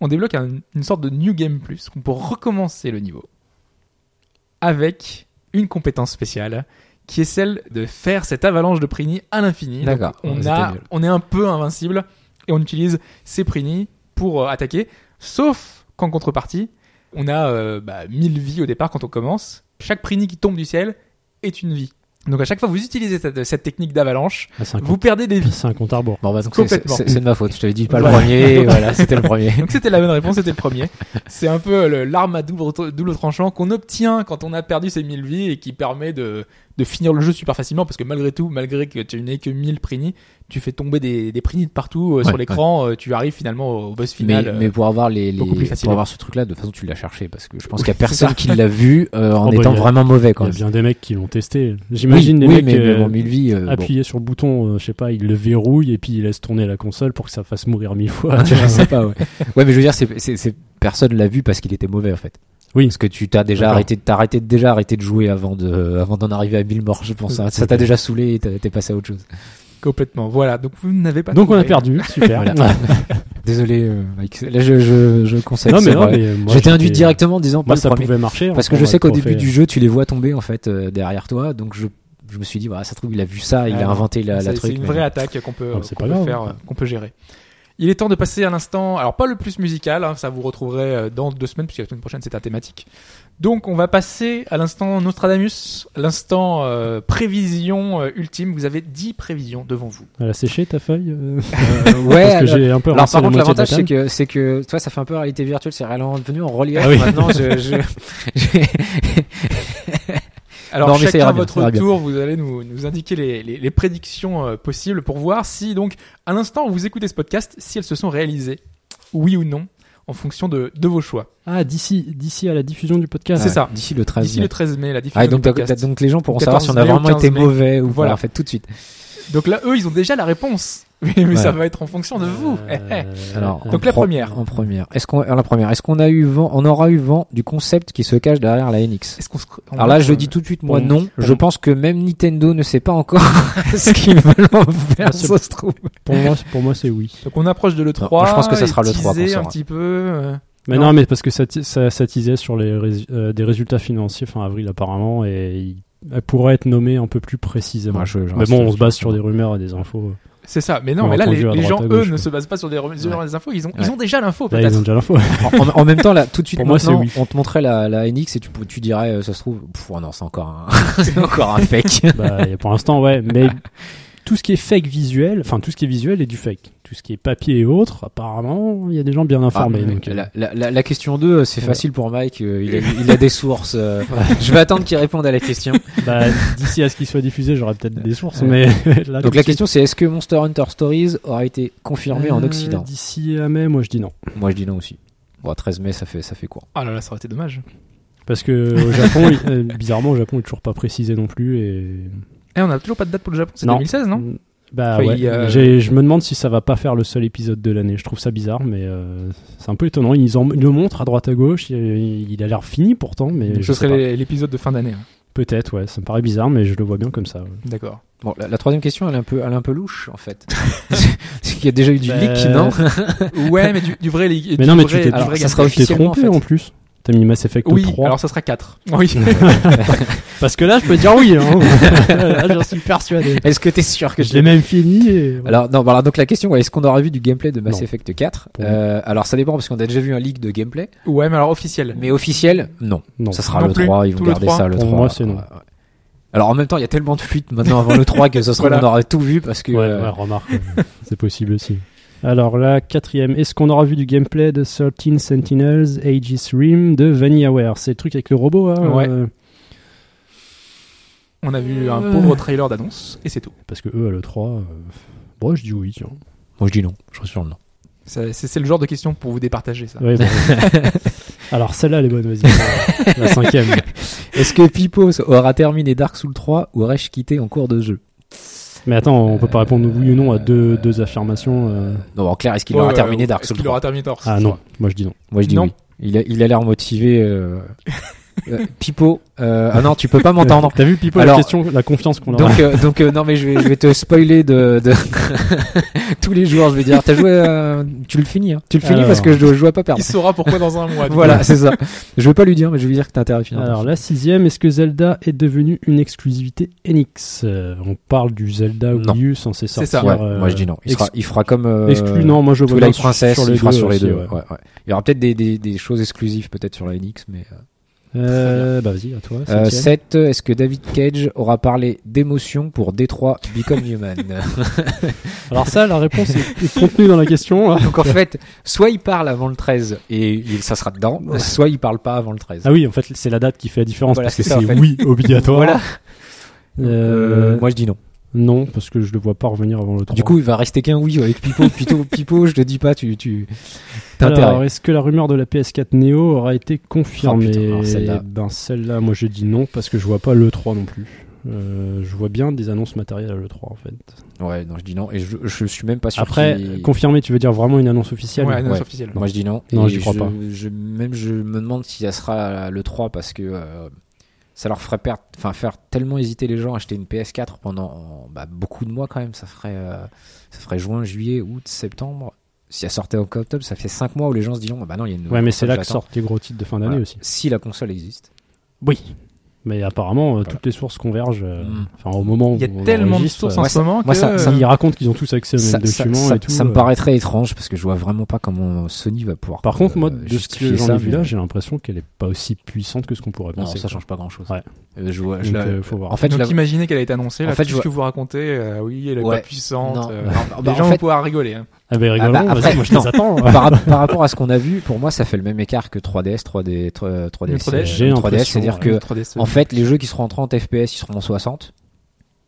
On débloque un- une sorte de new game plus qu'on peut recommencer le niveau avec une compétence spéciale qui est celle de faire cette avalanche de Prini à l'infini. D'accord. On, C'était a, on est un peu invincible et on utilise ces Prini pour euh, attaquer. Sauf qu'en contrepartie, on a euh, bah, 1000 vies au départ quand on commence. Chaque Prini qui tombe du ciel est une vie. Donc à chaque fois que vous utilisez cette, cette technique d'avalanche, Ah, c'est un, vous compte- perdez des vies. c'est un compte à rebours. Bon, bah, c'est- de ma faute. Je t'avais dit pas le premier. voilà, c'était le premier. Donc c'était la bonne réponse, c'était le premier. C'est un peu le- l'arme à double, double tranchant qu'on obtient quand on a perdu ses 1000 vies et qui permet de, de finir le jeu super facilement parce que malgré tout, malgré que tu n'aies que 1000 prini, tu fais tomber des, des prini de partout euh, sur Ouais, l'écran, euh, tu arrives finalement au boss Mais, final. euh, mais pour avoir les, les plus facilement. pour avoir ce truc-là, de toute façon, tu l'as cherché parce que je pense Oui, qu'il y a personne qui l'a vu euh, en Oh, étant a- vraiment mauvais quand Il y a même. bien des mecs qui l'ont testé. J'imagine oui, des oui, mecs mais, mais euh, bon, vies. euh, bon. appuyer sur le bouton, euh, je sais pas, ils le verrouillent et puis ils laissent tourner la console pour que ça fasse mourir mille fois. je sais pas, ouais. Ouais, mais je veux dire, c'est- personne l'a vu parce qu'il était mauvais en fait. Oui. Parce que tu t'as déjà D'accord. arrêté, t'as arrêté déjà arrêté de jouer avant de, avant d'en arriver à 1000 morts, je pense. Ça, ça t'a déjà saoulé et t'as- t'es passé à autre chose. Complètement. Voilà. Donc vous n'avez pas. Donc on a perdu, super. Voilà. Désolé, euh, Mike. Là, je, je, je conseille. non mais c'est non, mais moi, J'étais induit directement en disant pas Moi ça premier. pouvait marcher. Parce que je sais qu'au début du jeu, tu les vois tomber en fait euh, derrière toi, donc je, je me suis dit, voilà, ça trouve, il a vu ça, il Ah a inventé la, la C'est- truc. C'est une mais- vraie attaque qu'on peut, Non, c'est qu'on peut faire, euh, qu'on peut gérer. Il est temps de passer à l'instant, alors pas le plus musical, hein, ça vous retrouverez euh, dans deux semaines, puisque la semaine prochaine c'est un thématique. Donc on va passer à l'instant Nostradamus, l'instant euh, prévision euh, ultime. Vous avez 10 prévisions devant vous. Elle a séché ta feuille euh, ouais. Parce que alors- j'ai un peu Alors par contre l'avantage la c'est que c'est que toi ça fait un peu réalité virtuelle c'est réellement devenu en relief Ah oui. maintenant je, je, j'ai- Alors Non, chacun à votre bien. tour, vous allez nous, nous indiquer les, les, les prédictions euh, possibles pour voir si donc à l'instant où vous écoutez ce podcast, si elles se sont réalisées, oui ou non, en fonction de, de vos choix. Ah d'ici d'ici à la diffusion du podcast. C'est ça. d'ici le 13 D'ici mai. le 13 mai, la diffusion Ah, donc, du podcast. donc les gens pourront 14 savoir si on a vraiment 15 été mai. mauvais ou Voilà. pas en fait tout de suite. Donc là, eux, ils ont déjà la réponse. Mais, mais Ouais. ça va être en fonction de vous. Euh, Alors, Donc la première. En première. Est-ce qu'on alors, la première Est-ce qu'on a eu vent On aura eu vent du concept qui se cache derrière la NX. Est-ce qu'on se... Alors là, je le dis tout de suite, moi Bon, non. Je pense que même Nintendo ne sait pas encore ce qu'ils veulent en faire. c'est- Ça se trouve. Pour moi, pour moi c'est oui. Donc on approche de l'E3. Non, je pense que ça sera le 3 qu'on teaser un petit peu. euh, Mais Non. non, mais parce que ça, ça, ça teasait sur les euh, des résultats financiers fin avril apparemment et il- elle pourrait être nommée un peu plus précisément. Ouais, je- je mais bon, on se base sur des rumeurs et des infos. C'est ça. Mais non, On mais là, les, gens, eux, ne se basent pas sur des, sur Ouais. des infos. Ils ont, Ouais. ils ont déjà l'info, Là, ils ont peut-être. déjà l'info. en, même temps, là, tout de suite, Pour moi, oui. on te montrait la, la NX et tu, tu dirais, euh, ça se trouve, pff, oh non, c'est encore un, c'est encore un fake. bah, pour l'instant, ouais. Mais tout ce qui est fake visuel, enfin tout ce qui est visuel est du fake. Tout ce qui est papier et autres, apparemment, il y a des gens bien informés. Ah, donc, euh, la, la, la, la question 2, c'est Ouais. facile pour Mike, euh, il, a, il a des sources. euh, je vais attendre qu'il réponde à la question. bah, d'ici à ce qu'il soit diffusé, j'aurai peut-être des sources. Ouais. Mais là, tout Donc la suite, question c'est est-ce que Monster Hunter Stories aura été confirmé en euh, Occident? D'ici à mai, moi je dis non. Moi je dis non aussi. Bon, 13 mai, ça fait, ça fait quoi? Ah là là, ça aurait été dommage. Parce que au Japon, il- euh, bizarrement, au Japon, il est toujours pas précisé non plus. Et... Eh, on a toujours pas de date pour le Japon. C'est Non. 2016, non? Bah Enfin, ouais. il y a- J'ai- Je me demande si ça va pas faire le seul épisode de l'année. Je trouve ça bizarre, mais euh, c'est un peu étonnant. Ils, en, ils le montrent à droite à gauche. Il, il a l'air fini pourtant, mais je Ce sais serait pas. l'é- l'épisode de fin d'année. hein. peut-être. Ouais, ça me paraît bizarre, mais je le vois bien comme ça. ouais. D'accord. Bon, la, la troisième question, elle est un peu, elle est un peu louche en fait. c'est qu'il y a déjà eu du Bah, leak, non? Ouais, mais du, du vrai. Mais non, mais vrai- tu t'es alors, ça sera Tu t'es officiellement, trompé en fait. en plus. T'as mis Mass Effect Oui, 3. alors ça sera 4. Oui. Parce que là, je peux dire oui. Hein. là, j'en suis persuadé. Est-ce que t'es sûr que Je l'ai même fini. Et... Alors non, voilà, donc la question, est-ce qu'on aura vu du gameplay de Mass Non. Effect 4 Pour euh, Alors ça dépend parce qu'on a déjà vu un leak de gameplay, ouais, mais alors officiel. mais officiel, non. non. Ça sera Non le plus. 3, ils vont Tout le garder 3. ça le Pour 3. moi, c'est non. Ouais, ouais. Alors en même temps, il y a tellement de fuites maintenant avant le 3 que ça serait Voilà. on aurait tout vu parce que Ouais, euh, ouais, remarque. euh, c'est possible aussi. Alors là, quatrième, est-ce qu'on aura vu du gameplay de 13 Sentinels, Aegis Rim de VanillaWare? C'est le truc avec le robot, hein, Ouais. euh, On a vu un Euh. pauvre trailer d'annonce et c'est tout. Parce que eux, à l'E3, euh... bon, je dis oui, tiens. moi je dis non, je suis sûr non. Ça- C'est c'est le genre de question pour vous départager, ça. Ouais, bah, Alors celle-là, elle est bonne, vas-y. la cinquième. Est-ce que Pipos aura terminé Dark Souls 3 ou aurais-je quitté en cours de jeu? Mais attends, on peut pas répondre oui ou non à deux, deux affirmations. euh. Non, en clair, est-ce qu'il Ouais, aura terminé. Dark Est-ce Souls qu'il 3 aura terminé Dark Souls Ah non, moi je dis non. Moi je dis Non. oui. Il a, il a l'air motivé. Euh... euh, Pipo, euh... ah non, tu peux pas m'entendre. T'as vu, Pipo, Alors, la question, la confiance qu'on a. Donc, euh, donc euh, non mais je vais, je vais te spoiler de, de... tous les jours. Je vais dire, t'as joué, euh, tu le finis, hein. tu le finis Alors. parce que je, dois- je dois pas perdre. Il saura pourquoi dans un mois. du Voilà, c'est ça. Je vais pas lui dire, mais je vais lui dire que t'as intérêt à finir. Alors la sixième, est-ce que Zelda est devenu une exclusivité NX Euh, On parle du Zelda U censé C'est sortir. ça. ouais, euh, moi je dis non. Il fera, il fera comme euh, Exclu, non, moi je vois Twilight Princess, sur les il fera deux sur les aussi, deux. ouais. ouais, ouais. Il y aura peut-être des, des, des choses exclusives peut-être sur la NX, mais euh, Euh, bah vas-y, à toi. Euh, septième. 7. Est-ce que David Cage aura parlé d'émotion pour Détroit Become Human Alors ça, la réponse est, est contenue dans la question. Donc en fait, soit il parle avant le 13 et il- ça sera dedans, soit il parle pas avant le 13. Ah oui, en fait, c'est la date qui fait la différence Voilà, parce que c'est ça, c'est en fait. oui obligatoire. Voilà. Euh, Euh, moi je dis non. Non, parce que je le vois pas revenir avant le 3. Du coup, il va rester qu'un oui avec Pipo. Pipo, Pipo, je te dis pas, tu, tu, Alors, est-ce que la rumeur de la PS4 Neo aura été confirmée? Oh, putain, celle-là. Ben celle-là, moi je dis non parce que je vois pas le 3 non plus. Euh, je vois bien des annonces matérielles à le 3 en fait. Ouais, non, je dis non. Et je, je suis même pas sûr. Après, qu'il- confirmé, tu veux dire vraiment une annonce officielle? Ouais, annonce Ouais. officielle. Moi je dis non. Non, j'y crois je- pas. Je, même je me demande si ça sera le 3 parce que euh, ça leur ferait perdre, enfin faire tellement hésiter les gens à acheter une PS4 pendant bah, beaucoup de mois quand même. Ça ferait, euh, ça ferait juin, juillet, août, septembre. Si elle sortait en octobre, ça fait 5 mois où les gens se disent bah non, il y a une. Ouais, mais c'est là que sortent les gros titres de fin d'année Voilà. aussi. Si la console existe. Oui. Mais apparemment, euh, toutes les sources convergent. euh, Mm. Enfin, au moment où Il y a on tellement de sources euh, en ce ça- moment moi, que ça- ça Ils racontent qu'ils ont tous accès au même Ça, document ça- et tout. ça me paraîtrait étroche parce que je vois vraiment pas comment Sony va pouvoir. Par contre, moi, euh, de ce que j'en ça, ai vu là, j'ai l'impression qu'elle est pas aussi puissante que ce qu'on pourrait Non, penser. ça quoi. change pas grand chose. Ouais. je vois, je Donc, la- faut voir. En fait, Donc imaginez qu'elle a été annoncée, En là, fait, tout je ce vois- que vous racontez, euh, oui, elle est Ouais. pas puissante. Non. les bah, gens en vont pouvoir rigoler. Hein. Ah bah rigolons, bah, vas-y, après, moi je les attends. par, rap- par rapport à ce qu'on a vu, pour moi, ça fait le même écart que 3DS, 3D, 3, 3DS. Le 3DS, j'ai euh, l'impression, c'est-à-dire ouais. que, 3DS, en fait, les jeux qui seront en 30 FPS, ils seront en 60.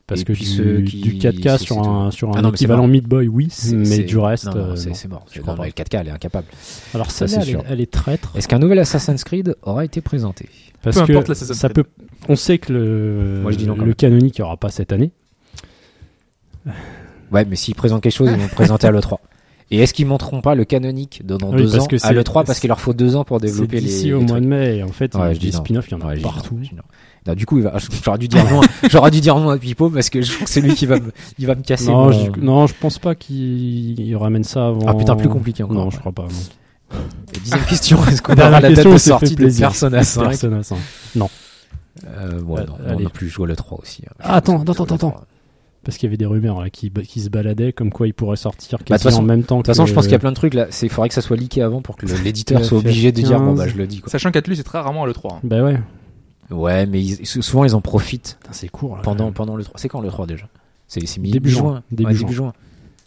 Parce Et que du, qui- du 4K c'est- sur un, sur Ah un non, équivalent mort. Mid-Boy, oui, mais du reste, euh, c'est mort. je le 4K, elle est incapable. Alors Ça, c'est elle, est- sûr. elle est traître. Est-ce qu'un nouvel Assassin's Creed aura été présenté Parce Peu que importe l'Assassin's ça Creed. peut, on sait que le, Moi, je dis non, le canonique n'y aura pas cette année. Ouais, mais s'ils présentent quelque chose, ils vont le présenter à l'E3. Et est-ce qu'ils montreront pas le canonique dans Oui, deux parce ans que à c'est- l'E3 parce qu'il leur faut deux ans pour développer les. d'ici les au mois de mai. En fait, Ouais, dis non. spin-offs, il y en a Ouais, partout. non. Non, du coup, j'aurais dû dire non. J'aurais dû dire non à Pipo parce que je crois que c'est lui qui va me, il va me casser. Non, mon- je, non, je pense pas qu'il il ramène ça avant. Ah putain, plus compliqué encore. Non, ouais. je crois pas. non. Dixième question, est-ce qu'on aura la date de on sortie de. Persona 5 Persona 5. Non, euh, ouais, Euh, non, non, non plus, vois le 3 aussi. hein. Ah, attends, attends, attends, 3. Parce qu'il y avait des rumeurs là, qui, qui se baladaient comme quoi il pourrait sortir Bah, de quasi toute façon- en même temps. De toute façon, je pense qu'il y a plein de trucs là. C'est, il faudrait que ça soit leaké avant pour que le- l'éditeur FF15. soit obligé de dire bon bah je le dis quoi. Sachant qu'Atlus est très rarement à l'E3. hein. Bah ouais. Ouais, mais ils- souvent ils en profitent Putain, c'est court. Là, pendant le 3. C'est quand le 3 déjà? C'est Début mi-juin. juin. Début Ouais, juin. début juin.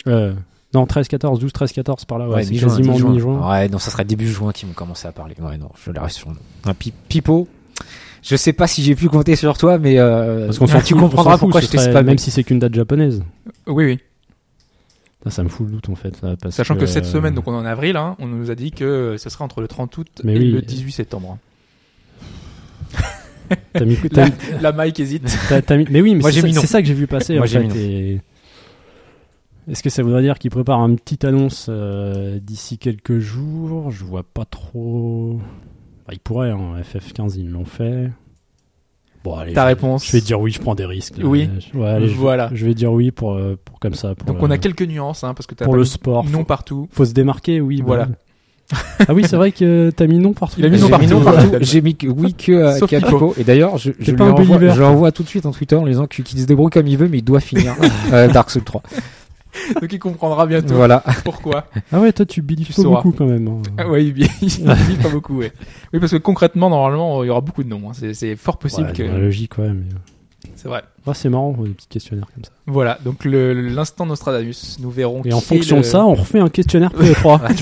même. Euh, non, 13, 14, 12, 13, 14 par là. Ouais, Ouais, c'est mi-juin, quasiment mi-juin. mi-juin. Ouais, non, ça serait début juin qu'ils vont commencer à parler. Ouais, non, je reste sur un pi- Pipo. Je sais pas si j'ai pu compter sur toi, mais euh, Parce qu'on s'en tu fout, on comprendras s'en fout, pourquoi ce je t'ai serait- spammé. Même si c'est qu'une date japonaise. Oui, oui. Ça me fout le doute en fait. là, parce Sachant que, cette euh, semaine, donc on est en avril, hein, on nous a dit que ce serait entre le 30 août Mais et oui. le 18 septembre. T'as mis, La, la Mike hésite. t'as- t'as mis- mais oui, mais Moi, c'est j'ai ça, mis non. c'est ça que j'ai vu passer Moi, en j'ai fait. mis non. et- Est-ce que ça voudrait dire qu'ils préparent une petite annonce euh, d'ici quelques jours? Je vois pas trop. Bah, ils pourraient, hein. FF15 ils l'ont fait. Bon, allez. Ta je- réponse. Je vais dire oui, je prends des risques. là. Oui. Je- ouais, allez, je- Voilà. Je, vais dire oui pour, euh, pour comme ça. Pour Donc le- on a quelques nuances, hein, parce que t'as pour pas le mis sport. non Faut, partout. faut se démarquer, oui. bah Voilà. ah oui, c'est vrai que t'as mis non partout. Il a mis J'ai non mis partout. non partout. Ouais. J'ai mis oui que à qu'à Pipo. Pipo. Et d'ailleurs, je, je lui envoie, je l'envoie tout de suite en Twitter en lui disant qu'il qu'il se débrouille comme il veut, mais il doit finir euh, Dark Souls 3. Donc il comprendra bientôt Voilà. pourquoi. Ah ouais, toi tu bilives Tu pas sauras. beaucoup quand même. hein. Ah ouais, il il pas beaucoup, ouais. Oui, parce que concrètement, normalement, il y aura beaucoup de noms. hein. C'est, c'est fort possible Ouais, que. logique, ouais. Mais... C'est vrai. Ah, c'est marrant, des petits questionnaires comme ça. Voilà, donc le, l'instant Nostradamus, nous verrons. Et en qui fonction le- de ça, on refait un questionnaire pour les trois.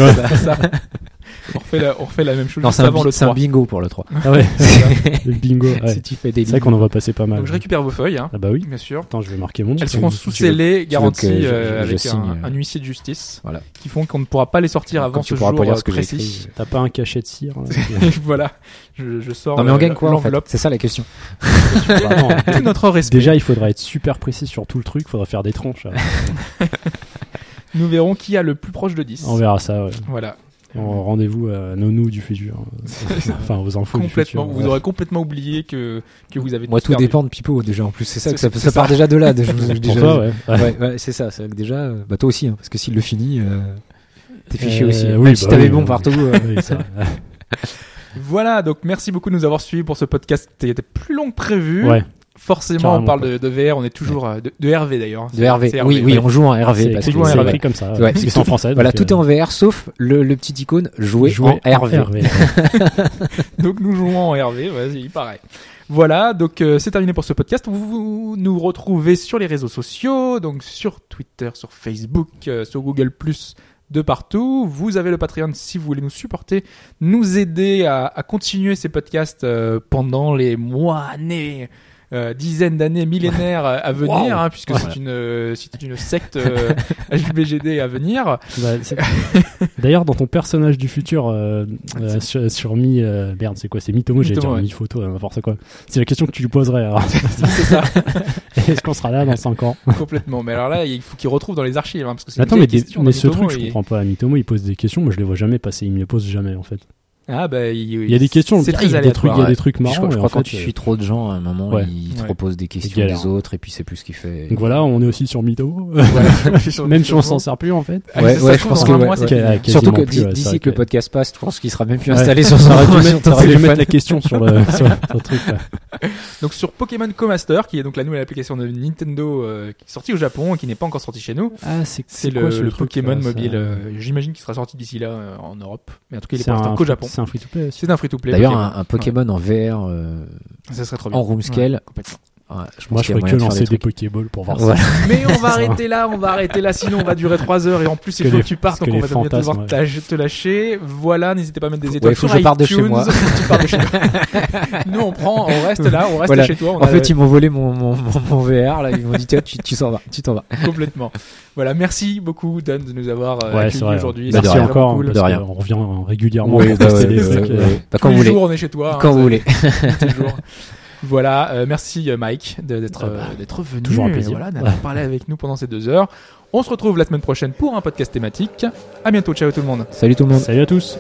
on, refait la, on refait la même chose Non, juste c'est un, avant bi- le c'est un 3. bingo pour le 3. Ah ouais, le bingo. ouais. Si tu fais des C'est vrai qu'on en va passer pas mal. Donc je récupère vos feuilles, hein, Ah bah oui. bien sûr. Attends, je vais marquer mon. Elles seront sous scellées, garanties je- euh, je avec signe, un, euh, un huissier de justice, Voilà. qui font qu'on ne pourra pas les sortir avant tu ce pourras jour pas lire euh, ce que j'ai précis. écrit. T'as pas un cachet de cire là voilà, je, je sors Non, mais on euh, gagne quoi en fait l'enveloppe. C'est ça la question. Notre respect. Déjà, il faudrait être super précis sur tout le truc. Faudrait faire des tranches. là. Nous verrons qui a le plus proche de 10. On verra ça. Ouais. Voilà. En Rendez-vous à nos nous du futur. enfin, aux infos du Complètement. futur. Vous aurez complètement oublié que, que vous avez Moi, tout perdu. dépend de Pipo déjà. En plus, c'est ça que ça, part ça. déjà de là. déjà, Pour déjà. toi, ouais. Ouais, ouais, c'est ça. C'est vrai que déjà, euh, bah toi aussi, hein, parce que s'il le finit, euh, t'es fiché Euh, aussi. oui, Même si bah t'avais oui, bon oui. partout. euh, Oui. Voilà, donc merci beaucoup de nous avoir suivis pour ce podcast qui était plus long que prévu. Ouais. Forcément, Carrément, on parle de, de VR, on est toujours euh, de, de RV d'ailleurs. De Hervé. C'est Oui, oui, on joue en. C'est parce que c'est- écrit comme ça. Ouais, parce c'est en français. Voilà, tout est euh, en VR sauf le, le petit icône jouer, jouer en Hervé. Donc nous jouons en RV, vas-y, pareil. Voilà, donc euh, c'est terminé pour ce podcast. Vous, vous nous retrouvez sur les réseaux sociaux, donc sur Twitter, sur Facebook, euh, sur Google+, de partout. Vous avez le Patreon si vous voulez nous supporter, nous aider à, à continuer ces podcasts euh, pendant les mois, années, euh, dizaines d'années, millénaires à venir, Wow. hein, puisque Ouais. c'est une, euh, c'est une secte euh, HBGD à venir. Bah, D'ailleurs, dans ton personnage du futur euh, euh, sur, sur Mi, euh, merde, c'est quoi C'est Mitomo, j'allais Mitomo, dire ouais. Mi photo, euh, n'importe quoi. C'est la question que tu lui poserais. alors. c'est ça, Est-ce qu'on sera là dans 5 ans? Complètement. Mais alors là, il faut qu'il retrouve dans les archives, hein, parce que c'est Attends, mais, des- mais ce Mitomo, truc, je et- comprends pas. Mitomo, il pose des questions, moi je les vois jamais passer. Il me les pose jamais en fait. Ah bah il, Il y a des questions, c'est il très y a des trucs, aléatoire. il y a ouais. des trucs Je marrants. crois, je crois quand fait, tu euh, suis trop de gens, à un moment, Ouais. il te Ouais. propose des questions des autres et puis c'est plus ce qu'il fait. Donc voilà, on est aussi sur. Voilà. Même si on s'en sert plus en fait. Ah, Ouais, ouais, je pense que ouais, ouais. Ouais, Surtout que ouais, d'ici que le podcast passe, je pense qu'il sera même plus Ouais. installé sur son, dû mettre, la question sur le, truc. Donc sur Pokémon Co-Master, qui est donc la nouvelle application de Nintendo euh, qui est sortie au Japon et qui n'est pas encore sortie chez nous. Ah, c'est le, Pokémon mobile. euh, J'imagine qu'il sera sorti d'ici là euh, en Europe, mais en tout cas il est l'instant un, qu'au Japon. C'est un free-to-play. C'est un free-to-play. D'ailleurs, un, un Pokémon en VR euh, ça serait trop bien. en room scale. Ouais. Ouais, je Moi, je ferais que lancer des des. Pokéballs pour voir Voilà. ça. Mais on va arrêter là, on va arrêter là, sinon on va durer 3 heures et en plus il faut que tu partes, que donc on les va devoir ouais. te lâcher. Voilà, n'hésitez pas à mettre des étoiles Ouais, faut sur que je parte de chez moi. Faut. Nous on prend, on reste là, on reste Voilà. chez toi. On En a- fait, ils m'ont volé mon, mon, mon, mon VR, là. Ils m'ont dit, tiens, tu, tu s'en vas, tu t'en vas. complètement. Voilà, merci beaucoup Dan de nous avoir euh, Ouais, accueillis aujourd'hui. Bah, de C'était rien. vraiment encore, cool. parce De rien. qu'on revient régulièrement bah. Bah, quand les vous voulez. on est chez toi. hein, Quand vous voulez. Voilà, euh, merci euh, Mike d'être Ah bah, euh, d'être venu, toujours un plaisir. voilà, d'avoir parlé avec nous pendant ces deux heures. On se retrouve la semaine prochaine pour un podcast thématique. À bientôt, ciao tout le monde. Salut tout le monde. Salut à tous.